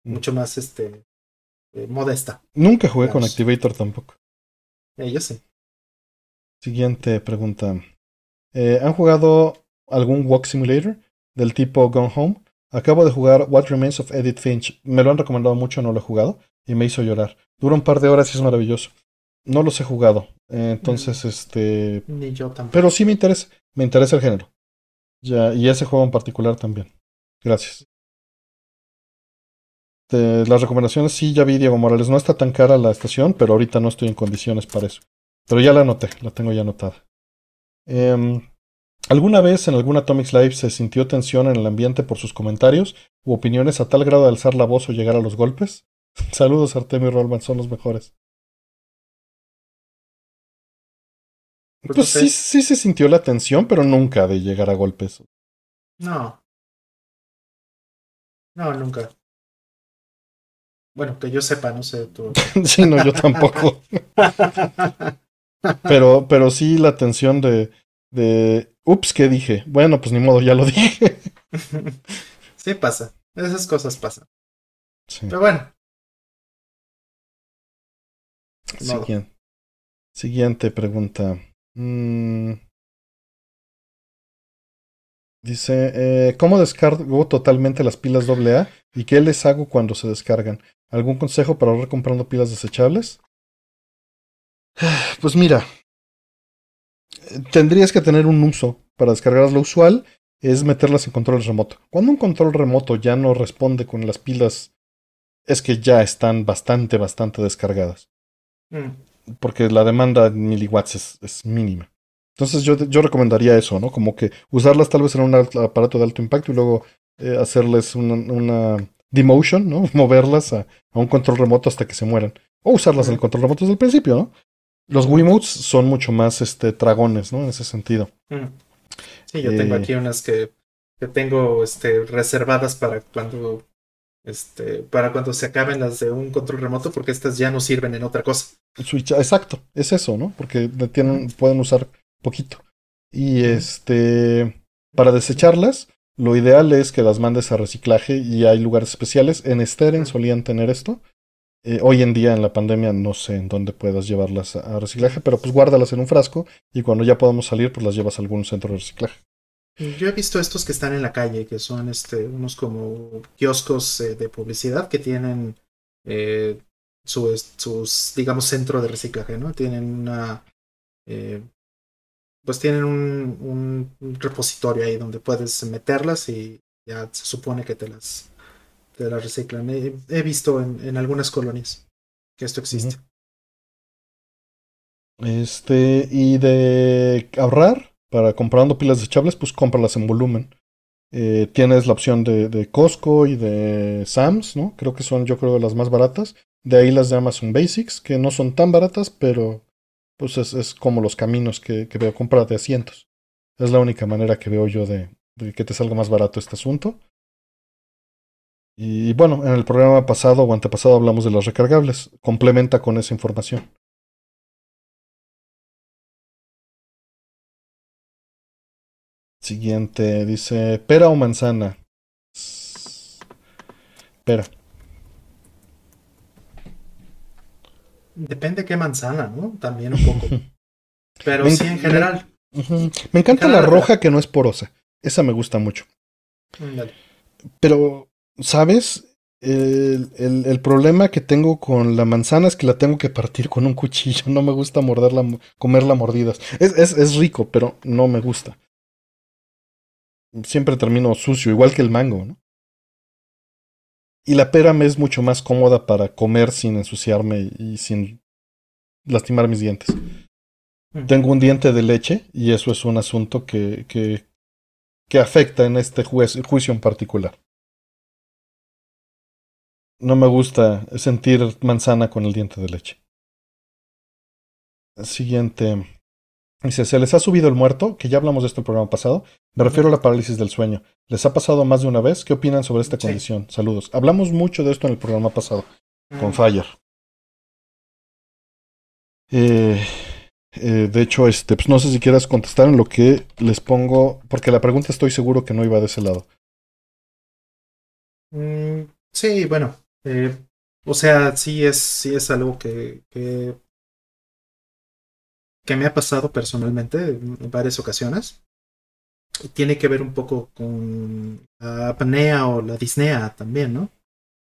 Mm. Mucho más, este, eh, modesta. Nunca jugué con Activator tampoco. Eh, yo sé. Siguiente pregunta. Eh, ¿Han jugado algún Walk Simulator? Del tipo Gone Home. Acabo de jugar What Remains of Edith Finch. Me lo han recomendado mucho, no lo he jugado y me hizo llorar. Dura un par de horas y es maravilloso. No los he jugado. entonces, mm. este. Ni yo tampoco. Pero sí me interesa. Me interesa el género. Ya, y ese juego en particular también. Gracias. De las recomendaciones, sí, ya vi Diego Morales. No está tan cara la estación, pero ahorita no estoy en condiciones para eso. Pero ya la anoté, la tengo ya anotada. Eh, ¿Alguna vez en algún Atomics Live se sintió tensión en el ambiente por sus comentarios u opiniones a tal grado de alzar la voz o llegar a los golpes? <laughs> Saludos Artemio y Rollman, son los mejores. Pues, pues sí, sí se sintió la tensión, pero nunca de llegar a golpes. No. No, nunca. Bueno, que yo sepa, no sé tú. <laughs> sí, no, yo tampoco. <laughs> pero, pero sí la tensión de, de ups, ¿qué dije? Bueno, pues ni modo, ya lo dije. <laughs> sí pasa, esas cosas pasan. Pero bueno. Siguiente, Siguiente pregunta. Mm. Dice, eh, ¿cómo descargo totalmente las pilas AA y qué les hago cuando se descargan? ¿Algún consejo para ahorrar comprando pilas desechables? <sighs> Pues mira, tendrías que tener un uso para descargarlas. Lo usual es meterlas en control remoto. Cuando un control remoto ya no responde con las pilas, es que ya están bastante, bastante descargadas. Mm. Porque la demanda en miliwatts es, mínima. Entonces yo, yo, recomendaría eso, ¿no? Como que usarlas tal vez en un aparato de alto impacto y luego eh, hacerles una, una, demotion, ¿no? <laughs> Moverlas a, un control remoto hasta que se mueran. O usarlas en el control remoto desde el principio, ¿no? Los Wiimotes son mucho más este, tragones, ¿no? En ese sentido. Mm. Sí, yo tengo eh, aquí unas que, que, tengo este, reservadas para cuando este, para cuando se acaben las de un control remoto, porque estas ya no sirven en otra cosa. Switch, exacto, es eso, ¿no? Porque tienen, pueden usar poquito. Y este, para desecharlas, lo ideal es que las mandes a reciclaje y hay lugares especiales. En Steren solían tener esto. Eh, hoy en día en la pandemia no sé en dónde puedas llevarlas a, reciclaje, pero pues guárdalas en un frasco y cuando ya podamos salir pues las llevas a algún centro de reciclaje. Yo he visto estos que están en la calle, que son este, unos como kioscos eh, de publicidad que tienen eh, sus, digamos, centro de reciclaje, ¿no? Tienen una, pues tienen un, un repositorio ahí donde puedes meterlas y ya se supone que te las de la reciclan. He, visto en, algunas colonias que esto existe. Este, y de ahorrar para comprando pilas desechables, pues cómpralas en volumen. Eh, tienes la opción de, de, Costco y de Sam's, ¿no? Creo que son, yo creo, las más baratas. De ahí las de Amazon Basics, que no son tan baratas, pero pues es, como los caminos que, que, veo comprar de asientos. Es la única manera que veo yo de que te salga más barato este asunto. Y bueno, en el programa pasado o antepasado hablamos de las recargables. Complementa con esa información. Siguiente, dice, pera o manzana. Pera. Depende qué manzana, ¿no? También un poco. <laughs> Pero sí, en general. Me encanta la roja que no es porosa. Esa me gusta mucho. Pero, ¿sabes? El, el, problema que tengo con la manzana es que la tengo que partir con un cuchillo. <laughs> No me gusta morderla, comerla mordidas. Es, es, es rico, pero no me gusta siempre termino sucio, igual que el mango, ¿no? Y la pera me es mucho más cómoda para comer sin ensuciarme y sin lastimar mis dientes. Tengo un diente de leche y eso es un asunto que, que, que afecta en este juicio en particular. No me gusta sentir manzana con el diente de leche. Siguiente. Dice, ¿se les ha subido el muerto? Que ya hablamos de esto en el programa pasado. Me refiero a la parálisis del sueño. ¿Les ha pasado más de una vez? ¿Qué opinan sobre esta condición? Saludos. Hablamos mucho de esto en el programa pasado, con mm. Fire. Eh, eh, de hecho, este, pues no sé si quieras contestar en lo que les pongo, porque la pregunta estoy seguro que no iba de ese lado. Mm, sí, bueno. Eh, o sea, sí es, sí es algo que, que me ha pasado personalmente en varias ocasiones. Tiene que ver un poco con la apnea o la disnea también, ¿no?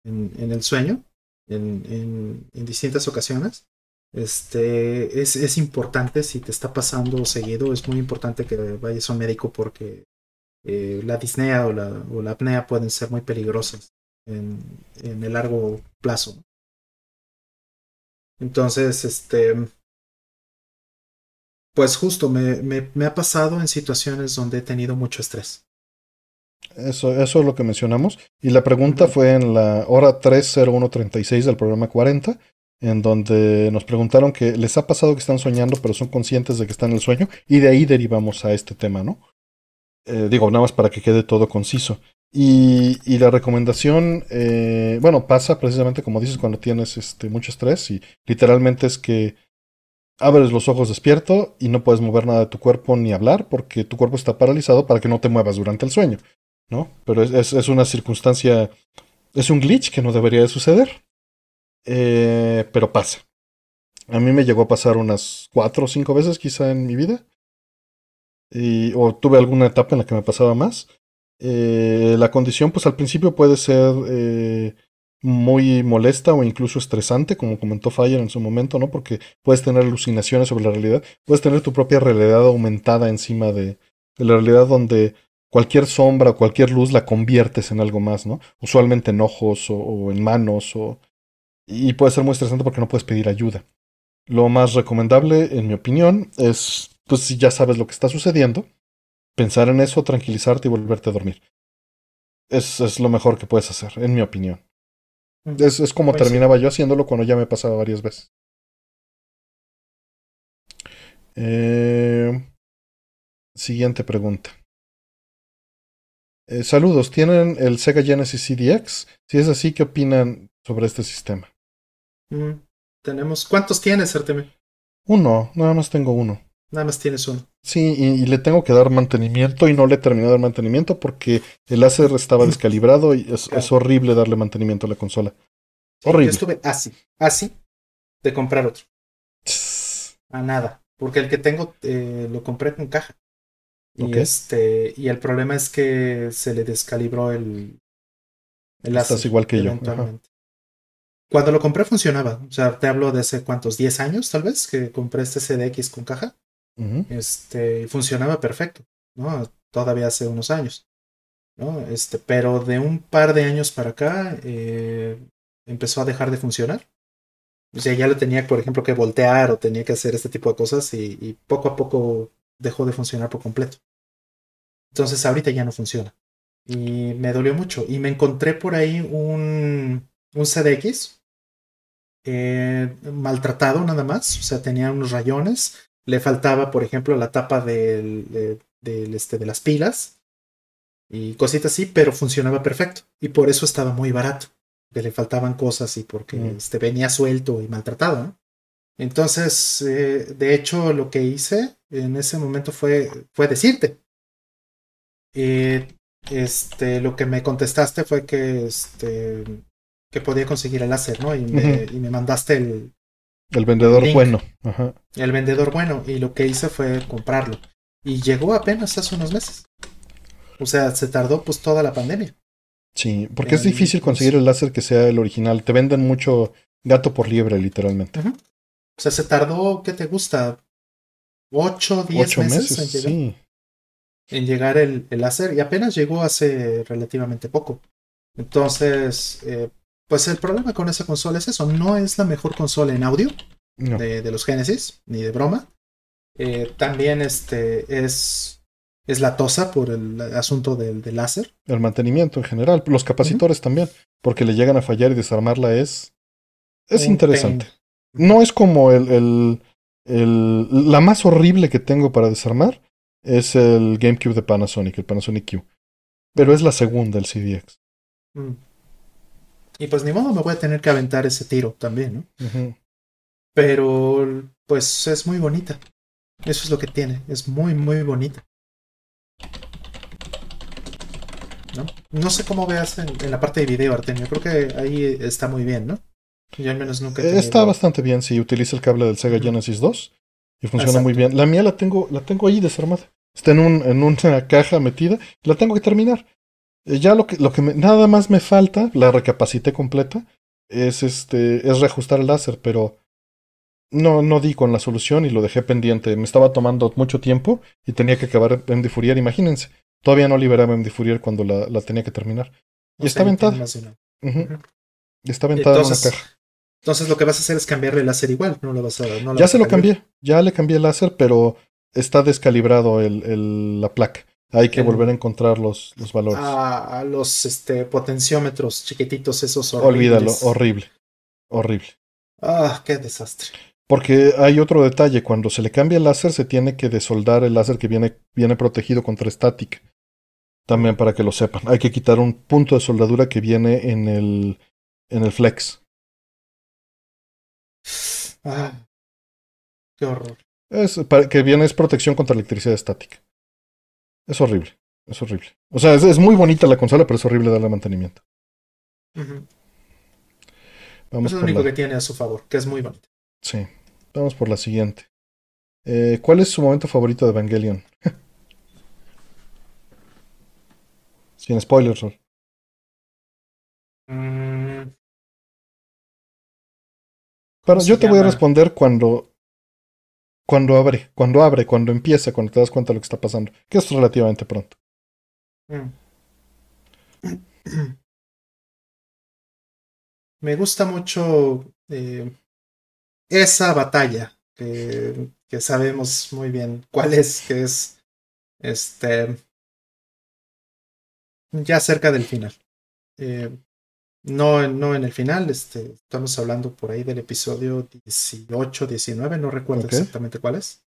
En, el sueño, en, en, en, distintas ocasiones. Este, es, es importante, si te está pasando seguido, es muy importante que vayas a un médico porque eh, la disnea o la, o la apnea pueden ser muy peligrosas en, en el largo plazo. Entonces, este, pues justo me, me, me, ha pasado en situaciones donde he tenido mucho estrés. Eso, eso es lo que mencionamos. Y la pregunta fue en la hora 30136 del programa 40, en donde nos preguntaron que les ha pasado que están soñando, pero son conscientes de que están en el sueño, y de ahí derivamos a este tema, ¿no? Eh, digo, nada más para que quede todo conciso. Y, la recomendación, eh, bueno, pasa precisamente como dices cuando tienes este, mucho estrés, y literalmente es que abres los ojos despierto y no puedes mover nada de tu cuerpo ni hablar porque tu cuerpo está paralizado para que no te muevas durante el sueño, ¿no? Pero es, es, una circunstancia, es un glitch que no debería de suceder, eh, pero pasa. A mí me llegó a pasar unas cuatro o cinco veces quizá en mi vida, y, o tuve alguna etapa en la que me pasaba más. Eh, la condición, pues al principio puede ser eh, muy molesta o incluso estresante, como comentó Fire en su momento, ¿no? Porque puedes tener alucinaciones sobre la realidad, puedes tener tu propia realidad aumentada encima de, la realidad donde cualquier sombra o cualquier luz la conviertes en algo más, ¿no? Usualmente en ojos o, en manos. Y puede ser muy estresante porque no puedes pedir ayuda. Lo más recomendable, en mi opinión, es, pues si ya sabes lo que está sucediendo, pensar en eso, tranquilizarte y volverte a dormir. Es, es lo mejor que puedes hacer, en mi opinión. Es, es como pues terminaba yo haciéndolo cuando ya me pasaba varias veces. Eh, siguiente pregunta. Eh, saludos, ¿tienen el Sega Genesis CDX? Si es así, ¿qué opinan sobre este sistema? Mm, tenemos. ¿Cuántos tienes, Artemi? Uno, nada más tengo uno. Nada más tienes uno. Sí, y, le tengo que dar mantenimiento y no le he terminado de dar mantenimiento porque el láser estaba descalibrado y es, horrible darle mantenimiento a la consola. horrible. Yo estuve así, así de comprar otro. A nada, porque el que tengo eh, lo compré con caja. Y este y el problema es que se le descalibró el, el láser. Estás igual que yo. Cuando lo compré funcionaba. O sea, te hablo de hace cuántos, 10 años tal vez, que compré este CDX con caja. Este, funcionaba perfecto, ¿no? Todavía hace unos años, ¿no? Este, pero de un par de años para acá eh, empezó a dejar de funcionar. O sea, ya lo tenía, por ejemplo, que voltear o tenía que hacer este tipo de cosas y, y poco a poco dejó de funcionar por completo. Entonces ahorita ya no funciona. Y me dolió mucho. Y me encontré por ahí un, un CDX eh, maltratado nada más. O sea, tenía unos rayones. Le faltaba, por ejemplo, la tapa del, este, de las pilas y cositas así, pero funcionaba perfecto. Y por eso estaba muy barato. Que le faltaban cosas y porque mm. este, venía suelto y maltratado. Entonces, eh, de hecho, lo que hice en ese momento fue, fue decirte. Eh, este, lo que me contestaste fue que, este, que podía conseguir el láser, ¿no? Y me, y me mandaste el... El vendedor bueno. El vendedor bueno. Y lo que hice fue comprarlo. Y llegó apenas hace unos meses. O sea, se tardó pues toda la pandemia. Sí, porque es difícil conseguir el láser que sea el original. Te venden mucho gato por liebre, literalmente. O sea, se tardó, ¿qué te gusta? ¿Ocho, diez meses, en llegar, sí. en llegar el, el, láser y apenas llegó hace relativamente poco. Entonces, eh, pues el problema con esa consola es eso. No es la mejor consola en audio de, de, los Genesis, ni de broma. Eh, también este es, es latosa por el asunto del, del, láser. El mantenimiento en general, los capacitores también, porque le llegan a fallar y desarmarla es, es interesante. No es como el, el, el, la más horrible que tengo para desarmar, es el GameCube de Panasonic, el Panasonic Q. Pero es la segunda, el CDX. Mm. Y pues ni modo me voy a tener que aventar ese tiro también, ¿no? Pero pues es muy bonita. Eso es lo que tiene. Es muy, muy bonita. ¿No? No sé cómo veas en, en la parte de video, Artemio. Creo que ahí está muy bien, ¿no? Yo al menos nunca Está bastante bien si utiliza el cable del Sega Genesis 2 y funciona muy bien. La mía la tengo, la tengo ahí desarmada. Está en, un, en una <laughs> caja metida. La tengo que terminar. Eh, ya lo que, lo que nada más me falta, la recapacité completa, es este, es reajustar el láser, pero no, no di con la solución y lo dejé pendiente. Me estaba tomando mucho tiempo y tenía que acabar MD Fourier, imagínense. Todavía no liberaba MD Fourier cuando la, la tenía que terminar. Y está aventada. Está aventada en una caja. Entonces lo que vas a hacer es cambiarle el láser igual, no lo vas a. ya se lo cambié, ya le cambié el láser, pero está descalibrado el, el, la placa. Hay que volver a encontrar los, los valores. A, los este, potenciómetros chiquititos, esos horribles. Olvídalo, horrible. Horrible. Ah, qué desastre. Porque hay otro detalle, cuando se le cambia el láser se tiene que desoldar el láser que viene, viene protegido contra estática. También para que lo sepan. Hay que quitar un punto de soldadura que viene en el, en el flex. Ah, qué horror. Es, que viene es protección contra electricidad estática. Es horrible, es horrible. O sea, es, muy bonita la consola, pero es horrible darle mantenimiento. Vamos es lo único que tiene a su favor, que es muy bonita. Sí, vamos por la siguiente. Eh, ¿Cuál es su momento favorito de Evangelion? <laughs> Sin spoilers, mm, pero yo te voy a responder cuando. Cuando abre, cuando abre, cuando empieza, cuando te das cuenta de lo que está pasando. Que es relativamente pronto. Mm. Me gusta mucho eh, esa batalla que, que, sabemos muy bien cuál es, que es este ya cerca del final. Eh, no, no en el final, este, estamos hablando por ahí del episodio 18, 19, no recuerdo exactamente cuál es.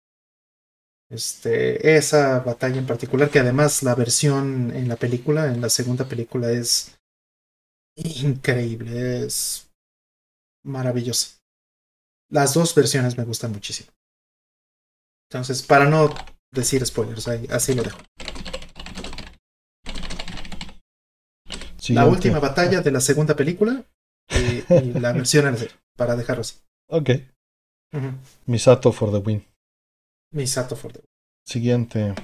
Este, esa batalla en particular, que además la versión en la película, en la segunda película, es increíble, es maravillosa. Las dos versiones me gustan muchísimo. Entonces, para no decir spoilers, así lo dejo. La última batalla de la segunda película y, la serie, para dejarlo así. Ok. Misato for the win. Misato for the win. Siguiente.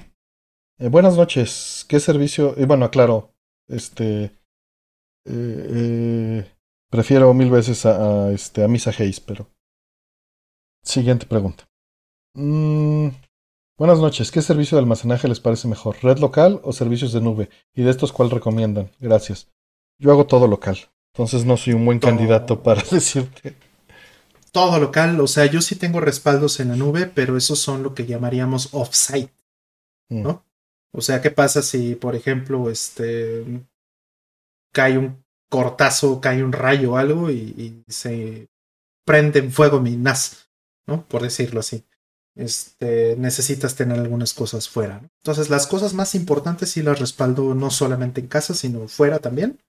Eh, buenas noches. ¿Qué servicio? Eh, bueno, aclaro. Este. Eh, prefiero mil veces a, este, a Misa Hayes, pero. Siguiente pregunta. Mm, buenas noches. ¿Qué servicio de almacenaje les parece mejor? ¿Red local o servicios de nube? ¿Y de estos cuál recomiendan? Gracias. Yo hago todo local. Entonces no soy un buen candidato para <laughs> decirte. Todo local, o sea, yo sí tengo respaldos en la nube, pero esos son lo que llamaríamos off-site, mm. ¿no? O sea, ¿qué pasa si, por ejemplo, este cae un cortazo, cae un rayo o algo y, se prende en fuego mi NAS, ¿no? Por decirlo así. Este, necesitas tener algunas cosas fuera. Entonces, las cosas más importantes sí las respaldo no solamente en casa, sino fuera también.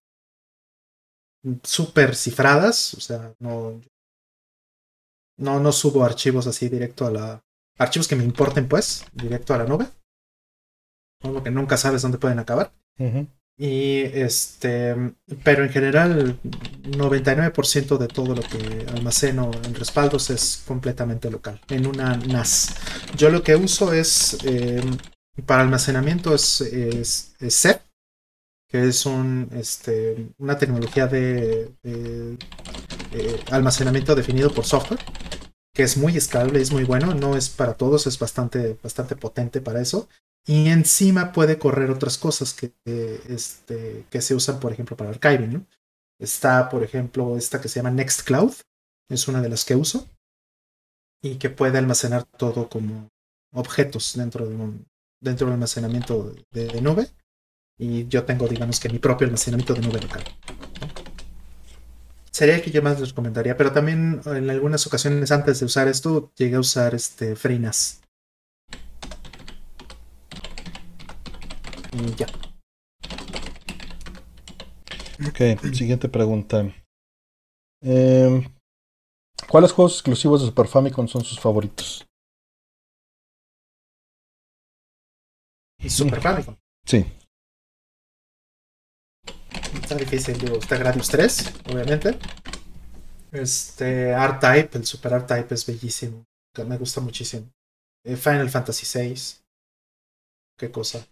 Súper cifradas, o sea, no, no, no subo archivos así directo a la. Archivos que me importen, pues, directo a la nube. Como que nunca sabes dónde pueden acabar. Y este, pero en general, 99% de todo lo que almaceno en respaldos es completamente local, en una NAS. Yo lo que uso es, em, para almacenamiento es, es, que es un, este, una tecnología de, de almacenamiento definido por software, que es muy escalable, es muy bueno, no es para todos, es bastante, bastante potente para eso y encima puede correr otras cosas que, este, que se usan, por ejemplo, para archiving. Está, por ejemplo, esta que se llama Nextcloud, es una de las que uso, y que puede almacenar todo como objetos dentro de un dentro del almacenamiento de, nube. Y yo tengo, digamos que mi propio almacenamiento de nube local. Sería el que yo más les recomendaría, pero también en algunas ocasiones antes de usar esto, llegué a usar este FreeNAS ya. Ok, siguiente pregunta. Em, ¿Cuáles juegos exclusivos de Super Famicom son sus favoritos? Super Famicom? Sí. Está difícil, digo, está Gradius 3, obviamente. Este, R-Type, el Super R-Type es bellísimo. Me gusta muchísimo. Eh, Final Fantasy VI. Qué cosa.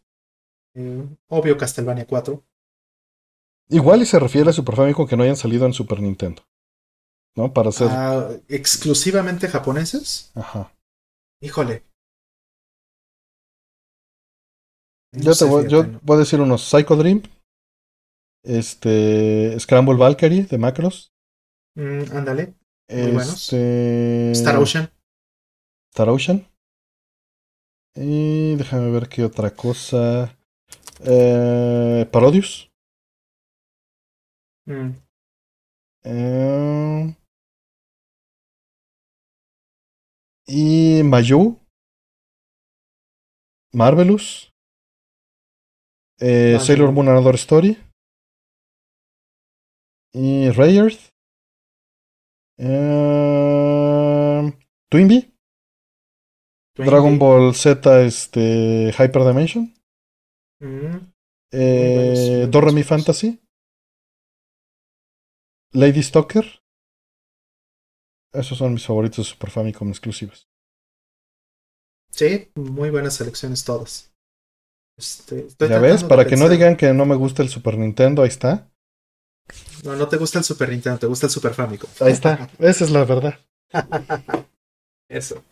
Eh, obvio Castlevania 4. Igual y se refiere a Super Famicom que no hayan salido en Super Nintendo. ¿No? Para ser. Ah, exclusivamente japoneses. Ajá. Híjole. yo, te voy, yo voy a decir unos Psycho Dream. Este. Scramble Valkyrie de Macros. Mm, ándale. Muy este... Star Ocean. Star Ocean. Y déjame ver qué otra cosa. Eh, Parodius. Mm. Eh, y Mayu. Marvelous. Eh, Sailor Moon Another Story. Y Rayard. Eh, Twinbee. Dragon Ball Z este, Hyper Dimension. Mm. Eh, Doremi Fantasy. Lady Stalker. Esos son mis favoritos de Super Famicom exclusivos. Sí, muy buenas selecciones todas. Este, ya ves, para que no digan que no me gusta el Super Nintendo, ahí está. No, no te gusta el Super Nintendo, te gusta el Super Famicom. Ahí está, esa es la verdad. <laughs> Eso.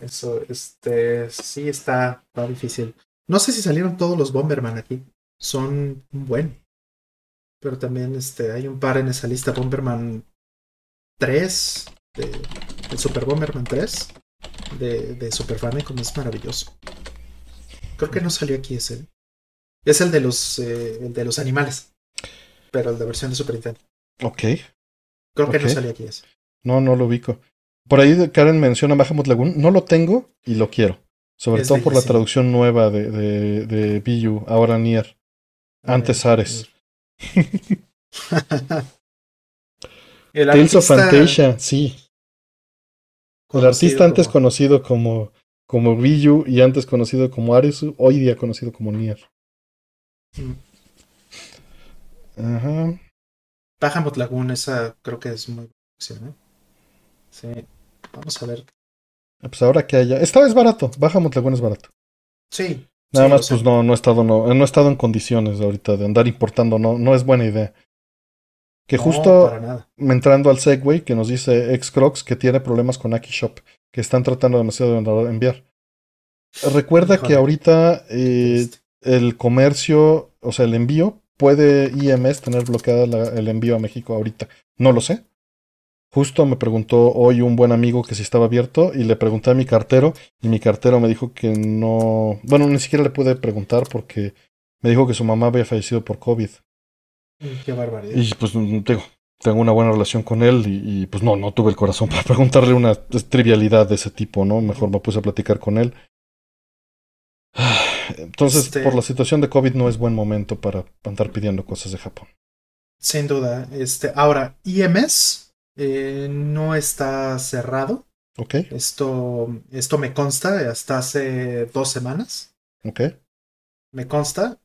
Eso, este, sí está, está difícil. No sé si salieron todos los Bomberman aquí. Son un buen. Pero también este, hay un par en esa lista. Bomberman 3. De, el Super Bomberman 3. De, de Super Famicom es maravilloso. Creo que no salió aquí ese. Es el de los, eh, el de los animales. Pero el de versión de Super Nintendo. Ok. Creo que no salió aquí ese. No, no lo ubico. Por ahí Karen menciona Bahamut Lagoon. No lo tengo y lo quiero. Sobre todo por la traducción nueva de, de, de Biyu, ahora Nier. Antes Ares. <laughs> Tales of Fantasia, sí. El artista antes conocido como, como y antes conocido como Ares, hoy día conocido como Nier. Mm. Ajá. Bahamut Lagoon, esa creo que es muy buena. ¿eh? Sí. Vamos a ver pues ahora que haya. Esta vez barato. Baja Montlagón es barato. Sí. Nada más, pues no, no he estado, no, no he estado en condiciones ahorita de andar importando, no, no es buena idea. Que justo entrando al Segway que nos dice Xcrocs que tiene problemas con Aki Shop, que están tratando demasiado de enviar. Recuerda que ahorita eh, el comercio, o sea, el envío, puede IMS tener bloqueado el envío a México ahorita. No lo sé, Justo me preguntó hoy un buen amigo que si estaba abierto y le pregunté a mi cartero y mi cartero me dijo que no, bueno, ni siquiera le pude preguntar porque me dijo que su mamá había fallecido por COVID. Qué barbaridad. Y pues digo, tengo una buena relación con él y, pues no, no tuve el corazón <laughs> para preguntarle una trivialidad de ese tipo, ¿no? Mejor me puse a platicar con él. Entonces, este por la situación de COVID no es buen momento para andar pidiendo cosas de Japón. Sin duda. Este, ahora, IMS eh, no está cerrado. Ok. Esto, esto me consta hasta hace dos semanas. Ok. Me consta.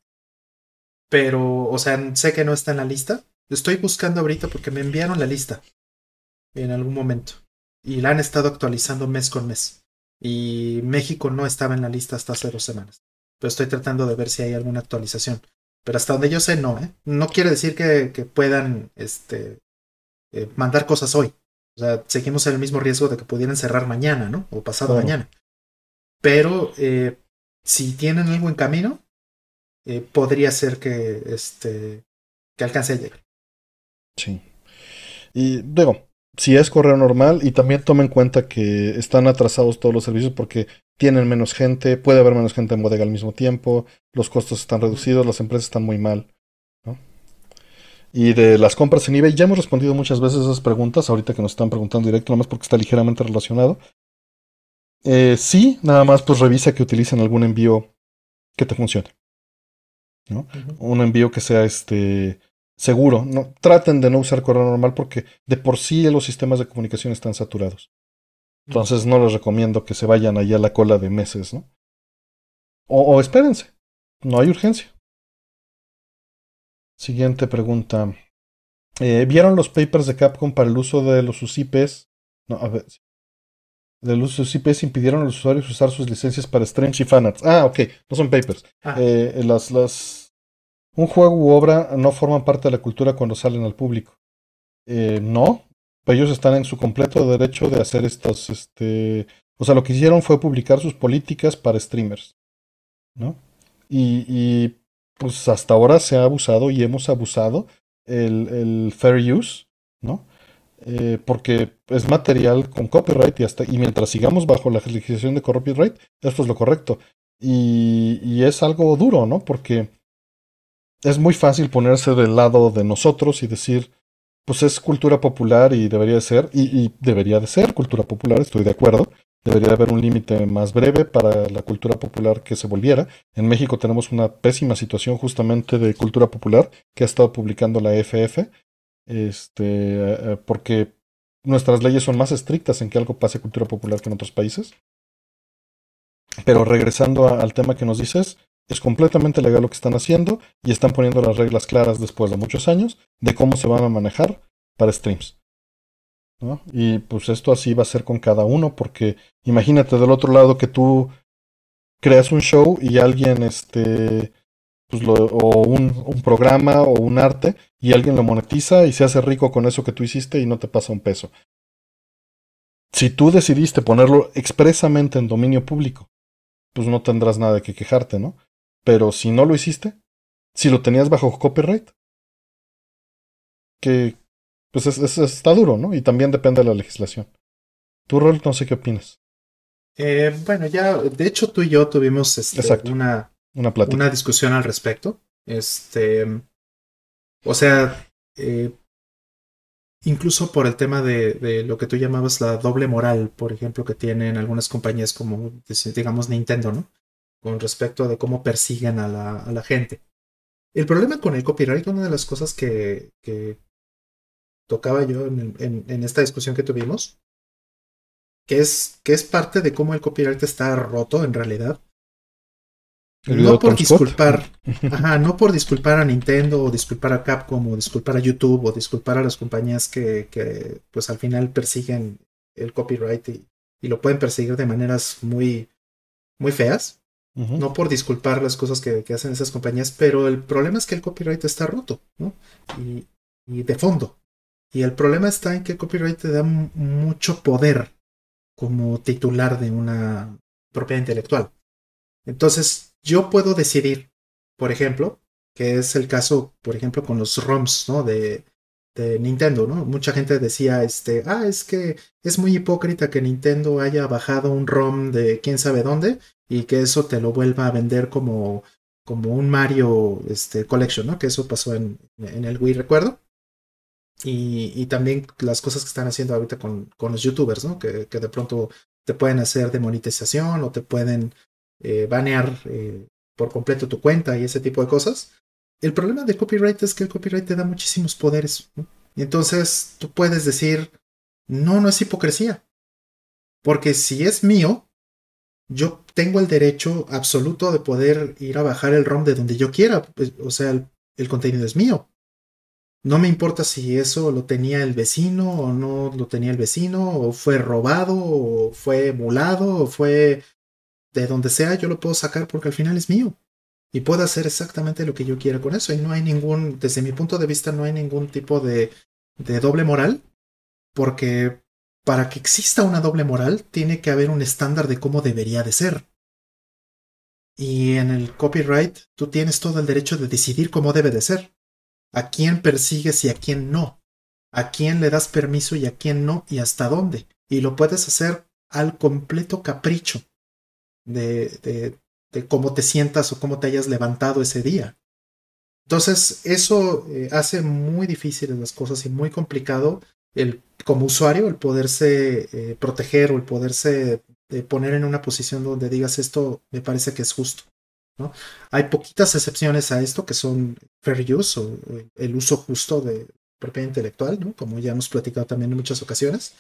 Pero, o sea, sé que no está en la lista. Estoy buscando ahorita porque me enviaron la lista en algún momento. Y la han estado actualizando mes con mes. Y México no estaba en la lista hasta hace dos semanas. Pero estoy tratando de ver si hay alguna actualización. Pero hasta donde yo sé, no, ¿eh? No quiere decir que, puedan este, eh, mandar cosas hoy. O sea, seguimos en el mismo riesgo de que pudieran cerrar mañana, ¿no? O pasado mañana. Pero eh, si tienen algo en camino, eh, podría ser que, este, que alcance a llegar. Sí. Y digo, si es correo normal, y también toma en cuenta que están atrasados todos los servicios porque tienen menos gente, puede haber menos gente en bodega al mismo tiempo, los costos están reducidos, las empresas están muy mal. ¿no? Y de las compras en eBay, ya hemos respondido muchas veces esas preguntas, ahorita que nos están preguntando directo, nada más porque está ligeramente relacionado. Eh, sí, nada más pues revisa que utilicen algún envío que te funcione. ¿no? Un envío que sea este seguro. No, traten de no usar correo normal porque de por sí los sistemas de comunicación están saturados. Entonces no les recomiendo que se vayan allá a la cola de meses, ¿no? O, espérense. No hay urgencia. Siguiente pregunta. Eh, ¿Vieron los papers de Capcom para el uso de los UCIPs? No, a ver. De los UCIPs impidieron a los usuarios usar sus licencias para streams y fanarts. Ah, ok. No son papers. Ah. Eh, las, las un juego u obra no forman parte de la cultura cuando salen al público. Eh, no, ellos están en su completo derecho de hacer estos, este, o sea, lo que hicieron fue publicar sus políticas para streamers, ¿no? Y, y pues hasta ahora se ha abusado y hemos abusado el, el fair use, ¿no? Eh, porque es material con copyright y hasta y mientras sigamos bajo la legislación de copyright, esto es lo correcto. Y, y es algo duro, ¿no? Porque es muy fácil ponerse del lado de nosotros y decir, pues es cultura popular y debería de ser, y, debería de ser cultura popular, estoy de acuerdo. Debería de haber un límite más breve para la cultura popular que se volviera. En México tenemos una pésima situación justamente de cultura popular que ha estado publicando la FF, este, eh, eh, porque nuestras leyes son más estrictas en que algo pase cultura popular que en otros países. Pero regresando al tema que nos dices, es completamente legal lo que están haciendo y están poniendo las reglas claras después de muchos años de cómo se van a manejar para streams. Y pues esto así va a ser con cada uno, porque imagínate del otro lado que tú creas un show y alguien, este, pues o un, un, programa o un arte y alguien lo monetiza y se hace rico con eso que tú hiciste y no te pasa un peso. Si tú decidiste ponerlo expresamente en dominio público, pues no tendrás nada de que quejarte, ¿no? Pero si no lo hiciste, si lo tenías bajo copyright, que pues es, está duro, ¿no? Y también depende de la legislación. Tu rol, no sé qué opinas. Eh, bueno, ya, de hecho tú y yo tuvimos este, una, una, una, discusión al respecto. Este, o sea, eh, incluso por el tema de, de, lo que tú llamabas la doble moral, por ejemplo, que tienen algunas compañías como, digamos, Nintendo, ¿no? Con respecto de cómo persiguen a la, a la gente. El problema con el copyright, una de las cosas que, que tocaba yo en, en, esta discusión que tuvimos, que es, que es parte de cómo el copyright está roto en realidad. No por disculpar, <laughs> ajá, no por disculpar a Nintendo o disculpar a Capcom o disculpar a YouTube o disculpar a las compañías que, que pues al final persiguen el copyright y, y, lo pueden perseguir de maneras muy, muy feas. No por disculpar las cosas que, hacen esas compañías, pero el problema es que el copyright está roto, ¿no? Y, de fondo. Y el problema está en que el copyright te da mucho poder como titular de una propiedad intelectual. Entonces, yo puedo decidir, por ejemplo, que es el caso, por ejemplo, con los ROMs, ¿no? De, de Nintendo, ¿no? Mucha gente decía, este, ah, es que es muy hipócrita que Nintendo haya bajado un ROM de quién sabe dónde y que eso te lo vuelva a vender como, como un Mario este, Collection, ¿no? Que eso pasó en, en el Wii, recuerdo. Y, y, también las cosas que están haciendo ahorita con, con los youtubers, ¿no? Que, que, de pronto te pueden hacer demonetización o te pueden eh, banear eh, por completo tu cuenta y ese tipo de cosas. El problema del copyright es que el copyright te da muchísimos poderes. Entonces tú puedes decir, no, no es hipocresía. Porque si es mío, yo tengo el derecho absoluto de poder ir a bajar el ROM de donde yo quiera. Pues, o sea, el, contenido es mío. No me importa si eso lo tenía el vecino o no lo tenía el vecino, o fue robado, o fue emulado, o fue de donde sea, yo lo puedo sacar porque al final es mío y puedo hacer exactamente lo que yo quiera con eso. Y no hay ningún, desde mi punto de vista, no hay ningún tipo de doble moral, porque para que exista una doble moral tiene que haber un estándar de cómo debería de ser. Y en el copyright tú tienes todo el derecho de decidir cómo debe de ser. A quién persigues y a quién no. A quién le das permiso y a quién no y hasta dónde. Y lo puedes hacer al completo capricho de, de, cómo te sientas o cómo te hayas levantado ese día. Entonces, eso eh, hace muy difíciles las cosas y muy complicado el, como usuario el poderse eh, proteger o el poderse eh, poner en una posición donde digas esto me parece que es justo. ¿no? Hay poquitas excepciones a esto que son fair use o el uso justo de propiedad intelectual, ¿no? como ya hemos platicado también en muchas ocasiones,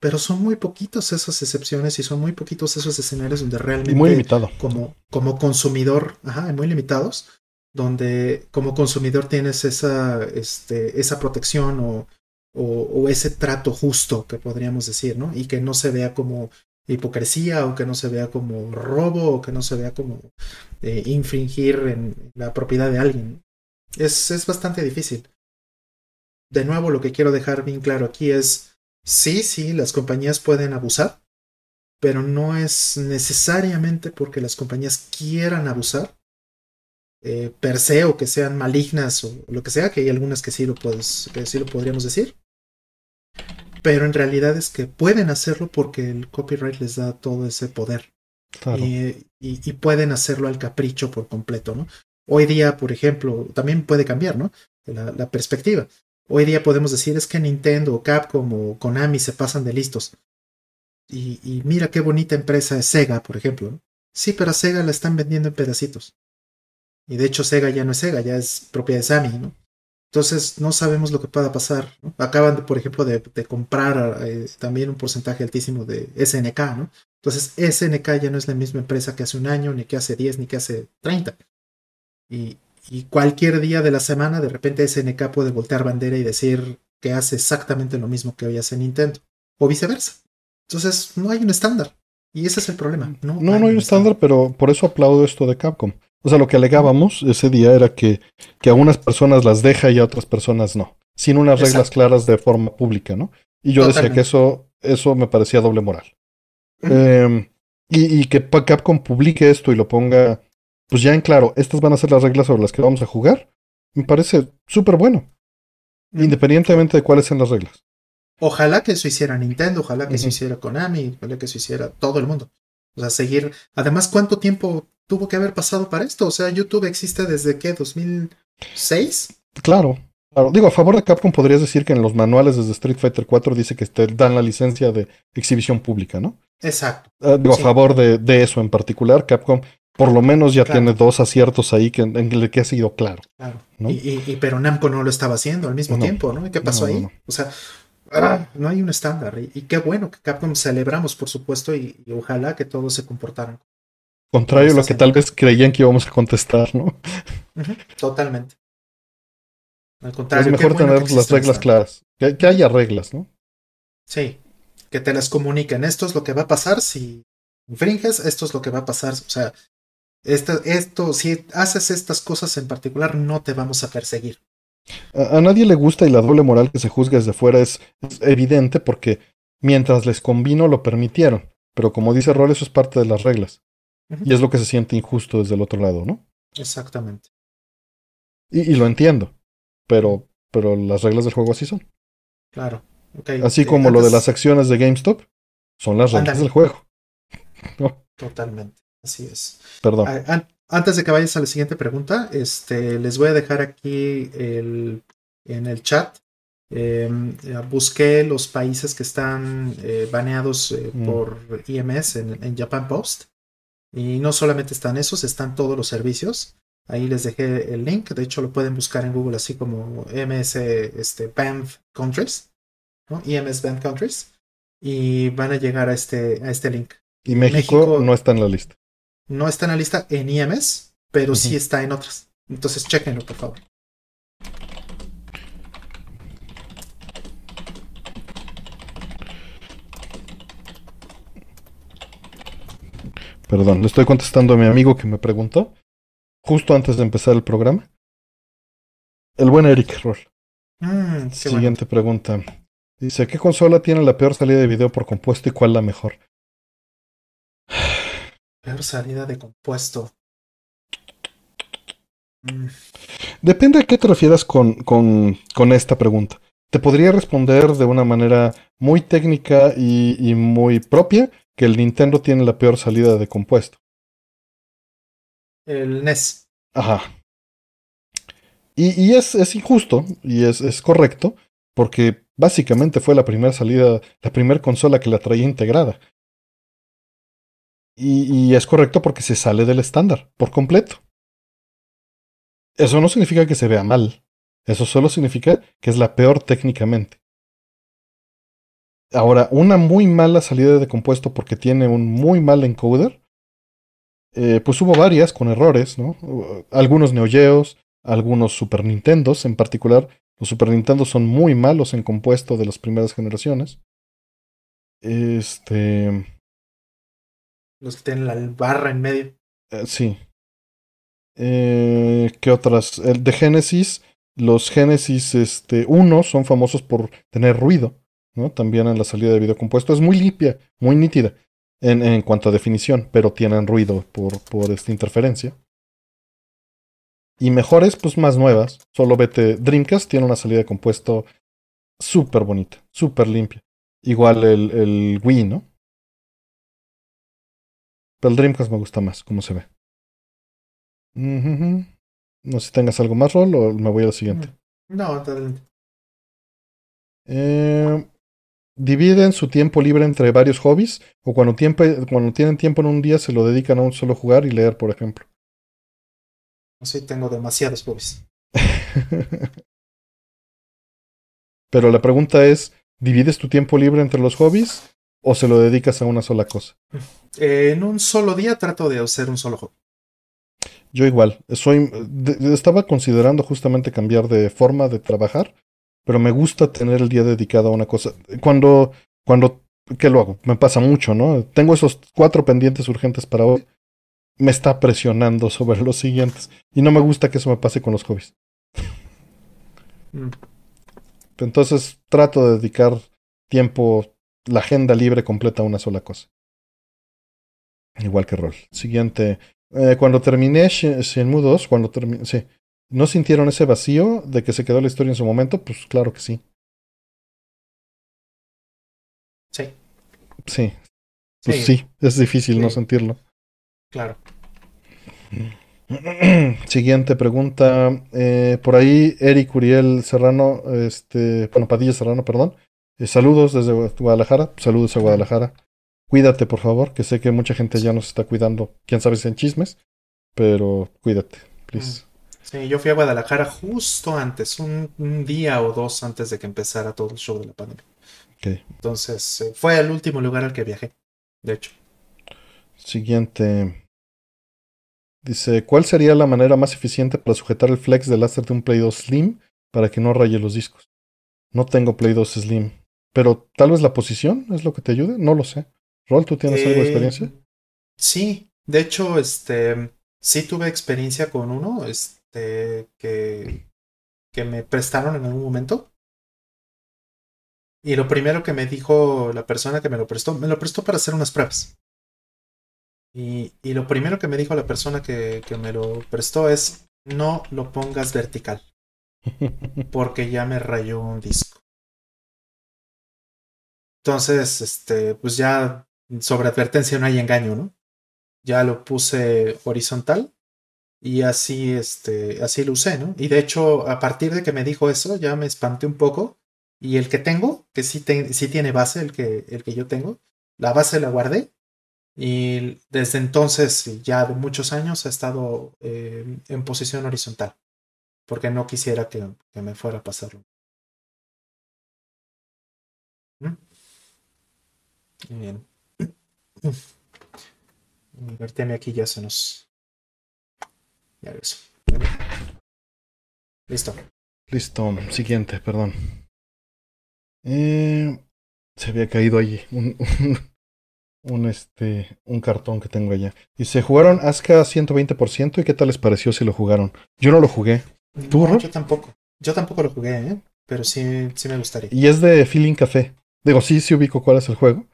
pero son muy poquitos esas excepciones y son muy poquitos esos escenarios donde realmente muy limitado. como como consumidor ajá muy limitados donde como consumidor tienes esa este esa protección o, o, ese trato justo que podríamos decir no y que no se vea como hipocresía o que no se vea como robo o que no se vea como eh, infringir en la propiedad de alguien es es bastante difícil de nuevo lo que quiero dejar bien claro aquí es Sí, sí, las compañías pueden abusar, pero no es necesariamente porque las compañías quieran abusar eh, per se o que sean malignas o lo que sea, que hay algunas que sí lo, puedes, que sí lo podríamos decir. Pero en realidad es que pueden hacerlo porque el copyright les da todo ese poder. Y, y, pueden hacerlo al capricho por completo, ¿no? Hoy día, por ejemplo, también puede cambiar, ¿no? La, la perspectiva. Hoy día podemos decir es que Nintendo, Capcom o Konami se pasan de listos. Y, y mira qué bonita empresa es Sega, por ejemplo. Sí, pero a Sega la están vendiendo en pedacitos. Y de hecho Sega ya no es Sega, ya es propia de Sammy, ¿no? Entonces no sabemos lo que pueda pasar. Acaban, de, por ejemplo, de, de comprar eh, también un porcentaje altísimo de SNK, ¿no? Entonces SNK ya no es la misma empresa que hace un año, ni que hace 10, ni que hace 30. Y, y cualquier día de la semana de repente SNK puede voltear bandera y decir que hace exactamente lo mismo que hoy hace Nintendo o viceversa. Entonces no hay un estándar y ese es el problema. No, no, hay, no hay un estándar, pero por eso aplaudo esto de Capcom. O sea, lo que alegábamos ese día era que, que a unas personas las deja y a otras personas no, sin unas reglas claras de forma pública, ¿no? Y yo decía que eso, eso me parecía doble moral. eh, y, y que Capcom publique esto y lo ponga pues ya en claro, estas van a ser las reglas sobre las que vamos a jugar, me parece súper bueno. Independientemente de cuáles sean las reglas. Ojalá que eso hiciera Nintendo, ojalá que eso hiciera Konami, ojalá que eso hiciera todo el mundo. O sea, seguir. Además, ¿cuánto tiempo tuvo que haber pasado para esto? O sea, YouTube existe desde qué, 2006? Claro. Claro, digo, a favor de Capcom podrías decir que en los manuales desde Street Fighter 4 dice que te dan la licencia de exhibición pública, ¿no? Exacto. Uh, digo, sí. a favor de, de, eso en particular, Capcom por lo menos ya claro. tiene dos aciertos ahí que, en el que ha sido claro. claro. ¿no? Y, y, pero Namco no lo estaba haciendo al mismo no, tiempo, ¿no? ¿Y qué pasó no, ahí? O sea, ah, no hay un estándar. Y, y, qué bueno que Capcom celebramos, por supuesto, y, ojalá que todos se comportaran. Contrario a lo que tal vez creían que íbamos a contestar, ¿no? Uh -huh, totalmente. Al contrario, es mejor bueno tener las reglas claras. Que, que haya reglas, ¿no? Sí, que te las comuniquen. Esto es lo que va a pasar si infringes, esto es lo que va a pasar. O sea, esto, esto, si haces estas cosas en particular, no te vamos a perseguir. A, a, nadie le gusta y la doble moral que se juzga desde fuera es, es, evidente porque mientras les convino lo permitieron. Pero como dice Rol, eso es parte de las reglas. Uh -huh. Y es lo que se siente injusto desde el otro lado, ¿no? Exactamente. Y, y lo entiendo. Pero, pero las reglas del juego así son. Claro. así como lo de las acciones de GameStop, son las reglas del juego. <laughs> Totalmente, así es. Perdón. Antes de que vayas a la siguiente pregunta, este, les voy a dejar aquí el, en el chat. Em, busqué los países que están eh, baneados eh, mm. por IMS en, en, Japan Post. Y no solamente están esos, están todos los servicios. Ahí les dejé el link. De hecho, lo pueden buscar en Google así como MS este, Banned Countries. ¿no? IMS Banned Countries. Y van a llegar a este, a este link. Y México, no está en la lista. No está en la lista en IMS, pero sí está en otras. Entonces, chequenlo, por favor. Perdón, le estoy contestando a mi amigo que me preguntó justo antes de empezar el programa. El buen Eric Roll. Mm, Siguiente pregunta. Dice, ¿qué consola tiene la peor salida de video por compuesto y cuál la mejor? Peor salida de compuesto. Mm. Depende a qué te refieras con, con, con, esta pregunta. Te podría responder de una manera muy técnica y, y muy propia que el Nintendo tiene la peor salida de compuesto. El NES. Ajá. Y, y es, es, injusto y es, es, correcto porque básicamente fue la primera salida, la primera consola que la traía integrada. Y, es correcto porque se sale del estándar por completo. Eso no significa que se vea mal. Eso solo significa que es la peor técnicamente. Ahora, una muy mala salida de compuesto porque tiene un muy mal encoder. Eh, pues hubo varias con errores, ¿no? Algunos Neo Geos, algunos Super Nintendos en particular. Los Super Nintendo son muy malos en compuesto de las primeras generaciones. Este. Los que tienen la barra en medio. Eh, sí. Eh, ¿Qué otras? El de Genesis. Los Genesis este, 1 son famosos por tener ruido. También en la salida de video compuesto es muy limpia, muy nítida en, en cuanto a definición, pero tienen ruido por, por esta interferencia. Y mejores, pues más nuevas. Solo vete. Dreamcast tiene una salida de compuesto súper bonita, súper limpia. Igual el, el Wii, ¿no? Pero el Dreamcast me gusta más, como se ve. No sé si tengas algo más, Rol, o me voy al siguiente. No, adelante. Eh, dividen su tiempo libre entre varios hobbies o cuando, tiempo, cuando tienen tiempo en un día se lo dedican a un solo jugar y leer, por ejemplo. Sí, tengo demasiados hobbies. <laughs> Pero la pregunta es, ¿divides tu tiempo libre entre los hobbies o se lo dedicas a una sola cosa? en un solo día trato de hacer un solo hobby. Yo igual, soy, estaba considerando justamente cambiar de forma de trabajar pero me gusta tener el día dedicado a una cosa. Cuando, cuando, ¿qué lo hago? Me pasa mucho, ¿no? Tengo esos cuatro pendientes urgentes para hoy. Me está presionando sobre los siguientes. Y no me gusta que eso me pase con los hobbies. Mm. Entonces trato de dedicar tiempo, la agenda libre completa una sola cosa. Igual que rol. Siguiente. Eh, cuando terminé Shenmue 2, cuando terminé, sí, ¿No sintieron ese vacío de que se quedó la historia en su momento? Pues claro que sí. Sí. Sí. Pues sí, es difícil no sentirlo. Claro. <clears throat> Siguiente pregunta. Eh, por ahí, Eric Uriel Serrano, este, bueno, Padilla Serrano, perdón. Eh, saludos desde Guadalajara. Saludos a Guadalajara. Cuídate, por favor, que sé que mucha gente ya nos está cuidando. Quién sabe si en chismes, pero cuídate, please. Sí, yo fui a Guadalajara justo antes, un, día o dos antes de que empezara todo el show de la pandemia. Entonces, eh, fue el último lugar al que viajé, de hecho. Siguiente. Dice, ¿cuál sería la manera más eficiente para sujetar el flex del láser de un Play 2 Slim para que no raye los discos? No tengo Play 2 Slim, pero tal vez la posición es lo que te ayude, no lo sé. Rol, ¿tú tienes algo de experiencia? Eh, sí, de hecho, este, sí tuve experiencia con uno, este, que, que me prestaron en algún momento. Y lo primero que me dijo la persona que me lo prestó, me lo prestó para hacer unas pruebas. Y, y lo primero que me dijo la persona que, que, me lo prestó es, no lo pongas vertical. <laughs> porque ya me rayó un disco. Entonces, este, pues ya sobre advertencia no hay engaño, ¿no? Ya lo puse horizontal y así, este, así lo usé, ¿no? Y de hecho, a partir de que me dijo eso, ya me espanté un poco. Y el que tengo, que sí, sí tiene base, el que, el que yo tengo, la base la guardé. Y desde entonces, ya de muchos años, ha estado eh, en posición horizontal. Porque no quisiera que, que me fuera a pasarlo. ¿Mm? Bien. Verteme aquí ya se nos. Ya eso. Listo. Listo. Siguiente, perdón. Eh, se había caído allí un, un, este, un cartón que tengo allá. Y se jugaron Aska 120% y qué tal les pareció si lo jugaron. Yo no lo jugué. ¿Tú, no, Yo tampoco. Yo tampoco lo jugué, ¿eh? pero sí, sí me gustaría. Y es de Feeling Café. Digo, sí, sí ubico cuál es el juego,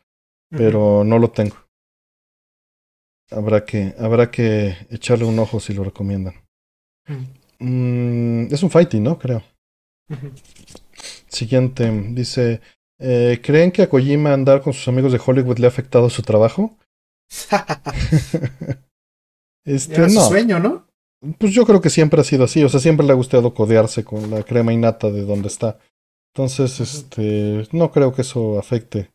pero no lo tengo. Habrá que, habrá que echarle un ojo si lo recomiendan. Mm, es un fighting, ¿no? Creo. Siguiente, dice, eh, ¿creen que a Kojima andar con sus amigos de Hollywood le ha afectado su trabajo? <laughs> <laughs> este, Era su sueño, ¿no? Pues yo creo que siempre ha sido así, o sea, siempre le ha gustado codearse con la crema innata de donde está. Entonces, este, no creo que eso afecte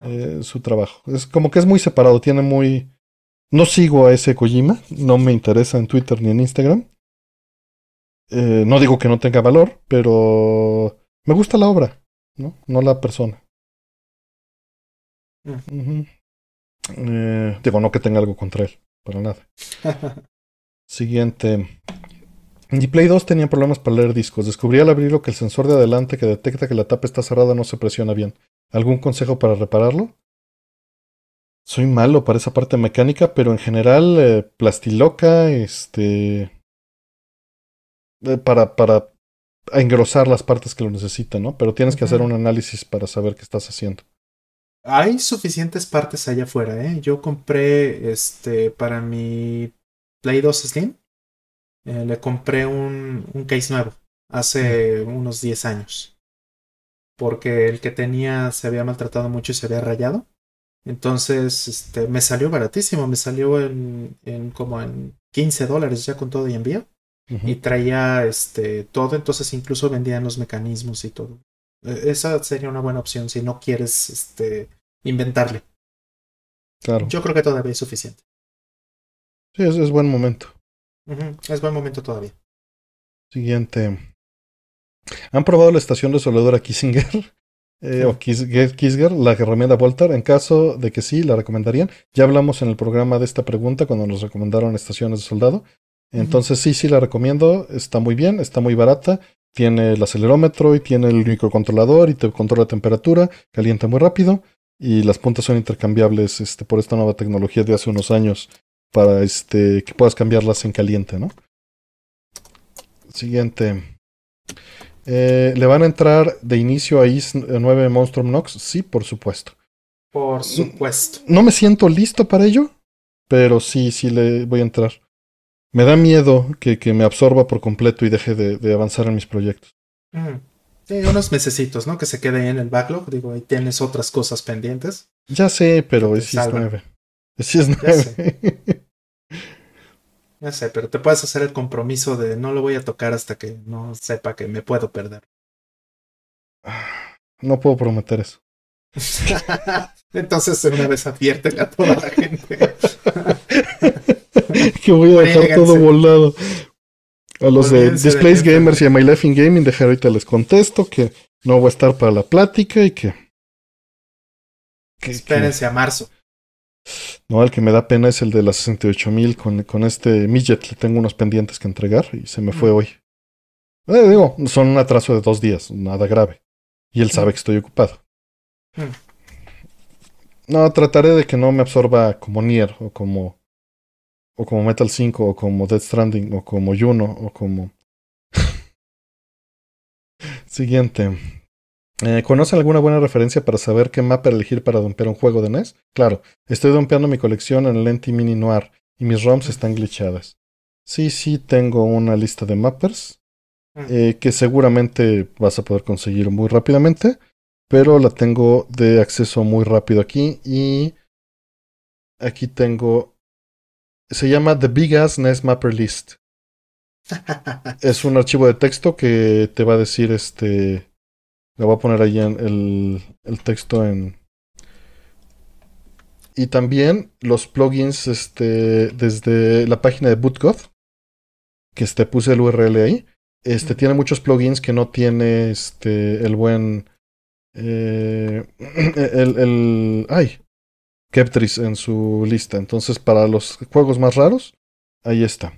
eh, su trabajo. Es como que es muy separado, tiene muy... No sigo a ese Kojima, no me interesa en Twitter ni en Instagram. Eh, no digo que no tenga valor, pero me gusta la obra, ¿no? No la persona. Mm. eh, digo, no que tenga algo contra él, para nada. <laughs> Siguiente. En Play 2 tenía problemas para leer discos. Descubrí al abrirlo que el sensor de adelante que detecta que la tapa está cerrada no se presiona bien. ¿Algún consejo para repararlo? Soy malo para esa parte mecánica, pero en general, eh, plastiloca, este. Eh, para, para engrosar las partes que lo necesitan, ¿no? Pero tienes que hacer un análisis para saber qué estás haciendo. Hay suficientes partes allá afuera, ¿eh? Yo compré este para mi Play 2 Slim. Eh, le compré un, un, case nuevo hace unos 10 años. Porque el que tenía se había maltratado mucho y se había rayado. Entonces, este, me salió baratísimo, me salió en, en como en 15 dólares ya con todo y envío. Y traía este todo, entonces incluso vendían los mecanismos y todo. E, esa sería una buena opción si no quieres este inventarle. Claro. Yo creo que todavía es suficiente. Sí, es, es buen momento. Es buen momento todavía. Siguiente. ¿Han probado la estación de soldadura Kissinger? <laughs> Eh, o Kisger, la que Voltar. En caso de que sí, la recomendarían. Ya hablamos en el programa de esta pregunta cuando nos recomendaron estaciones de soldado. Entonces sí, sí la recomiendo. Está muy bien, está muy barata. Tiene el acelerómetro y tiene el microcontrolador y te controla la temperatura. Calienta muy rápido. Y las puntas son intercambiables este, por esta nueva tecnología de hace unos años para este, que puedas cambiarlas en caliente, ¿no? Siguiente. Eh, ¿Le van a entrar de inicio a IS 9 Monstrum Nox? Sí, por supuesto. Por supuesto. No me siento listo para ello, pero sí, sí le voy a entrar. Me da miedo que, que me absorba por completo y deje de, de avanzar en mis proyectos. Sí, unos mesecitos, ¿no? Que se quede ahí en el backlog. Digo, ahí tienes otras cosas pendientes. Ya sé, pero es IS 9. Es IS 9. Ya sé, pero te puedes hacer el compromiso de no lo voy a tocar hasta que no sepa que me puedo perder. <sighs> No puedo prometer eso. <laughs> Entonces una vez adviértele a toda la gente. <laughs> que voy a dejar todo volado. A los de Displays Gamers y a My Life in Gaming, dejar ahorita les contesto que no voy a estar para la plática y que. que Espérense a marzo. No, el que me da pena es el de las 68.000 con, con este midget. Le tengo unos pendientes que entregar y se me fue hoy. Eh, digo, son un atraso de dos días, nada grave. Y él sabe que estoy ocupado. Mm. No, trataré de que no me absorba como Nier o como o como Metal 5 o como Dead Stranding o como Juno o como <laughs> Siguiente. Eh, ¿Conocen alguna buena referencia para saber qué mapa elegir para dompear un juego de NES? Claro, estoy dompeando mi colección en Lenti Mini Noir y mis ROMs están glitchadas. Sí, sí, tengo una lista de mappers. eh, que seguramente vas a poder conseguir muy rápidamente, pero la tengo de acceso muy rápido aquí y aquí tengo, se llama The Big Ass NES Mapper List. <laughs> es un archivo de texto que te va a decir este, le voy a poner ahí en el, el texto en, y también los plugins este, desde la página de BootGoth, que este, puse el URL ahí. Este, tiene muchos plugins que no tiene este, el buen. Eh, <clears throat> el, el. Ay. Keptris en su lista. Entonces, para los juegos más raros, ahí está.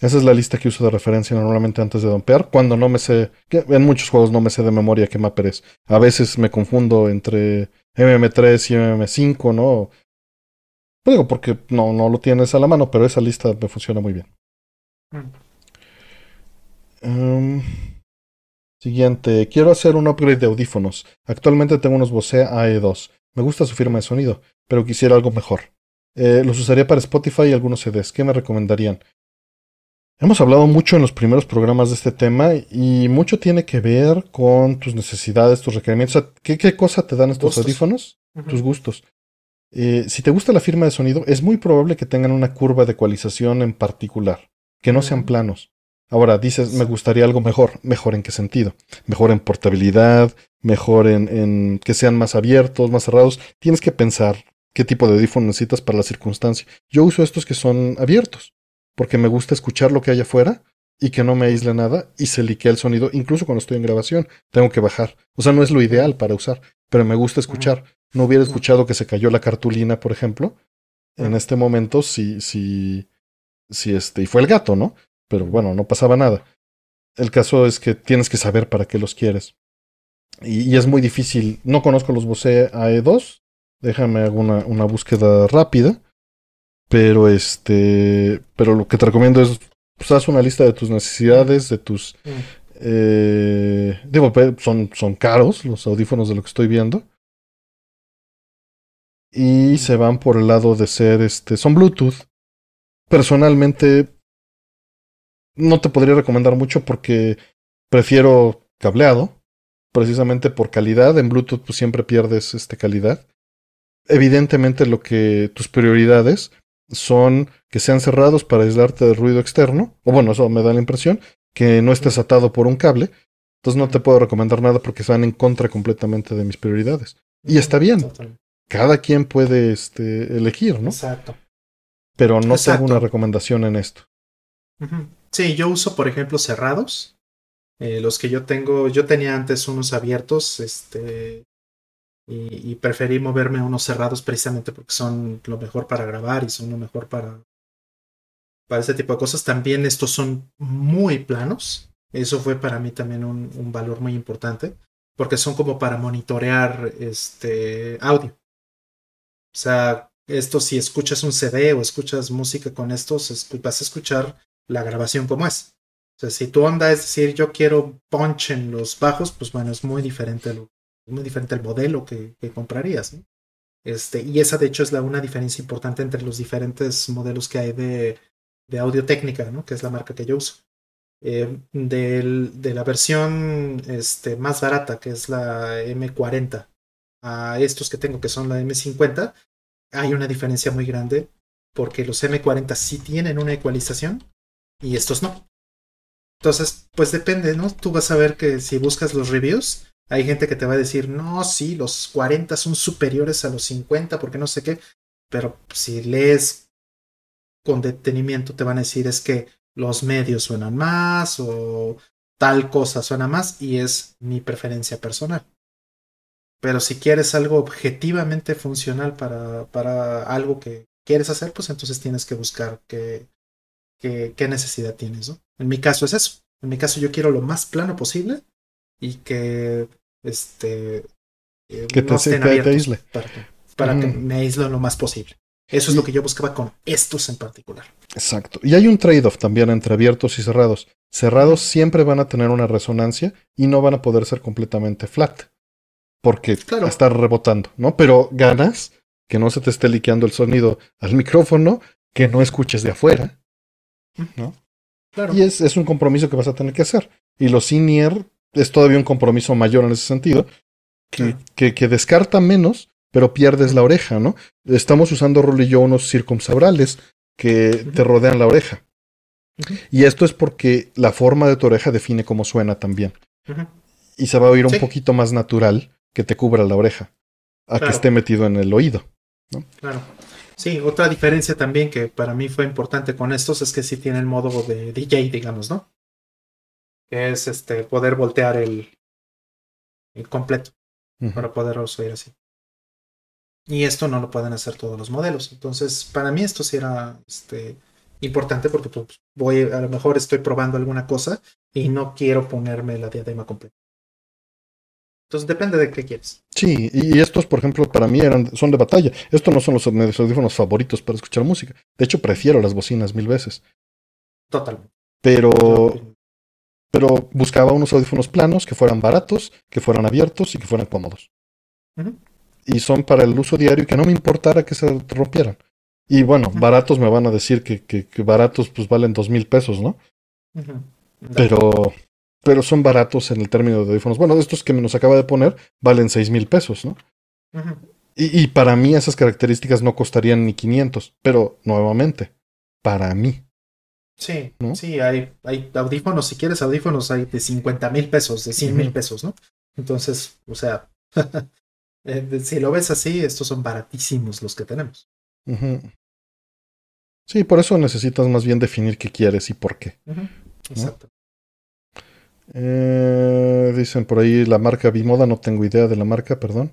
Esa es la lista que uso de referencia normalmente antes de dompear. Cuando no me sé. en muchos juegos no me sé de memoria qué mapper es. A veces me confundo entre MM3 y MM5, ¿no? digo porque no, no lo tienes a la mano, pero esa lista me funciona muy bien. Em, siguiente, quiero hacer un upgrade de audífonos. Actualmente tengo unos Bose AE2. Me gusta su firma de sonido, pero quisiera algo mejor. Eh, los usaría para Spotify y algunos CDs. ¿Qué me recomendarían? Hemos hablado mucho en los primeros programas de este tema y mucho tiene que ver con tus necesidades, tus requerimientos. ¿qué, ¿qué, cosa te dan estos audífonos? Tus gustos. Eh, si te gusta la firma de sonido, es muy probable que tengan una curva de ecualización en particular, que no sean planos. Ahora, dices, me gustaría algo mejor. ¿Mejor en qué sentido? Mejor en portabilidad, mejor en, en que sean más abiertos, más cerrados. Tienes que pensar qué tipo de audífono necesitas para la circunstancia. Yo uso estos que son abiertos, porque me gusta escuchar lo que hay afuera y que no me aísle nada y se liquea el sonido, incluso cuando estoy en grabación. Tengo que bajar. O sea, no es lo ideal para usar, pero me gusta escuchar. No hubiera escuchado que se cayó la cartulina, por ejemplo. En este momento, sí, sí, sí, este, y fue el gato, ¿no? Pero bueno, no pasaba nada. El caso es que tienes que saber para qué los quieres. Y, es muy difícil. No conozco los Bose AE2. Déjame hago una, una búsqueda rápida. Pero este. Pero lo que te recomiendo es. Pues haz una lista de tus necesidades, de tus. Eh, digo, son, son caros los audífonos de lo que estoy viendo y se van por el lado de ser este son Bluetooth. Personalmente no te podría recomendar mucho porque prefiero cableado, precisamente por calidad. En Bluetooth pues siempre pierdes este calidad. Evidentemente lo que tus prioridades son que sean cerrados para aislarte del ruido externo, o bueno, eso me da la impresión, que no estés atado por un cable. Entonces no te puedo recomendar nada porque van en contra completamente de mis prioridades. Y está bien cada quien puede este, elegir, ¿no? Exacto. Pero no tengo una recomendación en esto. Sí, yo uso, por ejemplo, cerrados. Eh, los que yo tengo, yo tenía antes unos abiertos, este, y, preferí moverme a unos cerrados precisamente porque son lo mejor para grabar y son lo mejor para, para este tipo de cosas. También estos son muy planos. Eso fue para mí también un, un valor muy importante porque son como para monitorear este audio. O sea, esto si escuchas un CD o escuchas música con estos, vas a escuchar la grabación como es. O sea, si tu onda es decir, yo quiero punch en los bajos, pues bueno, es muy diferente, lo, muy diferente el modelo que, comprarías. Este, y esa de hecho es la, una diferencia importante entre los diferentes modelos que hay de, de audio técnica, ¿no? que es la marca que yo uso. Eh, de la versión este, más barata, que es la M40, a estos que tengo que son la M50, hay una diferencia muy grande porque los M40 sí tienen una ecualización y estos no. Entonces, pues depende, ¿no? Tú vas a ver que si buscas los reviews, hay gente que te va a decir, no, sí, los 40 son superiores a los 50 porque no sé qué, pero si lees con detenimiento te van a decir es que los medios suenan más o tal cosa suena más y es mi preferencia personal. Pero si quieres algo objetivamente funcional para, para algo que quieres hacer, pues entonces tienes que buscar qué, qué, qué necesidad tienes. ¿no? En mi caso es eso. En mi caso yo quiero lo más plano posible y que este eh, que te, estén aísle. para, que, me aísle lo más posible. Eso es lo que yo buscaba con estos en particular. Exacto. Y hay un trade-off también entre abiertos y cerrados. Cerrados siempre van a tener una resonancia y no van a poder ser completamente flat porque claro. está rebotando, ¿no? Pero ganas que no se te esté liqueando el sonido al micrófono, que no escuches de afuera, ¿no? Y es, es, un compromiso que vas a tener que hacer. Y los in es todavía un compromiso mayor en ese sentido, que, que, que, descarta menos, pero pierdes la oreja, ¿no? Estamos usando Rol y yo unos circunsabrales que te rodean la oreja. Y esto es porque la forma de tu oreja define cómo suena también. Y se va a oír un poquito más natural que te cubra la oreja, a que esté metido en el oído. ¿no? Claro. Sí, otra diferencia también que para mí fue importante con estos es que sí tiene el modo de DJ, digamos, ¿no? Es este poder voltear el, el completo para poderlos oír así. Y esto no lo pueden hacer todos los modelos. Entonces, para mí esto sí era este, importante porque pues, voy, a lo mejor estoy probando alguna cosa y no quiero ponerme la diadema completa. Entonces depende de qué quieres. Sí, y estos, por ejemplo, para mí eran, son de batalla. Estos no son los audífonos favoritos para escuchar música. De hecho, prefiero las bocinas mil veces. Totalmente. Pero, pero buscaba unos audífonos planos que fueran baratos, que fueran abiertos y que fueran cómodos. Y son para el uso diario y que no me importara que se rompieran. Y bueno, baratos me van a decir que, que, baratos pues valen dos mil pesos, ¿no? Pero pero son baratos en el término de audífonos. Bueno, estos que me nos acaba de poner valen seis mil pesos, ¿no? y, y, para mí esas características no costarían ni 500, pero nuevamente, para mí. Sí, sí, hay, hay audífonos, si quieres audífonos, hay de 50 mil pesos, de 100 mil pesos, ¿no? Entonces, o sea, <laughs> eh, si lo ves así, estos son baratísimos los que tenemos. Sí, por eso necesitas más bien definir qué quieres y por qué. Exacto. Eh, dicen por ahí la marca Bimoda, no tengo idea de la marca, perdón.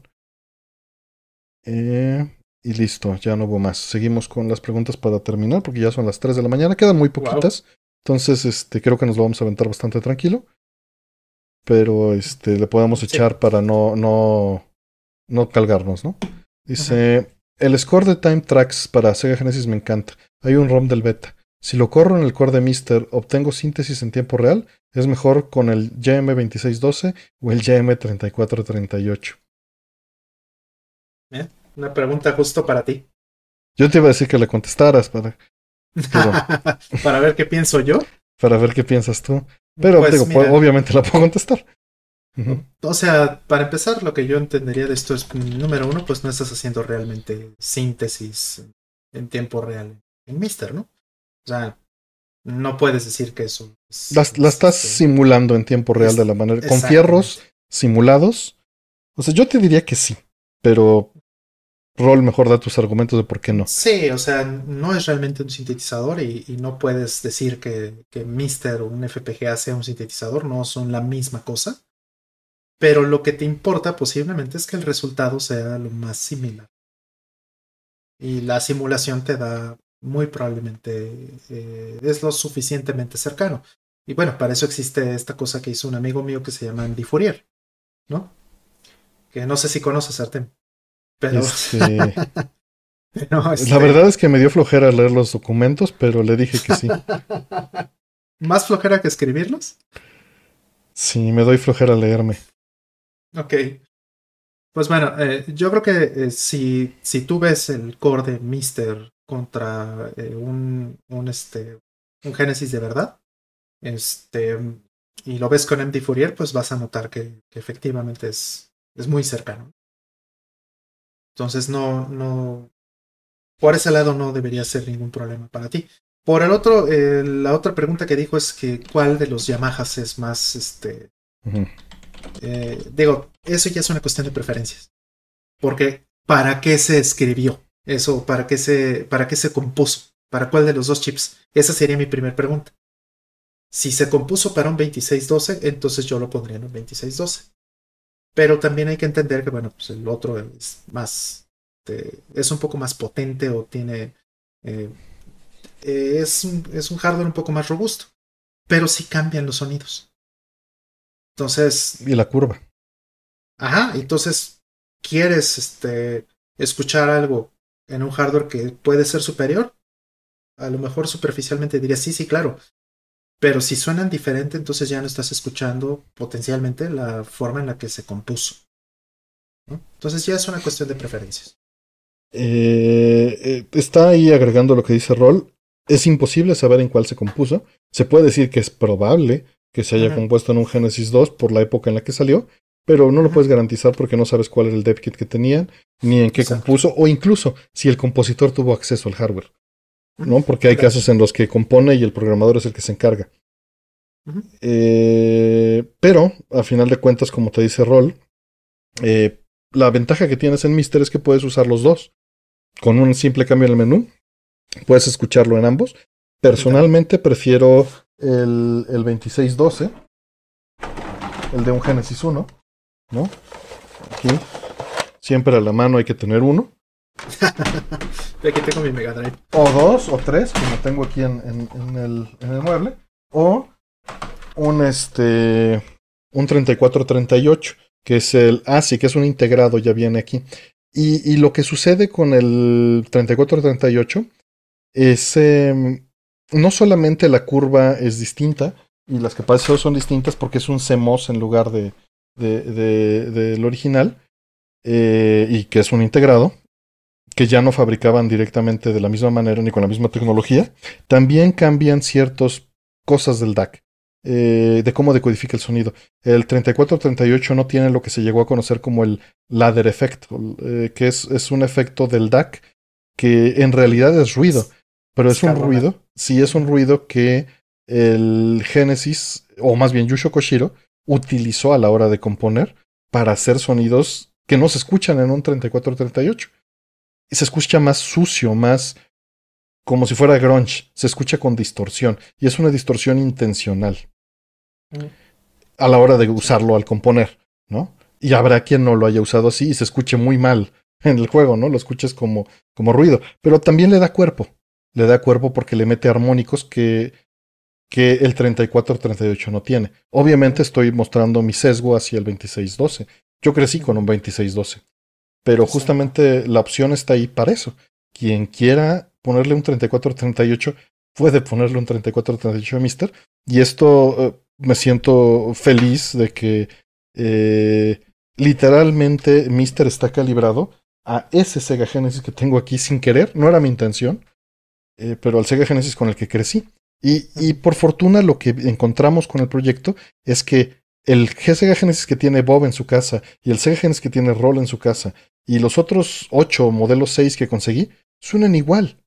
Eh, y listo, ya no hubo más. Seguimos con las preguntas para terminar, porque ya son las 3 de la mañana, quedan muy poquitas. Entonces, este, creo que nos lo vamos a aventar bastante tranquilo. Pero este, le podemos echar para no, no, no calgarnos, ¿no? Dice, el score de Time Tracks para Sega Genesis me encanta. Hay un ROM del beta. Si lo corro en el core de Mister, obtengo síntesis en tiempo real. Es mejor con el YM2612 o el YM3438. ¿Eh? Una pregunta justo para ti. Yo te iba a decir que le contestaras para. <laughs> para ver qué pienso yo. Para ver qué piensas tú. Pero pues digo, obviamente la puedo contestar. O sea, para empezar, lo que yo entendería de esto es, número uno, pues no estás haciendo realmente síntesis en tiempo real en Mister, ¿no? O sea, no puedes decir que eso. la, estás este, simulando en tiempo real de la manera. Con fierros simulados. O sea, yo te diría que sí, pero Roll mejor da tus argumentos de por qué no. Sí, o sea, no es realmente un sintetizador y, no puedes decir que, que Mister o un FPGA sea un sintetizador, no son la misma cosa. Pero lo que te importa posiblemente es que el resultado sea lo más similar. Y la simulación te da muy probablemente eh, es lo suficientemente cercano. Y bueno, para eso existe esta cosa que hizo un amigo mío que se llama Andy Fourier, ¿no? Que no sé si conoces, Artem. Pero... Este, <laughs> La este verdad es que me dio flojera leer los documentos, pero le dije que sí. <laughs> ¿Más flojera que escribirlos? Sí, me doy flojera leerme. Ok. Pues bueno, eh, yo creo que eh, si, si tú ves el core de Mister contra eh, un, un, este, un Génesis de verdad, este, y lo ves con MD Fourier, pues vas a notar que, efectivamente es, es muy cercano. Entonces no, no, por ese lado no debería ser ningún problema para ti. Por el otro, eh, la otra pregunta que dijo es que cuál de los Yamahas es más, este, eh, digo, eso ya es una cuestión de preferencias. Porque, ¿para qué se escribió? Eso, ¿para qué se, para qué se compuso? ¿Para cuál de los dos chips? Esa sería mi primera pregunta. Si se compuso para un 2612, entonces yo lo pondría en un 2612. Pero también hay que entender que, bueno, pues el otro es más, este, es un poco más potente o tiene, eh, es, un, es un hardware un poco más robusto. Pero sí cambian los sonidos. Entonces. Y la curva. Ajá, entonces, ¿quieres este, escuchar algo en un hardware que puede ser superior, a lo mejor superficialmente diría sí, sí, claro. Pero si suenan diferente, entonces ya no estás escuchando potencialmente la forma en la que se compuso. Entonces ya es una cuestión de preferencias. Eh, eh, está ahí agregando lo que dice Roll. Es imposible saber en cuál se compuso. Se puede decir que es probable que se haya compuesto en un Genesis 2 por la época en la que salió, pero no lo puedes garantizar porque no sabes cuál era el dev kit que tenían, ni en qué compuso, o incluso si el compositor tuvo acceso al hardware. ¿No? Porque hay casos en los que compone y el programador es el que se encarga. Eh, pero, a final de cuentas, como te dice Roll, eh, la ventaja que tienes en Mister es que puedes usar los dos. Con un simple cambio en el menú, puedes escucharlo en ambos. Personalmente prefiero el, el 2612, el de un Genesis 1, ¿no? Aquí, siempre a la mano hay que tener uno. <laughs> aquí tengo mi Mega Drive. O dos, o tres, como tengo aquí en, el, mueble. O un este un 3438, que es el ah sí, que es un integrado, ya viene aquí. Y, lo que sucede con el 3438 es em, no solamente la curva es distinta y las capacidades son distintas porque es un CMOS en lugar de, de, de, del original eh, y que es un integrado que ya no fabricaban directamente de la misma manera ni con la misma tecnología, también cambian ciertas cosas del DAC. Eh, de cómo decodifica el sonido. El 3438 no tiene lo que se llegó a conocer como el ladder effect, eh, que es, es, un efecto del DAC que en realidad es ruido, pero es un ruido, sí es un ruido que el Genesis, o más bien Yusho Koshiro, utilizó a la hora de componer para hacer sonidos que no se escuchan en un 3438. Se escucha más sucio, más como si fuera grunge, se escucha con distorsión, y es una distorsión intencional a la hora de usarlo al componer, ¿no? Y habrá quien no lo haya usado así y se escuche muy mal <laughs> en el juego, ¿no? Lo escuches como, como ruido, pero también le da cuerpo, le da cuerpo porque le mete armónicos que, que el 34-38 no tiene. Obviamente estoy mostrando mi sesgo hacia el 26-12. Yo crecí con un 26-12, pero justamente la opción está ahí para eso. Quien quiera ponerle un 34-38 puede ponerle un 34-38 a Mister. Y esto eh, me siento feliz de que eh, literalmente Mister está calibrado a ese Sega Genesis que tengo aquí sin querer. No era mi intención, eh, pero al Sega Genesis con el que crecí. Y, y, por fortuna lo que encontramos con el proyecto es que el Sega Genesis que tiene Bob en su casa y el Sega Genesis que tiene Roll en su casa y los otros ocho modelos 6 que conseguí suenan igual.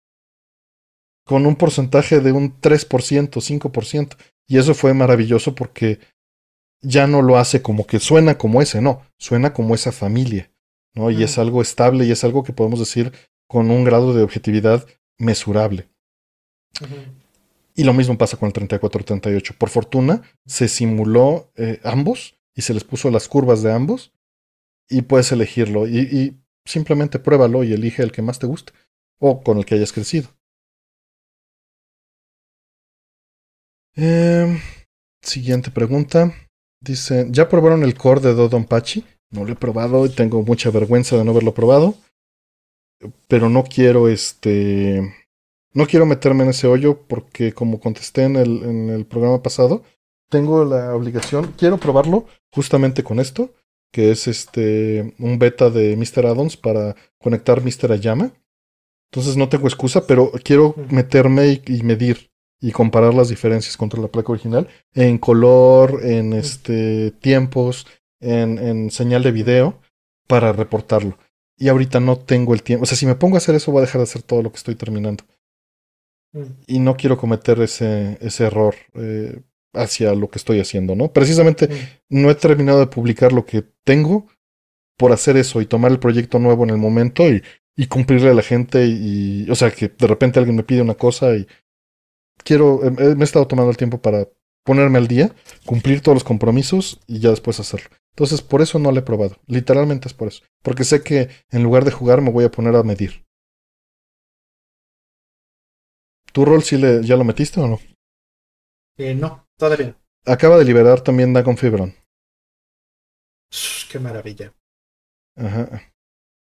Con un porcentaje de un 3%, 5%. Y eso fue maravilloso porque ya no lo hace como que suena como ese, no, suena como esa familia, ¿no? Y es algo estable y es algo que podemos decir con un grado de objetividad mesurable. Y lo mismo pasa con el 3438. Por fortuna, se simuló eh, ambos y se les puso las curvas de ambos y puedes elegirlo y, simplemente pruébalo y elige el que más te guste o con el que hayas crecido. Eh, siguiente pregunta. Dice, ¿ya probaron el core de Dodonpachi? No lo he probado y tengo mucha vergüenza de no haberlo probado. Pero no quiero este. No quiero meterme en ese hoyo porque, como contesté en el, en el programa pasado, tengo la obligación. Quiero probarlo justamente con esto, que es este un beta de Mr. Addons para conectar Mr. Ayama. Entonces no tengo excusa, pero quiero meterme y medir y comparar las diferencias contra la placa original en color, en este tiempos, en, en señal de video para reportarlo. Y ahorita no tengo el tiempo. O sea, si me pongo a hacer eso, voy a dejar de hacer todo lo que estoy terminando. Y no quiero cometer ese, ese error eh, hacia lo que estoy haciendo, ¿no? Precisamente no he terminado de publicar lo que tengo por hacer eso y tomar el proyecto nuevo en el momento y, y cumplirle a la gente y, o sea, que de repente alguien me pide una cosa y quiero, eh, me he estado tomando el tiempo para ponerme al día, cumplir todos los compromisos y ya después hacerlo. Entonces, por eso no lo he probado. Literalmente es por eso. Porque sé que en lugar de jugar me voy a poner a medir. ¿Tu rol sí le, ya lo metiste o no? Eh, no, todavía. Acaba de liberar también Dagon Fibron. Qué maravilla. Ajá.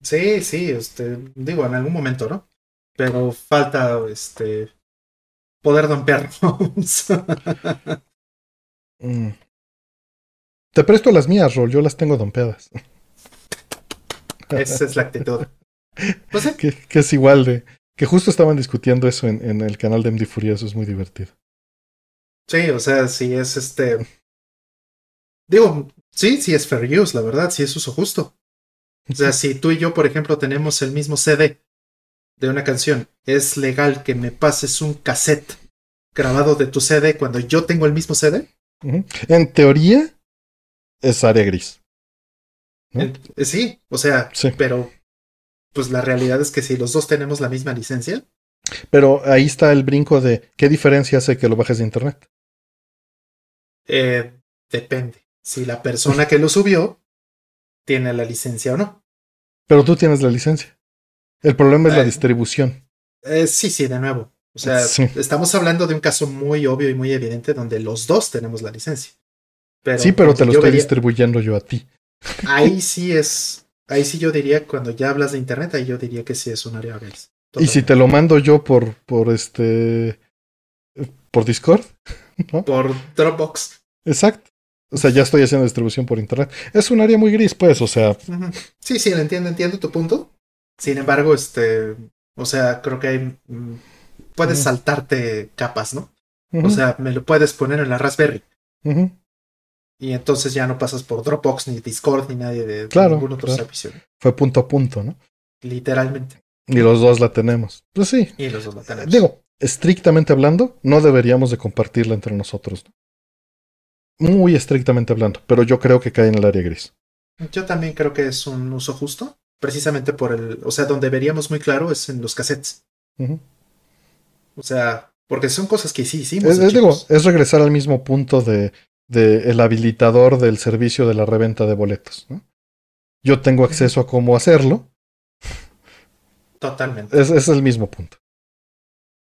Sí, sí, este, digo, en algún momento, ¿no? Pero falta, este, poder dompear <laughs> mm. Te presto las mías, Rol, yo las tengo dompeadas. Esa es la actitud. <laughs> Pues que, es igual de, Que justo estaban discutiendo eso en, en el canal de MD Furioso, es muy divertido. Sí, o sea, si es este. Digo, sí, sí es fair use, la verdad, sí es uso justo. O sea, si tú y yo, por ejemplo, tenemos el mismo CD de una canción, es legal que me pases un cassette grabado de tu CD cuando yo tengo el mismo CD. En teoría, es área gris. Eh, sí, o sea, pero pues la realidad es que si los dos tenemos la misma licencia. Pero ahí está el brinco de qué diferencia hace que lo bajes de internet. Eh, depende. Si la persona que lo subió tiene la licencia o no. Pero tú tienes la licencia. El problema es la eh, distribución. Eh, sí, sí, de nuevo. O sea, estamos hablando de un caso muy obvio y muy evidente donde los dos tenemos la licencia. sí, pero te lo estoy distribuyendo yo a ti. Ahí sí es. Ahí sí yo diría, cuando ya hablas de internet, ahí yo diría que sí es un área gris. Y si te lo mando yo por, por este. por Discord, <laughs> Por Dropbox. Exacto. O sea, ya estoy haciendo distribución por internet. Es un área muy gris, pues, o sea. Sí, sí, entiendo, entiendo tu punto. Sin embargo, este. O sea, creo que hay. Mm, puedes saltarte capas, ¿no? O sea, me lo puedes poner en la Raspberry. Y entonces ya no pasas por Dropbox, ni Discord, ni nadie de, claro, ningún otro servicio. Fue punto a punto, ¿no? Literalmente. Y los dos la tenemos. Pues sí. Y los dos la tenemos. Digo, estrictamente hablando, no deberíamos de compartirla entre nosotros. ¿no? Muy estrictamente hablando, pero yo creo que cae en el área gris. Yo también creo que es un uso justo, precisamente por el, o sea, donde veríamos muy claro es en los cassettes. O sea, porque son cosas que sí hicimos. Es, digo, es regresar al mismo punto de, de, el habilitador del servicio de la reventa de boletos. ¿no? Yo tengo acceso a cómo hacerlo. Totalmente. Es, es el mismo punto.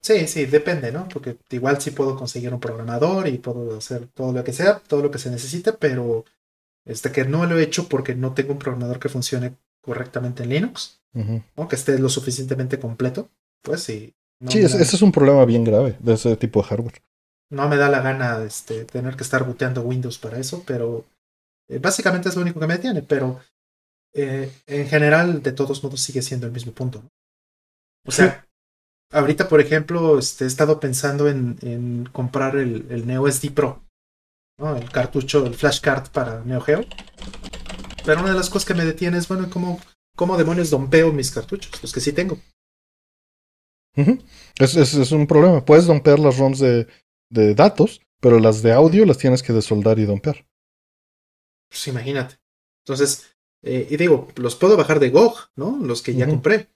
Sí, sí, depende, ¿no? Porque igual sí puedo conseguir un programador y puedo hacer todo lo que sea, todo lo que se necesite, pero este que no lo he hecho porque no tengo un programador que funcione correctamente en Linux, ¿no? Que esté lo suficientemente completo, pues sí. sí, ese es un problema bien grave de ese tipo de hardware. No me da la gana este, tener que estar booteando Windows para eso, pero eh, básicamente es lo único que me detiene, pero eh, en general, de todos modos, sigue siendo el mismo punto. ¿no? O sea, Ahorita, por ejemplo, este, he estado pensando en, en comprar el, el, Neo SD Pro, ¿no? el cartucho, el flashcard para Neo Geo. Pero una de las cosas que me detiene es, bueno, ¿cómo, cómo demonios dompeo mis cartuchos? Los que sí tengo. es, es, es, un problema. Puedes dompear las ROMs de, de, datos, pero las de audio las tienes que desoldar y dompear. Pues imagínate. Entonces, eh, y digo, los puedo bajar de GOG, ¿no? Los que ya compré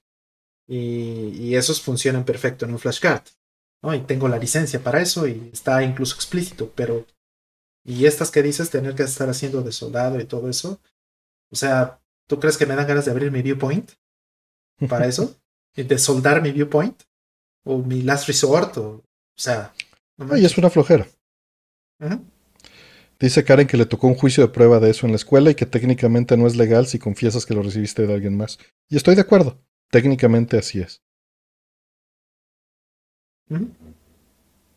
y, esos funcionan perfecto en un flashcard. ¿no? Y tengo la licencia para eso y está incluso explícito, pero... Y estas que dices, tener que estar haciendo de soldado y todo eso. O sea, ¿tú crees que me dan ganas de abrir mi viewpoint para eso? <laughs> ¿Y de soldar mi viewpoint? ¿O mi last resort? O, o sea... No es una flojera. Dice Karen que le tocó un juicio de prueba de eso en la escuela y que técnicamente no es legal si confiesas que lo recibiste de alguien más. Y estoy de acuerdo. Técnicamente así es.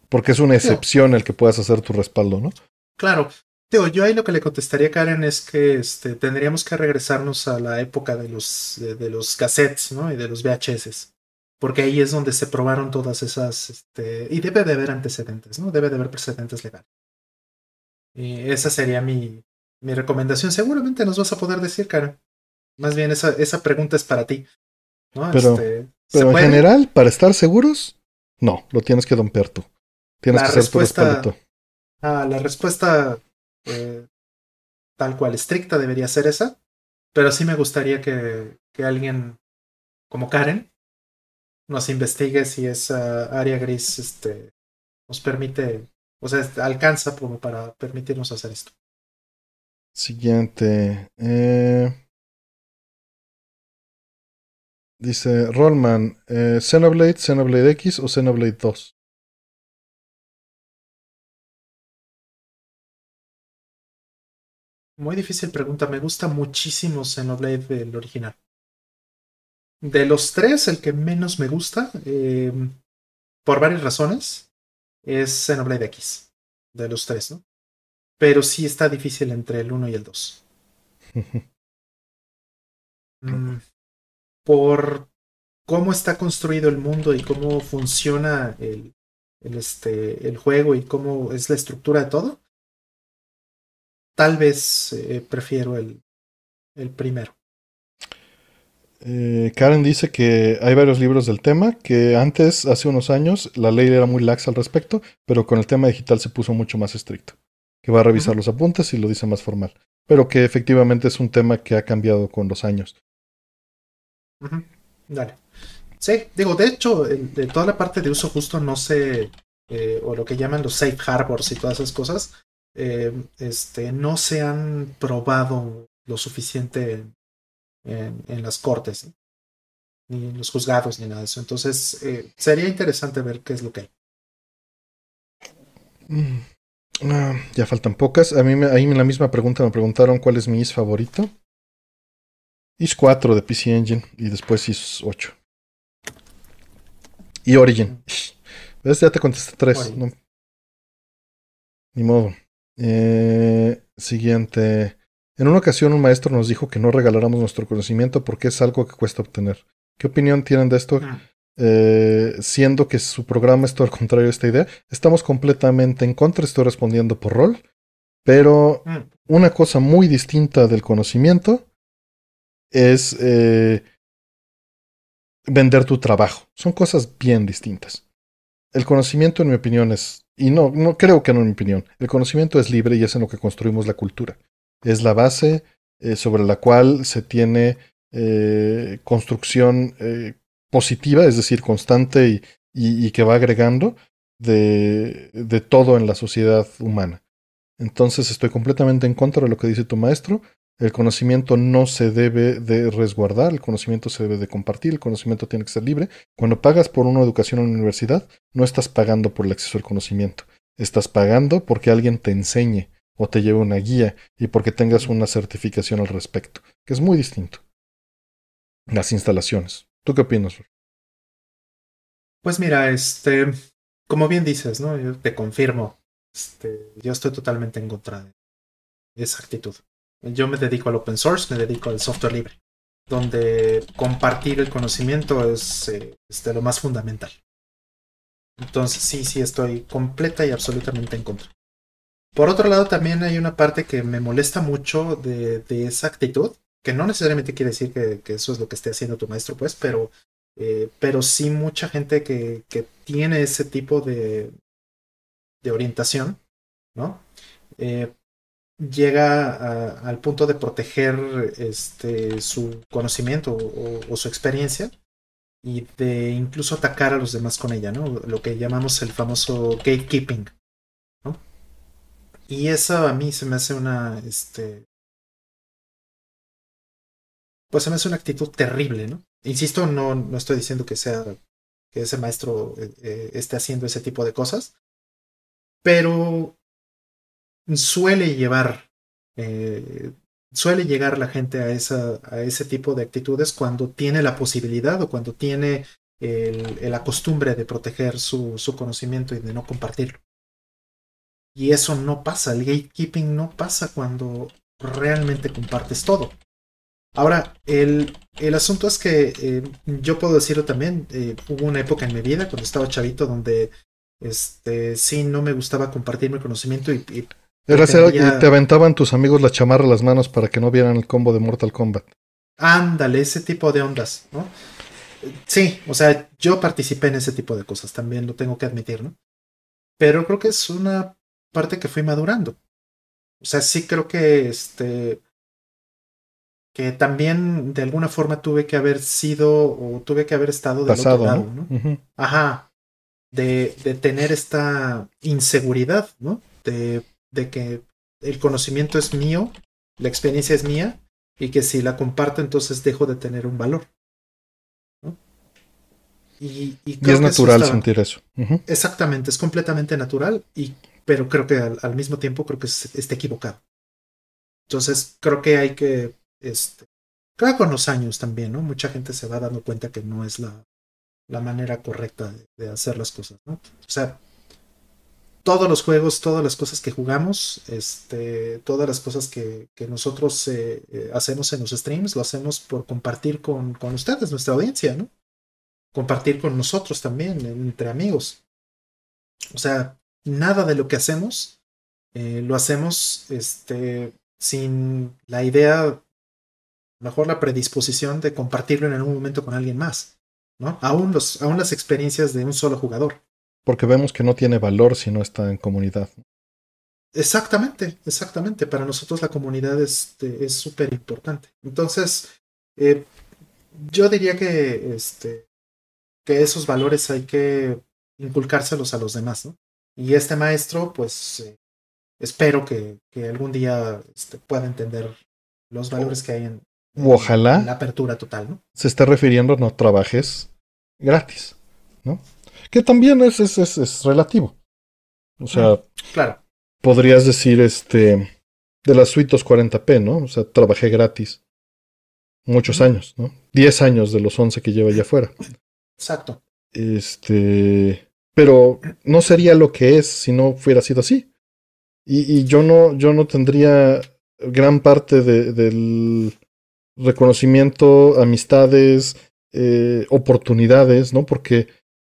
Porque es una excepción el que puedas hacer tu respaldo, ¿no? Claro. yo ahí lo que le contestaría a Karen es que este, tendríamos que regresarnos a la época de los, de, los cassettes, ¿no? Y de los VHS. Porque ahí es donde se probaron todas esas. Este, y debe de haber antecedentes, ¿no? Debe de haber precedentes legales. Y esa sería mi, mi recomendación. Seguramente nos vas a poder decir, Karen. Más bien, esa, esa pregunta es para ti. Pero, este, pero en general, para estar seguros, no, lo tienes que domper tú. Tienes que hacer tu respaldo Ah, la respuesta eh, tal cual estricta debería ser esa, pero sí me gustaría que, que alguien como Karen nos investigue si esa área gris este, nos permite, o sea, alcanza como para permitirnos hacer esto. Siguiente. Eh... Dice Rollman, eh, Xenoblade, Xenoblade X o Xenoblade 2. Muy difícil pregunta. Me gusta muchísimo Xenoblade del original. De los tres, el que menos me gusta, eh, por varias razones, es Xenoblade X. De los tres, ¿no? Pero sí está difícil entre el 1 y el 2. <laughs> mm, por cómo está construido el mundo y cómo funciona el, este, el juego y cómo es la estructura de todo, tal vez eh, prefiero el, el primero. Eh, Karen dice que hay varios libros del tema, que antes, hace unos años, la ley era muy laxa al respecto, pero con el tema digital se puso mucho más estricto. Que va a revisar los apuntes y lo dice más formal. Pero que efectivamente es un tema que ha cambiado con los años. Dale. Sí, digo, de hecho, de toda la parte de uso justo no sé, eh, o lo que llaman los safe harbors y todas esas cosas, eh, este, no se han probado lo suficiente en, las cortes, ni en los juzgados, ni nada de eso. Entonces, eh, sería interesante ver qué es lo que hay. Mm, ah, ya faltan pocas. A mí ahí en la misma pregunta me preguntaron cuál es mi IS favorito. IS 4 de PC Engine y después IS 8. Y Origin. ¿Ves? Ya te contesté tres. Ni modo. Eh, siguiente. En una ocasión un maestro nos dijo que no regaláramos nuestro conocimiento porque es algo que cuesta obtener. ¿Qué opinión tienen de esto? Ah. Eh, siendo que su programa es todo al contrario de esta idea, estamos completamente en contra, estoy respondiendo por rol, pero mm. una cosa muy distinta del conocimiento es eh, vender tu trabajo. Son cosas bien distintas. El conocimiento, en mi opinión, es, y no, no creo que no en mi opinión, el conocimiento es libre y es en lo que construimos la cultura es la base eh, sobre la cual se tiene eh, construcción eh, positiva, es decir, constante y, que va agregando de, de, todo en la sociedad humana. Entonces estoy completamente en contra de lo que dice tu maestro. El conocimiento no se debe de resguardar, el conocimiento se debe de compartir, el conocimiento tiene que ser libre. Cuando pagas por una educación en la universidad, no estás pagando por el acceso al conocimiento, estás pagando porque alguien te enseñe o te lleve una guía y porque tengas una certificación al respecto, que es muy distinto. Las instalaciones. ¿Tú qué opinas? Pues mira, este, como bien dices, ¿no? Yo te confirmo, este, yo estoy totalmente en contra de esa actitud. Yo me dedico al open source, me dedico al software libre, donde compartir el conocimiento es eh, este, lo más fundamental. Entonces sí, sí, estoy completa y absolutamente en contra. Por otro lado, también hay una parte que me molesta mucho de, esa actitud, que no necesariamente quiere decir que, eso es lo que esté haciendo tu maestro, pues, pero, eh, pero sí mucha gente que, tiene ese tipo de, orientación, ¿no? Eh, llega al punto de proteger este, su conocimiento o, su experiencia y de incluso atacar a los demás con ella, ¿no? Lo que llamamos el famoso gatekeeping, y eso a mí se me hace una, este, pues se me hace una actitud terrible, ¿no? Insisto, no, no estoy diciendo que sea, que ese maestro eh, eh, esté haciendo ese tipo de cosas, pero suele llevar, eh, suele llegar la gente a, esa, a ese tipo de actitudes cuando tiene la posibilidad o cuando tiene el, la costumbre de proteger su, su conocimiento y de no compartirlo. Y eso no pasa, el gatekeeping no pasa cuando realmente compartes todo. Ahora, el, el asunto es que eh, yo puedo decirlo también, eh, hubo una época en mi vida cuando estaba chavito donde este, sí no me gustaba compartir mi conocimiento y... y te aventaban tus amigos la chamarra a las manos para que no vieran el combo de Mortal Kombat. Ándale, ese tipo de ondas, ¿no? Sí, o sea, yo participé en ese tipo de cosas, también lo tengo que admitir, ¿no? Pero creo que es una parte que fui madurando. O sea, sí creo que este que también de alguna forma tuve que haber sido o tuve que haber estado del otro lado, ¿no? Ajá. De, de, tener esta inseguridad, ¿no? De, de que el conocimiento es mío, la experiencia es mía, y que si la comparto, entonces dejo de tener un valor. ¿no? Y, y, es natural sentir eso. Exactamente, es completamente natural y pero creo que al, mismo tiempo creo que está equivocado. Entonces creo que hay que, este, creo que con los años también, ¿no? Mucha gente se va dando cuenta que no es la, la manera correcta de, hacer las cosas, ¿no? O sea, todos los juegos, todas las cosas que jugamos, este, todas las cosas que, que nosotros eh, eh, hacemos en los streams, lo hacemos por compartir con, con ustedes, nuestra audiencia, ¿no? compartir con nosotros también, entre amigos. O sea, nada de lo que hacemos eh, lo hacemos este, sin la idea, mejor la predisposición de compartirlo en algún momento con alguien más, ¿no? Aún, los, aún las experiencias de un solo jugador. Porque vemos que no tiene valor si no está en comunidad. Exactamente, exactamente. Para nosotros la comunidad este, es súper importante. Entonces, eh, yo diría que, este, que esos valores hay que inculcárselos a los demás, ¿no? Y este maestro, pues, eh, espero que, que, algún día este, pueda entender los valores que hay en, Ojalá la apertura total, ¿no? Se está refiriendo a no trabajes gratis, ¿no? Que también es, es, es, es relativo. O sea, claro. podrías decir, este, de las suitos 40p, ¿no? O sea, trabajé gratis muchos años, ¿no? 10 años de los 11 que lleva allá afuera. Exacto. Este, pero no sería lo que es si no fuera sido así. Y, y yo no, yo no tendría gran parte de, del reconocimiento, amistades, eh, oportunidades, ¿no? Porque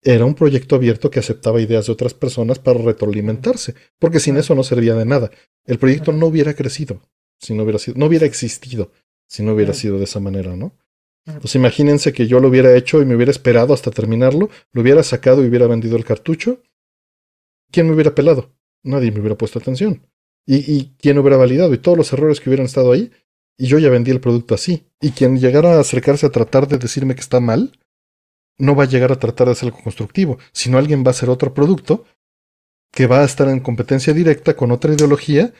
era un proyecto abierto que aceptaba ideas de otras personas para retroalimentarse, porque sin eso no servía de nada. El proyecto no hubiera crecido si no hubiera sido, no hubiera existido si no hubiera sido de esa manera, ¿no? Pues imagínense que yo lo hubiera hecho y me hubiera esperado hasta terminarlo, lo hubiera sacado y hubiera vendido el cartucho. ¿Quién me hubiera pelado? Nadie me hubiera puesto atención. ¿Y, y quién hubiera validado? Y todos los errores que hubieran estado ahí. Y yo ya vendí el producto así. Y quien llegara a acercarse a tratar de decirme que está mal, no va a llegar a tratar de hacer algo constructivo, sino alguien va a hacer otro producto que va a estar en competencia directa con otra ideología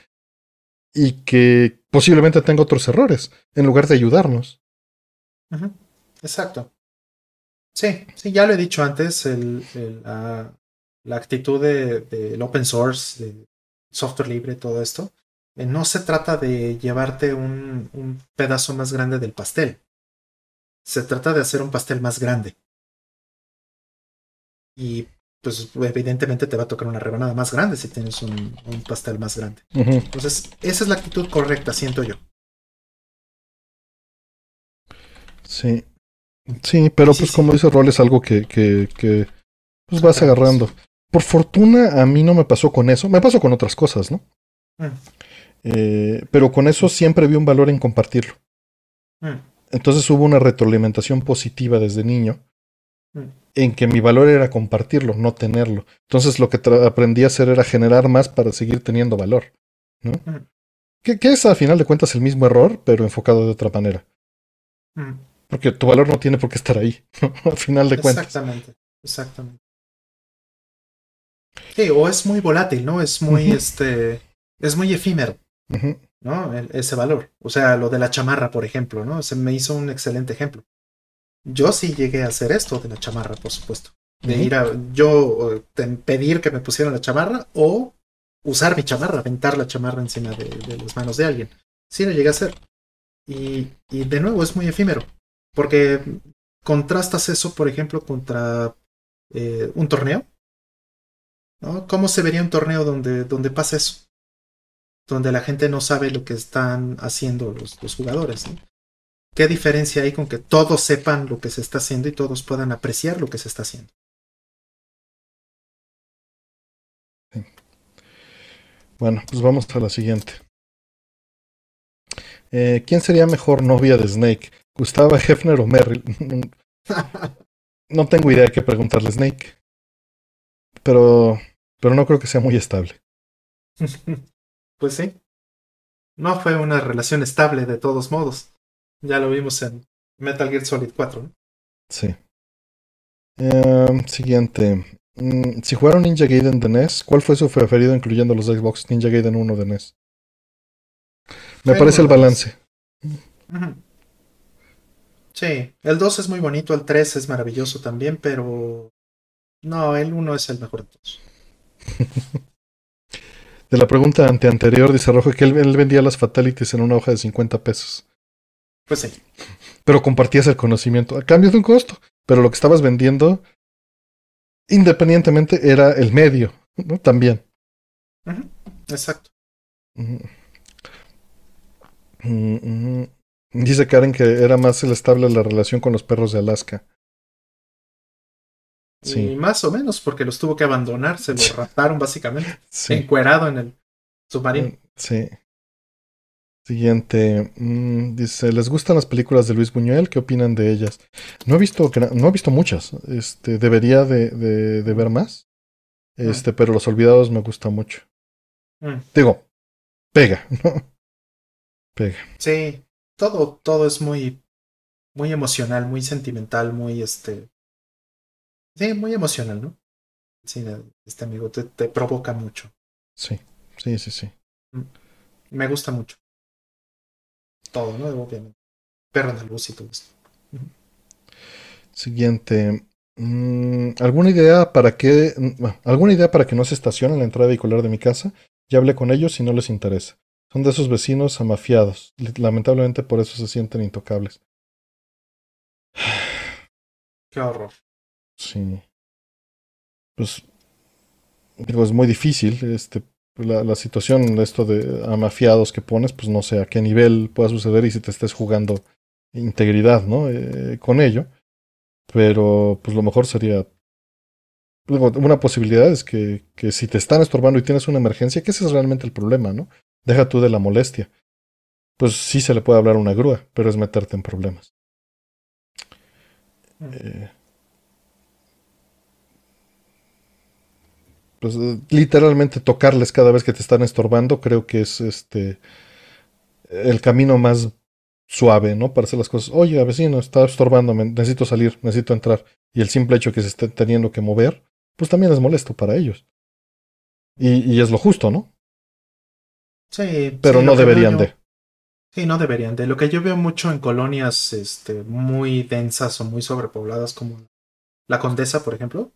y que posiblemente tenga otros errores, en lugar de ayudarnos. Exacto. Sí, sí, ya lo he dicho antes, el, el, la actitud del de, open source, de software libre, todo esto, eh, no se trata de llevarte un, un pedazo más grande del pastel. Se trata de hacer un pastel más grande y pues evidentemente te va a tocar una rebanada más grande si tienes un, un pastel más grande. Uh -huh. Entonces, esa es la actitud correcta, siento yo. Sí. Sí, pero sí, pues sí, como sí. dice Rol, es algo que, que, que pues vas agarrando. Por fortuna, a mí no me pasó con eso. Me pasó con otras cosas, ¿no? Mm. Eh, pero con eso siempre vi un valor en compartirlo. Mm. Entonces hubo una retroalimentación positiva desde niño en que mi valor era compartirlo, no tenerlo. Entonces lo que aprendí a hacer era generar más para seguir teniendo valor. ¿no? Mm. Que, que, es a final de cuentas el mismo error, pero enfocado de otra manera. Porque tu valor no tiene por qué estar ahí, <laughs> a final de cuentas. Exactamente, exactamente. Sí, o es muy volátil, ¿no? Es muy, uh -huh. este, es muy efímero, uh -huh. ¿no? El, ese valor. O sea, lo de la chamarra, por ejemplo, ¿no? Se me hizo un excelente ejemplo. Yo sí llegué a hacer esto de la chamarra, por supuesto. De uh -huh. ir a yo pedir que me pusieran la chamarra o usar mi chamarra, aventar la chamarra encima de, de, las manos de alguien. Sí lo llegué a hacer. Y, y de nuevo es muy efímero. Porque contrastas eso, por ejemplo, contra eh, un torneo. ¿Cómo se vería un torneo donde, donde pasa eso? Donde la gente no sabe lo que están haciendo los, jugadores. ¿Qué diferencia hay con que todos sepan lo que se está haciendo y todos puedan apreciar lo que se está haciendo? Bueno, pues vamos a la siguiente. Eh, ¿Quién sería mejor novia de Snake? ¿Gustava Hefner o Merrill? <laughs> no tengo idea de qué preguntarle a Snake. Pero, pero no creo que sea muy estable. <laughs> pues sí. No fue una relación estable de todos modos. Ya lo vimos en Metal Gear Solid 4. ¿no? Sí. Eh, siguiente. Mm, si jugaron Ninja Gaiden de NES, ¿cuál fue su preferido incluyendo los Xbox Ninja Gaiden 1 de NES? Me fue parece el balance. Uh -huh. Sí, el 2 es muy bonito, el 3 es maravilloso también, pero no, el 1 es el mejor de todos. <laughs> de la pregunta ante anterior, dice Rojo que él, él, vendía las fatalities en una hoja de 50 pesos. Pues sí. Pero compartías el conocimiento a cambio de un costo. Pero lo que estabas vendiendo, independientemente, era el medio, ¿no? También. Uh -huh. Exacto. Uh -huh. Mm, Dice Karen que era más estable la relación con los perros de Alaska. Y más o menos, porque los tuvo que abandonar, se lo raptaron básicamente, encuerado en el submarino. Mm, sí. Siguiente. Mm, dice, ¿les gustan las películas de Luis Buñuel? ¿Qué opinan de ellas? No he visto, no he visto muchas. Este, debería de, de, ver más. Mm. Este, pero Los Olvidados me gusta mucho. Digo, pega, <laughs> ¿no? Pega. Sí, todo, todo es muy, muy emocional, muy sentimental, muy este. Sí, muy emocional, ¿no? Sí, este amigo te, te provoca mucho. Sí, sí, sí, sí. Mm, me gusta mucho. Todo, ¿no? Obviamente. Perro luz y todo esto. Siguiente. Mm, ¿Alguna idea para que mm, alguna idea para que no se estacione en la entrada vehicular de mi casa? Ya hablé con ellos y no les interesa. Son de esos vecinos amafiados. Lamentablemente por eso se sienten intocables. <sighs> Qué horror. Sí. Pues digo, es muy difícil. Este, la, la situación, esto de amafiados que pones, pues no sé a qué nivel pueda suceder y si te estés jugando integridad, ¿no? Eh, con ello. Pero pues lo mejor sería una posibilidad es que, que, si te están estorbando y tienes una emergencia, que ese es realmente el problema, ¿no? Deja tú de la molestia. Pues sí se le puede hablar a una grúa, pero es meterte en problemas. Eh, pues eh, literalmente tocarles cada vez que te están estorbando, creo que es este el camino más suave, ¿no? Para hacer las cosas. Oye, vecino, está estorbándome, necesito salir, necesito entrar. Y el simple hecho que se esté teniendo que mover, pues también es molesto para ellos. Y, y es lo justo, ¿no? Sí. Pero no deberían de. Sí, no deberían de. Lo que yo veo mucho en colonias este, muy densas o muy sobrepobladas como la Condesa, por ejemplo,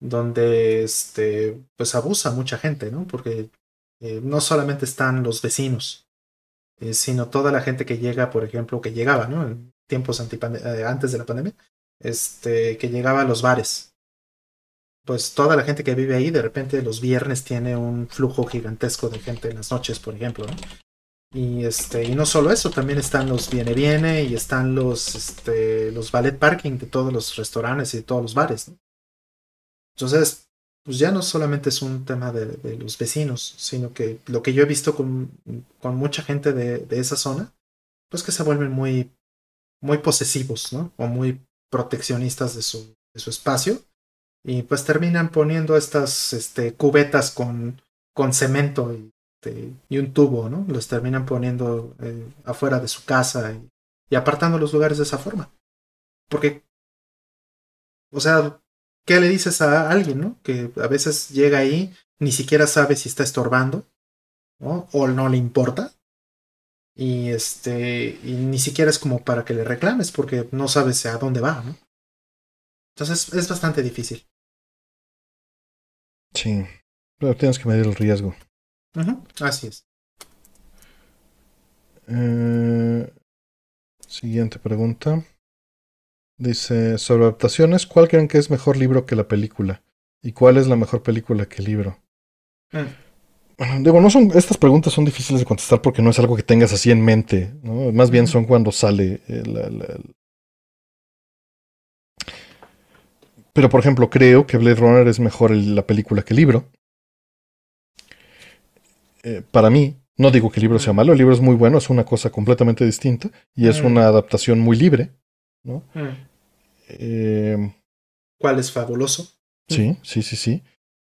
donde este, pues abusa mucha gente, ¿no? Porque eh, no solamente están los vecinos, eh, sino toda la gente que llega, por ejemplo, que llegaba, ¿no? En tiempos eh, antes de la pandemia, este, que llegaba a los bares pues toda la gente que vive ahí de repente los viernes tiene un flujo gigantesco de gente en las noches, por ejemplo. Y este, y no solo eso, también están los viene viene y están los este los ballet parking de todos los restaurantes y de todos los bares, ¿no? Entonces, pues ya no solamente es un tema de, los vecinos, sino que lo que yo he visto con, con mucha gente de, de, esa zona, pues que se vuelven muy, muy posesivos, ¿no? O muy proteccionistas de su, de su espacio y pues terminan poniendo estas este, cubetas con, con cemento y, este, y, un tubo, ¿no? Los terminan poniendo eh, afuera de su casa y, apartando los lugares de esa forma. Porque, o sea, ¿qué le dices a alguien, ¿no? Que a veces llega ahí, ni siquiera sabe si está estorbando. O no le importa. Y este, y ni siquiera es como para que le reclames, porque no sabes a dónde va, ¿no? Entonces es bastante difícil. Sí, pero tienes que medir el riesgo. Así es. Eh, siguiente pregunta. Dice, sobre adaptaciones, ¿cuál creen que es mejor libro que la película? ¿Y cuál es la mejor película que el libro? Mm. digo, no son, estas preguntas son difíciles de contestar porque no es algo que tengas así en mente, ¿no? Más bien son cuando sale el, Pero, por ejemplo, creo que Blade Runner es mejor la película que el libro. Eh, para mí, no digo que el libro sea malo, el libro es muy bueno, es una cosa completamente distinta y es una adaptación muy libre. ¿no? Eh, ¿Cuál es fabuloso? Sí, sí, sí, sí.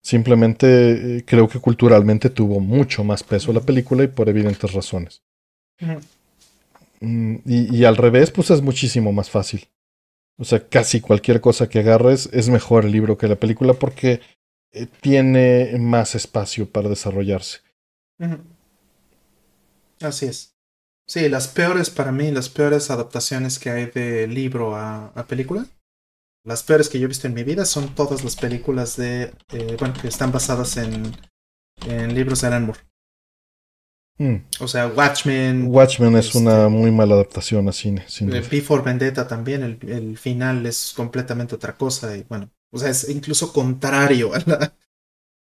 Simplemente eh, creo que culturalmente tuvo mucho más peso la película y por evidentes razones. Mm, y, y, al revés, pues es muchísimo más fácil. O sea, casi cualquier cosa que agarres es mejor el libro que la película porque eh, tiene más espacio para desarrollarse. Así es. Sí, las peores para mí, las peores adaptaciones que hay de libro a, película, las peores que yo he visto en mi vida son todas las películas de, eh, bueno, que están basadas en, en libros de Alan Moore. Mm. O sea, Watchmen. Watchmen es una este, muy mala adaptación a cine. Sin Before Vendetta también, el, el, final es completamente otra cosa. Y bueno, o sea, es incluso contrario a la,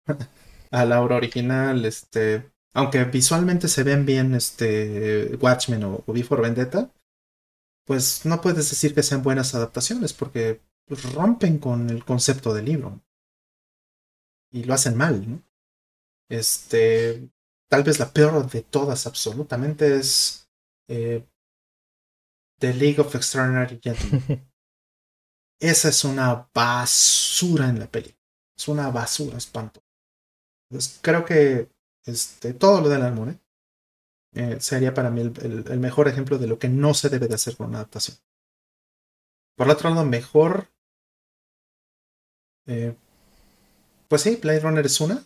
<laughs> a la obra original. Este, aunque visualmente se ven bien este, Watchmen o, Before Vendetta, pues no puedes decir que sean buenas adaptaciones porque pues, rompen con el concepto del libro. Y lo hacen mal, ¿no? Este, tal vez la peor de todas absolutamente es eh, The League of Extraordinary Gentlemen. <laughs> Esa es una basura en la peli. Es una basura, espanto. Pues creo que este, todo lo del álbum eh, sería para mí el, mejor ejemplo de lo que no se debe de hacer con una adaptación. Por otro lado, mejor. Eh, pues sí, Blade Runner es una.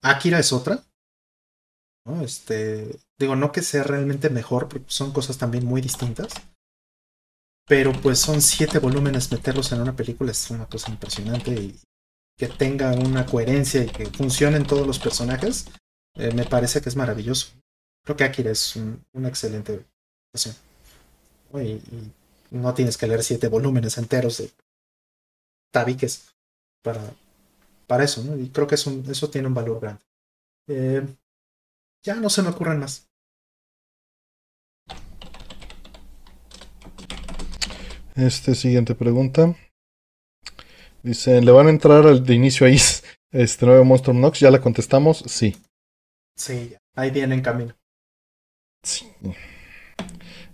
Akira es otra. Este, digo, no que sea realmente mejor, porque son cosas también muy distintas. Pero pues son siete volúmenes, meterlos en una película es una cosa impresionante y que tenga una coherencia y que funcionen todos los personajes, eh, me parece que es maravilloso. Creo que Akira es una excelente adaptación. Y, no tienes que leer siete volúmenes enteros de tabiques para, para eso, ¿no? Y creo que eso tiene un valor grande. Eh, ya no se me ocurren más. Este siguiente pregunta. Dice, ¿le van a entrar al, de inicio a este nuevo Monster Nox? Ya la contestamos, sí. Sí, ahí viene en camino. Sí.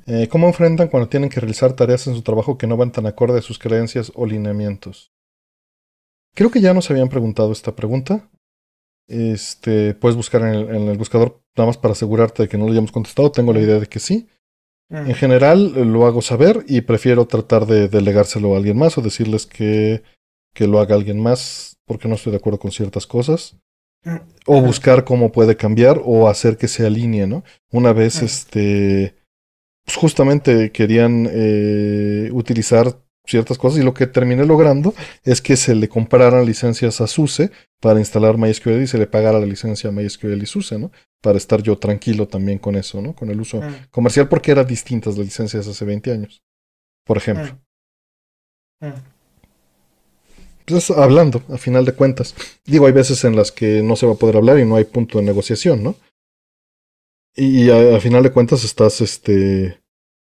Eh, ¿Cómo enfrentan cuando tienen que realizar tareas en su trabajo que no van tan acorde a sus creencias o lineamientos? Creo que ya nos habían preguntado esta pregunta. Este, puedes buscar en el, buscador nada más para asegurarte de que no lo hayamos contestado. Tengo la idea de que sí. En mm. general lo hago saber y prefiero tratar de delegárselo a alguien más o decirles que, que lo haga alguien más porque no estoy de acuerdo con ciertas cosas. Mm. O buscar cómo puede cambiar o hacer que se alinee, ¿no? Una vez, mm. este, pues justamente querían eh, utilizar ciertas cosas y lo que terminé logrando es que se le compraran licencias a SUSE para instalar MySQL y se le pagara la licencia a MySQL y SUSE, ¿no? Para estar yo tranquilo también con eso, ¿no? Con el uso mm. comercial porque eran distintas las licencias hace 20 años, por ejemplo. Mm. Mm. Pues hablando, a final de cuentas. Digo, hay veces en las que no se va a poder hablar y no hay punto de negociación, ¿no? Y a, a final de cuentas estás, este,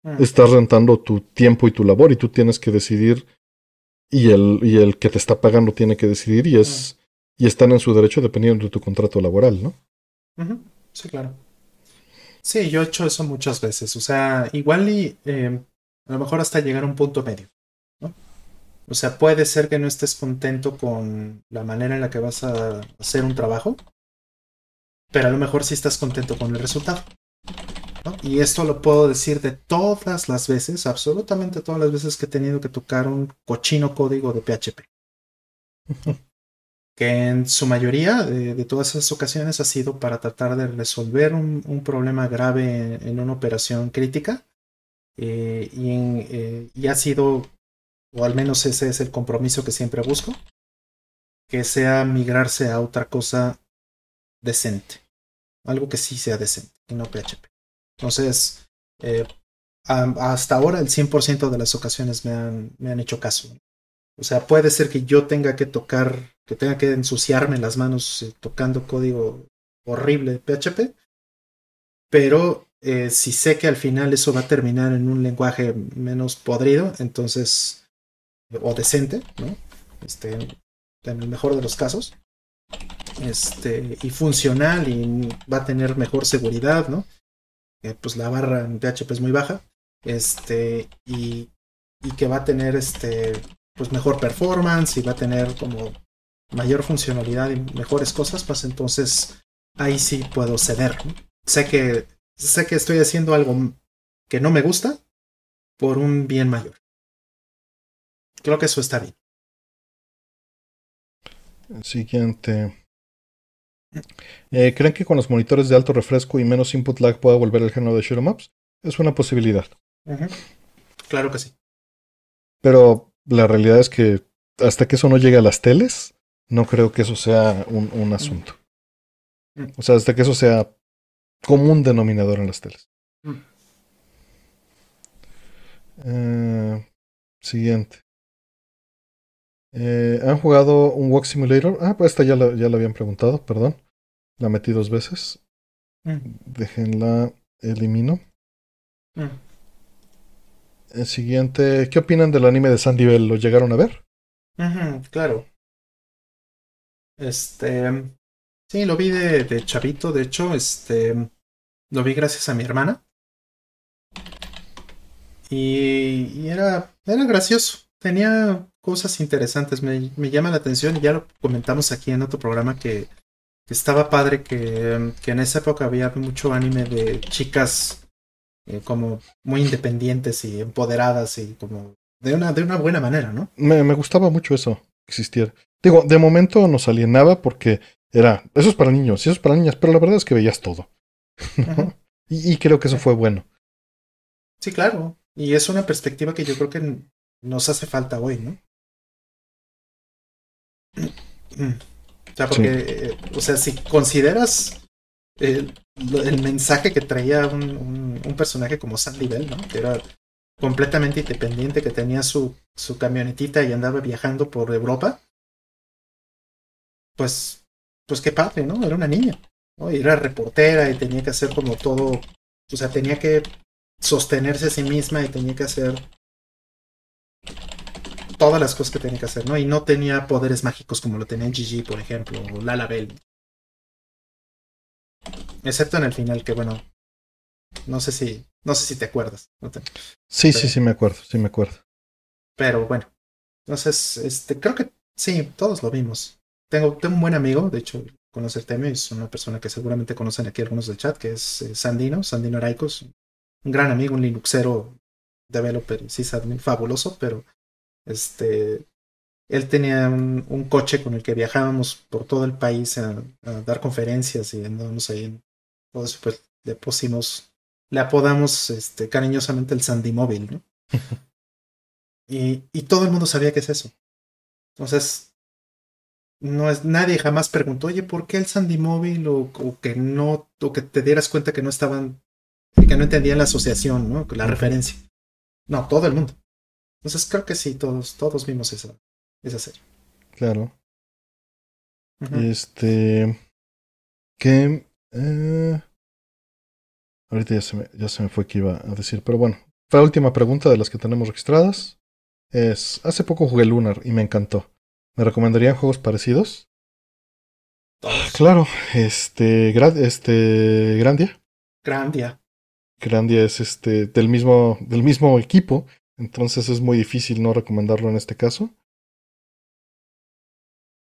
Mm. Estás rentando tu tiempo y tu labor y tú tienes que decidir y el, y el que te está pagando tiene que decidir y es mm. y están en su derecho dependiendo de tu contrato laboral, ¿no? Sí, claro. Sí, yo he hecho eso muchas veces. O sea, igual y em, a lo mejor hasta llegar a un punto medio. ¿no? O sea, puede ser que no estés contento con la manera en la que vas a hacer un trabajo, pero a lo mejor sí estás contento con el resultado. Y esto lo puedo decir de todas las veces, absolutamente todas las veces que he tenido que tocar un cochino código de PHP. <laughs> que en su mayoría de, todas esas ocasiones ha sido para tratar de resolver un, problema grave en, una operación crítica. Eh, y, eh, y ha sido, o al menos ese es el compromiso que siempre busco, que sea migrarse a otra cosa decente. Algo que sí sea decente y no PHP. Entonces, eh, hasta ahora el 100% de las ocasiones me han, me han hecho caso. O sea, puede ser que yo tenga que tocar, que tenga que ensuciarme las manos eh, tocando código horrible de PHP, pero eh, si sé que al final eso va a terminar en un lenguaje menos podrido, entonces, o decente, ¿no? Este, en el mejor de los casos, este, y funcional y va a tener mejor seguridad, ¿no? Pues la barra en PHP es muy baja, este, y, y que va a tener este, pues mejor performance y va a tener como mayor funcionalidad y mejores cosas, pues entonces ahí sí puedo ceder. Sé que sé que estoy haciendo algo que no me gusta por un bien mayor. Creo que eso está bien. Siguiente. Eh, ¿Creen que con los monitores de alto refresco y menos input lag pueda volver el género de shoot'em ups? Es una posibilidad. Claro que sí. Pero la realidad es que hasta que eso no llegue a las teles, no creo que eso sea un, asunto. Mm. O sea, hasta que eso sea común denominador en las teles. Mm. Eh, siguiente. Eh, ¿Han jugado un Walk Simulator? Ah, pues esta ya la, ya la habían preguntado, perdón. La metí dos veces. Mm. Déjenla, elimino. Mm. El siguiente, ¿qué opinan del anime de Sandy Bell? ¿Lo llegaron a ver? claro. Este, sí, lo vi de, de, chavito, de hecho, este, lo vi gracias a mi hermana. Y, era, era gracioso, tenía cosas interesantes, me, me, llama la atención y ya lo comentamos aquí en otro programa que, que estaba padre que, que, en esa época había mucho anime de chicas eh, como muy independientes y empoderadas y como de una, de una buena manera, ¿no? Me, me gustaba mucho eso, existir. Digo, de momento nos alienaba porque era, eso es para niños y eso es para niñas, pero la verdad es que veías todo. y, creo que eso fue bueno. Sí, claro. Y es una perspectiva que yo creo que nos hace falta hoy, ¿no? O sea, porque, eh, o sea, si consideras el, el mensaje que traía un, un, personaje como Sandy Bell, ¿no? Que era completamente independiente, que tenía su, su camionetita y andaba viajando por Europa, pues, pues qué padre, ¿no? Era una niña, ¿no? Y era reportera y tenía que hacer como todo, o sea, tenía que sostenerse a sí misma y tenía que hacer todas las cosas que tenía que hacer, ¿no? Y no tenía poderes mágicos como lo tenía Gigi, por ejemplo, o Lala Bell. Excepto en el final, que bueno, no sé si, no sé si te acuerdas. Sí, sí, sí me acuerdo, sí me acuerdo. Pero bueno, entonces, este, creo que sí, todos lo vimos. Tengo, tengo un buen amigo, de hecho, conoce el tema, es una persona que seguramente conocen aquí algunos del chat, que es eh, Sandino, Sandino Araicos, un gran amigo, un Linuxero developer, sí, fabuloso, pero este, él tenía un, un, coche con el que viajábamos por todo el país a, dar conferencias y andábamos ahí en todo eso, pues le pusimos, le apodamos este, cariñosamente el Sandy Móvil, ¿no? <laughs> y, y todo el mundo sabía que es eso. Entonces, no es, nadie jamás preguntó, oye, ¿por qué el Sandy Móvil? O, o, que no, o que te dieras cuenta que no estaban, que no entendían la asociación, ¿no? La referencia. No, todo el mundo. Entonces creo que sí, todos, todos vimos esa, esa serie. Claro. Este. Que. Eh, ahorita ya se, me, ya se me fue que iba a decir, pero bueno. La última pregunta de las que tenemos registradas es: Hace poco jugué Lunar y me encantó. ¿Me recomendarían juegos parecidos? Claro, este, este, Grandia. Grandia. Grandia es este del mismo del mismo equipo, entonces es muy difícil no recomendarlo en este caso.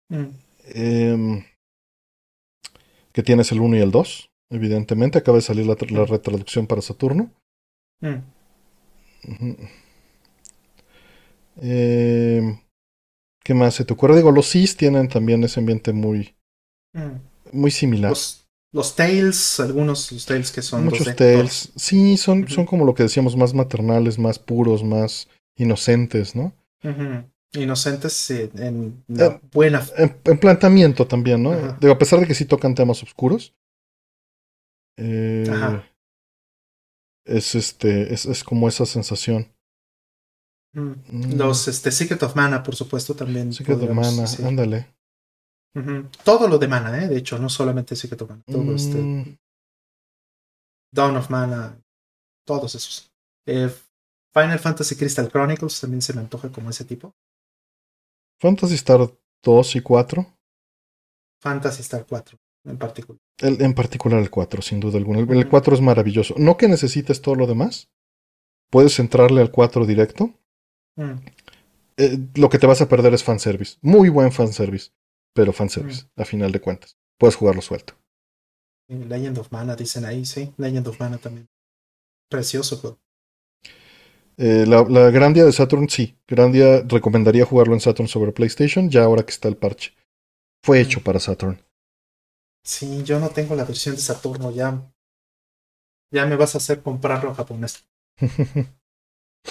Mm. Em, que tienes el 1 y el 2, evidentemente. Acaba de salir la, la retraducción para Saturno. Mm. eh, ¿Qué más se te ocurre? Digo, los Cis tienen también ese ambiente muy, mm. muy similar. Los, los, Tales, algunos los Tales que son. Muchos Tales. Sí, son, son como lo que decíamos, más maternales, más puros, más inocentes, ¿no? Inocentes en eh, buena. En, planteamiento también, ¿no? Digo, a pesar de que sí tocan temas oscuros. Eh, es este. Es, es como esa sensación. Mm. Los este, Secret of Mana, por supuesto, también. Secret of Mana, ándale. Todo lo de Mana, ¿eh? De hecho, no solamente Secret of Mana. Todo este. Mm. Dawn of Mana. Todos esos. Eh, Final Fantasy Crystal Chronicles también se me antoja como ese tipo. Fantasy Star 2 y 4. Fantasy Star 4, en particular. El, en particular el 4, sin duda alguna. El, el 4 es maravilloso. No que necesites todo lo demás. Puedes entrarle al 4 directo Mm. Eh, lo que te vas a perder es fanservice. Muy buen fanservice, pero fanservice, mm. a final de cuentas. Puedes jugarlo suelto. Legend of Mana, dicen ahí, sí. Legend of Mana también. Precioso juego. Eh, la, la, Grandia de Saturn, sí. Grandia recomendaría jugarlo en Saturn sobre PlayStation, ya ahora que está el parche. Fue mm. hecho para Saturn. Sí, yo no tengo la versión de Saturno, ya. Ya me vas a hacer comprarlo en japonés. <laughs>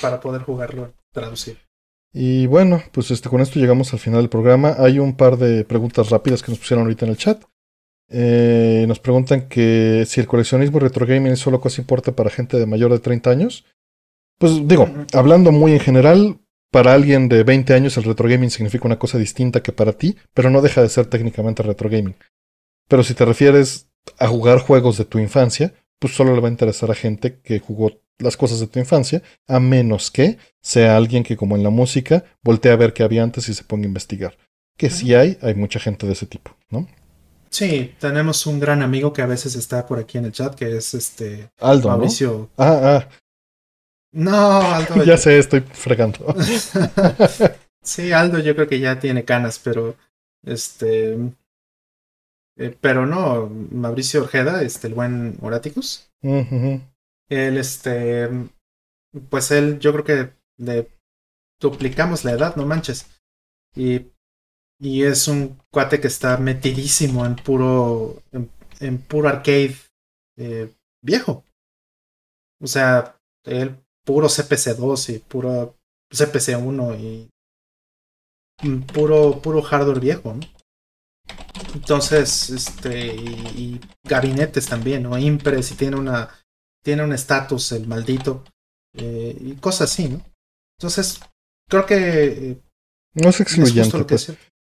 para poder jugarlo, traducir. Y bueno, pues este, con esto llegamos al final del programa. Hay un par de preguntas rápidas que nos pusieron ahorita en el chat. Eh, nos preguntan que si el coleccionismo retro gaming es solo cosa importa para gente de mayor de 30 años. Pues digo, hablando muy en general, para alguien de 20 años el retro gaming significa una cosa distinta que para ti, pero no deja de ser técnicamente retro gaming. Pero si te refieres a jugar juegos de tu infancia, pues solo le va a interesar a gente que jugó las cosas de tu infancia, a menos que sea alguien que, como en la música, voltee a ver qué había antes y se ponga a investigar. Que sí hay, hay mucha gente de ese tipo, ¿no? Sí, tenemos un gran amigo que a veces está por aquí en el chat, que es este Aldo. Mauricio. Ah, ah. No, Aldo. <laughs> ya sé, estoy fregando. <laughs> sí, Aldo yo creo que ya tiene canas, pero este eh, pero no, Mauricio Orjeda, este, el buen Oraticus. Él, este, pues él, yo creo que le duplicamos la edad, no manches. Y, y es un cuate que está metidísimo en puro, en, puro arcade eh, viejo. O sea, él puro CPC2 y puro CPC1 y puro, puro hardware viejo, ¿no? Entonces, este, y, gabinetes también, ¿no? Impres y tiene una, tiene un estatus el maldito, eh, y cosas así, ¿no? Entonces, creo que... Eh, no es excluyente. Es, pues.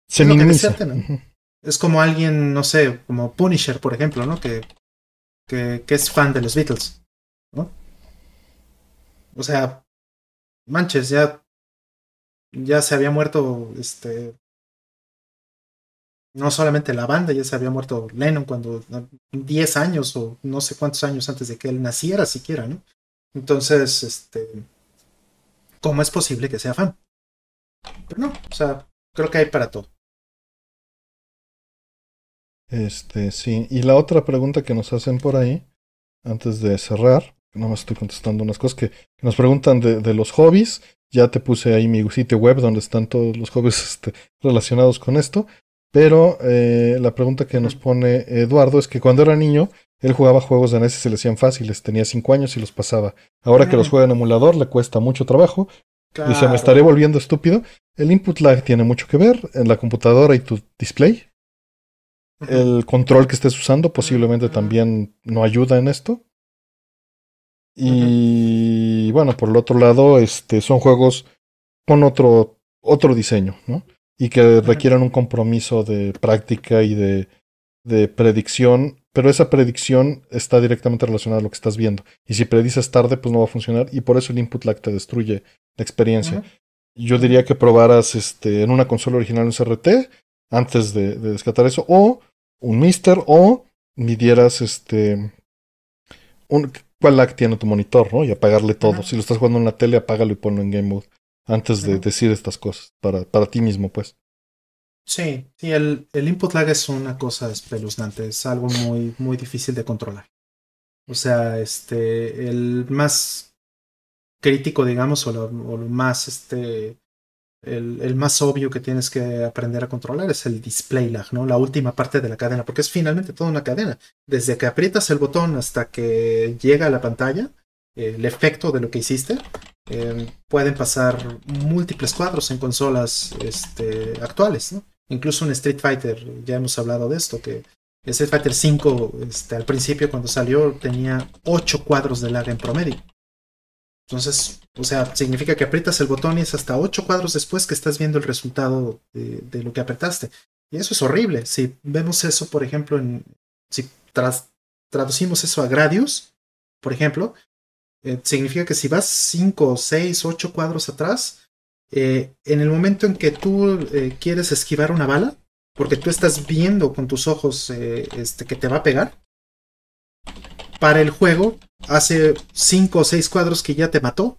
Se minimiza. Es como alguien, no sé, como Punisher, por ejemplo, ¿no? Que, que, que es fan de los Beatles, ¿no? O sea, manches, ya, ya se había muerto este no solamente la banda, ya se había muerto Lennon cuando 10 años o no sé cuántos años antes de que él naciera siquiera, ¿no? Entonces, este, ¿cómo es posible que sea fan? Pero no, o sea, creo que hay para todo. Este, sí. Y la otra pregunta que nos hacen por ahí, antes de cerrar, no me estoy contestando unas cosas que, nos preguntan de, de, los hobbies. Ya te puse ahí mi sitio web donde están todos los hobbies este, relacionados con esto. Pero eh, la pregunta que nos pone Eduardo es que cuando era niño, él jugaba juegos de NES y se le hacían fáciles, tenía 5 años y los pasaba. Ahora que los juega en emulador, le cuesta mucho trabajo. Y se me estaré volviendo estúpido. El input lag tiene mucho que ver en la computadora y tu display. El control que estés usando posiblemente también no ayuda en esto. Y bueno, por el otro lado, este, son juegos con otro, otro diseño, ¿no? Y que requieran un compromiso de práctica y de, de, predicción, pero esa predicción está directamente relacionada a lo que estás viendo. Y si predices tarde, pues no va a funcionar y por eso el input lag te destruye la experiencia. Yo diría que probaras este, en una consola original un CRT antes de, de descartar eso, o un Mister, o midieras este, un, cuál lag tiene tu monitor, ¿no? Y apagarle todo. Si lo estás jugando en la tele, apágalo y ponlo en Game Mode antes de decir estas cosas, para, para ti mismo, pues. Sí, sí, el, el input lag es una cosa espeluznante, es algo muy, muy difícil de controlar. O sea, este, el más crítico, digamos, o lo, o lo más, este, el, el, más obvio que tienes que aprender a controlar es el display lag, ¿no? La última parte de la cadena, porque es finalmente toda una cadena. Desde que aprietas el botón hasta que llega a la pantalla, el efecto de lo que hiciste, Em, pueden pasar múltiples cuadros en consolas este, actuales. Incluso en Street Fighter, ya hemos hablado de esto, que Street Fighter 5 este, al principio cuando salió tenía 8 cuadros de lag en promedio. Entonces, o sea, significa que aprietas el botón y es hasta 8 cuadros después que estás viendo el resultado de, lo que apretaste. Y eso es horrible. Si vemos eso, por ejemplo, si traducimos eso a Gradius, por ejemplo, eh, significa que si vas 5, 6, 8 cuadros atrás, eh, en el momento en que tú eh, quieres esquivar una bala, porque tú estás viendo con tus ojos este, que te va a pegar, para el juego hace 5 o 6 cuadros que ya te mató.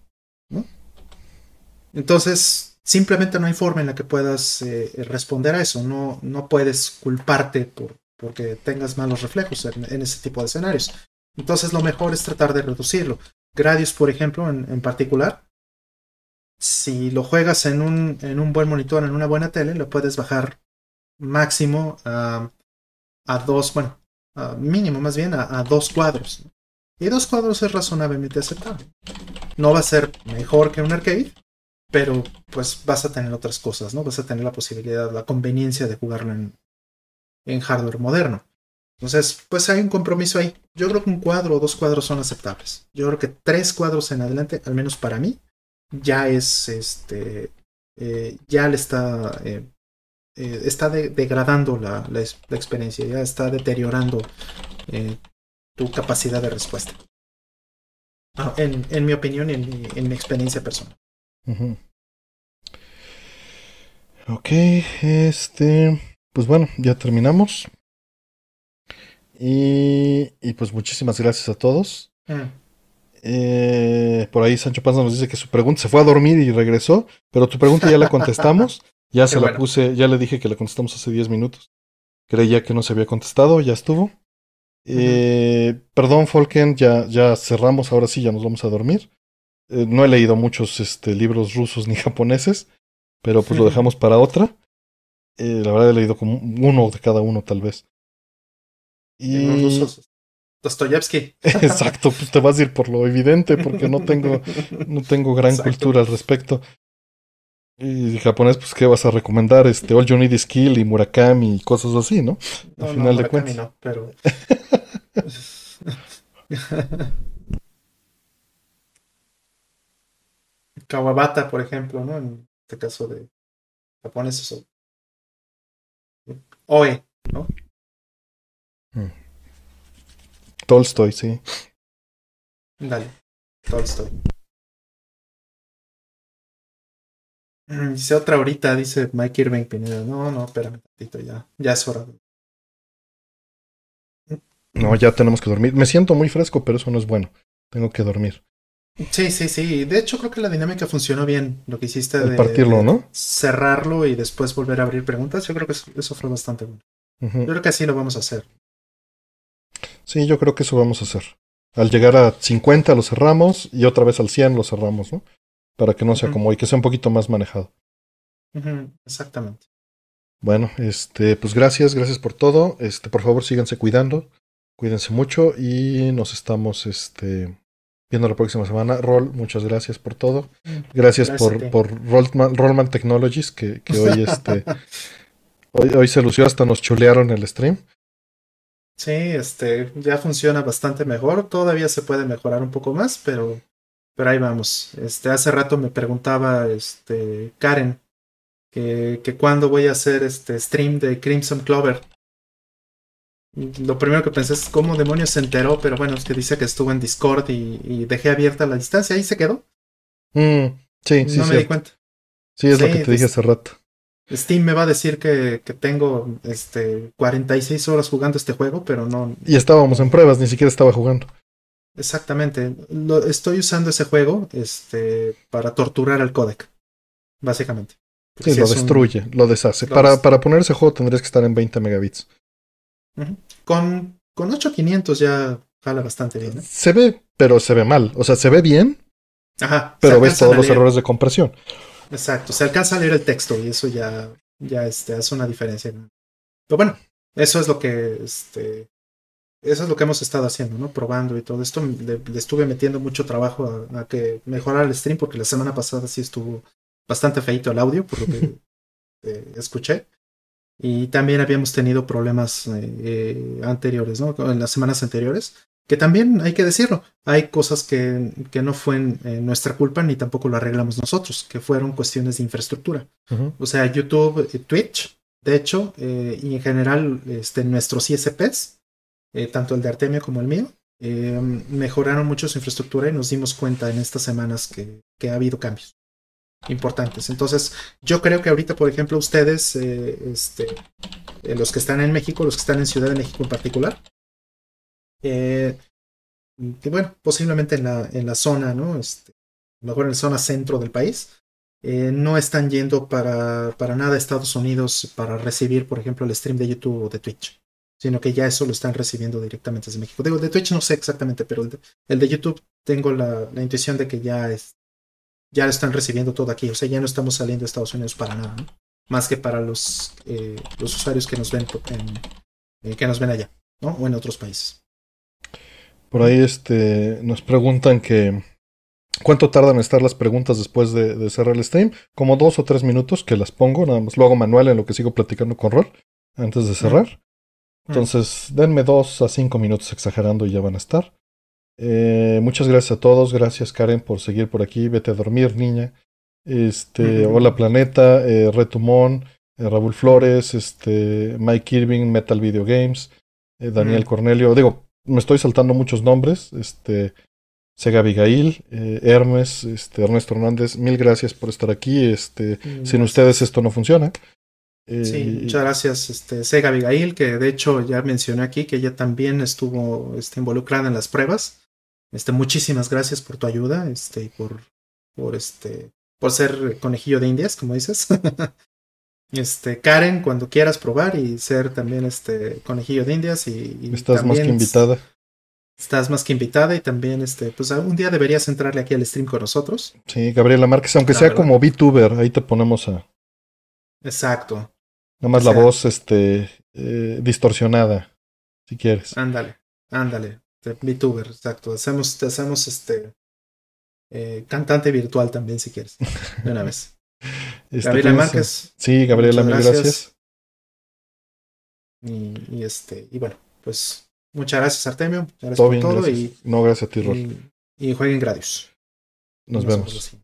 Entonces, simplemente no hay forma en la que puedas responder a eso. No, no puedes culparte por, porque tengas malos reflejos en, ese tipo de escenarios. Entonces lo mejor es tratar de reducirlo. Gradius, por ejemplo, en, particular, si lo juegas en un, en un, buen monitor, en una buena tele, lo puedes bajar máximo a, a dos, bueno, mínimo más bien a, dos cuadros. Y dos cuadros es razonablemente aceptable. No va a ser mejor que un arcade, pero pues vas a tener otras cosas, ¿no? Vas a tener la posibilidad, la conveniencia de jugarlo en, en hardware moderno. Entonces, pues hay un compromiso ahí. Yo creo que un cuadro o dos cuadros son aceptables. Yo creo que tres cuadros en adelante, al menos para mí, ya es este. Eh, ya le está. Eh, eh, está degradando la, la, experiencia, ya está deteriorando tu capacidad de respuesta. Ah, en, mi opinión y en mi, experiencia personal. Ok, este, pues bueno, ya terminamos. Y, y pues muchísimas gracias a todos. Mm. Eh, por ahí Sancho Panza nos dice que su pregunta se fue a dormir y regresó, pero tu pregunta ya la contestamos. <laughs> Ya se la puse, ya le dije que la contestamos hace 10 minutos. Creía que no se había contestado, ya estuvo. Eh, perdón, Folken, ya, ya cerramos, ahora sí, ya nos vamos a dormir. Eh, no he leído muchos este, libros rusos ni <laughs> japoneses, pero pues lo dejamos para otra. Eh, la verdad he leído como uno de cada uno, tal vez. Y... rusos. Dostoyevsky. <laughs> Exacto, pues te vas a ir por lo evidente, porque no tengo, no tengo gran cultura al respecto. Y japonés, pues, ¿qué vas a recomendar? Este, All You Need Is Kill y Murakami y cosas así, ¿no? Al final de cuentas. No, pero... <laughs> <laughs> Kawabata, por ejemplo, ¿no? En este caso de japonés, eso. Oe, ¿no? Mm. Tolstoy, sí. Dale, Tolstoy. Mm, dice otra ahorita, dice Mike Irving Pineda. No, no, espérame tantito, ya. Ya es hora. No, ya tenemos que dormir. Me siento muy fresco, pero eso no es bueno. Tengo que dormir. Sí, sí, sí. De hecho, creo que la dinámica funcionó bien. Lo que hiciste de partirlo, ¿no? Cerrarlo y después volver a abrir preguntas. Yo creo que eso, fue bastante bueno. Yo creo que así lo vamos a hacer. Sí, yo creo que eso vamos a hacer. Al llegar a 50 lo cerramos y otra vez al 100 lo cerramos, ¿no? para que no sea como y que sea un poquito más manejado. Exactamente. Bueno, este, pues gracias, gracias por todo. Este, por favor, síganse cuidando, cuídense mucho y nos estamos este, viendo la próxima semana. Rol, muchas gracias por todo. Mm, gracias, por, por Rollman, Technologies, que, que hoy, <laughs> este, hoy, hoy se lució, hasta nos chulearon el stream. Sí, este, ya funciona bastante mejor. Todavía se puede mejorar un poco más, pero pero ahí vamos. Este, hace rato me preguntaba este, Karen que, que cuándo voy a hacer este stream de Crimson Clover. lo primero que pensé es cómo demonios se enteró, pero bueno, es que dice que estuvo en Discord y, dejé abierta la distancia, ahí se quedó. Mm, sí, sí. No me di cuenta. Sí, es lo que te dije hace rato. Steam me va a decir que, que, tengo este 46 horas jugando este juego, pero no. Y estábamos en pruebas, ni siquiera estaba jugando. Exactamente. Lo, estoy usando ese juego este, para torturar al codec. Básicamente. Sí, lo destruye, lo deshace. para, para poner ese juego tendrías que estar en 20 megabits. Con, con 8500 ya jala bastante bien. ¿eh? Se ve, pero se ve mal. O sea, se ve bien. Ajá. Pero ves todos los errores de compresión. Exacto. Se alcanza a leer el texto y eso ya, ya este, hace una diferencia. Pero bueno, eso es lo que este, eso es lo que hemos estado haciendo, ¿no? Probando y todo esto. Le, estuve metiendo mucho trabajo a, que mejorara el stream porque la semana pasada sí estuvo bastante feito el audio, por lo que <laughs> eh, escuché. Y también habíamos tenido problemas eh, eh, anteriores, ¿no? En las semanas anteriores. Que también hay que decirlo, hay cosas que, que no fueron nuestra culpa ni tampoco lo arreglamos nosotros, que fueron cuestiones de infraestructura. O sea, YouTube, Twitch, de hecho, y en general este, nuestros ISPs, eh, tanto el de Artemio como el mío, eh, mejoraron mucho su infraestructura y nos dimos cuenta en estas semanas que, ha habido cambios importantes. Entonces, yo creo que ahorita, por ejemplo, ustedes, eh, este, los que están en México, los que están en Ciudad de México en particular, que bueno, posiblemente en la, en la zona, ¿no? Este, mejor en la zona centro del país, no están yendo para, para nada a Estados Unidos para recibir, por ejemplo, el stream de YouTube o de Twitch sino que ya eso lo están recibiendo directamente desde México. Digo, de Twitch no sé exactamente, pero el de, YouTube tengo la, intuición de que ya es, ya lo están recibiendo todo aquí, o sea, ya no estamos saliendo de Estados Unidos para nada, más que para los, eh, los usuarios que nos ven eh, que nos ven allá, ¿no? O en otros países. Por ahí este, nos preguntan que cuánto tardan en estar las preguntas después de, cerrar el stream. Como dos o tres minutos que las pongo, nada más lo hago manual en lo que sigo platicando con Rol antes de cerrar. Entonces, denme dos a cinco minutos exagerando y ya van a estar. Eh, muchas gracias a todos. Gracias, Karen, por seguir por aquí. Vete a dormir, niña. Este, Hola Planeta, eh, Retumón, eh, Raúl Flores, este, Mike Irving, Metal Video Games, eh, Daniel Cornelio. Digo, me estoy saltando muchos nombres. Este, Sega Abigail, eh, Hermes, este, Ernesto Hernández, mil gracias por estar aquí. Este, sin ustedes esto no funciona. sí, muchas gracias, este, Sega Abigail, que de hecho ya mencioné aquí que ella también estuvo este, involucrada en las pruebas. Este, muchísimas gracias por tu ayuda, este, y por, por este, por ser conejillo de indias, como dices. <laughs> este, Karen, cuando quieras probar y ser también este conejillo de indias y, estás más que invitada. Estás más que invitada y también este, pues un día deberías entrarle aquí al stream con nosotros. Sí, Gabriela Márquez, aunque sea como VTuber, ahí te ponemos a. Exacto. Nada más la voz, este, eh, distorsionada, si quieres. Ándale, ándale. VTuber, exacto. Hacemos, te hacemos este eh, cantante virtual también, si quieres. De una vez. <laughs> Este, Gabriela Márquez. Sí, Gabriela, mil gracias. Y, este, y bueno, pues muchas gracias, Artemio. Muchas gracias por todo. Y, no, gracias a ti, Rol. Y, y jueguen Gradius. Nos, vemos.